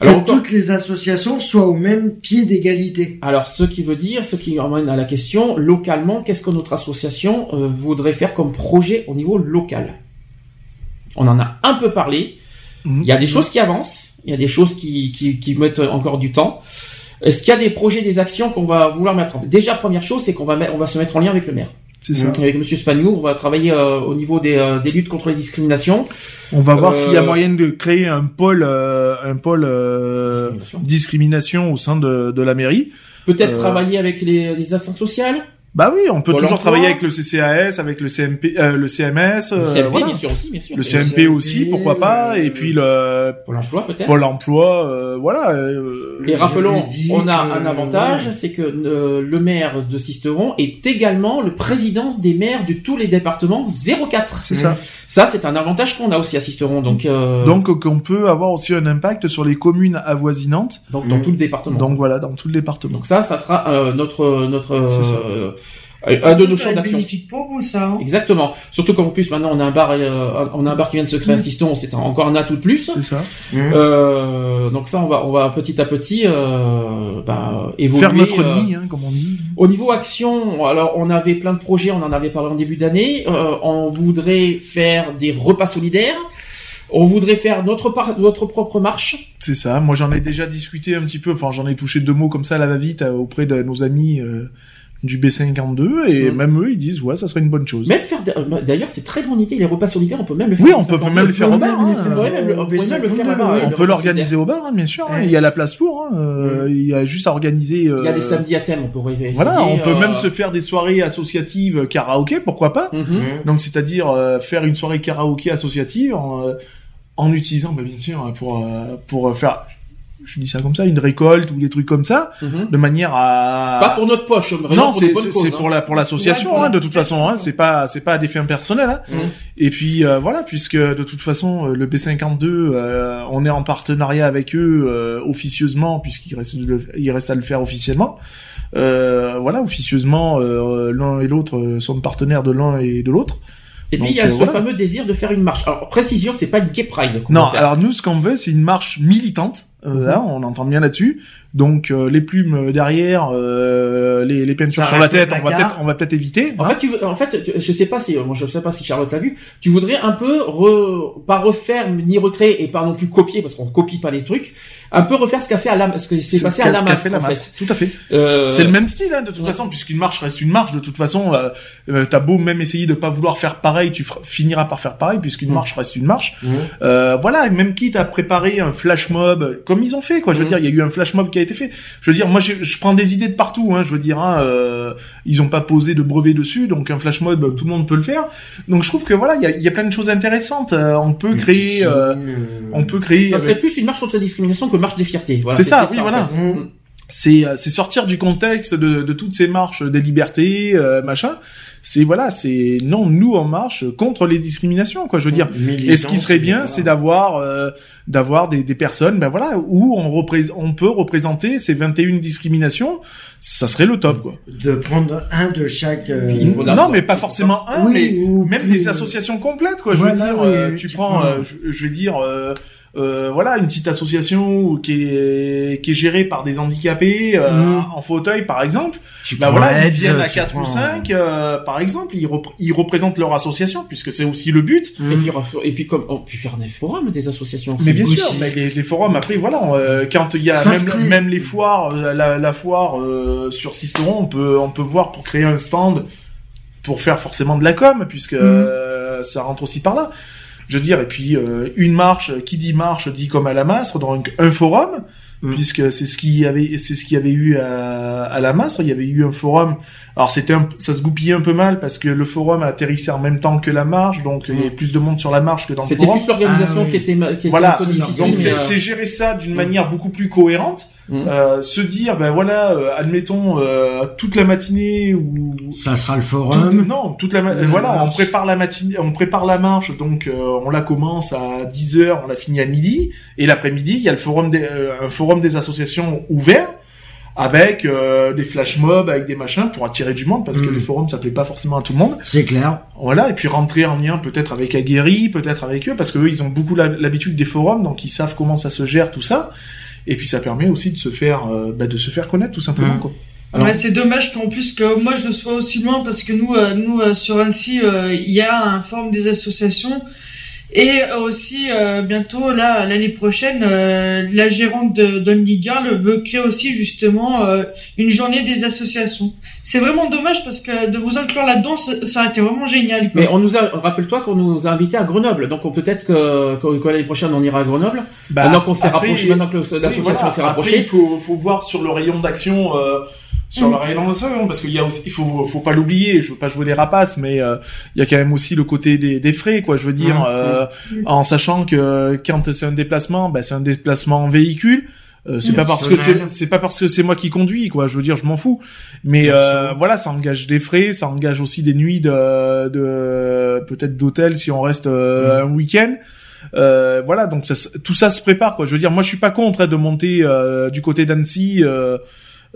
Alors, que toutes les associations soient au même pied d'égalité. Alors, ce qui veut dire, ce qui emmène à la question, localement, qu'est-ce que notre association euh, voudrait faire comme projet au niveau local? On en a un peu parlé. Mhm. Il y a des choses qui avancent, il y a des choses qui, qui, qui mettent encore du temps. Est-ce qu'il y a des projets, des actions qu'on va vouloir mettre en place? Déjà, première chose, c'est qu'on va, on va se mettre en lien avec le maire. C'est ça. Avec Monsieur Spagnou, on va travailler euh, au niveau des, euh, des luttes contre les discriminations. On va voir Euh, s'il y a moyen de créer un pôle, un pôle Discrimination. discrimination au sein de, de la mairie. Peut-être travailler avec les, les assistantes sociales. Bah oui, on peut Pôle toujours emploi. travailler avec le CCAS, avec le CMP, euh, le CMS, Le euh, CMP, voilà. bien sûr aussi, bien sûr. le CMP aussi, pourquoi pas, et puis le Pôle emploi, peut-être. Pôle emploi, euh, voilà. euh, Et rappelons, on a un avantage, c'est que euh, le maire de Sisteron est également le président des maires de tous les départements 04. c'est ça. Ça, c'est un avantage qu'on a aussi à Sisteron. Donc, euh, Donc qu'on peut avoir aussi un impact sur les communes avoisinantes. donc dans tout le département. Donc voilà, dans tout le département. Donc ça, ça sera euh, notre notre euh, un de nos Ça champs d'action. bénéfique pour vous, ça. hein. Exactement. Surtout qu'en plus maintenant on a un bar, euh, on a un bar qui vient de se créer à Sisteron, c'est un- encore un atout de plus. C'est ça. Euh, donc ça, on va on va petit à petit euh, bah, évoluer. Faire notre euh, nid, hein, comme on dit. Au niveau action, alors on avait plein de projets, on en avait parlé en début d'année. Euh, on voudrait faire des repas solidaires. On voudrait faire notre par- notre propre marche. C'est ça. Moi, j'en ai déjà discuté un petit peu. Enfin, j'en ai touché deux mots comme ça à la va-vite euh, auprès de nos amis euh, du B52 et Mm. même eux, ils disent ouais, ça serait une bonne chose. Même faire euh, d'ailleurs, c'est très bonne idée les repas solidaires. On peut même le faire. Oui, on peut 52. même le faire au bar. hein. On peut l'organiser au bar, hein, bien sûr. hein. Il y a la place pour. hein. Euh, Il y a juste à organiser. euh, Il y a des samedis à thème, on pourrait essayer. Voilà, on peut euh, même se faire des soirées associatives karaoké, pourquoi pas. mhm. Donc, c'est-à-dire euh, faire une soirée karaoké associative en, euh, en utilisant, bah, bien sûr, pour euh, pour faire, je dis ça comme ça, une récolte ou des trucs comme ça, Mhm. de manière à Pas pour notre poche, non, pour c'est bonnes c'est- c'est hein. pour la pour l'association Ouais, hein, de toute façon. Hein, c'est pas c'est pas à des fins personnels. Hein. Mhm. Et puis euh, voilà, puisque de toute façon euh, le B52, euh, on est en partenariat avec eux euh, officieusement, puisqu'il reste le- il reste à le faire officiellement. Euh, voilà, officieusement, euh, l'un et l'autre sont partenaires de l'un et de l'autre. Et puis Donc, il y a euh, ce voilà. fameux désir de faire une marche. Alors précision, c'est pas une gay pride. qu'on Non, faire. alors nous, ce qu'on veut, c'est une marche militante. Euh, Mhm. là, on entend bien là-dessus. Donc euh, les plumes derrière, euh, les, les peintures Ça sur la tête, on va peut-être on va peut-être éviter. En hein. fait, tu veux, en fait, tu- je sais pas si, moi je sais pas si Charlotte l'a vu. Tu voudrais un peu re, pas refaire ni recréer et pas non plus copier parce qu'on copie pas les trucs. Un peu refaire ce qu'a fait à la, ce que s'est passé à qu'a- la ce qu'a masse fait en Lamas. fait. Tout à fait. Euh, C'est le même style, hein, de toute ouais. façon, puisqu'une marche reste une marche. De toute façon, euh, euh, t'as beau même essayer de pas vouloir faire pareil, tu finiras par faire pareil, puisqu'une marche reste une marche. Euh, voilà, et même quitte à préparer un flash mob, comme ils ont fait, quoi. Je veux dire, il y a eu un flash mob qui a été fait. Je veux dire, moi, je, je prends des idées de partout, hein. Je veux dire, hein, euh, ils ont pas posé de brevet dessus, donc un flash mob, tout le monde peut le faire. Donc, je trouve que voilà, il y a, il y a plein de choses intéressantes. Euh, on peut créer, euh, on peut créer. Ça serait plus une marche contre la discrimination que marche des fiertés. Voilà, C'est ça, oui, en voilà. fait. Mm. c'est euh, c'est sortir du contexte de, de toutes ces marches des libertés euh, machin c'est voilà, c'est non, nous on marche contre les discriminations, quoi. Je veux dire. Et ce qui serait bien, c'est d'avoir euh, d'avoir des, des personnes, ben voilà, où on peut représenter ces 21 discriminations. Ça serait le top, quoi. De prendre un de chaque. euh, Non, mais pas forcément un, Oui, mais ou même plus- des associations complètes, quoi. Je Voilà, veux dire, oui, euh, tu tu prends, prends- euh, je, je vais dire, euh, voilà, une petite association qui est qui est gérée par des handicapés euh, Mhm. en fauteuil, par exemple. Tu Bah voilà, ils viennent à tu 4 ou prends- 5, euh, par exemple, ils, repr- ils représentent leur association, puisque c'est aussi le but. Et puis, et puis comme on peut faire des forums, des associations. Mais aussi. bien sûr, mais les, les forums après voilà, euh, quand il y a même, les foires, la, la foire euh, sur Sisteron, on peut on peut voir pour créer un stand pour faire forcément de la com puisque Mhm. euh, ça rentre aussi par là. Je veux dire et puis euh, une marche, qui dit marche dit comme à la Mastre, donc un forum Mhm. puisque c'est ce qui avait c'est ce qu'il y avait eu à, à la Mastre, il y avait eu un forum. Alors c'était un, ça se goupillait un peu mal parce que le forum atterrissait en même temps que la marche, donc il y avait plus de monde sur la marche que dans le C'était forum. plus l'organisation Ah oui. qui était qui était Voilà, un peu difficile. donc c'est euh, c'est gérer ça d'une manière beaucoup plus cohérente, Mm. euh, se dire ben voilà, euh, admettons euh, toute la matinée ou Ça sera le toute- forum. non toute la La voilà, on prépare la matinée, on prépare la marche, donc euh, on la commence à 10 heures, on la finit à midi, et l'après-midi il y a le forum des euh, un forum des associations ouvert avec euh, des flash mobs, avec des machins pour attirer du monde parce que Mm. les forums ça plaît pas forcément à tout le monde. C'est clair. Voilà, et puis rentrer en lien peut-être avec Aguerri, peut-être avec eux, parce que eux, ils ont beaucoup l'habitude des forums, donc ils savent comment ça se gère, tout ça. Et puis ça permet aussi de se faire, euh, bah, de se faire connaître, tout simplement. Mhm. Quoi. Ouais, c'est dommage qu'en plus que moi je sois aussi loin parce que nous, euh, nous euh, sur Annecy, euh, il y a un forum des associations et euh, aussi euh, bientôt là l'année prochaine, euh, la gérante de d'Only Girl veut créer aussi justement euh, une journée des associations. C'est vraiment dommage parce que de vous inclure là-dedans, ça, ça a été vraiment génial. quoi. Mais on nous a, rappelle-toi qu'on nous a invités à Grenoble, donc on- peut-être que, que, que l'année prochaine on ira à Grenoble. maintenant qu'on s'est Bah, rapproché, maintenant que l'association Oui, voilà. s'est rapprochée. il faut, faut voir sur le rayon d'action, euh, sur Mm. le rayon d'action, parce qu'il y a aussi, il faut, faut pas l'oublier. Je veux pas jouer les rapaces, mais euh, il y a quand même aussi le côté des, des frais, quoi. Je veux dire, Mm. euh, Mm. en sachant que quand c'est un déplacement, bah, c'est un déplacement en véhicule. Euh, c'est Mm. pas parce que c'est c'est pas parce que c'est moi qui conduis quoi je veux dire je m'en fous mais euh, voilà ça engage des frais ça engage aussi des nuits de, de peut-être d'hôtel si on reste euh, un week-end euh, voilà donc ça, se- tout ça se prépare quoi je veux dire moi je suis pas contre hein, de monter euh, du côté d'Annecy euh,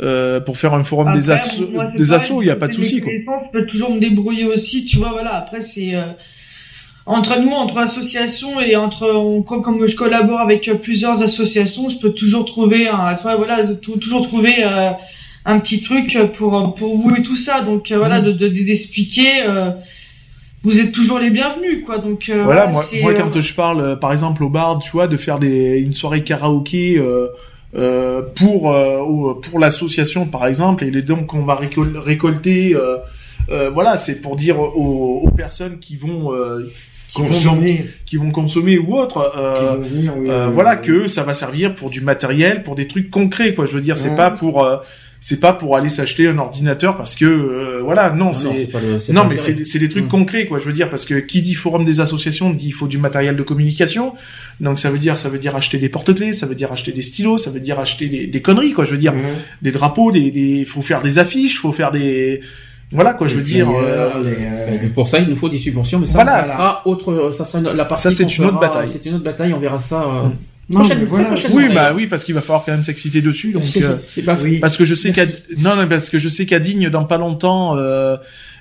euh, pour faire un forum des, assos des il y a pas de souci quoi Je peux toujours me débrouiller aussi, tu vois, voilà. Après, c'est euh, entre nous, entre associations et entre, on- comme, je collabore avec euh, plusieurs associations, je peux toujours trouver un, tu vois, voilà, toujours trouver euh, un petit truc pour pour vous et tout ça. Donc voilà, Mhm. de de- d'expliquer. vous êtes toujours les bienvenus, quoi. Donc euh, Voilà, moi, quand je parle, par exemple, au bar, tu vois, de faire des, une soirée karaoké euh, euh, pour euh, pour l'association, par exemple, et les dons qu'on va récol- récolter, euh, euh, voilà, c'est pour dire aux, aux personnes qui vont euh, qui vont, Consommer. qui vont consommer ou autre, euh, venir, oui, voilà, que ça va servir pour du matériel, pour des trucs concrets, quoi. Je veux dire, c'est pas pour euh, c'est pas pour aller s'acheter un ordinateur parce que euh, voilà, non, c'est non, mais c'est c'est des trucs Mm. concrets, quoi. Je veux dire, parce que qui dit forum des associations dit il faut du matériel de communication. Donc ça veut dire ça veut dire acheter des porte-clés, ça veut dire acheter des stylos, ça veut dire acheter des, des conneries, quoi. Je veux dire, Mhm. des drapeaux, des des faut faire des affiches, faut faire des voilà, quoi. Je veux dire. euh, les, euh, Pour ça, il nous faut des subventions, mais ça, Voilà. ça sera autre, ça sera une- la partie. Ça, c'est une autre bataille. C'est une autre bataille, on verra ça. euh, Mm. Non, mais voilà. Oui, bah oui, parce qu'il va falloir quand même s'exciter dessus. Donc c'est- euh, c'est pas- Oui. parce que je sais qu'à non, non, parce que je sais qu'à Digne dans pas longtemps. Euh,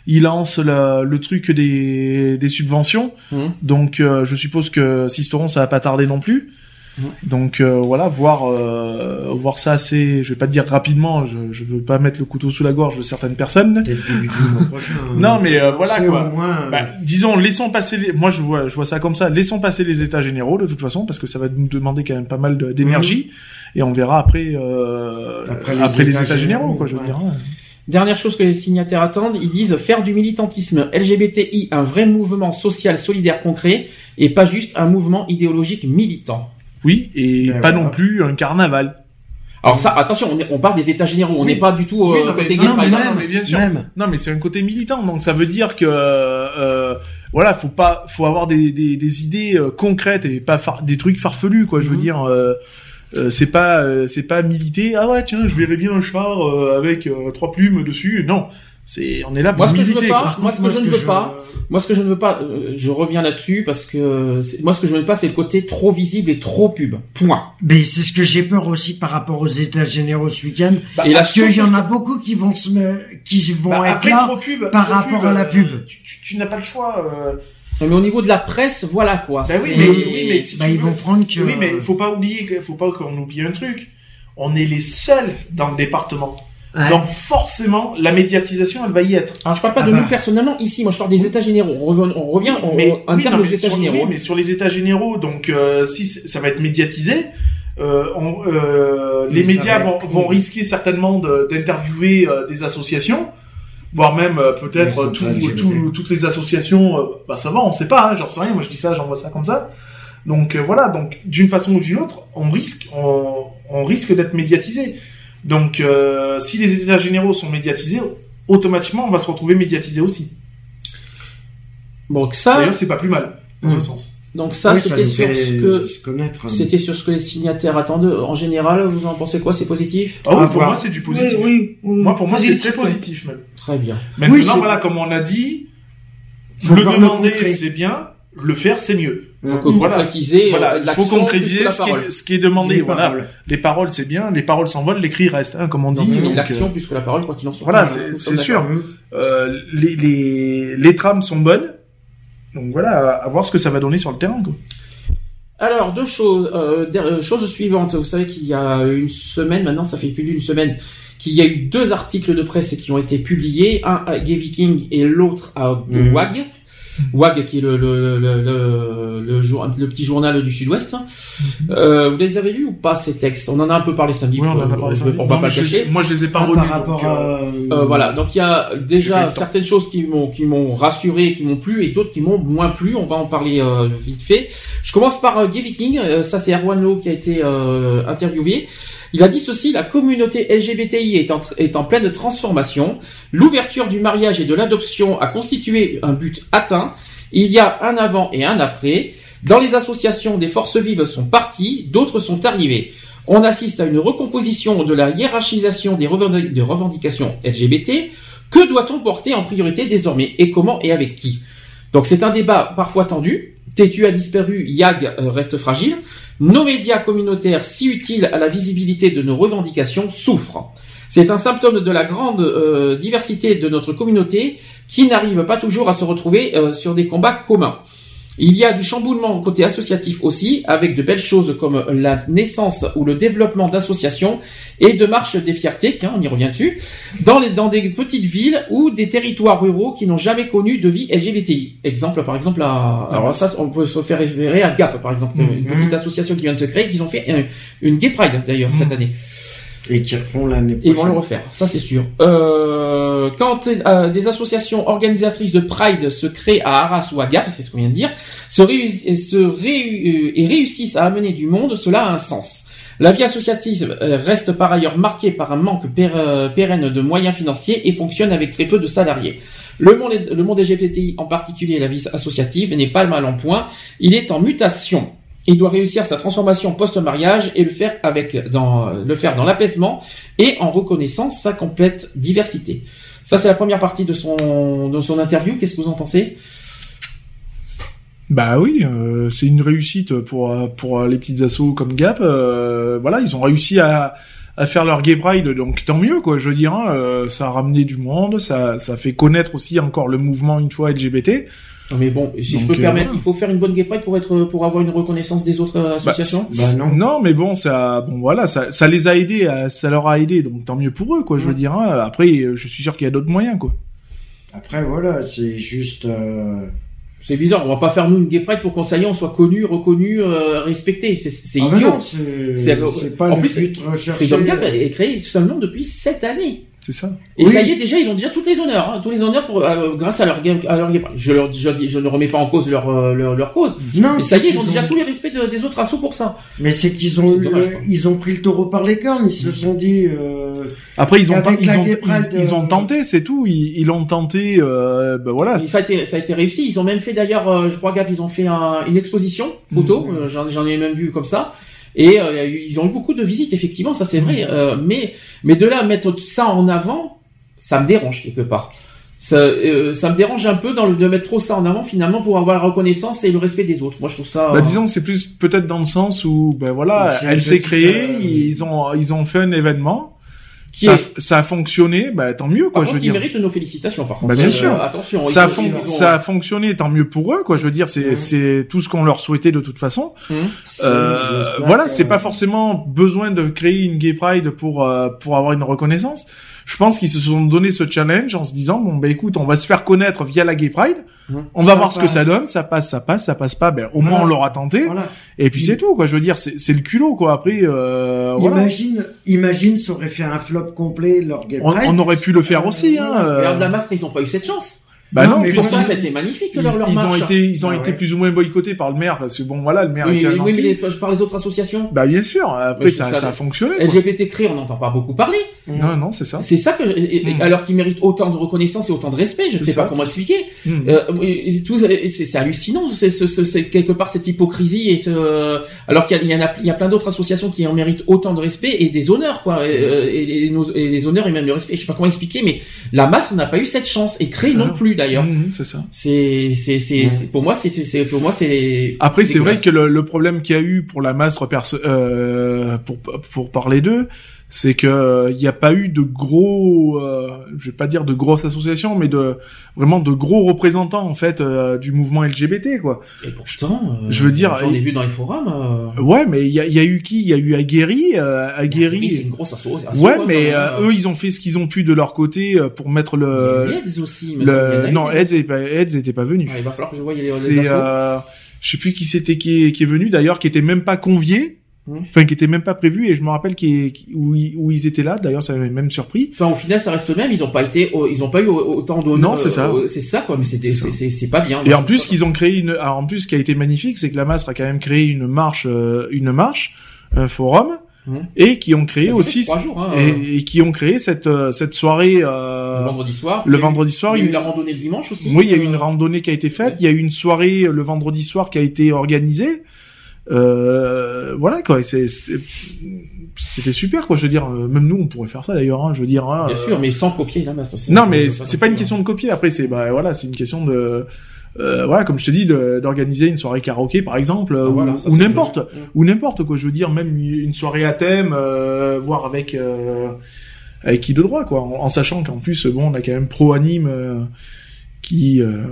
il lance le, le truc des, des subventions, Mhm. donc euh, je suppose que Sisteron ça va pas tarder non plus. Donc euh, voilà, voir euh, voir ça assez, je vais pas te dire rapidement, je, je veux pas mettre le couteau sous la gorge de certaines personnes. Peut-être début du mois prochain. Non, mais, euh, voilà, quoi. Moins, euh, Bah, disons, laissons passer les. Moi, je vois, je vois ça comme ça. Laissons passer les états généraux de toute façon, parce que ça va nous demander quand même pas mal de- d'énergie, et on verra après euh, Après après, les les, états états généraux, généraux, quoi. Je veux ouais. dire. Dernière chose que les signataires attendent, ils disent faire du militantisme LGBTI un vrai mouvement social solidaire concret et pas juste un mouvement idéologique militant. Oui, et Ben pas voilà. non plus un carnaval. Alors ça, attention, on, est- on part des états généraux, on Oui. n'est pas du tout Oui, euh, non, mais- côté non, gay mais pride. non, mais bien sûr. Même. Non, mais c'est un côté militant, donc ça veut dire que euh, voilà, faut pas, faut avoir des, des, des idées euh, concrètes et pas far- des trucs farfelus, quoi. Je veux Mhm. dire, euh, euh, c'est pas, euh, c'est pas militer. Ah ouais, tiens, je verrais bien un char euh, avec euh, trois plumes dessus. Non, C'est, on est là pour Moi, ce que je veux militer, pas, quoi. moi, ce que je ne veux pas, moi, ce que je ne veux pas, euh, je reviens là-dessus parce que moi, ce que je ne veux pas, c'est le côté trop visible et trop pub. Point. Mais c'est ce que j'ai peur aussi par rapport aux États généraux ce week-end. Bah, Et parce qu'il y en a beaucoup qui vont se, me- qui vont Bah, être là trop pub, par trop rapport pub, à la euh, pub. Tu, tu- tu n'as pas le choix. euh, Mais au niveau de la presse, voilà quoi. Bah oui, mais, oui, mais si Bah, ils veux, vont prendre que- Oui, mais faut pas oublier, que- faut pas qu'on oublie un truc. On est les seuls dans le département. Ouais. Donc forcément, la médiatisation, elle va y être. Alors, je parle pas Ah de bah. nous personnellement ici. Moi, je parle des États généraux. On revient, on revient on- mais en oui, termes non, des États sur, généraux. oui, mais sur les états généraux, donc euh, si ça va être médiatisé, euh, on- euh, les médias vont, risquer certainement de- d'interviewer euh, des associations, voire même euh, peut-être tout- tout- toutes les associations. euh, bah ça va, on sait pas, hein, j'en sais rien. Moi je dis ça, j'envoie ça comme ça. Donc euh, voilà, donc d'une façon ou d'une autre, on risque, on, on risque d'être médiatisé. Donc euh, si les états généraux sont médiatisés, automatiquement on va se retrouver médiatisé aussi. Donc ça, D'ailleurs c'est pas plus mal dans Mm. ce sens. donc ça, Oui, c'était sur ce que, c'était sur ce que les signataires attendent. En général, vous en pensez quoi? C'est positif? Ah oui, pour moi c'est du positif. Oui, oui, oui. Moi pour moi c'est Positif, très positif même. Très bien. Maintenant voilà comme on a dit, Faut le demander c'est bien, le faire c'est mieux. Donc Mmh. Voilà. concrétiser Voilà, euh, il l'action faut concrétiser ce qui, est, ce qui est demandé. Les voilà. paroles. Les paroles c'est bien, les paroles s'envolent, l'écrit reste, hein, comme on dit. C'est donc, l'action euh, plus que la parole, quoi qu'il en soit. Voilà, c'est sûr. Euh, les, les, les trames sont bonnes. Donc voilà, à, à voir ce que ça va donner sur le terrain. Quoi. Alors, deux choses. Euh, euh, chose suivante. Vous savez qu'il y a une semaine, maintenant, ça fait plus d'une semaine, qu'il y a eu deux articles de presse qui ont été publiés. Un à Gay Viking et l'autre à de Mhm. WAG. WAG, qui est le, le, le, le, le, jour- le petit journal du Sud-Ouest. Euh, vous les avez lus ou pas, ces textes? On en a un peu parlé samedi. Oui, on en a parlé samedi. Non, pas je le les ai- cacher. Moi, je les ai pas Ah, relus. par donc, rapport euh, à... Euh, voilà, donc il y a pas déjà certaines choses qui m'ont qui m'ont rassuré, qui m'ont plu, et d'autres qui m'ont moins plu. On va en parler euh, vite fait. Je commence par euh, Gay Viking. Euh, ça, c'est Erwan Lowe qui a été euh, interviewé. Il a dit ceci la communauté LGBTI est en, pleine transformation. L'ouverture du mariage et de l'adoption a constitué un but atteint. Il y a un avant et un après. Dans les associations, des forces vives sont parties, d'autres sont arrivées. On assiste à une recomposition de la hiérarchisation des revendications LGBT. Que doit-on porter en priorité désormais et comment et avec qui? Donc c'est un débat parfois tendu. Tétu a disparu, YAG euh, reste fragile. Nos médias communautaires, si utiles à la visibilité de nos revendications, souffrent. C'est un symptôme de la grande euh, diversité de notre communauté qui n'arrive pas toujours à se retrouver euh, sur des combats communs. Il y a du chamboulement côté associatif aussi, avec de belles choses comme la naissance ou le développement d'associations et de marches des fiertés, tiens, on y revient dessus, dans, les, dans des petites villes ou des territoires ruraux qui n'ont jamais connu de vie LGBTI. Exemple, par exemple, à, alors ça, on peut se faire référer à Gap, par exemple, une petite association qui vient de se créer, qu'ils ont fait un- une Gay Pride d'ailleurs cette année. Et qui refont l'année Ils vont prochaine. le refaire, ça c'est sûr. Euh, quand euh, des associations organisatrices de Pride se créent à Arras ou à Gap, c'est ce qu'on vient de dire, se, et euh, et réussissent à amener du monde, cela a un sens. La vie associative euh, reste par ailleurs marquée par un manque pér- pérenne de moyens financiers et fonctionne avec très peu de salariés. Le monde, le monde LGBTI, en particulier la vie associative, n'est pas mal en point. Il est en mutation. Il doit réussir sa transformation post-mariage et le faire avec dans le faire dans l'apaisement et en reconnaissant sa complète diversité. Ça c'est la première partie de son de son interview. Qu'est-ce que vous en pensez? Bah oui, euh, c'est une réussite pour pour les petites assos comme Gap. euh, voilà, ils ont réussi à à faire leur gay pride, donc tant mieux quoi. Je veux dire, hein, euh, ça a ramené du monde, ça ça fait connaître aussi encore le mouvement une fois LGBT. Mais bon, si je peux me euh, permettre, voilà. il faut faire une bonne gay pride pour être pour avoir une reconnaissance des autres euh, associations. Bah non. Non, mais bon, ça, bon voilà, ça, ça les a aidés, à- ça leur a aidé, donc tant mieux pour eux, quoi. Je veux dire. hein. Après, euh, je suis sûr qu'il y a d'autres moyens, quoi. Après, voilà, c'est juste... euh, C'est bizarre, on va pas faire nous une gay pride pour qu'on ça y est, on soit connu, reconnu, euh, respecté. C'est ah, idiot. non, c'est pas en le plus, but recherché. Freedom Gap est créé seulement depuis sept années. C'est ça. Et Oui. ça y est, déjà, ils ont déjà tous les honneurs, hein, tous les honneurs pour, euh, grâce à leur game, à leur game. Je, leur, je, dis- je ne remets pas en cause leur, euh, leur, leur cause. Non, Mais ça y est, ils ont déjà tous les respects de- des autres assos pour ça. Mais c'est qu'ils ont eu, dommage, ils ont pris le taureau par les cornes. Ils se sont dit. Euh... Après, ils ont, ils ont, ils, ils ont euh, tenté, c'est tout. Ils, ils l'ont tenté, euh, ben voilà. Ça a été, ça a été réussi. Ils ont même fait d'ailleurs, euh, je crois Gap, ils ont fait un- une exposition photo. Euh, J'en, j'en ai même vu comme ça. Et euh, ils ont eu beaucoup de visites, effectivement, ça c'est vrai. Mhm. euh, mais, mais de là à mettre ça en avant, ça me dérange quelque part. Ça, euh, ça me dérange un peu dans le, de mettre trop ça en avant finalement pour avoir la reconnaissance et le respect des autres. Moi, je trouve ça. Bah, disons, c'est plus peut-être dans le sens où, ben voilà, c'est elle s'est créée, euh, ils ont, ils ont fait un événement, Qui ça, est- ça a fonctionné, bah tant mieux, quoi, Par je contre, veux ils dire. méritent nos félicitations. Par contre, Bah, bien Euh, sûr. attention, Ça a, ils ont- fon- ils ont- ça a fonctionné, tant mieux pour eux, quoi. Je veux dire, c'est, c'est tout ce qu'on leur souhaitait de toute façon. Hum. Euh, voilà, c'est pas forcément besoin de créer une gay pride pour euh, pour avoir une reconnaissance. Je pense qu'ils se sont donné ce challenge en se disant bon ben écoute, on va se faire connaître via la gay pride. On va Ça voir ce que ça donne, ça passe, ça passe, ça passe pas. Ben au Voilà. moins on l'aura tenté. Voilà. Et puis c'est tout quoi. Je veux dire, c'est c'est le culot quoi. Après euh, voilà. Imagine, imagine, ça aurait fait un flop complet leur Gay On, Pride. on aurait pu le faire aussi. Hein, Voilà. euh. Regarde la masse, ils ont pas eu cette chance. Bah Non, non, mais Pourtant, ils- c'était magnifique ils, leur, leur ils ont été, ils ont Ah été ouais. plus ou moins boycottés par le maire parce que bon voilà, le maire Oui, était un oui, mais les- je parle des autres associations. Bah bien sûr. Après Mais ça, ça- ça a fonctionné. LGBT cré, on n'entend pas beaucoup parler. Non non c'est ça. C'est ça que, Mm. alors qu'ils méritent autant de reconnaissance et autant de respect, je C'est sais ça. pas comment expliquer. Mm. Euh, c'est c'est hallucinant, c'est c'est- c'est- c'est quelque part cette hypocrisie et ce, alors qu'il y, a- il y en a, il y a plein d'autres associations qui en méritent autant de respect et des honneurs, quoi, et, euh, et, et nos- et les honneurs et même le respect. Je sais pas comment expliquer, mais la masse n'a pas eu cette chance et non Ah. plus d'ailleurs. Mhm, c'est ça. C'est, c'est, c'est, pour moi, c'est, c'est, pour moi, c'est. Après, c'est vrai que le, le problème qu'il y a eu pour la masse euh, pour pour parler d'eux, c'est que il n'y a pas eu de gros, euh, je vais pas dire de grosses associations, mais de vraiment de gros représentants en fait euh, du mouvement LGBT quoi. Et pourtant, euh, Je veux dire, j'en ai vu dans les forums. Euh, Ouais, mais il y a, y a eu qui? Il y a eu Aguerri, euh, oui, c'est Aguerri. une grosse asso. asso, Ouais, hein, mais euh, même. eux, ils ont fait ce qu'ils ont pu de leur côté euh, pour mettre Il y a le. eu aussi. Il y en a le non, des Eds était pas, pas venu. Ouais, il va falloir que je voie les, les euh, je sais plus qui c'était qui est, qui est venu d'ailleurs, qui était même pas convié. Enfin qui était même pas prévu. Et je me rappelle qui où, ils- où ils étaient là. D'ailleurs, ça m'avait même surpris. Enfin, au final, ça reste le même. Ils ont pas été, ils ont pas eu autant d'honneur. Non, c'est ça. euh, C'est ça, quoi. Mais c'était, C'est pas bien. Et en plus, qu'ils ont créé une, alors, en plus, ce qui a été magnifique, c'est que la Masse a quand même créé une marche, euh, une marche, un forum, Mhm. et qui ont créé aussi, jours, hein, euh, et, qui ont créé cette cette soirée. euh, le vendredi soir. le vendredi soir, Il y a eu une- la randonnée le dimanche aussi. Oui, il y a eu une randonnée qui a été faite. ouais. Il y a eu une soirée le vendredi soir qui a été organisée. Euh, voilà quoi. c'est- C'était super quoi. Je veux dire, euh, même nous on pourrait faire ça d'ailleurs. Hein, je veux dire. hein, Bien euh, sûr, mais sans copier la masse. Non, On mais c'est pas une question de copier. Après, c'est bah voilà, c'est une question de euh, voilà, comme je te dis, d'organiser une soirée karaoké par exemple, euh, Ah, ou, n'importe, ou n'importe quoi. Je veux dire, même une soirée à thème, euh, voire avec euh, avec qui de droit quoi, en, en sachant qu'en plus, bon, on a quand même Pro Anime. Euh, qui euh,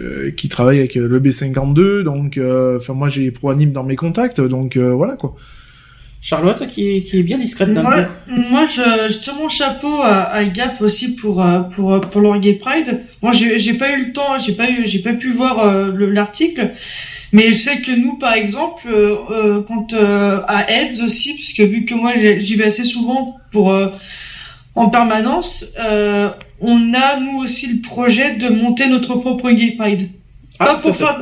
euh, qui travaille avec le B52 donc euh, enfin moi j'ai Pro Anime dans mes contacts donc euh, voilà quoi Charlotte, qui, qui est bien discrète d'un Moi, coup. moi, je, je tire mon chapeau à, à Gap aussi pour euh, pour pour leur Gay Pride. Moi, j'ai j'ai pas eu le temps, j'ai pas eu, j'ai pas pu voir euh, le- l'article, mais je sais que nous, par exemple, euh, euh, quand euh, à Aids aussi, puisque vu que moi j'y vais assez souvent pour euh, en permanence, euh, on a nous aussi le projet de monter notre propre Gay Pride. Ah, pour faire-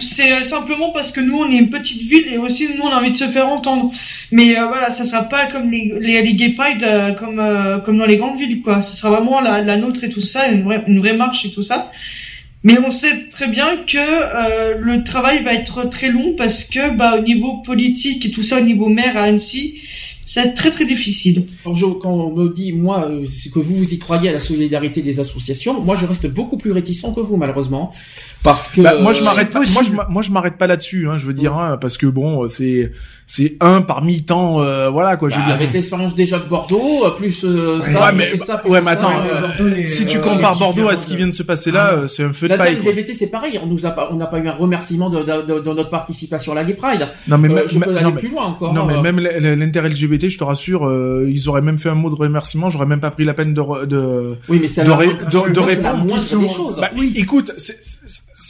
c'est euh, simplement parce que nous on est une petite ville et aussi nous on a envie de se faire entendre. Mais euh, voilà, ça sera pas comme les les, les gay pride euh, comme euh, comme dans les grandes villes quoi. Ce sera vraiment la, la nôtre et tout ça, une vraie une vraie marche et tout ça. Mais on sait très bien que euh, le travail va être très long parce que bah au niveau politique et tout ça au niveau maire à Annecy, être très très difficile. Quand, je- on me dit, moi, euh, c'est que vous, vous y croyez à la solidarité des associations, moi, je reste beaucoup plus réticent que vous, malheureusement. Parce que... Bah, moi je m'arrête pas, moi je moi je m'arrête pas là-dessus hein, je veux dire hein, parce que bon euh, c'est c'est un parmi tant euh, voilà quoi je bah, veux dire avec l'expérience déjà de Bordeaux, euh, plus euh, ça, Ouais, plus mais- ça, plus ouais, ça, mais attends, euh, si tu compares Bordeaux à ce qui vient de se passer là euh, c'est un feu de La paille. LGBT, c'est pareil. On nous a pas, on n'a pas eu un remerciement de, de, de- de notre participation à la Gay Pride. non mais Euh, même je peux aller non, mais- plus loin encore. non mais même l'inter LGBT je te rassure euh, ils auraient même fait un mot de remerciement j'aurais même pas pris la peine de de Oui, mais c'est de répondre. Bah, écoute,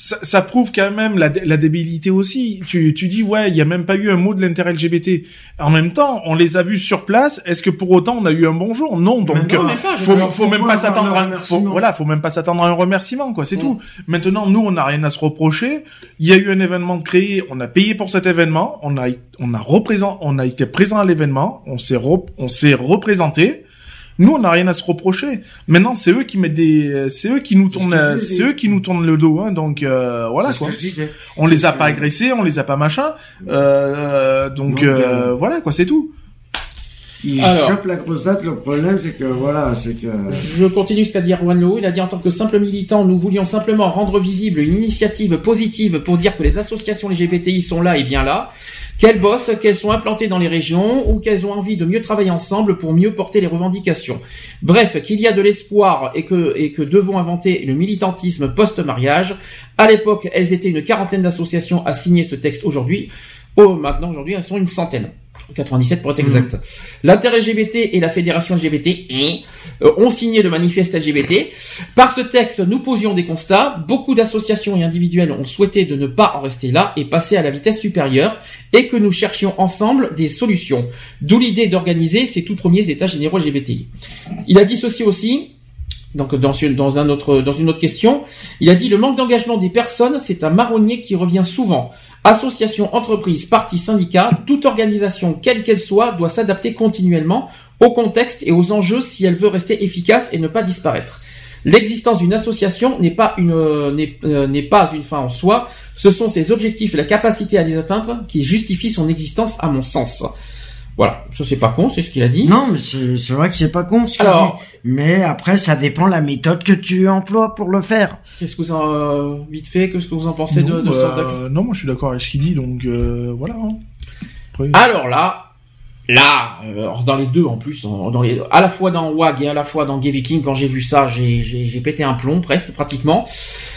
ça, ça prouve quand même la, la débilité aussi. Tu, tu dis ouais, il y a même pas eu un mot de l'inter-LGBT. En même temps, on les a vus sur place. Est-ce que pour autant on a eu un bonjour Non, donc non, euh, pas, faut, faut même pas s'attendre à un, faut, voilà, faut même pas s'attendre à un remerciement quoi. C'est tout. Maintenant, nous, on n'a rien à se reprocher. Il y a eu un événement créé, on a payé pour cet événement, on a, on a représent, on a été présent à l'événement, on s'est, on s'est représenté. Nous, on n'a rien à se reprocher. Maintenant, c'est eux qui mettent des, c'est eux qui nous C'est ce tournent, c'est eux qui nous tournent le dos, hein. Donc euh, voilà C'est ce quoi. que je disais. On les a pas agressés, on les a pas machin. Euh, donc Non, euh, bien. voilà quoi, c'est tout. Il Alors. chope la grosse date. Le problème, c'est que voilà, c'est que. Je continue ce qu'a dit Erwan Lowe. Il a dit en tant que simple militant, nous voulions simplement rendre visible une initiative positive pour dire que les associations LGBTI sont là et bien là, qu'elles bossent, qu'elles sont implantées dans les régions ou qu'elles ont envie de mieux travailler ensemble pour mieux porter les revendications. Bref, qu'il y a de l'espoir et que, et que devons inventer le militantisme post-mariage. À l'époque, elles étaient une quarantaine d'associations à signer ce texte aujourd'hui. Oh, maintenant, aujourd'hui, elles sont une centaine. 97 pour être exact. L'inter-LGBT et la fédération LGBT euh, ont signé le manifeste LGBT. Par ce texte, nous posions des constats. Beaucoup d'associations et individuels ont souhaité de ne pas en rester là et passer à la vitesse supérieure et que nous cherchions ensemble des solutions. D'où l'idée d'organiser ces tout premiers états généraux LGBTI. Il a dit ceci aussi. Donc dans, dans un autre, dans une autre question, il a dit le manque d'engagement des personnes, c'est un marronnier qui revient souvent. Associations, entreprises, partis, syndicats, toute organisation, quelle qu'elle soit, doit s'adapter continuellement au contexte et aux enjeux si elle veut rester efficace et ne pas disparaître. L'existence d'une association n'est pas une euh, euh, n'est pas une fin en soi. Ce sont ses objectifs et la capacité à les atteindre qui justifient son existence, à mon sens. Voilà, je sais pas con, c'est ce qu'il a dit. Non, mais c'est c'est vrai que c'est pas con. ce qu'il Alors- dit. mais après, ça dépend la méthode que tu emploies pour le faire. Qu'est-ce que vous en euh, vite fait, qu'est-ce que vous en pensez de, non, de bah, ce texte? non, moi je suis d'accord avec ce qu'il dit, donc euh, voilà. hein. Après- Alors là, là, euh, dans les deux en plus, dans les, à la fois dans WAG et à la fois dans Gay Viking, quand j'ai vu ça, j'ai, j'ai, j'ai pété un plomb presque, pratiquement.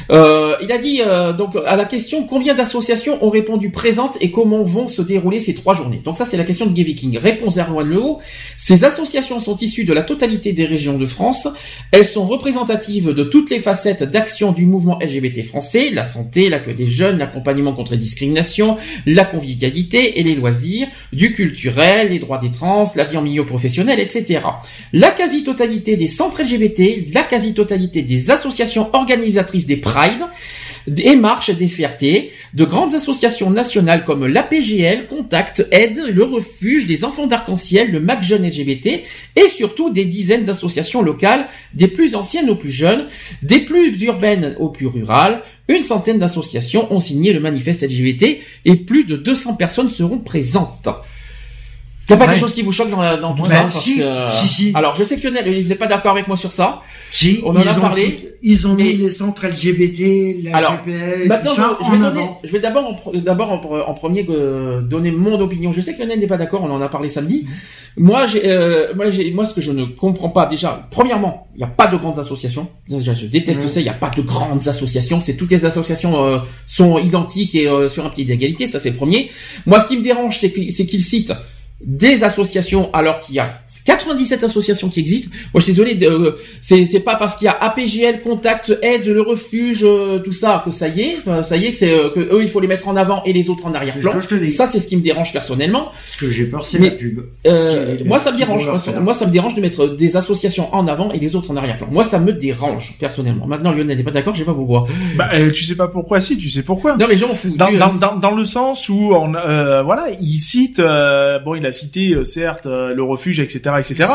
Euh, il a dit euh, donc à la question combien d'associations ont répondu présentes et comment vont se dérouler ces trois journées? Donc ça c'est la question de Gay Viking. Réponse d'Erwan Lehaut. Ces associations sont issues de la totalité des régions de France. Elles sont représentatives de toutes les facettes d'action du mouvement LGBT français, la santé, l'accueil des jeunes, l'accompagnement contre les discriminations, la convivialité et les loisirs, du culturel, les droits des trans, la vie en milieu professionnel, etc. La quasi-totalité des centres LGBT, la quasi-totalité des associations organisatrices des Pride, des marches des fiertés, de grandes associations nationales comme l'APGL, Contact, Aide, le Refuge, des Enfants d'Arc-en-Ciel, le MAC Jeune LGBT, et surtout des dizaines d'associations locales, des plus anciennes aux plus jeunes, des plus urbaines aux plus rurales. Une centaine d'associations ont signé le manifeste LGBT et plus de 200 personnes seront présentes. Il n'y a pas Ouais. quelque chose qui vous choque dans, la- dans tout Ouais, ça parce si, que- si, si. Alors, je sais que Lionel, il n'est pas d'accord avec moi sur ça. Si, On en a parlé. ils ont mais- mis les centres LGBT, la Alors, GPL, Maintenant, tout ça je, je vais, donner- je vais d'abord en, d'abord en, pre- en premier euh, donner mon opinion. Je sais que Lionel n'est pas d'accord, on en a parlé samedi. Moi, j'ai, euh, moi, j'ai, moi, ce que je ne comprends pas, déjà, premièrement, il n'y a pas de grandes associations. Déjà, je déteste Mhm. ça. Il n'y a pas de grandes associations. C'est toutes les associations euh, sont identiques et euh, sur un pied d'égalité. Ça, c'est le premier. Moi, ce qui me dérange, c'est c'est qu'il cite des associations alors qu'il y a 97 associations qui existent. Moi, je suis désolé, euh, c'est c'est pas parce qu'il y a APGL, Contact, Aide, le Refuge, euh, tout ça que ça y est, euh, ça y est que c'est euh, que eux il faut les mettre en avant et les autres en arrière-plan. Je. Ça, c'est ce qui me dérange personnellement. Ce que j'ai peur, c'est la pub. Euh, moi, ça me dérange. Moi, ça me dérange de mettre des associations en avant et les autres en arrière-plan. Moi, ça me dérange personnellement. Maintenant, Lionel n'est pas d'accord, je sais pas pourquoi. Bah, euh, tu sais pas pourquoi, si, tu sais pourquoi. Non, mais j'en fous. Dans, Tu- dans, dans, dans le sens où on, euh, voilà, il cite, euh, bon, il a cité euh, certes euh, le refuge, etc., etc.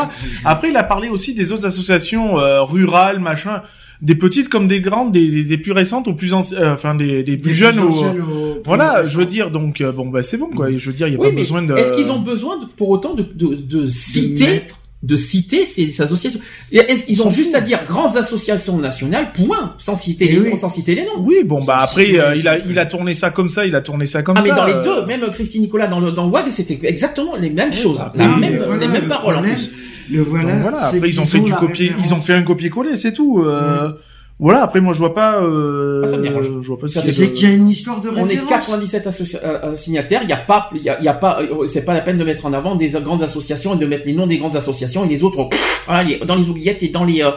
Après, il a parlé aussi des autres associations euh, rurales, machin, des petites comme des grandes, des, des, des plus récentes aux plus anciennes, euh, enfin des, des plus jeunes. aux- Voilà, je veux dire, donc bon, bah c'est bon quoi. Je veux dire, il y a Oui, pas besoin de. est-ce qu'ils ont besoin de, pour autant de, de, de citer. De citer ces, ces associations Et qu'ils ont juste à dire grandes associations nationales, point, sans citer Eh les oui. noms, sans citer les noms. Oui, bon, bah après, euh, il a, il a tourné ça comme ça, il a tourné ça comme Ah ça. mais dans les euh, deux, même Christine Nicolas dans le dans le WAG, c'était exactement les mêmes choses, bah, la oui, même, mais voilà, les mêmes le paroles en plus. Le voilà. donc voilà. c'est Après, ils ont fait du copier, ils ont fait un copier-coller, c'est tout. Euh, Voilà. Après, moi, je vois pas. Euh, Ah, ça me dérange. Je vois pas. Ça ce qu'il y a C'est qu'il y a une histoire de On est référence. 97 associa- euh, euh, signataires. Il y a pas, il y a, il y a pas, euh, c'est pas la peine de mettre en avant des grandes associations et de mettre les noms des grandes associations et les autres, oh, voilà, les- dans les oubliettes et dans les. euh,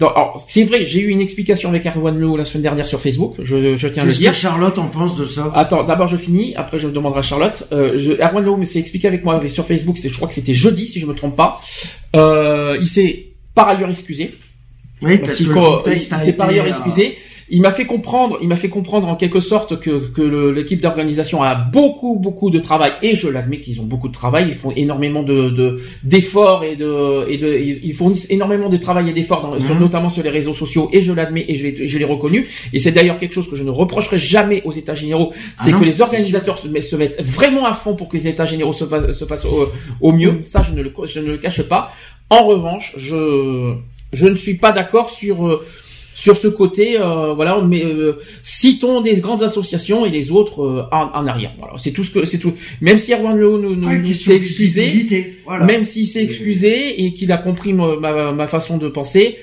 dans- alors, c'est vrai, j'ai eu une explication avec Erwan Lew la semaine dernière sur Facebook. Je, je tiens à le Qu'est-ce dire. que Charlotte en pense de ça? Attends, d'abord je finis, après je demanderai à Charlotte. Euh, je, Erwan Lowe s'est expliqué avec moi sur Facebook, c'est, je crois que c'était jeudi si je me trompe pas. Euh, il s'est par ailleurs excusé. Oui, Parce qu'il s'est par ailleurs excusé. il m'a fait comprendre, il m'a fait comprendre en quelque sorte que, que l'équipe d'organisation a beaucoup beaucoup de travail et je l'admets qu'ils ont beaucoup de travail, ils font énormément de de- d'efforts et de et de ils fournissent énormément de travail et d'efforts sur- Mhm. notamment sur les réseaux sociaux et je l'admets et je l'ai je l'ai reconnu et c'est d'ailleurs quelque chose que je ne reprocherai jamais aux États généraux, Ah c'est que les organisateurs se, met- se mettent vraiment à fond pour que les États généraux se, se passent au, au mieux. Ça, je ne le je ne le cache pas. En revanche, je je ne suis pas d'accord sur euh, sur ce côté, euh, voilà, mais euh, citons des grandes associations et les autres euh, en, en arrière. Voilà, c'est tout ce que c'est tout. Même si Erwan Leau nous, nous, Ouais, nous s'est excusé, voilà. même s'il s'est excusé et qu'il a compris ma, ma, ma façon de penser,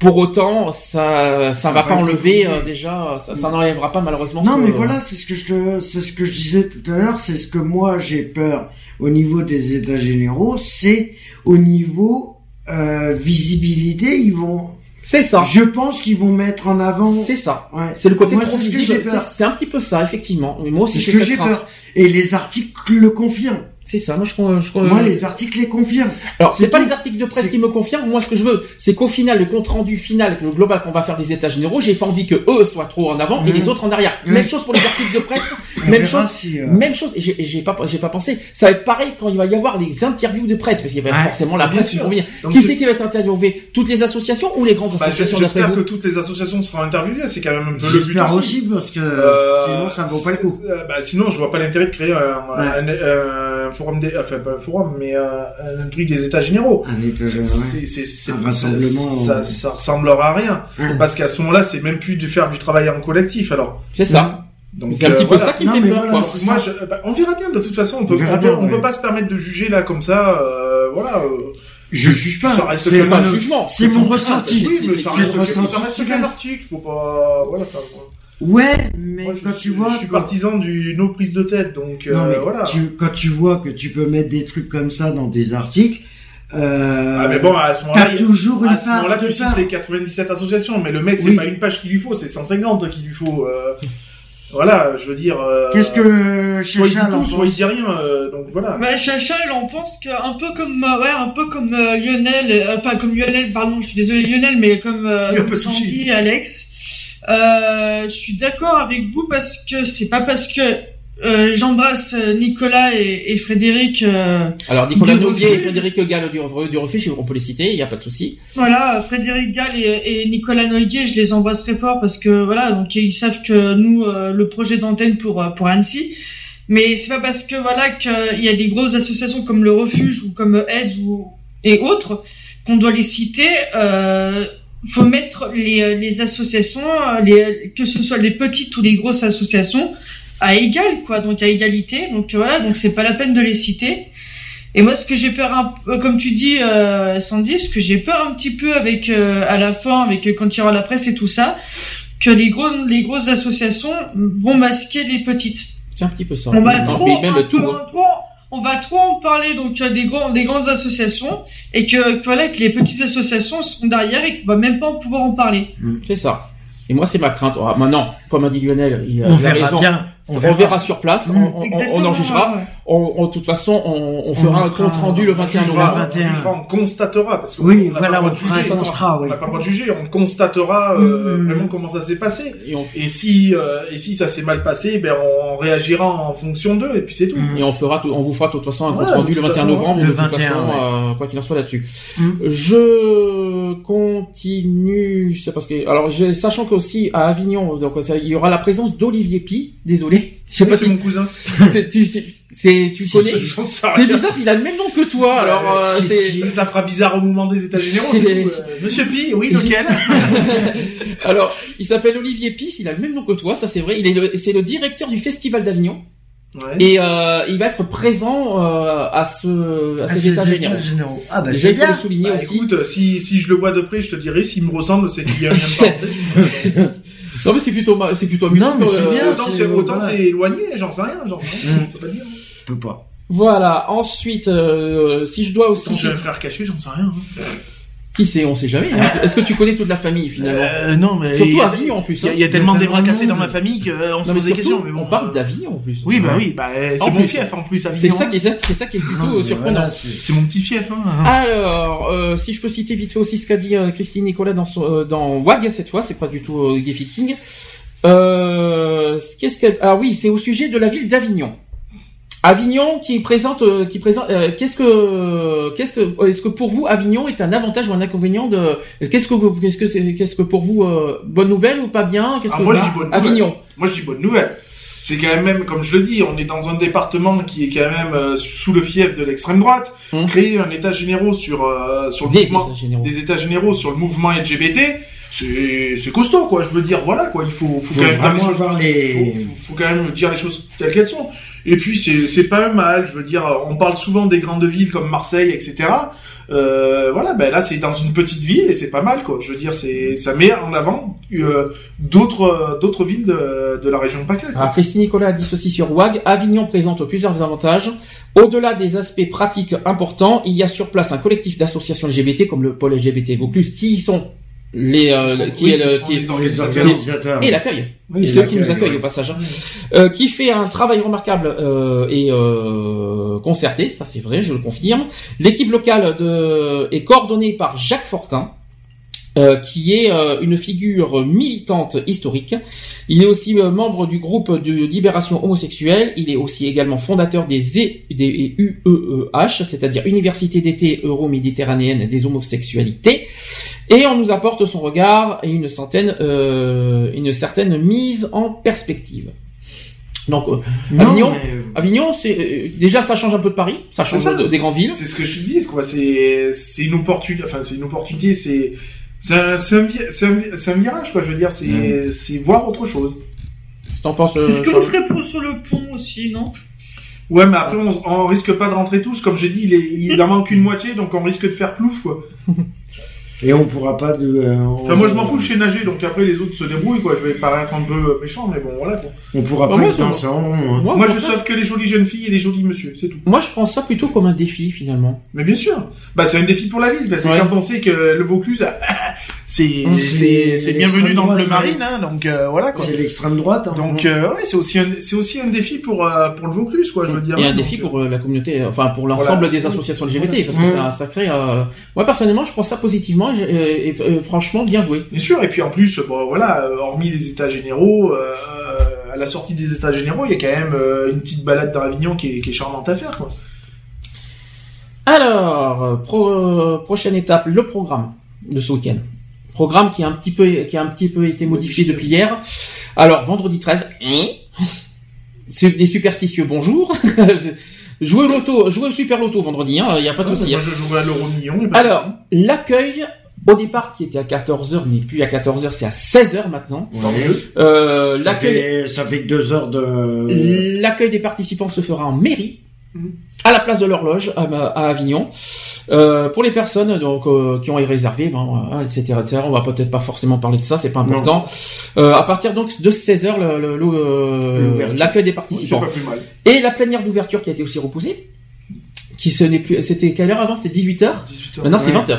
pour autant, ça ça Ça va pas enlever euh, déjà, ça, ça n'enlèvera pas malheureusement. Non, ce- mais voilà, c'est ce que je te, c'est ce que je disais tout à l'heure, c'est ce que moi j'ai peur au niveau des états généraux, c'est au niveau euh, visibilité, ils vont. C'est ça. Je pense qu'ils vont mettre en avant. C'est ça. Ouais. C'est le côté Moi, trop c'est visible. un petit peu ça, effectivement. Mais moi aussi, j'ai que peur. Et les articles le confirment. C'est ça. Moi, je, je, Moi, les articles les confirment. Alors, c'est pas les articles de presse qui me confirment. Moi, ce que je veux, c'est qu'au final, le compte rendu final, le global qu'on va faire des États généraux, j'ai pas envie que eux soient trop en avant et les autres en arrière. Ouais. Même chose pour les articles de presse. Même chose. si, euh, Même chose. Et j'ai pas, j'ai pas pensé. Ça va être pareil quand il va y avoir les interviews de presse, parce qu'il va y avoir Ouais, forcément la presse qui va venir. Donc Qui c'est- qui va être interviewé? Toutes les associations ou les grandes Bah, associations d'après J'espère que toutes les associations seront interviewées, c'est quand même le but aussi, parce que sinon, ça ne vaut pas le coup. euh, bah, sinon, je vois pas l'intérêt de créer un, un- un- un forum des, enfin pas un forum, mais un, un truc des États généraux. Un état- C'est- ouais. c'est- c'est- c'est- Un rassemblement, Ça, euh, ça ressemblera à rien, parce qu'à ce moment-là, c'est même plus de faire du travail en collectif. Alors. C'est ça. Donc, C'est un petit euh, peu voilà. ça qui me fait peur. quoi. Moi, je- bah, on verra bien. De toute façon, on peut, On verra on peut, bien, on peut ouais. pas se permettre de juger là comme ça. euh, voilà. euh, Je juge pas. C'est mon- un jugement. c'est mon ressenti. crainte. Oui, mais ça C'est ça ressenti qu'un reste. article. Faut pas. Voilà. enfin, voilà. Ouais, mais Moi, quand je, tu vois, je suis quand- partisan du no prise de tête, donc Non, euh, mais voilà. tu, quand tu vois que tu peux mettre des trucs comme ça dans des articles, euh, Ah mais bon, à ce moment-là, t'as il y a- toujours une à ce moment-là, de tu cites les 97 associations, mais le mec, c'est Oui. pas une page qu'il lui faut, c'est 150 qu'il lui faut. euh, voilà, je veux dire. euh, Qu'est-ce que soit il dit Chacha tout, soit il pense dit rien, euh, donc voilà. Bah, Chacha, il en pense qu'un peu comme, euh, ouais, un peu comme euh, Lionel, euh, pas comme Lionel, pardon, je suis désolé Lionel, mais comme, euh, Il y a comme pas de souci. Sandy Alex. Euh, je suis d'accord avec vous parce que c'est pas parce que euh, j'embrasse euh, Nicolas et, et Frédéric. euh, Alors, Nicolas Noguier et. Frédéric Gall du, du refuge, on peut les citer, il n'y a pas de souci. Voilà, Frédéric Gall et, et Nicolas Noguier, je les embrasse très fort parce que voilà, donc ils savent que nous, euh, le projet d'antenne pour pour Annecy, mais c'est pas parce que voilà qu'il y a des grosses associations comme le Refuge ou comme AIDS ou et autres qu'on doit les citer. Euh, faut mettre les, les associations, euh, les, que ce soit les petites ou les grosses associations, à égal quoi, donc à égalité. Donc voilà, donc c'est pas la peine de les citer. Et moi, ce que j'ai peur, un peu, comme tu dis, euh, Sandy, ce que j'ai peur un petit peu avec euh, à la fin, avec euh, quand il y aura la presse et tout ça, que les gros, les grosses associations vont masquer les petites. C'est un petit peu ça. On va trop, même un tout. peu, hein. trop- on va trop en parler donc des, grands, des grandes associations et que, que voilà que les petites associations seront derrière et qu'on va même pas pouvoir en parler. C'est ça. Et moi, c'est ma crainte. Ah, maintenant, comme a dit Lionel, il a, On il a verra raison. bien. On, On verra. verra. sur place. Mm. On, on- on, on en jugera. ouais. On, on- de toute façon, on, on fera un compte rendu le On 21 jugera, novembre. on jugera, on constatera, parce qu'on Oui, on n'a voilà, pas le on droit de fera un juger. constat, oui. On n'a pas le droit de juger, on constatera euh, Mm. vraiment comment ça s'est passé. Et on, Et si, euh, et si ça s'est mal passé, ben on réagira en fonction d'eux, et puis c'est tout. et on fera, tout- on vous fera de toute façon un Ouais, compte rendu le toute 21 façon, novembre. le de toute 21, façon, ouais. euh, quoi qu'il en soit là-dessus. Mm. Je continue. C'est parce que, alors, je, sachant qu'aussi à Avignon, donc ça, il y aura la présence d'Olivier Pi. Désolé. Je sais Oui, pas c'est si mon cousin. c'est, tu, c'est, c'est- tu connais. C'est bizarre, il a le même nom que toi. Alors, euh, c'est Ça, ça fera bizarre au moment des États généraux. Euh, Monsieur Pi, oui, lequel Alors, il s'appelle Olivier Pis, il a le même nom que toi, ça c'est vrai. Il est c'est le directeur du Festival d'Avignon Ouais. et euh, il va être présent euh, à ce à ces états généraux. généraux. Ah bah Déjà, il faut le souligner Bah, aussi. écoute, si, si je le vois de près, je te dirai, s'il me ressemble, c'est qu'il y a un lien de parenté. Non mais c'est plutôt ma- c'est plutôt amusant. Non, mais c'est euh, bien. Autant c'est- voilà. éloigné, j'en sais rien, j'en sais rien. Mm. je peux pas dire. Je peux pas. Voilà. Ensuite, euh, si je dois aussi. Quand j'ai un frère caché, j'en sais rien. hein. Qui sait, on sait jamais. hein. Est-ce que tu connais toute la famille finalement Euh, non, mais Surtout a- Avignon en plus. Il y a, hein. il y a tellement des bras cassés dans ma famille qu'on Non, se pose des questions. Mais bon, on parle euh, d'Avignon en plus. Oui, bah oui, bah c'est En mon plus, fief en plus. C'est ça qui est, c'est ça qui est plutôt Non, surprenant. voilà, c'est- C'est mon petit fief. Hein. Alors, euh, si je peux citer vite fait aussi ce qu'a dit euh, Christine Nicolas dans, son, euh, dans WAG cette fois, c'est pas du tout euh, gay fitting. Euh, qu'est-ce qu'elle Ah oui, c'est au sujet de la ville d'Avignon. Avignon qui présente, euh, qui présente. euh, qu'est-ce que, qu'est-ce que, est-ce que pour vous Avignon est un avantage ou un inconvénient de Qu'est-ce que vous, qu'est-ce que c'est, qu'est-ce que pour vous euh, bonne nouvelle ou pas bien? Qu'est-ce Ah, que moi, je dis bonne nouvelle. Avignon. Moi, je dis bonne nouvelle. C'est quand même, comme je le dis, on est dans un département qui est quand même euh, sous le fief de l'extrême droite. Hum. Créer un état généraux sur euh, sur le Des mouvement, États généraux. des états généraux sur le mouvement LGBT, c'est costaud quoi. Je veux dire, voilà quoi. Il faut faut, Faut quand même dire les vraiment choses. avoir les. Faut, quand même dire les choses telles qu'elles sont. Et puis c'est c'est pas mal. Je veux dire, on parle souvent des grandes villes comme Marseille, etc. Euh, voilà, ben là c'est dans une petite ville et c'est pas mal quoi. Je veux dire, c'est ça met en avant euh, d'autres euh, d'autres villes de, de la région de PACA. quoi. Alors, Christine Nicolas dit ceci sur WAG. Avignon présente plusieurs avantages. Au-delà des aspects pratiques importants, il y a sur place un collectif d'associations LGBT comme le pôle LGBT Vaucluse qui sont les, euh, qui Oui, est le, qui est- les organisateurs. organisateurs. et l'accueil. Oui, et ceux qui nous accueillent ouais. au passage, hein. Euh, qui fait un travail remarquable euh, et euh, concerté, ça c'est vrai, je le confirme. L'équipe locale de, est coordonnée par Jacques Fortin, euh, qui est euh, une figure militante historique. Il est aussi euh, membre du groupe de libération homosexuelle. Il est aussi également fondateur des, E- des UEEH, c'est-à-dire Université d'été euro-méditerranéenne des homosexualités. Et on nous apporte son regard et une certaine, euh, une certaine mise en perspective. Donc, euh, Non, Avignon, mais- Avignon, c'est euh, déjà ça change un peu de Paris, ça change ça. de- des grandes villes. C'est ce que je dis, quoi. C'est c'est une opportunité. Enfin, c'est une opportunité. C'est c'est un, virage, quoi. Je veux dire, c'est c'est voir autre chose. Que t'en penses, euh, Charles sur le pont aussi, non? Ouais, mais après, on, on risque pas de rentrer tous. Comme j'ai dit, il, est, il en manque une moitié, donc on risque de faire plouf, quoi. Et on pourra pas de. euh, Enfin, moi, je m'en fous, je sais nager, donc après, les autres se débrouillent, quoi. Je vais paraître un peu méchant, mais bon, voilà, quoi. On pourra Bah, pas moi, être ça dans va. ça en rond, hein. Moi, je sauve que les jolies jeunes filles et les jolis monsieur, c'est tout. moi, je prends ça plutôt comme un défi finalement. Mais bien sûr. Bah, c'est un défi pour la ville, parce que Ouais. quand on sait que le Vaucluse, Mmh. c'est c'est bienvenu dans le l'extrême marine, hein, donc euh, voilà, quoi. C'est l'extrême droite. hein. Donc euh, ouais, c'est aussi un c'est aussi un défi pour euh, pour le Vaucluse, quoi. Je veux dire. Et un Donc, défi pour euh, la communauté, enfin pour l'ensemble Voilà. des associations LGBT, parce que Mmh. ça, ça crée. euh, Moi personnellement, je prends ça positivement et, je- et- et, franchement bien joué. Bien sûr, et puis en plus, bon voilà, hormis les états généraux, euh, à la sortie des états généraux, il y a quand même euh, une petite balade dans Avignon qui est, qui est charmante à faire, quoi. Alors, pro- prochaine étape, le programme de ce week-end. Programme qui a un petit peu, qui a un petit peu été modifié depuis hier. Alors, vendredi 13, hein Su- les superstitieux, bonjour. jouez au loto, jouez au super loto vendredi, hein, il n'y a pas de Ah, souci. moi, hein. je jouerai à l'euro million. et pas de Alors, l'accueil, au départ, qui était à 14h, n'est plus à 14h, c'est à 16h maintenant. Ouais. Euh, Ça l'accueil, fait, ça fait que deux heures de. L'accueil des participants se fera en mairie, Mhm. à la place de l'horloge à, à Avignon. Euh, pour les personnes donc euh, qui ont réservé, ben, euh, etc., etc. On va peut-être pas forcément parler de ça, c'est pas important. Euh, à partir donc de 16 h le, le- le- euh, l'accueil des Oui, participants pas plus mal. et la plénière d'ouverture qui a été aussi repoussée. Qui ce n'est plus, c'était quelle heure avant? C'était 18 h 18 heures. Maintenant c'est Ouais. 20 h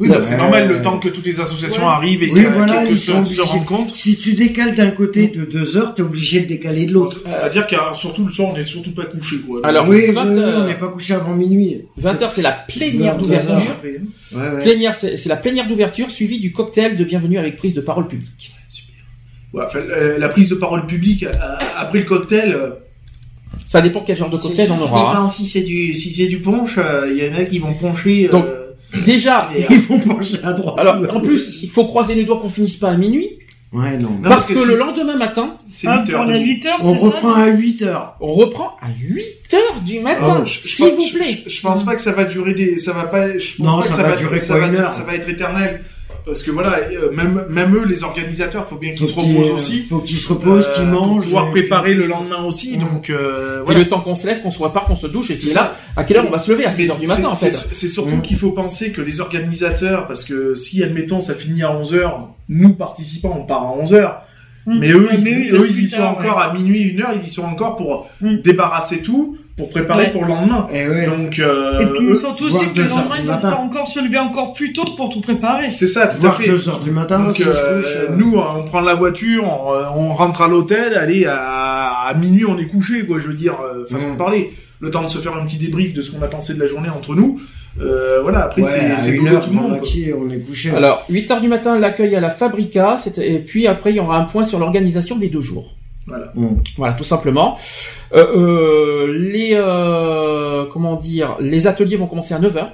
Oui, bah, c'est normal le temps que toutes les associations Ouais. arrivent et Oui, que voilà, que se, se rendent compte. Si tu décales d'un côté de deux heures, t'es obligé de décaler de l'autre. C'est-à-dire qu'à surtout le soir, on est surtout pas couché, quoi. Alors, oui, 20 oui, oui, heures. on n'est pas couché avant minuit. 20 h c'est la plénière 20 d'ouverture. heures. Ouais, ouais. Plénière, c'est la plénière d'ouverture suivie du cocktail de bienvenue avec prise de parole publique. ouais, enfin, euh, la prise de parole publique euh, après le cocktail. euh, Ça dépend quel genre de cocktail on aura. hein. Si c'est du si c'est du punch, il y en a qui vont puncher. euh, Donc, Déjà, Ils vont pencher à droite. alors en plus, il faut croiser les doigts qu'on finisse pas à minuit, Ouais, non. Non, parce que le lendemain matin, c'est Ah, 8 pour heures. la de- 8 heures, On c'est reprend ça à 8 heures. on reprend à 8 heures du matin, Ah, je- je s'il pense- vous plaît. Je, je pense pas que ça va durer des, ça va pas, je pense Non, pas que ça ça, va va durer ça va, une heure ça va être éternel. Parce que voilà, euh, même, même eux, les organisateurs, faut bien qu'ils se reposent qu'ils- aussi. Faut qu'ils se reposent, euh, qu'ils pour mangent. pouvoir préparer le lendemain aussi. Mm. Donc, euh, Et le temps qu'on se lève, qu'on se repart, qu'on se douche, et C'est là, à quelle heure on va se lever? À 6 Mais heures du matin en fait. C'est surtout Mm. qu'il faut penser que les organisateurs, parce que si admettons ça finit à 11h, nous participants on part à 11h, Hum. mais eux, ils, eux, ils y sont tard, encore ouais. à minuit, une heure, ils y sont encore pour Mm. débarrasser tout, pour préparer Ouais. pour le lendemain. Et ouais. Donc, euh, Et puis surtout aussi que deux le heures lendemain, du ils vont matin. pas encore se lever encore plus tôt pour tout préparer. c'est ça, tout à fait. 2 heures du matin, Donc, euh, couche. euh, nous, on prend la voiture, on, euh, on rentre à l'hôtel, allez, à, à minuit, on est couché, quoi, je veux dire, euh, façon Mm. de parler. Le temps de se faire un petit débrief de ce qu'on a pensé de la journée entre nous. Euh, voilà, après, ouais, c'est, une heure, tout le monde. on est couché. Alors, 8 heures du matin, l'accueil à la Fabrica, et puis après, il y aura un point sur l'organisation des deux jours. Voilà. Mm. Voilà, tout simplement. Euh, euh, les, euh, comment dire, les ateliers vont commencer à 9h.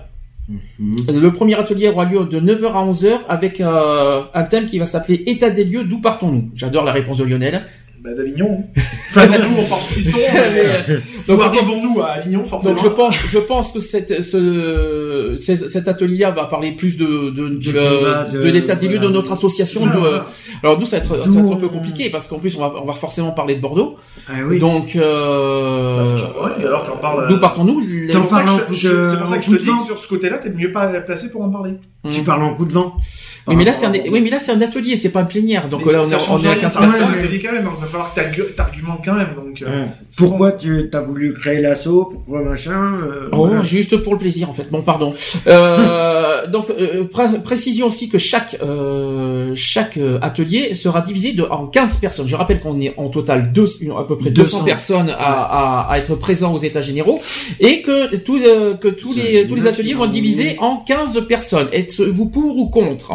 Mhm. Le premier atelier aura lieu de 9h à 11h avec euh, un thème qui va s'appeler État des lieux, d'où partons-nous? J'adore la réponse de Lionel. Bah, d'Avignon. Enfin, non, nous, on part de Siston, mais, euh, Donc, je pense- arrivons-nous à Avignon, forcément. Donc je pense, je pense que cette, ce, ce- cet atelier-là va parler plus de, de, de, Du le- combat, de de- l'état des lieux de notre association. C'est ça, de- voilà. alors nous, ça va, être, ça D'où va être un peu compliqué parce qu'en plus, on va, on va forcément parler de Bordeaux. Ah oui. Donc, euh, Bah, ça. Et alors, t'en parles. d'où euh, partons-nous C'est pour ça que je, te dis que sur ce côté-là, t'es mieux pas placé pour en parler. Tu Hmm. parles en coup de vent? Oui, mais là, c'est un, oui, mais là, c'est un atelier, c'est pas une plénière. Donc Mais là, on on est à rien, 15 ça reste personnes. un atelier quand même. Il va falloir que t'argu- t'argumentes quand même. Donc, euh, Ouais. Pourquoi tu as voulu créer l'assaut Pourquoi machin euh, Oh, voilà. juste pour le plaisir en fait. Bon, pardon. Euh, donc euh, pré- précision aussi que chaque euh, chaque euh, atelier sera divisé de, en 15 personnes. Je rappelle qu'on est en total deux, à peu près 200, 200. personnes à, à, à être présents aux états généraux et que tous euh, que tous les tous les ateliers vont être divisés en 15 personnes. Êtes-vous pour ou contre?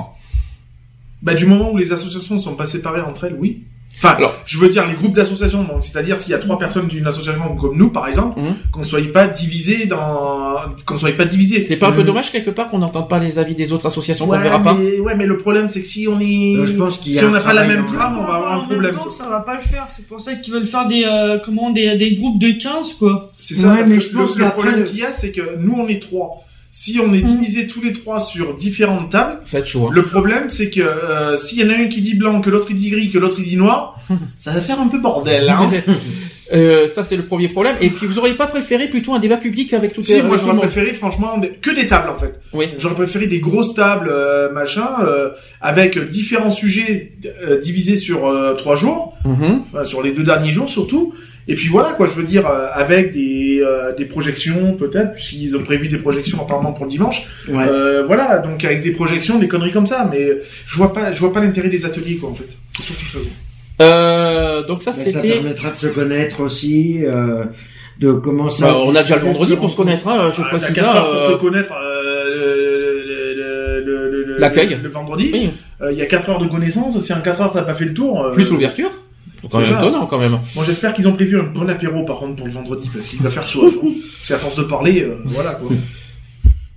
Bah, du moment où les associations ne sont pas séparées entre elles, oui. Enfin, Alors- je veux dire les groupes d'associations, donc c'est-à-dire s'il y a trois personnes d'une association comme nous, par exemple, Mhm. qu'on ne soit pas divisés dans, qu'on ne soit pas divisés. C'est pas un peu Euh, dommage quelque part qu'on n'entende pas les avis des autres associations qu'on Ouais, ne verra pas mais, ouais, mais le problème c'est que si on est, Euh, je pense qu'il y a si on n'a pas la même en- trame, on va avoir un en problème. même temps, ça va pas le faire. C'est pour ça qu'ils veulent faire des, euh, comment, des, des groupes de 15, quoi. C'est ça, Ouais, parce mais que je pense le, le problème qu'il y a, c'est que nous on est trois. Si on est divisés tous les trois sur différentes tables, Ça va être chaud. hein. le problème c'est que euh, s'il y en a un qui dit blanc, que l'autre il dit gris, que l'autre il dit noir, ça va faire un peu bordel. Hein. Euh, ça c'est le premier problème. Et puis vous auriez pas préféré plutôt un débat public avec toutes si, les moi tout j'aurais préféré franchement que des tables en fait. Oui. J'aurais préféré des grosses tables, euh, machin, euh, avec différents sujets euh, divisés sur euh, trois jours, Mhm. enfin sur les deux derniers jours surtout. Et puis voilà quoi, je veux dire, euh, avec des, euh, des projections peut-être, puisqu'ils ont prévu des projections apparemment pour le dimanche. Ouais. Euh, voilà, donc avec des projections, des conneries comme ça. Mais je vois pas, je vois pas l'intérêt des ateliers quoi en fait. C'est surtout ça. Euh, donc ça ça c'était. permettra de se connaître aussi, euh, de commencer Bah, à on a déjà le vendredi pour se connaître, hein, je Ah, quatre là. heures pour euh, te connaître euh, le, le, le, le, le- L'accueil. le, le vendredi. oui, Euh, Il y a 4 heures de connaissance. Si en 4 heures t'as pas fait le tour, euh, plus l'ouverture. C'est quand même étonnant quand même. Bon, j'espère qu'ils ont prévu un bon apéro par contre pour le vendredi parce qu'il va faire soif. hein. Parce qu'à force de parler, euh, voilà quoi.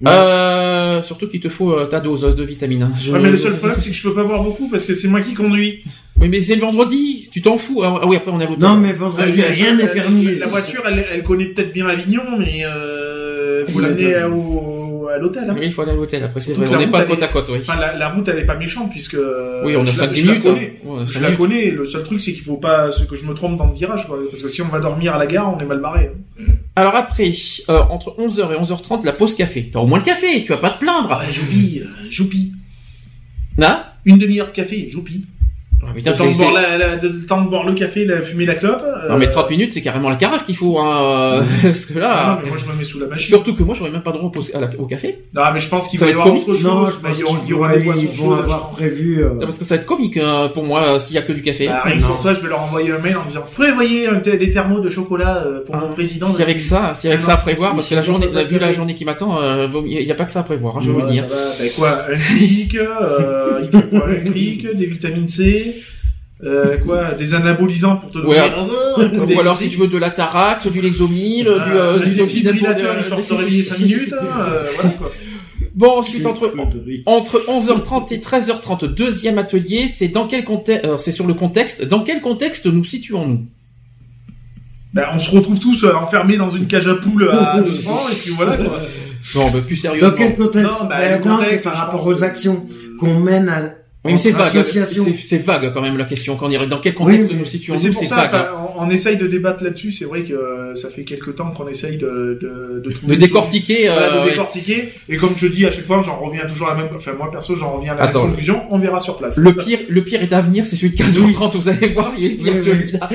Euh, surtout qu'il te faut euh, ta dose de vitamines. hein. Je- Ouais, mais le seul problème c'est que je peux pas boire beaucoup parce que c'est moi qui conduis. Oui, mais c'est le vendredi. Tu t'en fous. Ah oui, après on a l'hôtel. Non, mais vendredi, Euh, rien n'est permis. La voiture, elle, elle connaît peut-être bien Avignon, mais euh, faut l'amener au, à l'hôtel. hein. Oui, il faut aller à l'hôtel. Après, c'est vrai. On la n'est pas route, côte elle à côte, oui. Enfin, la, la route, elle est pas méchante puisque. Oui, on a je la- 5 je la minutes. connais. hein. Ouais, Je la minutes. connais. Le seul truc, c'est qu'il faut pas ce que je me trompe dans le virage, quoi. Parce que si on va dormir à la gare, on est mal barré. hein. Alors après, euh, entre 11h et 11h30, la pause café. T'as au moins le café. Tu vas pas te plaindre. Ouais, j'oublie, euh, j'oublie. Hein? Une demi-heure de café, j'oublie. Ah, Le temps, de boire le temps de boire le café, la, fumer la clope. Non, mais euh, 30 minutes, c'est carrément la carafe qu'il faut. Hein, parce que ah là, non, mais moi, je me mets sous la machine. surtout que moi, j'aurais même pas droit au, à la- au café. Non, mais je pense qu'il va y avoir comique. autre Non, chose. je Bah, pense il y aura, qu'ils il y aura vont- des boissons ils vont avoir prévu. euh, Non, Parce que ça va être comique hein, pour moi s'il y a que du café. Bah, rien que pour toi, je vais leur envoyer un mail en disant prévoyez des thermos de chocolat euh, pour Ah, mon président. Si avec ça, si avec ça à prévoir, parce que la journée, vu la journée qui m'attend, euh, il n'y a pas que ça à prévoir, hein, je vais vous le Voilà, dire. euh, faut quoi Un clic, des vitamines C, euh, quoi Des anabolisants pour te donner. Ouais. un Ou alors si tu veux de la Tarax, du Lexomil, du, euh, du des de des- te réveiller 5 minutes. hein, euh, voilà quoi. Bon, ensuite entre entre 11h30 et 13h30, deuxième atelier, c'est dans quel contexte c'est sur le contexte. Dans quel contexte nous situons-nous? Bah, on se retrouve tous euh, enfermés dans une cage à poules à 200 et puis voilà quoi. Non, bah, plus sérieusement. Dans quel contexte? Non, bah, Ben le non, contexte, c'est par rapport aux actions qu'on mène à. Oui, mais c'est vague. C'est vague quand même la question. Quand on dirait dans quel contexte Oui, nous Mais c'est pour c'est ça, vague. enfin, on, on essaye de débattre là-dessus. C'est vrai que euh, ça fait quelques temps qu'on essaye de de, de, De décortiquer. Voilà, euh, de ouais. décortiquer. Et comme je dis à chaque fois, j'en reviens toujours à la même. Enfin, moi perso, j'en reviens à la Attends, même conclusion. On verra sur place. Le pire, le pire est à venir, c'est celui de 15h30, vous allez voir, il est le pire Oui, oui. celui-là.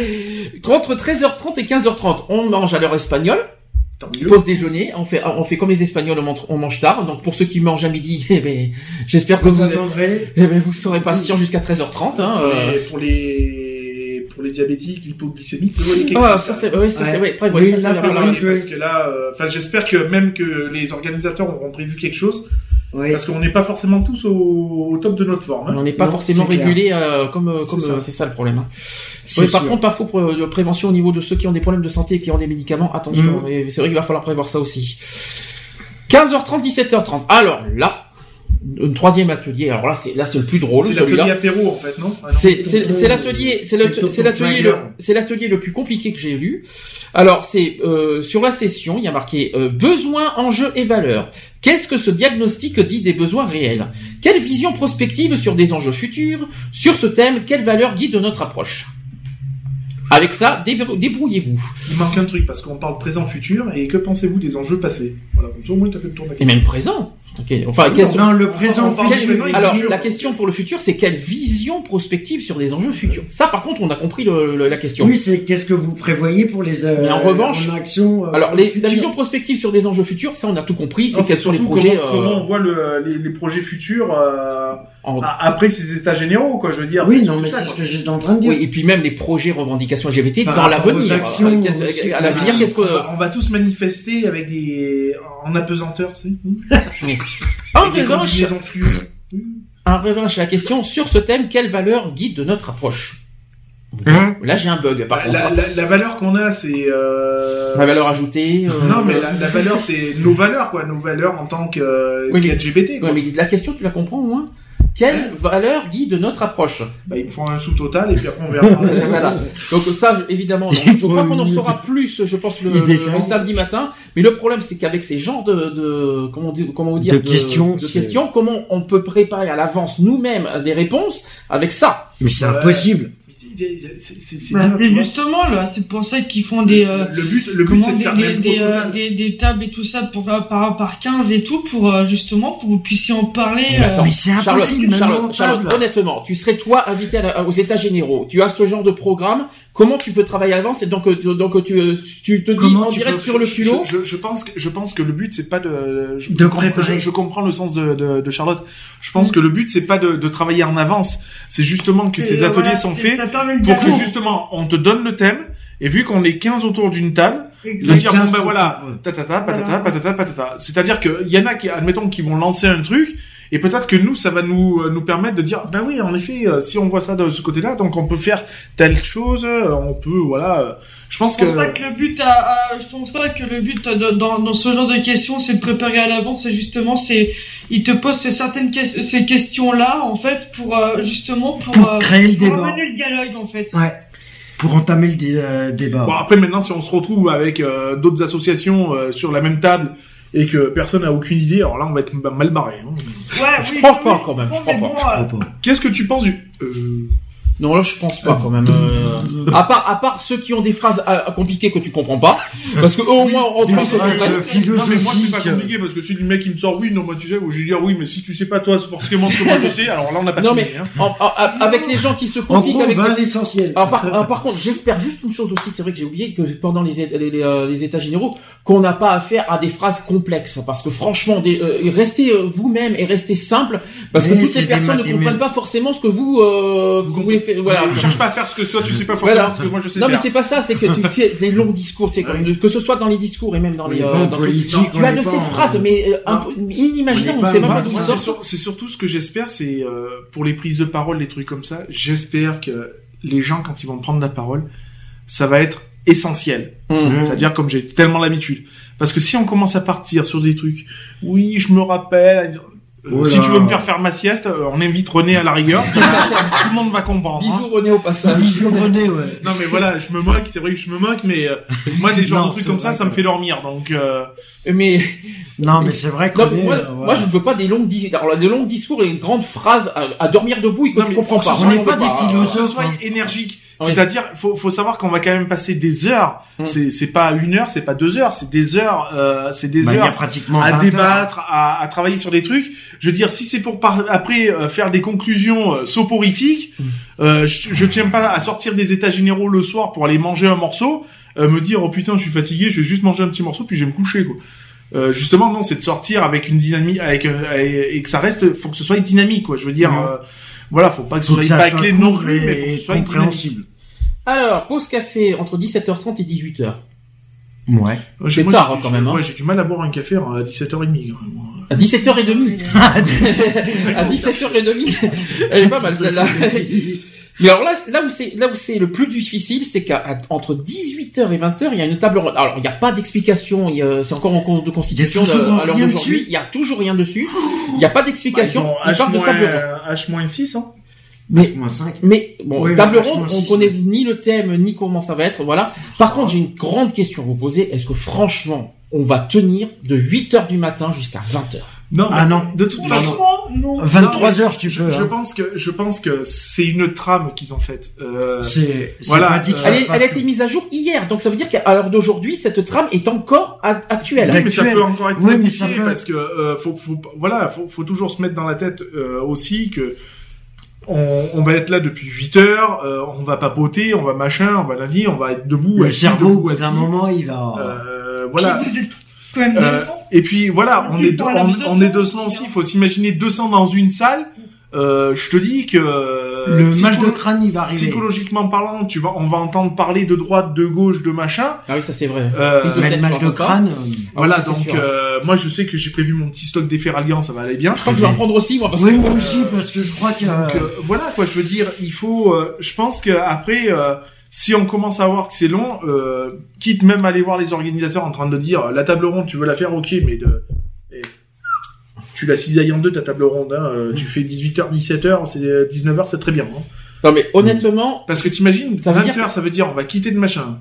Entre 13h30 et 15h30, on mange à l'heure espagnole. Pause déjeuner, on fait, on fait comme les Espagnols, on mange, on mange tard. Donc pour ceux qui mangent à midi, eh ben, j'espère que Vous vous, eh ben, vous serez patient jusqu'à 13h30. Hein, Pour euh. les- pour les pour les diabétiques, l'hypoglycémique, vous voyez quelque Ah, chose, ça ça. c'est, ouais, ça, c'est, Ouais. ouais, ouais, Oui, ça, ça, Parce que là, euh, enfin, j'espère que même que les organisateurs auront prévu quelque chose, Oui. parce qu'on n'est pas forcément tous au, au top de notre forme. hein. on n'est pas Non, forcément régulé euh, comme euh, comme C'est ça. euh, c'est ça le problème. hein. Oui, par contre, pas faux pour de prévention au niveau de ceux qui ont des problèmes de santé et qui ont des médicaments. Attention, Mm. et c'est vrai qu'il va falloir prévoir ça aussi. 15h30, 17h30. Alors là, un troisième atelier. Alors là, c'est là c'est le plus drôle. C'est l'atelier apéro en fait, non? Ah. C'est l'atelier, c'est l'atelier, le, c'est l'atelier le plus compliqué que j'ai vu. Alors c'est euh, sur la session, il y a marqué euh, besoins, enjeux et valeurs. Qu'est-ce que ce diagnostic dit des besoins réels? Quelle vision prospective sur des enjeux futurs? Sur ce thème, quelle valeur guide notre approche? Avec ça, débrou- débrouillez-vous. Il manque un truc parce qu'on parle présent-futur et que pensez-vous des enjeux passés? Voilà, comme ça au moins t'as fait le tour de la Et même présent. Ok. Enfin, question- Non, le présent, Quelle- alors, la question pour le futur, c'est quelle vision prospective sur des enjeux futurs? Ça, par contre, on a compris le- le- la question. Oui, c'est qu'est-ce que vous prévoyez pour les euh, Mais en revanche- en action euh, Alors, les- la vision prospective sur des enjeux futurs, ça, on a tout compris. C'est quels sont les projets Comment, euh, comment on voit le, les, les projets futurs euh, en- après ces états généraux, quoi. Je veux dire. Oui, c'est non, mais ça, c'est ce que j'étais en train de dire. Oui, et puis même les projets revendications LGBT Par dans l'avenir. À l'avenir, qu'est-ce que On va, on va tous manifester avec des en apesanteur, tu sais. En revanche, en revanche, la question sur ce thème, quelle valeur guide de notre approche? Hein? Là, j'ai un bug. Par La, contre, la, la- la valeur qu'on a, c'est. Euh... la valeur ajoutée. euh, Non, mais la, la valeur, c'est nos valeurs, quoi. Nos valeurs en tant que euh, Oui, quoi. Ouais, mais la question, tu la comprends au moins? Quelle valeur guide notre approche Bah, il me faut un sous total et puis après on verra. voilà. Donc ça, évidemment, donc, je crois qu'on en saura plus, je pense, le, samedi matin. Mais le problème, c'est qu'avec ces genres de, de comment, dire, comment vous dire, De questions, de questions, comment on peut préparer à l'avance nous-mêmes des réponses avec ça? Mais c'est Ouais. impossible. C'est- Bah, justement, là, c'est pour ça qu'ils font des, euh, Le but, le but, c'est de des, faire des, des, euh, des, des tables et tout ça pour, euh, par, par 15 et tout pour euh, justement pour que vous puissiez en parler. Mais attends, euh, Mais c'est Charlotte, impossible, Charlotte, Charlotte, table. honnêtement, tu serais toi invité à la- aux États généraux. Tu as ce genre de programme. Comment tu peux travailler à l'avance et donc, euh, donc tu, euh, tu te dis Comment en direct peux- sur le Je- culot. Je, je pense que je pense que le but c'est pas de je, De je préparer. Je, je comprends le sens de, de, de Charlotte. Je pense que le but c'est pas de, de travailler en avance. C'est justement que et ces ateliers voilà, sont faits pour que justement on te donne le thème et vu qu'on est 15 autour d'une table, de dire bon 15 ben voilà, tatata, patata, patata, patata. C'est-à-dire que y en a qui admettons qui vont lancer un truc et peut-être que nous ça va nous euh, nous permettre de dire bah oui en effet euh, si on voit ça de ce côté-là donc on peut faire telle chose, euh, on peut voilà. Je pense Je pense que pas que le but, à, à- je pense pas que le but de- dans, dans ce genre de questions, c'est de préparer à l'avance. C'est justement, c'est, il te pose ces certaines ces questions-là, en fait, pour justement pour, Pour euh, créer le pour débat. amener le dialogue, en fait. Ouais. Pour entamer le dé- débat. Bon après maintenant si on se retrouve avec euh, d'autres associations euh, sur la même table et que personne n'a aucune idée, alors là on va être mal barré. hein. Ouais, Je oui, crois oui, pas, oui, quand même, je mais crois bon, pas, Je crois pas. Qu'est-ce que tu penses du euh, Non, là, je pense pas quand même. euh, à part, à part ceux qui ont des phrases euh, compliquées que tu comprends pas, parce que eux, au moins entre Des eux, c'est. Non mais moi c'est pas compliqué parce que si le mec il me sort oui non moi tu sais ou je vais dire oui mais si tu sais pas toi c'est forcément ce que moi je sais alors là on n'a pas Non fini, mais hein. en- en- avec les gens qui se En compliquent gros, on avec. à les- l'essentiel. Alors par, alors, par contre, j'espère juste une chose aussi, c'est vrai que j'ai oublié que pendant les, les, les, euh, les états généraux, qu'on n'a pas affaire à des phrases complexes, parce que franchement, des, euh, restez euh, vous-même et restez simple, parce que toutes c'est des personnes ne comprennent pas forcément ce que vous euh, vous voulez faire. Voilà. Je cherche pas à faire ce que toi tu sais pas forcément Voilà. ce que moi je sais Non mais faire. c'est pas ça, c'est que tu sais les longs discours, tu sais, comme- que ce soit dans les discours et même dans les euh, dans tout- politique, tu as de ces en- phrases mais euh, Non. peu inimaginables, On sait pas- même pas moi, d'où c'est surtout ce que j'espère, c'est euh, pour les prises de parole, les trucs comme ça. J'espère que les gens, quand ils vont prendre la parole, ça va être essentiel. Hum. C'est-à-dire comme j'ai tellement l'habitude. Parce que si on commence à partir sur des trucs, oui, je me rappelle. Euh, Oh si tu veux me faire faire ma sieste, euh, on invite René à la rigueur. ça va, tout le monde va comprendre. hein. Bisous René au passage. Vision René, ouais. Non mais voilà, je me moque, c'est vrai que je me moque, mais euh, moi des genres Non, de trucs c'est comme ça, vrai ça me que- fait dormir. Donc euh, Mais Non, mais c'est vrai non, est, moi, euh, moi voilà. je ne veux pas des longues dis- alors, des longs discours et une grande phrase à, à dormir debout et que Non, tu mais comprends que pas. on n'est pas des hein. philosophes. que ce soit hein. énergique. Oui. C'est-à-dire, faut, faut savoir qu'on va quand même passer des heures. Mm. C'est, c'est pas une heure, c'est pas deux heures, c'est des heures, euh, c'est des Bah, heures pratiquement à 20 heures. débattre, à, à travailler sur des trucs. Je veux dire, si c'est pour par- après euh, faire des conclusions euh, soporifiques, Mm. euh, je, je tiens pas à sortir des états généraux le soir pour aller manger un morceau, euh, me dire oh putain je suis fatigué, je vais juste manger un petit morceau puis je vais me coucher quoi. Euh, justement non, c'est de sortir avec une dynamique, avec et que ça reste, faut que ce soit dynamique quoi. Je veux dire, Mhm. euh, voilà, faut pas que ce soit soit non plus, mais faut que ce soit compréhensible. Alors, pause café entre 17h30 et 18h. Ouais. C'est moi, tard, hein, quand même, hein. Ouais, j'ai du mal à boire un café à 17h30. quand même, moi. À 17h30. à 17h30. Elle est pas mal celle-là. Mais alors là, là où c'est là où c'est le plus difficile, c'est qu'entre 18h et 20h, il y a une table ronde. Alors, il n'y a pas d'explication, il y a- c'est encore en cours de constitution Il y a toujours de- à l'heure rien d'aujourd'hui. dessus. Il y a toujours rien dessus. Il n'y a pas d'explication. Bah, il ils parle de ont table ronde. H-6, H-6, hein. Mais Moins 5. mais bon, Oui, table ronde, on connaît ni le thème ni comment ça va être, voilà. Par contre, j'ai une grande question à vous poser. Est-ce que franchement, on va tenir de 8 heures du matin jusqu'à 20 heures? Non, Ah non. De toute façon, non. 23 heures, tu je, peux. je hein. pense que je pense que c'est une trame qu'ils ont faite. Euh, C'est c'est Voilà, pas dit que euh, ça elle, elle a que- été mise à jour hier, donc ça veut dire qu'à l'heure d'aujourd'hui, cette trame est encore actuelle. oui, mais ça peut encore être Oui, mais modifié ça peut- parce que euh, faut, faut voilà, faut, faut toujours se mettre dans la tête euh, aussi que on, on va être là depuis 8 heures, euh, on va papoter, on va machin, on va la vie, on va être debout, Le assis, cerveau, d'un assis. moment, il va. Euh, voilà. Vous êtes quand même Euh, 200. et puis voilà, on est, on, un on est temps 200 aussi. Il faut s'imaginer 200 dans une salle. Euh, je te dis que le psycholo- mal de crâne, il va arriver. psychologiquement parlant, tu vas, on va entendre parler de droite, de gauche, de machin. Ah oui, ça c'est vrai. Euh, de Mais tête, le mal de crâne. euh, Ah, voilà, donc euh, moi je sais que j'ai prévu mon petit stock d'efferalgan, ça va aller bien. Je crois que je vais en prendre aussi, moi, parce Oui, que moi aussi, parce que je crois que. Donc euh, voilà quoi, je veux dire, il faut, euh, je pense que après, euh, si on commence à voir que c'est long, euh, quitte même à aller voir les organisateurs en train de dire la table ronde, tu veux la faire, ok, mais de, et tu la cisailles en deux ta table ronde, hein, euh, tu fais 18h, 17h, c'est 19h, c'est très bien. Hein. non mais honnêtement, Parce que t'imagines, Ça veut 20h, dire ça veut dire on va quitter le machin.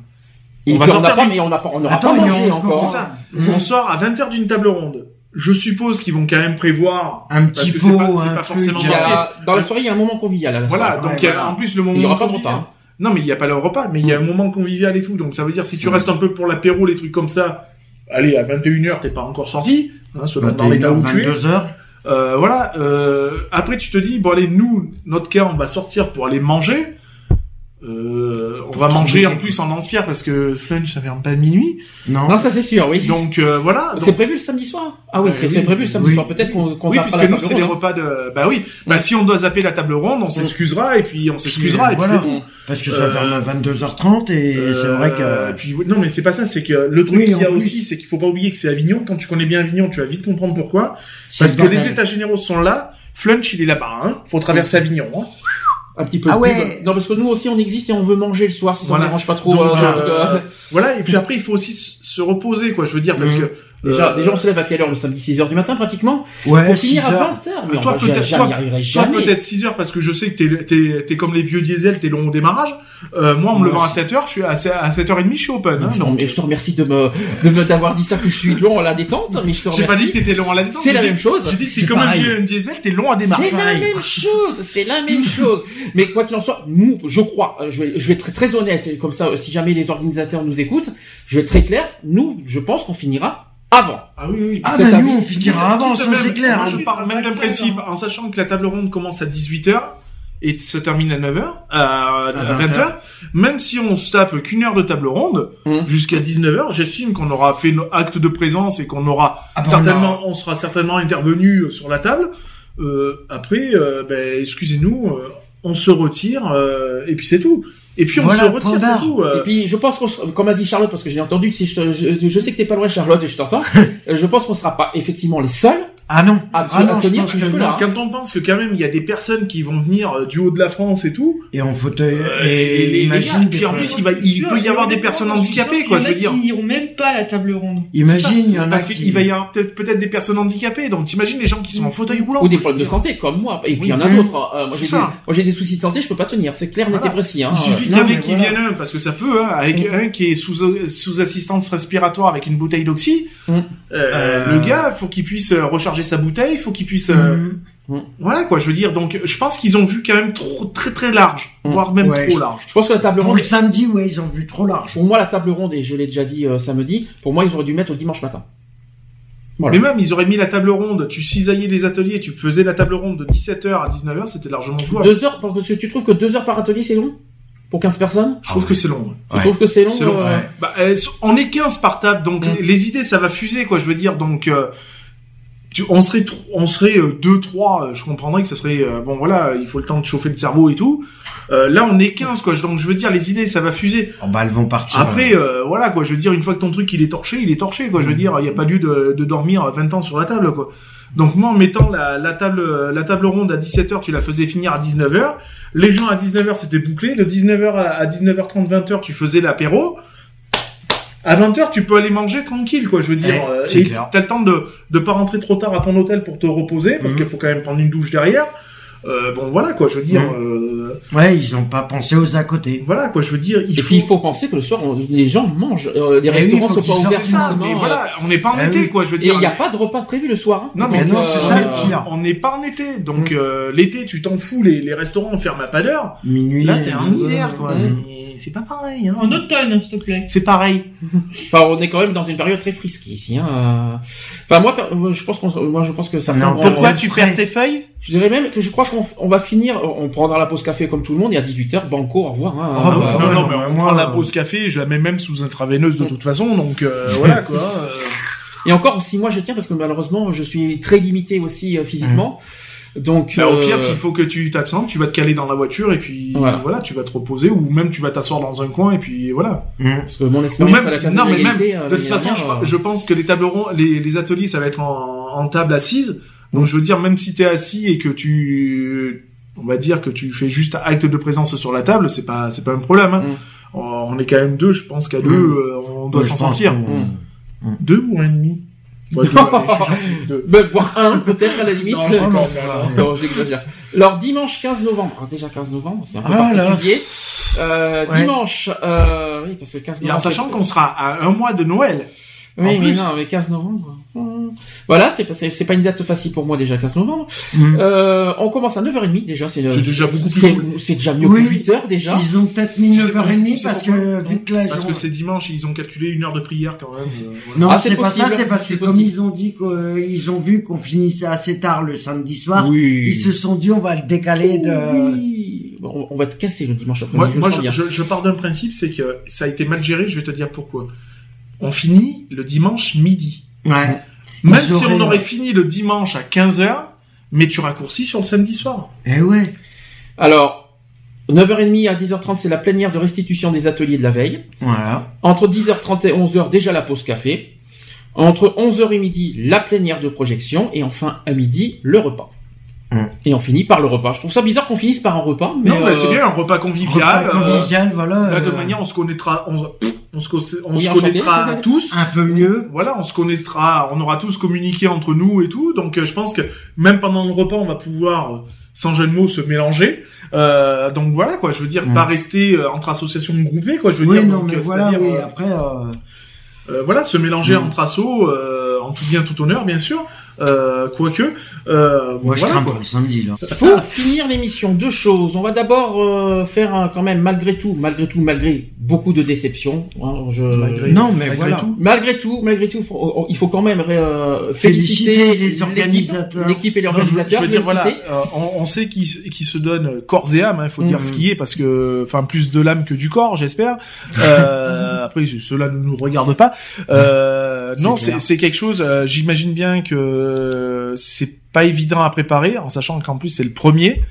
et On va puis on sortir pas, du- mais on n'a pas, on n'aura pas mangé encore- encore. C'est ça. On sort à 20h d'une table ronde. Je suppose qu'ils vont quand même prévoir Un petit que c'est pas, c'est un pas forcément Il y marqué. a, dans la soirée, il y a un moment convivial à la Voilà, soirée. donc Ouais, euh, voilà. en plus le moment Il y aura pas de repas. hein. Non, mais il n'y a pas le repas, mais il y a un moment convivial et tout. Donc ça veut dire si tu restes un peu pour l'apéro, les trucs comme ça, allez, à 21h, t'es pas encore sorti, hein, selon dans l'état où tu es. 22 heures. Euh, voilà. Euh, après, tu te dis, bon allez, nous, notre cas, on va sortir pour aller manger. Euh, on va manger en plus en Lance-Pierre parce que Flunch, ça ferme pas de minuit. Non. Non, ça c'est sûr, oui. Donc euh, voilà. C'est Donc, prévu le samedi soir Ah oui, Euh, c'est oui. prévu le samedi Oui. soir. Peut-être qu'on qu'on oui, puisque la nous, table c'est les repas de... Bah oui. Bah si on doit zapper la table ronde, on s'excusera et puis on s'excusera et puis Voilà. c'est tout. Parce que ça Euh, ferme à 22h30 et c'est vrai que. puis, non, mais c'est pas ça. C'est que le truc Oui, qu'il y a plus. aussi, c'est qu'il faut pas oublier que c'est Avignon. Quand tu connais bien Avignon, tu vas vite comprendre pourquoi. Parce que les états généraux sont là. Flunch, il est là-bas. Hein. Faut traverser Avignon. Hein. Un petit peu Ah de ouais. pub. Non, parce que nous aussi on existe et on veut manger le soir si ça Voilà. ne dérange pas trop. Donc, euh, euh, de- voilà. Et puis après, il faut aussi se reposer, quoi. Je veux dire, parce Mhm. que Déjà, euh, déjà, on se lève à quelle heure le samedi? 6h du matin pratiquement? Ouais, Pour 6 finir à heures. 20h. Mais Toi, peut-être- j'y toi- peut-être 6 heures parce que je sais que t'es, t'es, t'es comme les vieux diesel, t'es long au démarrage. Euh, moi, en me levant à aussi. 7 heures, je suis à, à 7h30, je suis open. Hein, donc, rem- je te remercie de me, d'avoir dit ça que je suis long à la détente, mais je te remercie. j'ai pas dit que t'étais long à la détente. C'est la même chose. J'ai dit que t'es comme un vieux diesel, t'es long à démarrer. C'est la même chose, c'est la même chose. Mais quoi qu'il en soit, nous, je crois, euh, je vais, je vais être très, honnête, comme ça, euh, si jamais les organisateurs nous écoutent, je vais être très clair, nous, je pense qu'on finira avant. Ah oui, oui. Ah bah nous on finira avant, ça c'est clair. Moi, je parle même d'un principe, en sachant que la table ronde commence à 18h et se termine à 9h, à, à 20h. Même si on se tape qu'une heure de table ronde, Mhm. jusqu'à 19h, j'estime qu'on aura fait nos acte de présence et qu'on aura Ah bah, certainement, on sera certainement intervenu sur la table. Euh, après, euh, ben, excusez-nous, euh, on se retire euh, et puis c'est tout. Et puis on Voilà, se retire, c'est tout. euh. Et puis, je pense qu'on sera, comme a dit Charlotte, parce que j'ai entendu que si je, te- je, je sais que t'es pas loin, Charlotte, et je t'entends, euh, je pense qu'on sera pas effectivement les seuls Ah non. Ah à non, je pense que là. hein. Quand on pense que quand même il y a des personnes qui vont venir euh, du haut de la France et tout, Et en fauteuil. Euh, Et, et les- les imagine. gars, puis en plus, il va, il Sûr, peut y avoir des personnes handicapées, quoi, y en je a veux dire. qui n'iront même pas à la table ronde. Imagine, il y en a Parce qui. qu'il va y avoir peut-être peut-être des personnes handicapées, donc t'imagines les gens qui sont en fauteuil roulant. Ou des problèmes de santé, comme moi. Et puis, il y en a d'autres. Euh, moi, j'ai des, soucis de santé, je peux pas tenir. C'est clair, net Voilà. et précis, hein. Il suffit qu'il y en ait qui viennent un, parce que ça peut, hein, avec un qui est sous, sous assistance respiratoire avec une bouteille d'oxy. Euh, Euh. Le gars, faut qu'il puisse euh, recharger sa bouteille, faut qu'il puisse. euh, Mhm. Voilà quoi, je veux dire. Donc, je pense qu'ils ont vu quand même trop, très très large, Mm. voire même Ouais, trop large. Je pense que la table Pour ronde, le samedi, ouais, ils ont vu trop large. pour moi, la table ronde, et je l'ai déjà dit euh, samedi, pour moi, ils auraient dû mettre au dimanche matin. Voilà. Mais même, ils auraient mis la table ronde. Tu cisaillais les ateliers, tu faisais la table ronde de 17h à 19h, c'était largement jouable. Deux heures, parce que tu trouves que deux heures par atelier, c'est long? Pour 15 personnes? Je trouve que c'est long. ouais. Tu trouves que c'est long, euh, ouais. Bah, euh, on est 15 par table, donc Mm. les, les idées, ça va fuser, quoi, je veux dire. Donc, euh, tu, on serait, on serait euh, deux, trois. je comprendrais que ça serait, euh, bon, voilà, il faut le temps de chauffer le cerveau et tout. Euh, là, on est 15, quoi. Donc, je veux dire, les idées, ça va fuser. Oh, bah, elles vont partir. Après, euh, voilà, quoi. Je veux dire, une fois que ton truc il est torché, il est torché, quoi. Je veux dire, il n'y a pas lieu de, de dormir 20 ans sur la table, quoi. Donc moi, en mettant la, la table, la table ronde à 17h, tu la faisais finir à 19h. Les gens à 19h, c'était bouclé. De 19h à, à 19h30, 20h, tu faisais l'apéro. À 20h, tu peux aller manger tranquille, quoi. Je veux dire, Ouais, euh, et t'as le temps de de pas rentrer trop tard à ton hôtel pour te reposer, parce Mhm. qu'il faut quand même prendre une douche derrière. Euh, bon, voilà, quoi. Je veux dire, Mhm. euh, Ouais, ils ont pas pensé aux à côté. voilà, quoi. Je veux dire, il Et faut. puis il faut penser que le soir, on- les gens mangent. Euh, les Eh oui, restaurants faut sont pas ouverts ça, forcément, mais voilà, on n'est pas en Ah été, oui. quoi. Je veux Et dire. il n'y a pas de repas prévu le soir. hein. Non, mais Donc, non, c'est ça le pire. On n'est pas en été, donc Mm. l'été tu t'en fous, les, les restaurants ferment à pas d'heure. Minuit. Là t'es en hiver quoi, Mm. C'est- c'est pas pareil. Hein. En automne, s'il te plaît. C'est pareil. Enfin, on est quand même dans une période très frisky ici. Hein. Enfin, moi, je pense qu'on, moi, je pense que vont- pourquoi tu frais. perds tes feuilles? Je dirais même que je crois qu'on on va finir, on prendra la pause café comme tout le monde et à 18h, banco, au revoir. Hein. Ah, bah, Euh, ouais, Non, non, non, mais on moi, prend la pause café, je la mets même sous intraveineuse de Mm. toute façon, donc euh, voilà quoi. euh. Et encore, si moi je tiens, parce que malheureusement, je suis très limité aussi euh, physiquement. Donc, Bah, au euh, pire, s'il faut que tu t'absentes, tu vas te caler dans la voiture et puis Voilà. voilà. tu vas te reposer ou même tu vas t'asseoir dans un coin et puis voilà. Hum. parce que mon expérience même, à la non, de mais même, euh, de toute l'année façon, dernière, je, je pense que les tables rondes, les, les ateliers, ça va être en, en table assise. Donc, je veux dire, même si t'es assis et que tu, on va dire que tu fais juste acte de présence sur la table, c'est pas, c'est pas un problème. Hein. Mm. On, est quand même deux, je pense qu'à Mm. deux, euh, on doit s'en sortir. Mm. Deux ou un demi Allez, je deux. Ben, un, peut-être à la limite. Non, non, non, Non, j'exagère. Alors, dimanche 15 novembre. Alors, déjà 15 novembre, c'est un peu Ah particulier. Euh, Ouais. dimanche, euh, oui, parce que 15 Et novembre. en sachant qu'on sera à un mois de Noël. Oui, en mais plus. non, mais 15 novembre. Hum. Voilà, c'est pas, c'est, pas une date facile pour moi déjà, 15 novembre. Hum. Euh, on commence à 9h30 déjà, c'est, C'est déjà beaucoup plus c'est, déjà mieux Oui. que 8h déjà. Ils ont peut-être mis Tu sais pas- 9h30 tu sais parce que vu que Parce que c'est dimanche, ils ont calculé une heure de prière quand même. euh, voilà. Non, Ah, c'est c'est pas ça, c'est parce que comme possible. ils ont dit qu'ils ont vu qu'on finissait assez tard le samedi soir, Oui. ils se sont dit on va le décaler de... Oui. Bon, on va te casser le dimanche après Moi, je moi je pars d'un principe, c'est que ça a été mal géré, je vais te dire pourquoi. On finit le dimanche midi. Ouais. Même si on aurait fini le dimanche à 15h, mais tu raccourcis sur le samedi soir. Eh ouais. Alors, 9h30 à 10h30, c'est la plénière de restitution des ateliers de la veille. Voilà. Entre 10h30 et 11h, déjà la pause café. Entre 11h et midi, la plénière de projection. Et enfin, à midi, le repas. Et on finit par le repas. Je trouve ça bizarre qu'on finisse par un repas, mais, non, mais euh, c'est bien, un repas convivial. Repas euh, convivial, voilà. là, de euh, manière, on se connaîtra, on, se, co- on Oui, se enchanté. connaîtra tous. un peu mieux. Voilà, on se connaîtra, on aura tous communiqué entre nous et tout. Donc, euh, je pense que même pendant le repas, on va pouvoir, euh, sans jeu de mots, se mélanger. Euh, donc voilà, quoi. Je veux dire, Mm. pas rester euh, entre associations groupées, quoi. Je veux Oui, dire, non, donc, mais euh, voilà, c'est-à-dire, oui, euh, après... euh, Euh, voilà, se mélanger Mm. entre assos, euh, en tout bien, tout honneur, bien sûr. Euh, quoique, euh, Moi, je crains pour le samedi, là. Pour finir l'émission, deux choses. On va d'abord euh, faire un- quand même, malgré tout, malgré tout, malgré beaucoup de déceptions. hein, je... Malgré- Non, mais malgré voilà. tout. Malgré tout, malgré tout, faut- on- il faut quand même euh, Féliciter féliciter les l'équipe- organisateurs. l'équipe et les Non, je veux- organisateurs. je veux dire, voilà, euh, on, on sait qui, qui se donne corps et âme, il faut dire Mhm. ce qui est, parce que, enfin, plus de l'âme que du corps, j'espère. Euh, après, cela ne nous regarde pas. Euh, non, clair. c'est quelque chose. euh, J'imagine bien que c'est pas évident à préparer, en sachant qu'en plus c'est le premier.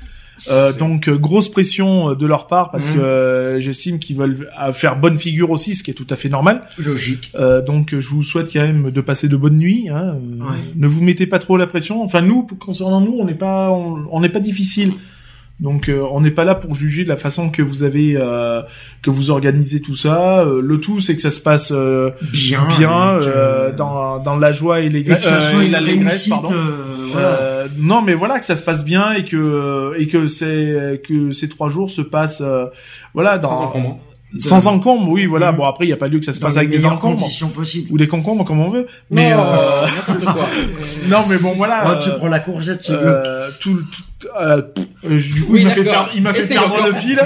Euh, donc euh, grosse pression euh, de leur part parce Mhm. que euh, j'estime qu'ils veulent euh, faire bonne figure aussi, ce qui est tout à fait normal. Logique. Euh, donc euh, je vous souhaite quand même de passer de bonnes nuits. Hein. Euh, Ouais. Ne vous mettez pas trop la pression. Enfin nous, concernant nous, on n'est pas, on n'est pas difficile. Donc euh, on n'est pas là pour juger de la façon que vous avez, euh, que vous organisez tout ça. Euh, le tout, c'est que ça se passe euh, Bien. bien que- euh, dans, dans la joie et les Et que ça euh, soit et une l'allégresse, réussite, pardon. euh, voilà. Euh, non, mais voilà que ça se passe bien et que et que c'est que ces trois jours se passent euh, voilà Sans dans encombrement. Sans encombre, oui, voilà. Bon, après, il n'y a pas lieu que ça se Dans passe avec des encombres. conditions possibles. Ou des concombres, comme on veut. Mais, Non, euh, n'importe quoi. non, mais bon, voilà. Oh, tu euh, prends la courgette, c'est euh, tout, tout, euh, euh, du coup, Oui, il m'a fait d'accord. perdre, il m'a fait perdre encore. le fil.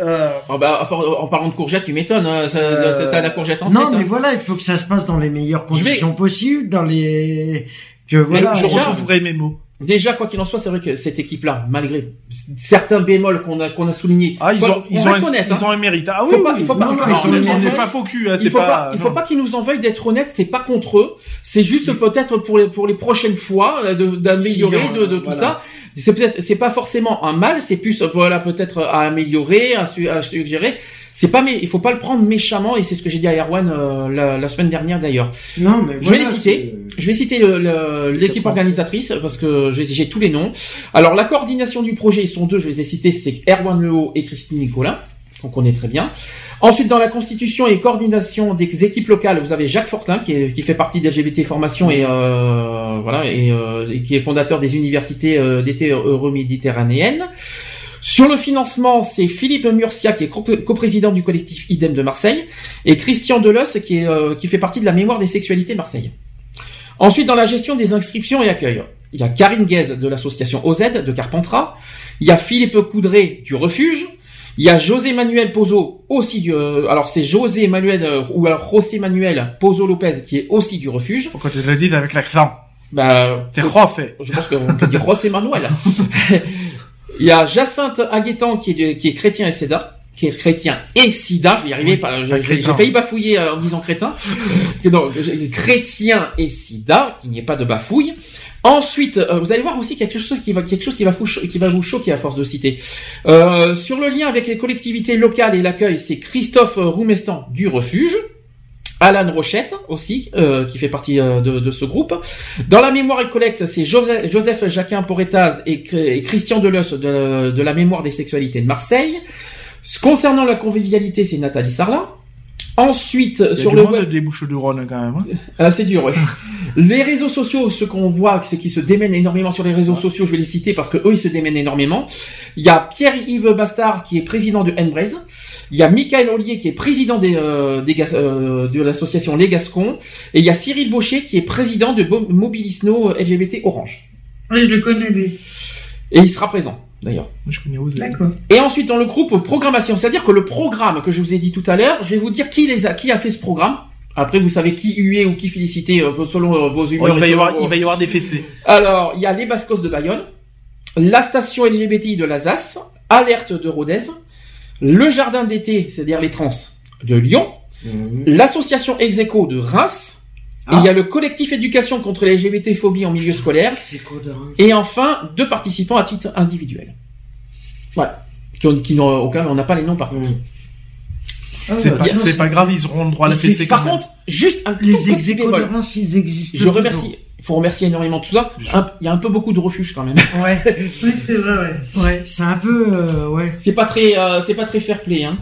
Euh, Oh, bah, en parlant de courgettes, tu m'étonnes. hein, ça- Euh, T'as la courgette en Non, tête. mais hein. voilà, il faut que ça se passe dans les meilleures vais- conditions possibles, dans les que voilà. je, je retrouverai mes mots. Déjà, quoi qu'il en soit, c'est vrai que cette équipe-là, malgré certains bémols qu'on a qu'on a soulignés, Ah, ils faut- ont, ils on ont, un, honnête, ils hein. ont un mérite. Ah oui, Faut pas- oui, il faut pas- non, il faut non, pas on on n'est faux cul, hein, il faut pas, pas, il faut non. pas qu'ils nous en veuillent d'être honnêtes. C'est pas contre eux. C'est juste peut-être pour les pour les prochaines fois euh, de- d'améliorer Si, on- de, de tout voilà. ça. C'est peut-être c'est pas forcément un mal. C'est plus voilà peut-être à améliorer, à, su- à suggérer. C'est pas mais il faut pas le prendre méchamment et c'est ce que j'ai dit à Erwan euh, la, la semaine dernière d'ailleurs. Non, mais Je vais les citer. Je vais citer l'équipe 87. organisatrice parce que j'ai j'ai tous les noms. Alors la coordination du projet, ils sont deux, je les ai cités, c'est Erwan Lehaut et Christine Nicolas, qu'on connaît très bien. Ensuite, dans la constitution et coordination des équipes locales, vous avez Jacques Fortin qui, est- qui fait partie d'LGBT Formation et euh, voilà et, euh, et qui est fondateur des universités euh, d'été euro-méditerranéennes. Sur le financement, c'est Philippe Murcia qui est co- coprésident du collectif IDEM de Marseille et Christian Delos qui, est, euh, qui fait partie de la mémoire des sexualités Marseille. Ensuite, dans la gestion des inscriptions et accueils, il y a Karine Guez de l'association OZ de Carpentras, il y a Philippe Coudray du Refuge, il y a José Manuel Pozo aussi du, euh, alors c'est José Manuel euh, ou alors José Manuel Pozo Lopez qui est aussi du Refuge. Pourquoi tu l'as dit avec l'accent? Bah, C'est José. je pense qu'on peut dire José Manuel. Il y a Jacinthe Aguetan qui est, de- qui est chrétien et sida, qui est chrétien et sida. Je vais y arriver. Oui, j'ai- failli bafouiller euh, en disant crétin. Non, chrétien et sida, qu'il n'y ait pas de bafouille. Ensuite, euh, vous allez voir aussi quelque chose qui va quelque chose qui va, vous qui va vous choquer à force de citer. Euh, sur le lien avec les collectivités locales et l'accueil, c'est Christophe Roumestan du Refuge. Alan Rochette aussi, euh, qui fait partie euh, de, ce groupe. Dans la mémoire et collecte, c'est Joseph, Joseph Jacquin Porretaz et, et Christian Deleuze de, de la mémoire des sexualités de Marseille. Concernant la convivialité, c'est Nathalie Sarlat. Ensuite, Il y a sur du le monde web, des bouches de Rhône quand même. hein. ah, c'est dur, ouais. les réseaux sociaux, ce qu'on voit, c'est qu'ils se démènent énormément sur les réseaux sociaux. Je vais les citer parce que eux, ils se démènent énormément. Il y a Pierre-Yves Bastard qui est président de Enbraise. Il y a Michael Ollier qui est président des, euh, des euh, de l'association Les Gascons. Et il y a Cyril Baucher qui est président de Mobilisno LGBT Orange. Oui, je le connais, lui. Et il sera présent, d'ailleurs. Moi, Je connais. D'accord. Et ensuite, dans le groupe programmation, c'est-à-dire que le programme que je vous ai dit tout à l'heure, je vais vous dire qui les a, qui a fait ce programme. Après, vous savez qui huer ou qui féliciter euh, selon euh, vos Oh, humeurs. il, va et y selon avoir, vos- il va y avoir des fessées. Alors, il y a les Bascos de Bayonne, la station LGBTI de l'Alsace, Alerte de Rodez, le jardin d'été, c'est-à-dire les trans, de Lyon, Mhm. l'association Execo de Reims, et Ah. il y a le collectif éducation contre les LGBT-phobie en milieu scolaire, Reims et enfin deux participants à titre individuel. Voilà. Qui, ont- qui n'ont aucun, on n'a pas les noms par contre. Ah, C'est pas, grave, ils auront le droit à la fessée. Par contre, juste un tout Les petit exécos de bémol. Ils existent. Je remercie. Il faut remercier énormément tout ça. Il y a un peu beaucoup de refuges quand même. Ouais, Oui, c'est vrai, ouais. ouais, c'est un peu, euh, ouais. C'est pas très, euh, c'est pas très fair play, hein.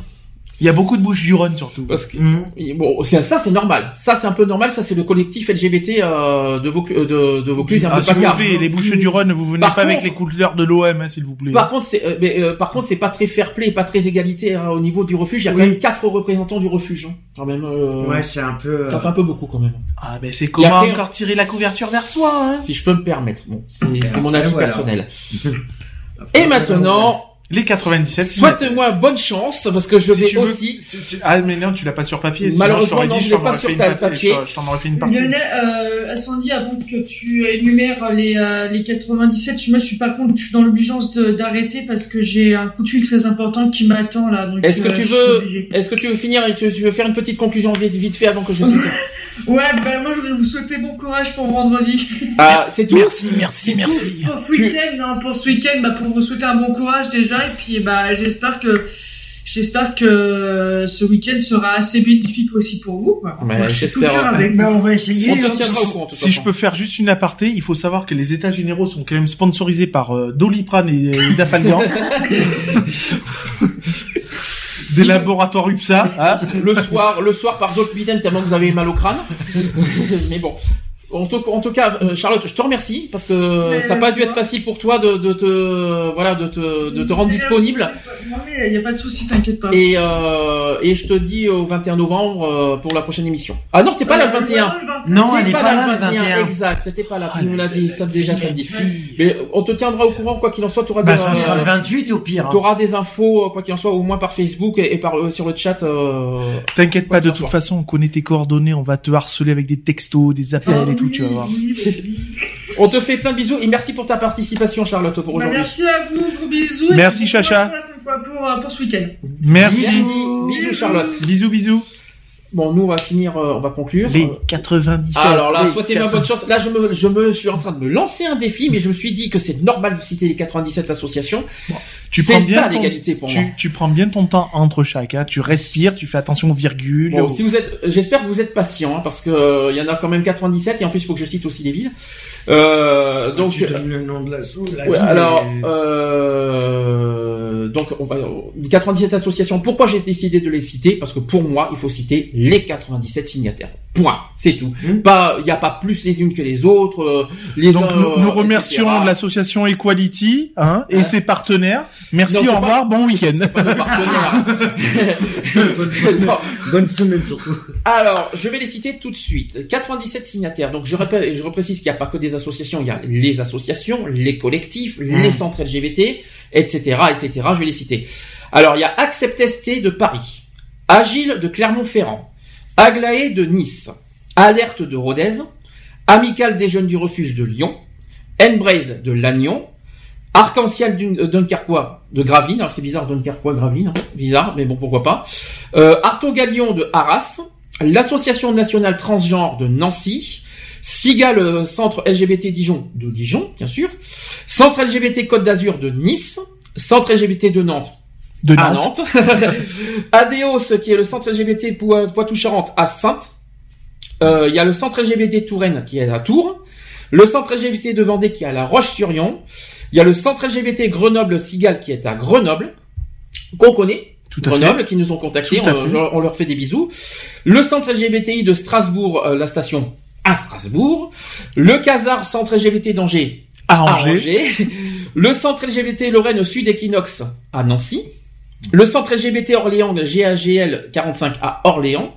Il y a beaucoup de bouches du Rhône surtout. Parce que Mhm. Bon, ça c'est normal. Ça c'est un peu normal. Ça c'est le collectif LGBT euh, de Vaucluse, euh, de, de Vaucluse, un Ah, peu s'il vous plaît, les bouches du Rhône, vous venez Par pas avec les couleurs de l'OM, hein, s'il vous plaît. Par contre, c'est, euh, mais, euh, par contre, c'est pas très fair play, pas très égalitaire hein, au niveau du refuge. Il y a quand même quatre représentants du refuge. hein. Quand même, euh, Ouais, c'est un peu. ça fait un peu beaucoup quand même. Ah, ben c'est comment après- encore tirer la couverture vers soi, hein Si je peux me permettre. Bon, c'est, mon après, avis voilà. personnel. Et maintenant, Les 97. souhaite-moi bonne chance parce que je Si vais tu veux. aussi. Tu- tu- Ah, mais non, tu l'as pas sur papier. sinon Malheureusement, je t'aurais non, dit, je t'en pas aurais sur fait une ta- pa- papier. je t'en- Je t'en aurais fait une partie. Lionel, euh, Sandy, avant que tu énumères les, euh, les 97, moi je suis par contre, je suis dans l'obligeance d'arrêter parce que j'ai un coup de fil très important qui m'attend là. Est-ce que euh, tu veux, est-ce que tu veux finir et tu, tu veux faire une petite conclusion vite, vite fait avant que je cite Ouais, ben moi je voudrais vous souhaiter bon courage pour vendredi. Ah, c'est tout. Merci, merci, merci. pour ce Tu- week-end, hein, pour ce week-end, bah, pour vous souhaiter un bon courage déjà, et puis bah j'espère que j'espère que ce week-end sera assez bénéfique aussi pour vous. j'espère. avec. Bah, on va essayer. On se hein. au courant. Si je peux faire juste une aparté, il faut savoir que les états généraux sont quand même sponsorisés par euh, Doliprane et, et Dafalgan. Des laboratoires UPSA. hein. le soir, le soir par Zolpidem tellement que vous avez mal au crâne. Mais bon. En tout, en tout cas, euh, Charlotte, je te remercie parce que Mais ça n'a pas dû être facile pour toi de, de te, voilà, de te, de te rendre disponible. Non, mais il n'y a pas de souci, t'inquiète pas. Et, euh, et je te dis au 21 novembre euh, pour la prochaine émission. Ah non, t'es pas là le 21. Non, T'es elle pas là le 21. Exact, t'es pas là. Tu nous l'as dit, ça déjà samedi. Mais on te tiendra au courant, quoi qu'il en soit. T'auras Bah, des, ça sera euh, le 28 au pire. hein. T'auras des infos, euh, quoi qu'il en soit, au moins par Facebook et, et par euh, sur le chat. euh, T'inquiète pas, de toute façon, on connaît tes coordonnées, on va te harceler avec des textos, des appels et tout, tu vas voir. On te fait plein de bisous et merci pour ta participation, Charlotte, pour Bah, aujourd'hui. merci à vous, gros bisous. Merci, Chacha. Pour, pour, pour, pour ce week-end. Merci. Bisous, Charlotte. Bisous, bisous. Bon, nous on va finir, euh, on va conclure. Les Euh, 97. Alors là, souhaitez-moi 80. bonne chance. Là, je me, je me suis en train de me lancer un défi, mais je me suis dit que c'est normal de citer les 97 associations. Tu c'est prends bien ça ton- l'égalité pour tu, moi. tu prends bien ton temps entre chaque, hein. tu respires, tu fais attention aux virgules. Bon, si vous êtes, j'espère que vous êtes patient, hein, parce que euh, il y en a quand même 97 et en plus il faut que je cite aussi les villes. Euh, donc, tu donnes le nom de l'assaut. la Ouais, ville, alors, euh, donc, on va, 97 associations. Pourquoi j'ai décidé de les citer? Parce que pour moi, il faut citer les 97 signataires. Point. C'est tout. Hmm. Pas, il n'y a pas plus les unes que les autres. euh, Les Donc uns, nous, euh, nous remercions l'association Equality hein, et Ouais. ses partenaires. Merci, Non, au pas- revoir, bon week-end. C'est pas nos partenaires. Non. Bonne semaine surtout. Alors, je vais les citer tout de suite. 97 signataires. Donc, je, répète, je reprécise qu'il n'y a pas que des associations. Il y a les associations, les collectifs, les centres LGBT, etc., etc. Je vais les citer. Alors, il y a Accept ST de Paris, Agile de Clermont-Ferrand, Aglaé de Nice, Alerte de Rodez, Amical des jeunes du refuge de Lyon, Embrace de Lannion, Arc-en-ciel euh, Dunkerquois de Gravelines. Alors, c'est bizarre, Dunkerquois, Gravelines. hein. Bizarre, mais bon, pourquoi pas. Euh, Arto Galion de Arras, l'Association nationale transgenre de Nancy, SIGA, le centre LGBT Dijon de Dijon, bien sûr, Centre LGBT Côte d'Azur de Nice, Centre LGBT de Nantes. De à Nantes. Nantes, ADEOS qui est le centre LGBT Po- Poitou-Charentes à Sainte, Euh, il y a le centre LGBT Touraine qui est à Tours, le centre LGBT de Vendée qui est à La Roche-sur-Yon, il y a le centre LGBT Grenoble Sigal qui est à Grenoble, qu'on connaît, Tout à Grenoble, qui nous ont contactés, on leur fait des bisous. Le centre LGBTI de Strasbourg, euh, la station à Strasbourg. Le Casar, centre LGBT d'Angers, À à Angers. Le centre LGBT Lorraine Sud Equinox à Nancy. Le centre LGBT Orléans GAGL 45 à Orléans.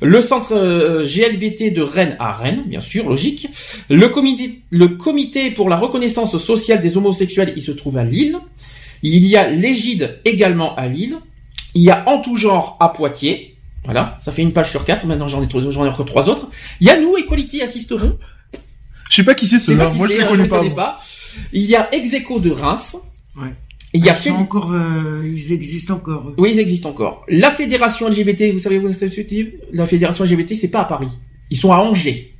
Le centre euh, GLBT de Rennes à Rennes, bien sûr, logique. Le comité, le comité pour la reconnaissance sociale des homosexuels, il se trouve à Lille. Il y a l'Égide également à Lille. Il y a En tout genre à Poitiers. Voilà, ça fait une page sur quatre. Maintenant, j'en ai, trois- j'en ai encore trois autres. Il y a nous, Equality assisteront. Je sais pas qui c'est Je sais pas ceux-là. qui Moi, je les euh, connais je pas. connais pas. Il y a Execo de Reims. Ouais. Il y a Ils sont Féd- encore, euh, ils existent encore. Oui, ils existent encore. La fédération LGBT, vous savez où c'est La fédération LGBT, c'est pas à Paris. Ils sont à Angers.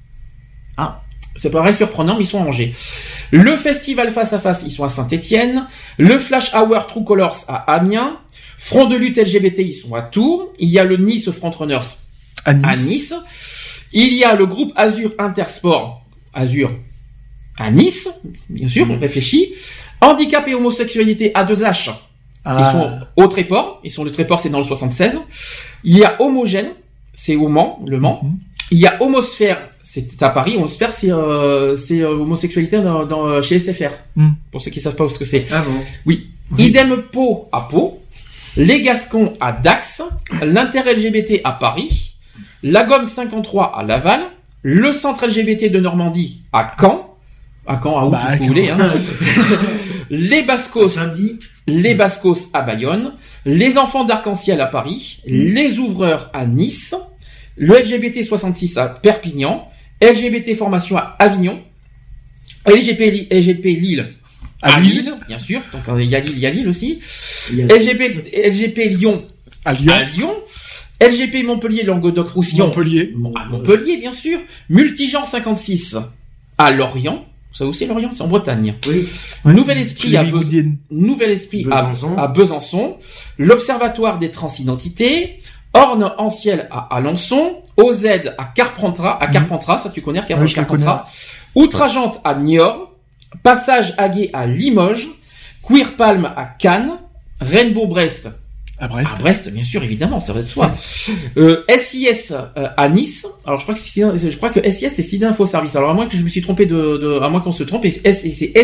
Ah. Ça paraît surprenant, mais ils sont à Angers. Le festival Face à Face, ils sont à Saint-Étienne. Le Flash Hour True Colors à Amiens. Front de lutte LGBT, ils sont à Tours. Il y a le Nice Frontrunners À Nice. à Nice. Il y a le groupe Azur Intersport, Azur, à Nice, bien sûr, on réfléchit. Handicap et homosexualité à 2H, Ah. ils sont au Tréport, ils sont le Tréport, c'est dans le 76. Il y a Homogène, c'est au Mans, le Mans. Mhm. Il y a Homosphère, c'est à Paris. Homosphère, c'est euh, euh, homosexualité dans, dans- chez SFR. Mhm. Pour ceux qui savent pas ce que c'est. Ah bon Oui. Idem Pau à Pau, les Gascons à Dax, l'inter-LGBT à Paris, la Gomme 53 à Laval, le centre LGBT de Normandie à Caen, à Caen, à où Bah, tout à ce que vous Caen. voulez, hein. les Bascos, Samedi. les Bascos à Bayonne, les enfants d'Arc-en-Ciel à Paris, les ouvreurs à Nice, le LGBT 66 à Perpignan, LGBT formation à Avignon, Li- LGBT Lille À à Lille. Lille, bien sûr. Donc euh, il y a Lille, il y a Lille aussi. LGBT, LGBT Lyon À Lyon. à Lyon. LGP Montpellier Languedoc-Roussillon Montpellier. à Montpellier, bien sûr. Multigenre 56 à Lorient. Ça aussi, Lorient, c'est en Bretagne. Oui. Nouvel Esprit à. Bigoudiennes. Nouvel Esprit à- Besançon. À, Besançon, l'Observatoire des transidentités, Orne Anciel à Alençon, OZ à Carpentras, à Carpentras, ça tu connais, Car- Ouais, Carpentras, Outrageante à Niort, Passage Aguet à Limoges, Queer Palm à Cannes, Rainbow Brest À Brest. à Brest, bien sûr, évidemment, ça va de soi. Euh, SIS euh, à Nice. Alors je crois que c'est- je crois que SIS c'est Sida Info Service. Alors à moins que je me suis trompé de, de à moins qu'on se trompe, c'est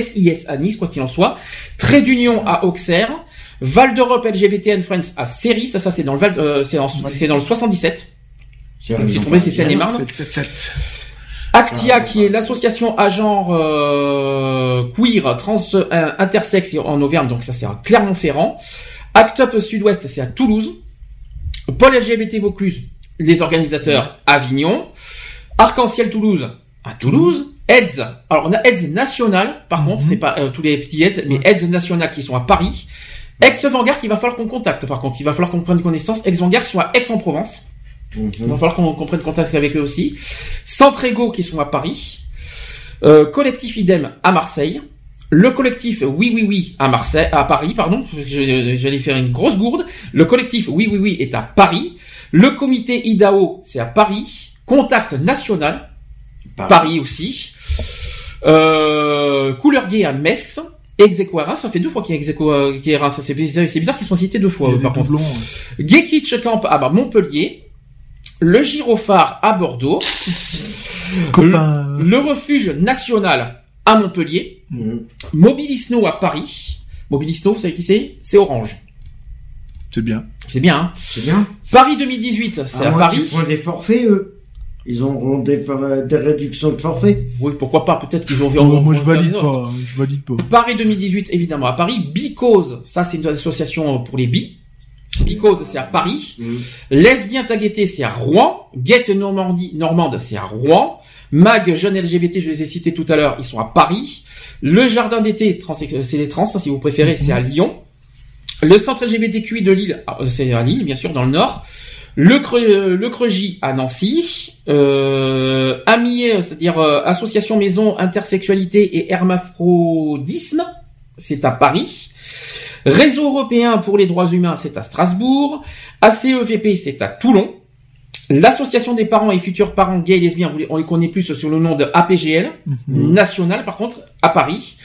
SIS à Nice quoi qu'il en soit. Trait d'Union à Auxerre, Val d'Europe LGBT and Friends à Série, ça, ça c'est dans le Val, euh, c'est dans, dans le 77. C'est Je me suis trompé, c'est Seine-et-Marne. 777. Actia, qui est l'association à genre euh, queer, trans, euh, intersexe en Auvergne, donc ça c'est à Clermont-Ferrand. Act Up Sud-Ouest, c'est à Toulouse. Paul LGBT Vaucluse, les organisateurs, Avignon. Arc-en-Ciel Toulouse, à Toulouse. AIDS, alors on a AIDS national, par contre, c'est pas euh, tous les petits AIDS, mais AIDS national qui sont à Paris. Ex-Vanguard qu'il va falloir qu'on contacte, par contre, il va falloir qu'on prenne connaissance. Ex-Vanguard sont à Aix-en-Provence. Il va falloir qu'on prenne contact avec eux aussi. Centre Ego qui sont à Paris. Euh, collectif Idem à Marseille. Le collectif Oui Oui Oui à Marseille, à Paris, pardon. Je- J'allais faire une grosse gourde. Le collectif Oui Oui Oui est à Paris. Le comité IDAO, c'est à Paris. Contact National, Paris, aussi. Euh, Couleur Gay à Metz. Reims, ça fait deux fois qu'il y a Execo euh. C'est bizarre, bizarre qu'ils sont cités deux fois, euh, par contre. doublons. Gay Kitsch Camp à Montpellier. Le Gyrophare à Bordeaux. Le, le Refuge National à Montpellier. Mhm. Mobilisno à Paris. Mobilisno, vous savez qui c'est? C'est Orange. C'est bien. C'est bien, hein? C'est bien. Paris 2018, c'est À à Paris. font des forfaits, eux. Ils auront des, for- des réductions de forfaits. Oui, pourquoi pas Peut-être qu'ils ont vu. Oh, moi, je valide pas. Je valide pas. Paris 2018, évidemment, à Paris. Bicause, ça c'est une association pour les bi. Bicause, c'est à Paris. Lesbien Tagueté, c'est à Rouen. Guette Normandie, Normande, c'est à Rouen. Mag, Jeunes LGBT, je les ai cités tout à l'heure, ils sont à Paris. Le Jardin d'été, trans- c'est les trans, ça, si vous préférez, c'est à Lyon. Le Centre LGBTQI de Lille, ah, euh, c'est à Lille, bien sûr, dans le Nord. Le, Creux, euh, le Creugy à Nancy. Euh, Amier, c'est-à-dire euh, Association Maison Intersexualité et Hermaphrodisme, c'est à Paris. Réseau européen pour les droits humains, c'est à Strasbourg. ACEVP, c'est à Toulon. L'association des parents et futurs parents gays et lesbiens, on les connaît plus sur le nom de APGL, national par contre, à Paris.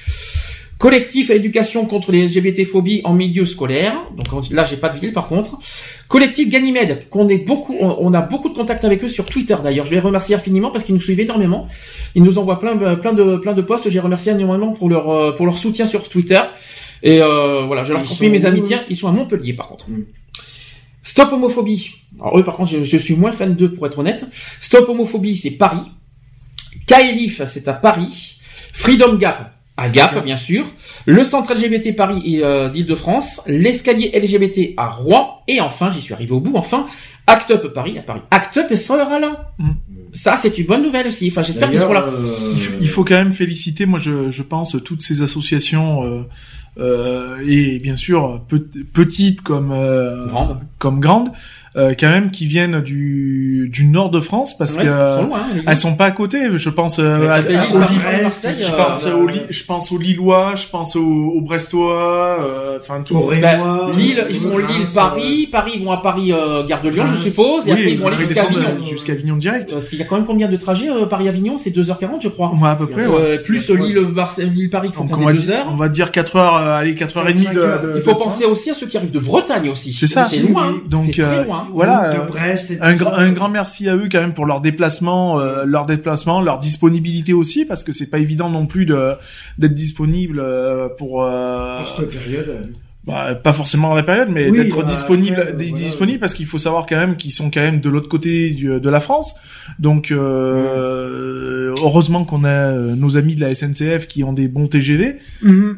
Collectif éducation contre les LGBT-phobies en milieu scolaire. Donc là, j'ai pas de ville par contre. Collectif Ganymède, qu'on est beaucoup, on, on a beaucoup de contacts avec eux sur Twitter d'ailleurs. Je les remercie infiniment parce qu'ils nous suivent énormément. Ils nous envoient plein, plein de, plein de posts. J'ai remercié énormément pour leur, euh, pour leur soutien sur Twitter. Et euh, voilà, je leur transmets mes amitiés. Ils sont à Montpellier par contre. Mm. Stop homophobie. Alors eux par contre, je, je suis moins fan d'eux pour être honnête. Stop homophobie, c'est Paris. Kaelif, c'est à Paris. Freedom Gap, à Gap, bien sûr. Le centre LGBT Paris et euh, d'Île-de-France. L'escalier LGBT à Rouen. Et enfin, j'y suis arrivé au bout, enfin, Act Up Paris à Paris. Act Up sera là. Mm. Ça, c'est une bonne nouvelle aussi. Enfin, j'espère qu'ils seront là. Euh, Il faut, quand même féliciter, moi je, je pense, toutes ces associations euh, et bien sûr pe- petites comme euh, comme grandes, euh, quand même qui viennent du, du nord de France parce Ouais, que sont loin, hein, elles sont pas à côté. Je pense euh, à- à- aux Paris, Lille- Marseille, je euh, pense euh, aux Li- je pense aux Lillois, je pense aux, aux Brestois, euh, enfin tout. Au Ré- Ben, Rémois, Lille, ils font Reims, Lille, euh, Paris, Paris, ils vont à Paris, euh, Gare de Lyon, je Reims. suppose, et après oui, ils vont aller jusqu'à Avignon. jusqu'à Avignon direct. Parce qu'il y a quand même combien de trajets euh, Paris-Avignon? C'est 2h40, je crois. Ouais, à peu près. ouais. Euh, plus Lille, Lille, Paris, il faut compter va, 2 dire, heures. on va dire 4 heures, euh, allez 4 heures et demie de, Cinq heures. de- Il faut penser aussi à ceux qui arrivent de Bretagne aussi. C'est ça. C'est loin. Donc, c'est très euh, loin. Voilà. de euh, Brest et un, grand, ça. un grand merci à eux quand même pour leur déplacement, euh, leur déplacement, leur disponibilité aussi, parce que c'est pas évident non plus de d'être disponible euh, pour euh, cette période. euh, bah, pas forcément dans la période, mais Oui, d'être bah, disponible, après, d- voilà. disponible parce qu'il faut savoir quand même qu'ils sont quand même de l'autre côté du- de la France. Donc euh, heureusement qu'on a nos amis de la SNCF qui ont des bons TGV,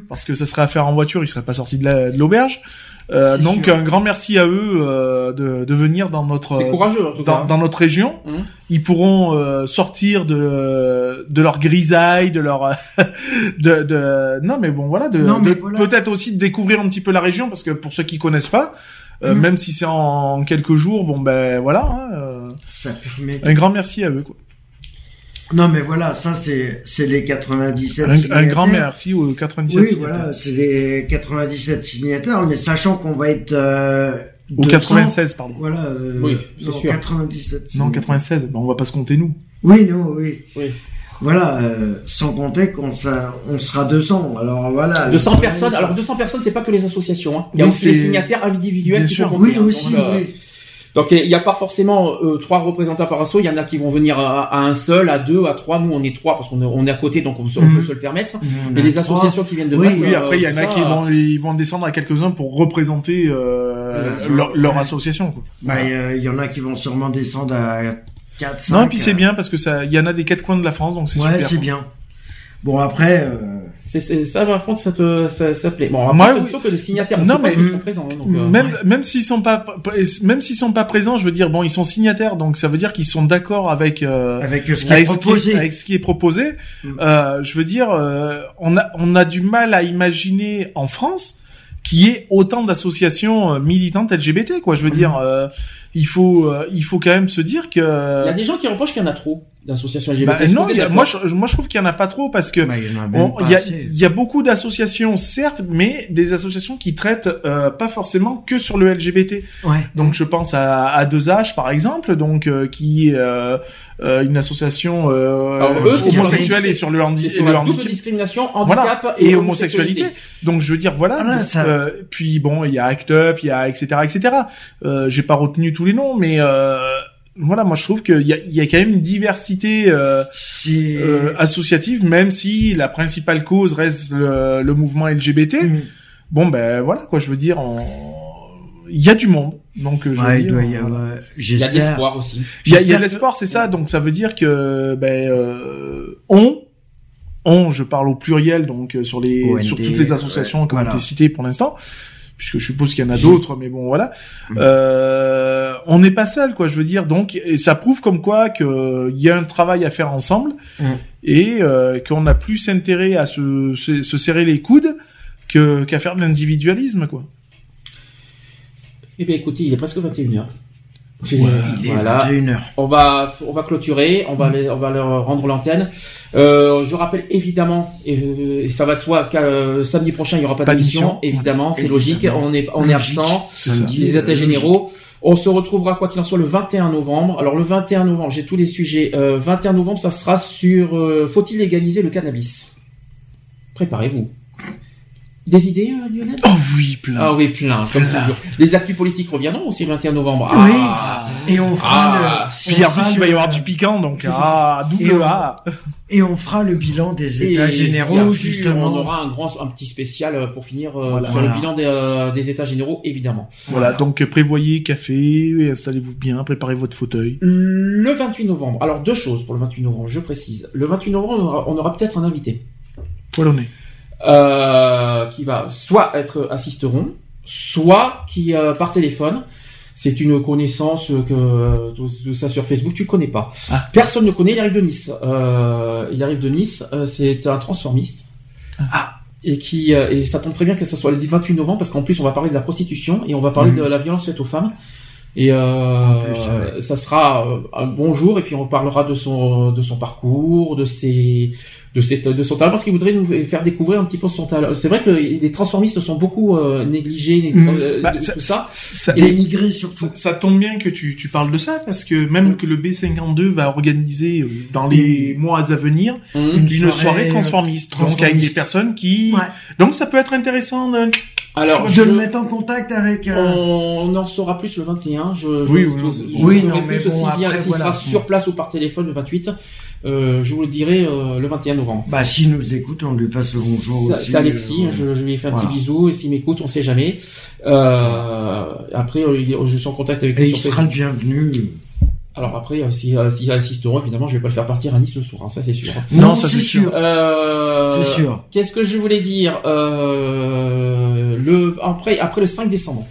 parce que ça serait à faire en voiture, ils seraient pas sortis de la- de l'auberge. Euh, donc sûr. un grand merci à eux euh, de, de venir dans notre C'est courageux en tout dans, cas. dans notre région. Mhm. Ils pourront euh, sortir de de leur grisaille, de leur de, de non mais bon voilà de, de- voilà. peut-être aussi de découvrir un petit peu la région parce que pour ceux qui connaissent pas, euh, Mhm. même si c'est en quelques jours, bon ben voilà. hein, euh, Ça permet. un grand merci à eux quoi. Non, mais voilà, ça, c'est, c'est les 97 Un, un signataires. grand merci aux 97 Oui, signataires. voilà, c'est les 97 signataires, mais sachant qu'on va être, euh, Ou 200, 96 pardon. Voilà, euh, Oui, c'est non, sûr. 97 Non signataires. 96, ben on va pas se compter nous. Oui, non, oui. Oui. Voilà, euh, sans compter qu'on sera, on sera 200. Alors voilà. 200 les- personnes. Alors 200 personnes, c'est pas que les associations. hein. Il y a Oui, aussi les signataires individuels Bien qui sûr. sont comptés. Oui, hein. aussi, Donc, oui. Donc il n'y a pas forcément euh, trois représentants par asso. Il y en a qui vont venir à, à un seul, à deux, à trois. Nous on est trois parce qu'on est, on est à côté, donc on, se- on Mhm. peut se le permettre. Mais a les associations qui viennent de Oui, Brest, oui, euh, après il y en a ça, qui vont, ils vont descendre à quelques-uns pour représenter euh, Ouais. leur, leur association. Quoi. Bah, il y en a qui vont sûrement descendre à 4, 5. Non, et puis c'est bien parce que ça, il y en a des quatre coins de la France, donc c'est Ouais, super. c'est bien. Bon, après, euh, c'est, c'est- ça par contre ça te ça, ça plaît. Bon, après, Moi, oui. que les signataires, on Non, sait pas mais- s'ils sont présents. donc, euh, Même, même s'ils sont pas, même s'ils sont pas présents, je veux dire, bon, ils sont signataires, donc ça veut dire qu'ils sont d'accord avec, euh, avec ce qui est avec, ce qui proposé. est, avec ce qui est proposé. Mm. Euh, je veux dire, euh, on a, on a du mal à imaginer en France qu'il y ait autant d'associations euh, militantes LGBT, quoi. Je veux Mm. dire, euh, il faut, euh, il faut quand même se dire que. Il y a des gens qui reprochent qu'il y en a trop d'associations LGBT. Bah, non, y a- moi, je, moi je trouve qu'il y en a pas trop parce que Bah, il y en a même on- pas il y, a, assez. il y a beaucoup d'associations, certes, mais des associations qui traitent euh, pas forcément que sur le LGBT. Ouais. Donc je pense à, à 2H par exemple, donc euh, qui est euh, euh, une association euh, Alors, eux, homosexuelle et sur le, handi- et sur le handicap. double discrimination, handicap Voilà, et, et homosexualité. Donc je veux dire voilà. Voilà, donc, ça- euh, puis bon, il y a Act Up, il y a etc etc. Euh, J'ai pas retenu tous les noms, mais euh, voilà, moi je trouve qu'il y a, il y a quand même une diversité euh, euh, associative, même si la principale cause reste le, le mouvement LGBT. Mm. Bon ben voilà quoi, je veux dire, on- il y a du monde. Donc je Ouais, il dire, doit y voilà. avoir... Il y a de l'espoir aussi. Il y a, il y a J'espère de l'espoir, c'est ça. Donc ça veut dire que ben euh, on, on, je parle au pluriel, donc sur les OND, sur toutes les associations ouais, qui ont été citées pour l'instant, puisque je suppose qu'il y en a d'autres, mais bon voilà. Mm. Euh, on n'est pas seul, quoi. Je veux dire, donc et ça prouve comme quoi que il y a un travail à faire ensemble Mm. et euh, qu'on a plus intérêt à se, se, se serrer les coudes qu'à faire de l'individualisme, quoi. Eh bien, écoutez, il est presque 21h. Il est voilà. 21h. On va, on va clôturer, on va, les- on va leur rendre l'antenne. Euh, je rappelle évidemment, et, euh, et ça va de soi, qu'à euh, samedi prochain il y aura pas, Pas d'émission. Évidemment, c'est logique. On est, on est absent. C'est ça. Samedi, Les euh, états généraux. On se retrouvera quoi qu'il en soit le 21 novembre. Alors le 21 novembre, j'ai tous les sujets. Euh, 21 novembre, ça sera sur euh, faut-il légaliser le cannabis? Préparez-vous. Des idées, euh, Lionel? Oh oui, plein. Ah oui, plein, comme toujours. Les actus politiques reviendront aussi le 21 novembre. Oui. Ah. Et on fera Ah. le... Puis on en plus, il va y avoir du piquant, donc ah, Et double on- A. Et on fera le bilan des Et états généraux, justement. On aura un grand, un petit spécial euh, pour finir euh, Voilà. sur Voilà. le bilan des, euh, des états généraux, évidemment. Voilà, donc prévoyez café, installez-vous bien, préparez votre fauteuil. Le 28 novembre. Alors deux choses pour le 28 novembre, je précise. Le 28 novembre, on aura, on aura peut-être un invité Polonais. Euh, qui va soit être assisteron, soit qui euh, par téléphone. C'est une connaissance que de, de ça sur Facebook, tu connais pas. Ah. Personne ne connaît. Il arrive de Nice. Euh, il arrive de Nice. euh, c'est un transformiste. Ah. Et qui euh, et ça tombe très bien que ce soit le 28 novembre parce qu'en plus on va parler de la prostitution et on va parler Mhm. de la violence faite aux femmes. Et euh, En plus, ouais. ça sera euh, un bon jour et puis on parlera de son de son parcours, de ses de cette de son talent parce qu'il voudrait nous faire découvrir un petit peu son talent. C'est vrai que les transformistes sont beaucoup euh, négligés, les- Mhm. euh, Bah, de- ça, tout ça. ça, Et- surtout. ça- ça tombe bien que tu, tu parles de ça, parce que même que le B52 va organiser euh, dans les mois à venir Mhm. une, soirée, soirée, transformiste, donc avec transformiste. des personnes qui... Ouais. Donc ça peut être intéressant de... Alors de je- le mettre en contact avec... euh, On en saura plus le 21. Je, je, Oui, je- oui, je oui, non, mais plus bon, s'il voilà. sera sur place ou par téléphone le 28. Euh, je vous le dirai euh, le 21 novembre. Bah, s'il nous écoute, on lui passe le bonjour C'est aussi. c'est Alexis, euh, je, je lui ai fait un voilà. petit bisou et s'il m'écoute, on sait jamais. Euh, après, euh, il- je suis en contact avec Et lui il sur sera le bienvenu. Alors après, euh, si, euh, évidemment, je vais pas le faire partir à Nice le soir, hein, ça c'est sûr. Non, ça, c'est sûr. Euh, C'est sûr. Qu'est-ce que je voulais dire euh, le, après, après le 5 décembre.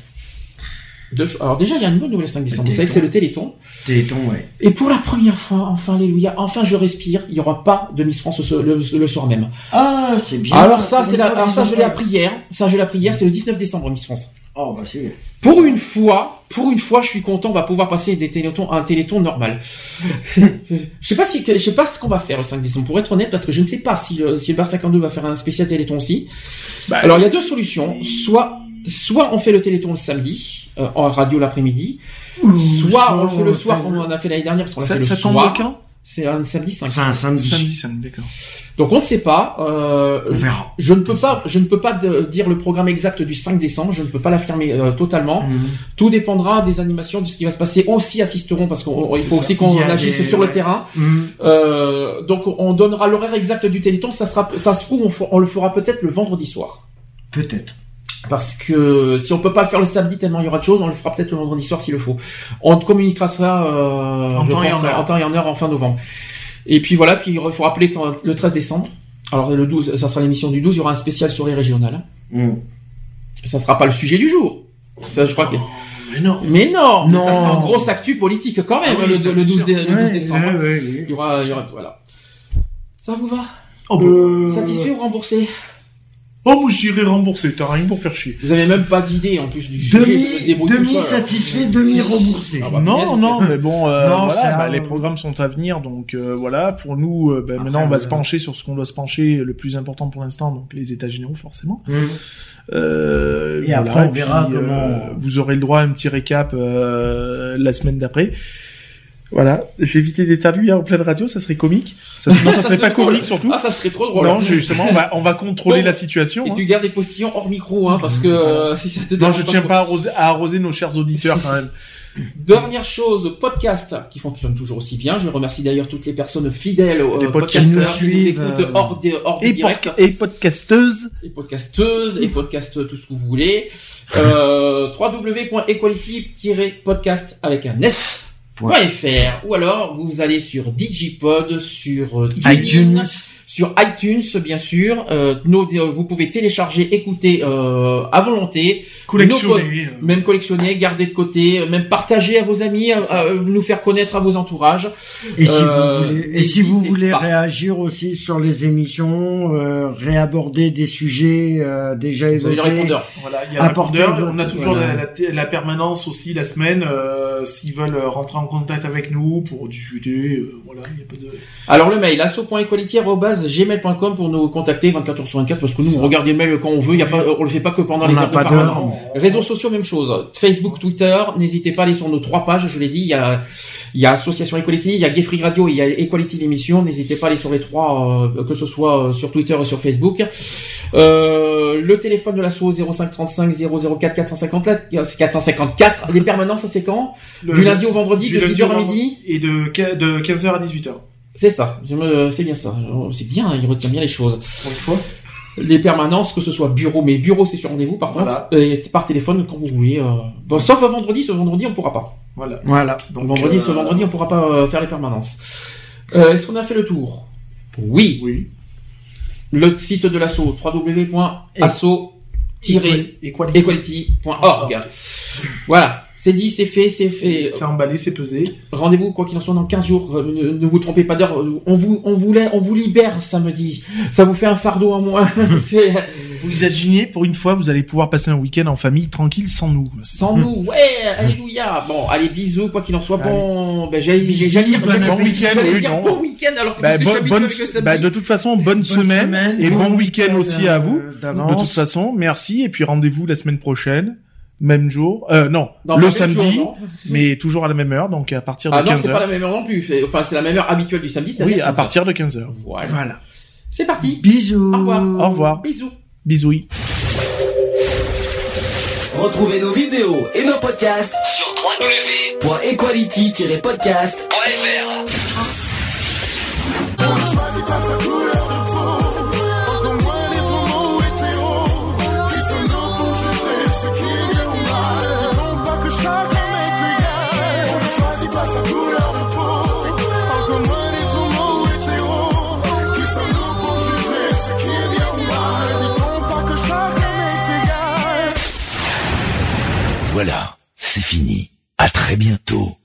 Deux Alors déjà, il y a une bonne nouvelle le 5 décembre. Vous savez que c'est le Téléthon. Téléthon, ouais. Et pour la première fois, enfin, alléluia, enfin je respire, il n'y aura pas de Miss France le, le- le soir même. Ah, c'est bien. alors ça, c'est la, alors ça, je l'ai appris hier. Ça, je l'ai appris hier, c'est le 19 décembre, Miss France. Oh, bah, c'est... Pour une fois, pour une fois, je suis content, on va pouvoir passer des télétons à un téléthon normal. je sais pas si, je sais pas ce qu'on va faire le 5 décembre, pour être honnête, parce que je ne sais pas si le, si le Bar 52 va faire un spécial téléthon aussi. Bah, Alors, il y a deux solutions. Soit, soit on fait le téléthon le samedi, euh, en radio l'après-midi. Soit on le fait le soir, comme on en a fait l'année dernière, parce qu'on l'a ça, fait le ça tombe soir. quand? C'est un samedi 5. C'est un samedi. Samedi, samedi, d'accord. Donc on ne sait pas. Euh, On verra. Je ne peux pas, je ne peux pas de- dire le programme exact du 5 décembre. Je ne peux pas l'affirmer euh, totalement. Mhm. Tout dépendra des animations, de ce qui va se passer. Aussi assisteront parce qu'il faut aussi qu'on agisse des- sur le terrain. Mhm. Euh, donc on donnera l'horaire exact du Téléthon. Ça sera, ça se trouve, on le fera peut-être le vendredi soir. Peut-être. Parce que si on peut pas le faire le samedi tellement il y aura de choses, on le fera peut-être le vendredi soir s'il le faut. On te communiquera ça euh, En temps et pense, en heure. en temps et en heure en fin novembre. Et puis voilà, puis il faut rappeler que le 13 décembre, alors le 12, ça sera l'émission du 12, il y aura un spécial sur les régionales. Mhm. Ça sera pas le sujet du jour. Ça, je crois que... Mais non. Mais non, Non. ça sera en grosse actu politique quand même, Ah oui, le, ça, le c'est 12, sûr. dé- le 12 Ouais, décembre. ouais, ouais, ouais. Il y aura, il y aura, voilà. Ça vous va? Oh. Euh, Satisfait ou remboursé oh moi j'irai rembourser, t'as rien pour faire chier. Vous avez même pas d'idée en plus du sujet. Demi, débrouille tout demi seul. satisfait, demi remboursé. Ah bah, non, on non, mais bon, euh, Non, voilà, ça- bah, les programmes sont à venir, donc euh, voilà. Pour nous, euh, bah, Après, maintenant, on va euh, se pencher sur ce qu'on doit se pencher, le plus important pour l'instant, donc les états généraux, forcément. Mhm. Euh, Et après, on verra comment- vous aurez le droit à un petit récap euh, la semaine d'après. Voilà, j'ai évité d'éternuer en pleine radio, ça serait comique. Ça, non, ça serait pas drôle. comique surtout. Ah, ça serait trop drôle. non, justement, on va, on va contrôler la situation. Et hein. tu gardes les postillons hors micro, hein, parce que euh, si ça te Non, je tiens pas à arroser, à arroser nos chers auditeurs quand même. Dernière chose, podcast qui fonctionne toujours aussi bien. Je remercie d'ailleurs toutes les personnes fidèles aux Les euh, podcasteurs podcasteurs qui nous écoutent euh, hors, du Et, direct. et podcasteuses. Et podcasteuses, et podcast tout ce que vous voulez. Euh, www.equality-podcast avec un S. .fr ou alors vous allez sur Digipod, sur euh, TuneIn, iTunes. Sur iTunes bien sûr. Euh, nos- euh, vous pouvez télécharger, écouter euh, à volonté. Collectionner. Nos- Même collectionner, garder de côté, même partager à vos amis, à- à- nous faire connaître à vos entourages. Et si Euh, vous voulez, et si vous n'hésitez voulez pas. réagir aussi sur les émissions, euh, réaborder des sujets euh, déjà Vous avez le évoqués. répondeur. Voilà, il y a le Apporter On a toujours voilà. la, la- la permanence aussi la semaine. euh, S'ils veulent rentrer en contact avec nous pour discuter, euh, voilà, il y a pas de. Alors le mail asso.equality@gmail.com pour nous contacter 24 heures sur 24 parce que nous on regarde les mails quand on veut, il y a pas on le fait pas que pendant On les heures de pas permanence. d'heure. Réseaux sociaux même chose. Facebook, Twitter, n'hésitez pas à aller sur nos trois pages, je l'ai dit, il y a il y a Association Equality, il y a Gay Free Radio, et il y a Equality l'émission, n'hésitez pas à aller sur les trois euh, que ce soit euh, sur Twitter et sur Facebook. Euh, le téléphone de l'asso 0535 004 450 là, 454 les permanences ça c'est quand? Le- Du lundi au vendredi du de lundi 10h au à midi? Et de, de 15h à 18h. C'est ça, je me- c'est bien ça. C'est bien, il retient bien les choses. Pour une fois. Les permanences, que ce soit bureau, mais bureau c'est sur rendez-vous par Voilà. contre, et par téléphone quand vous voulez. euh, Bon, sauf vendredi, ce vendredi on pourra pas. Voilà. Voilà. Donc, vendredi, euh, ce vendredi on pourra pas euh, faire les permanences. Euh, Est-ce qu'on a fait le tour? Oui. Oui. Le site de l'asso, www.asso-equality.org. Voilà. C'est dit, c'est fait, c'est fait. C'est emballé, c'est pesé. Rendez-vous, quoi qu'il en soit, dans 15 jours. Euh, Ne, ne vous trompez pas d'heure. On vous, on vous, on vous libère samedi. Ça vous fait un fardeau en moins. Vous imaginez, pour une fois, vous allez pouvoir passer un week-end en famille tranquille sans nous. Sans nous, ouais, alléluia. Bon, allez, bisous, quoi qu'il en soit. Bon, ben, j'allais, dire, bon non. bon week-end, alors que Bah, que bon- j'habite bonne- avec le samedi. bah, de toute façon, bonne, semaine, semaine, et bon bon week-end week-end, aussi euh, à vous. d'avance. De toute façon, merci et puis rendez-vous la semaine prochaine, même jour. Euh, non, Non, le samedi, jour, non. mais toujours à la même heure, donc à partir de Ah non, 15 c'est pas la même heure non plus. C'est- Enfin, c'est la même heure habituelle du samedi, Oui, c'est-à-dire à 15 heures. partir de 15 h Voilà. Voilà. C'est parti. Bisous. Au revoir. Au revoir. Bisous. Bisous. Retrouvez nos vidéos et nos podcasts sur www.equality-podcast.fr. l'infini. À très bientôt.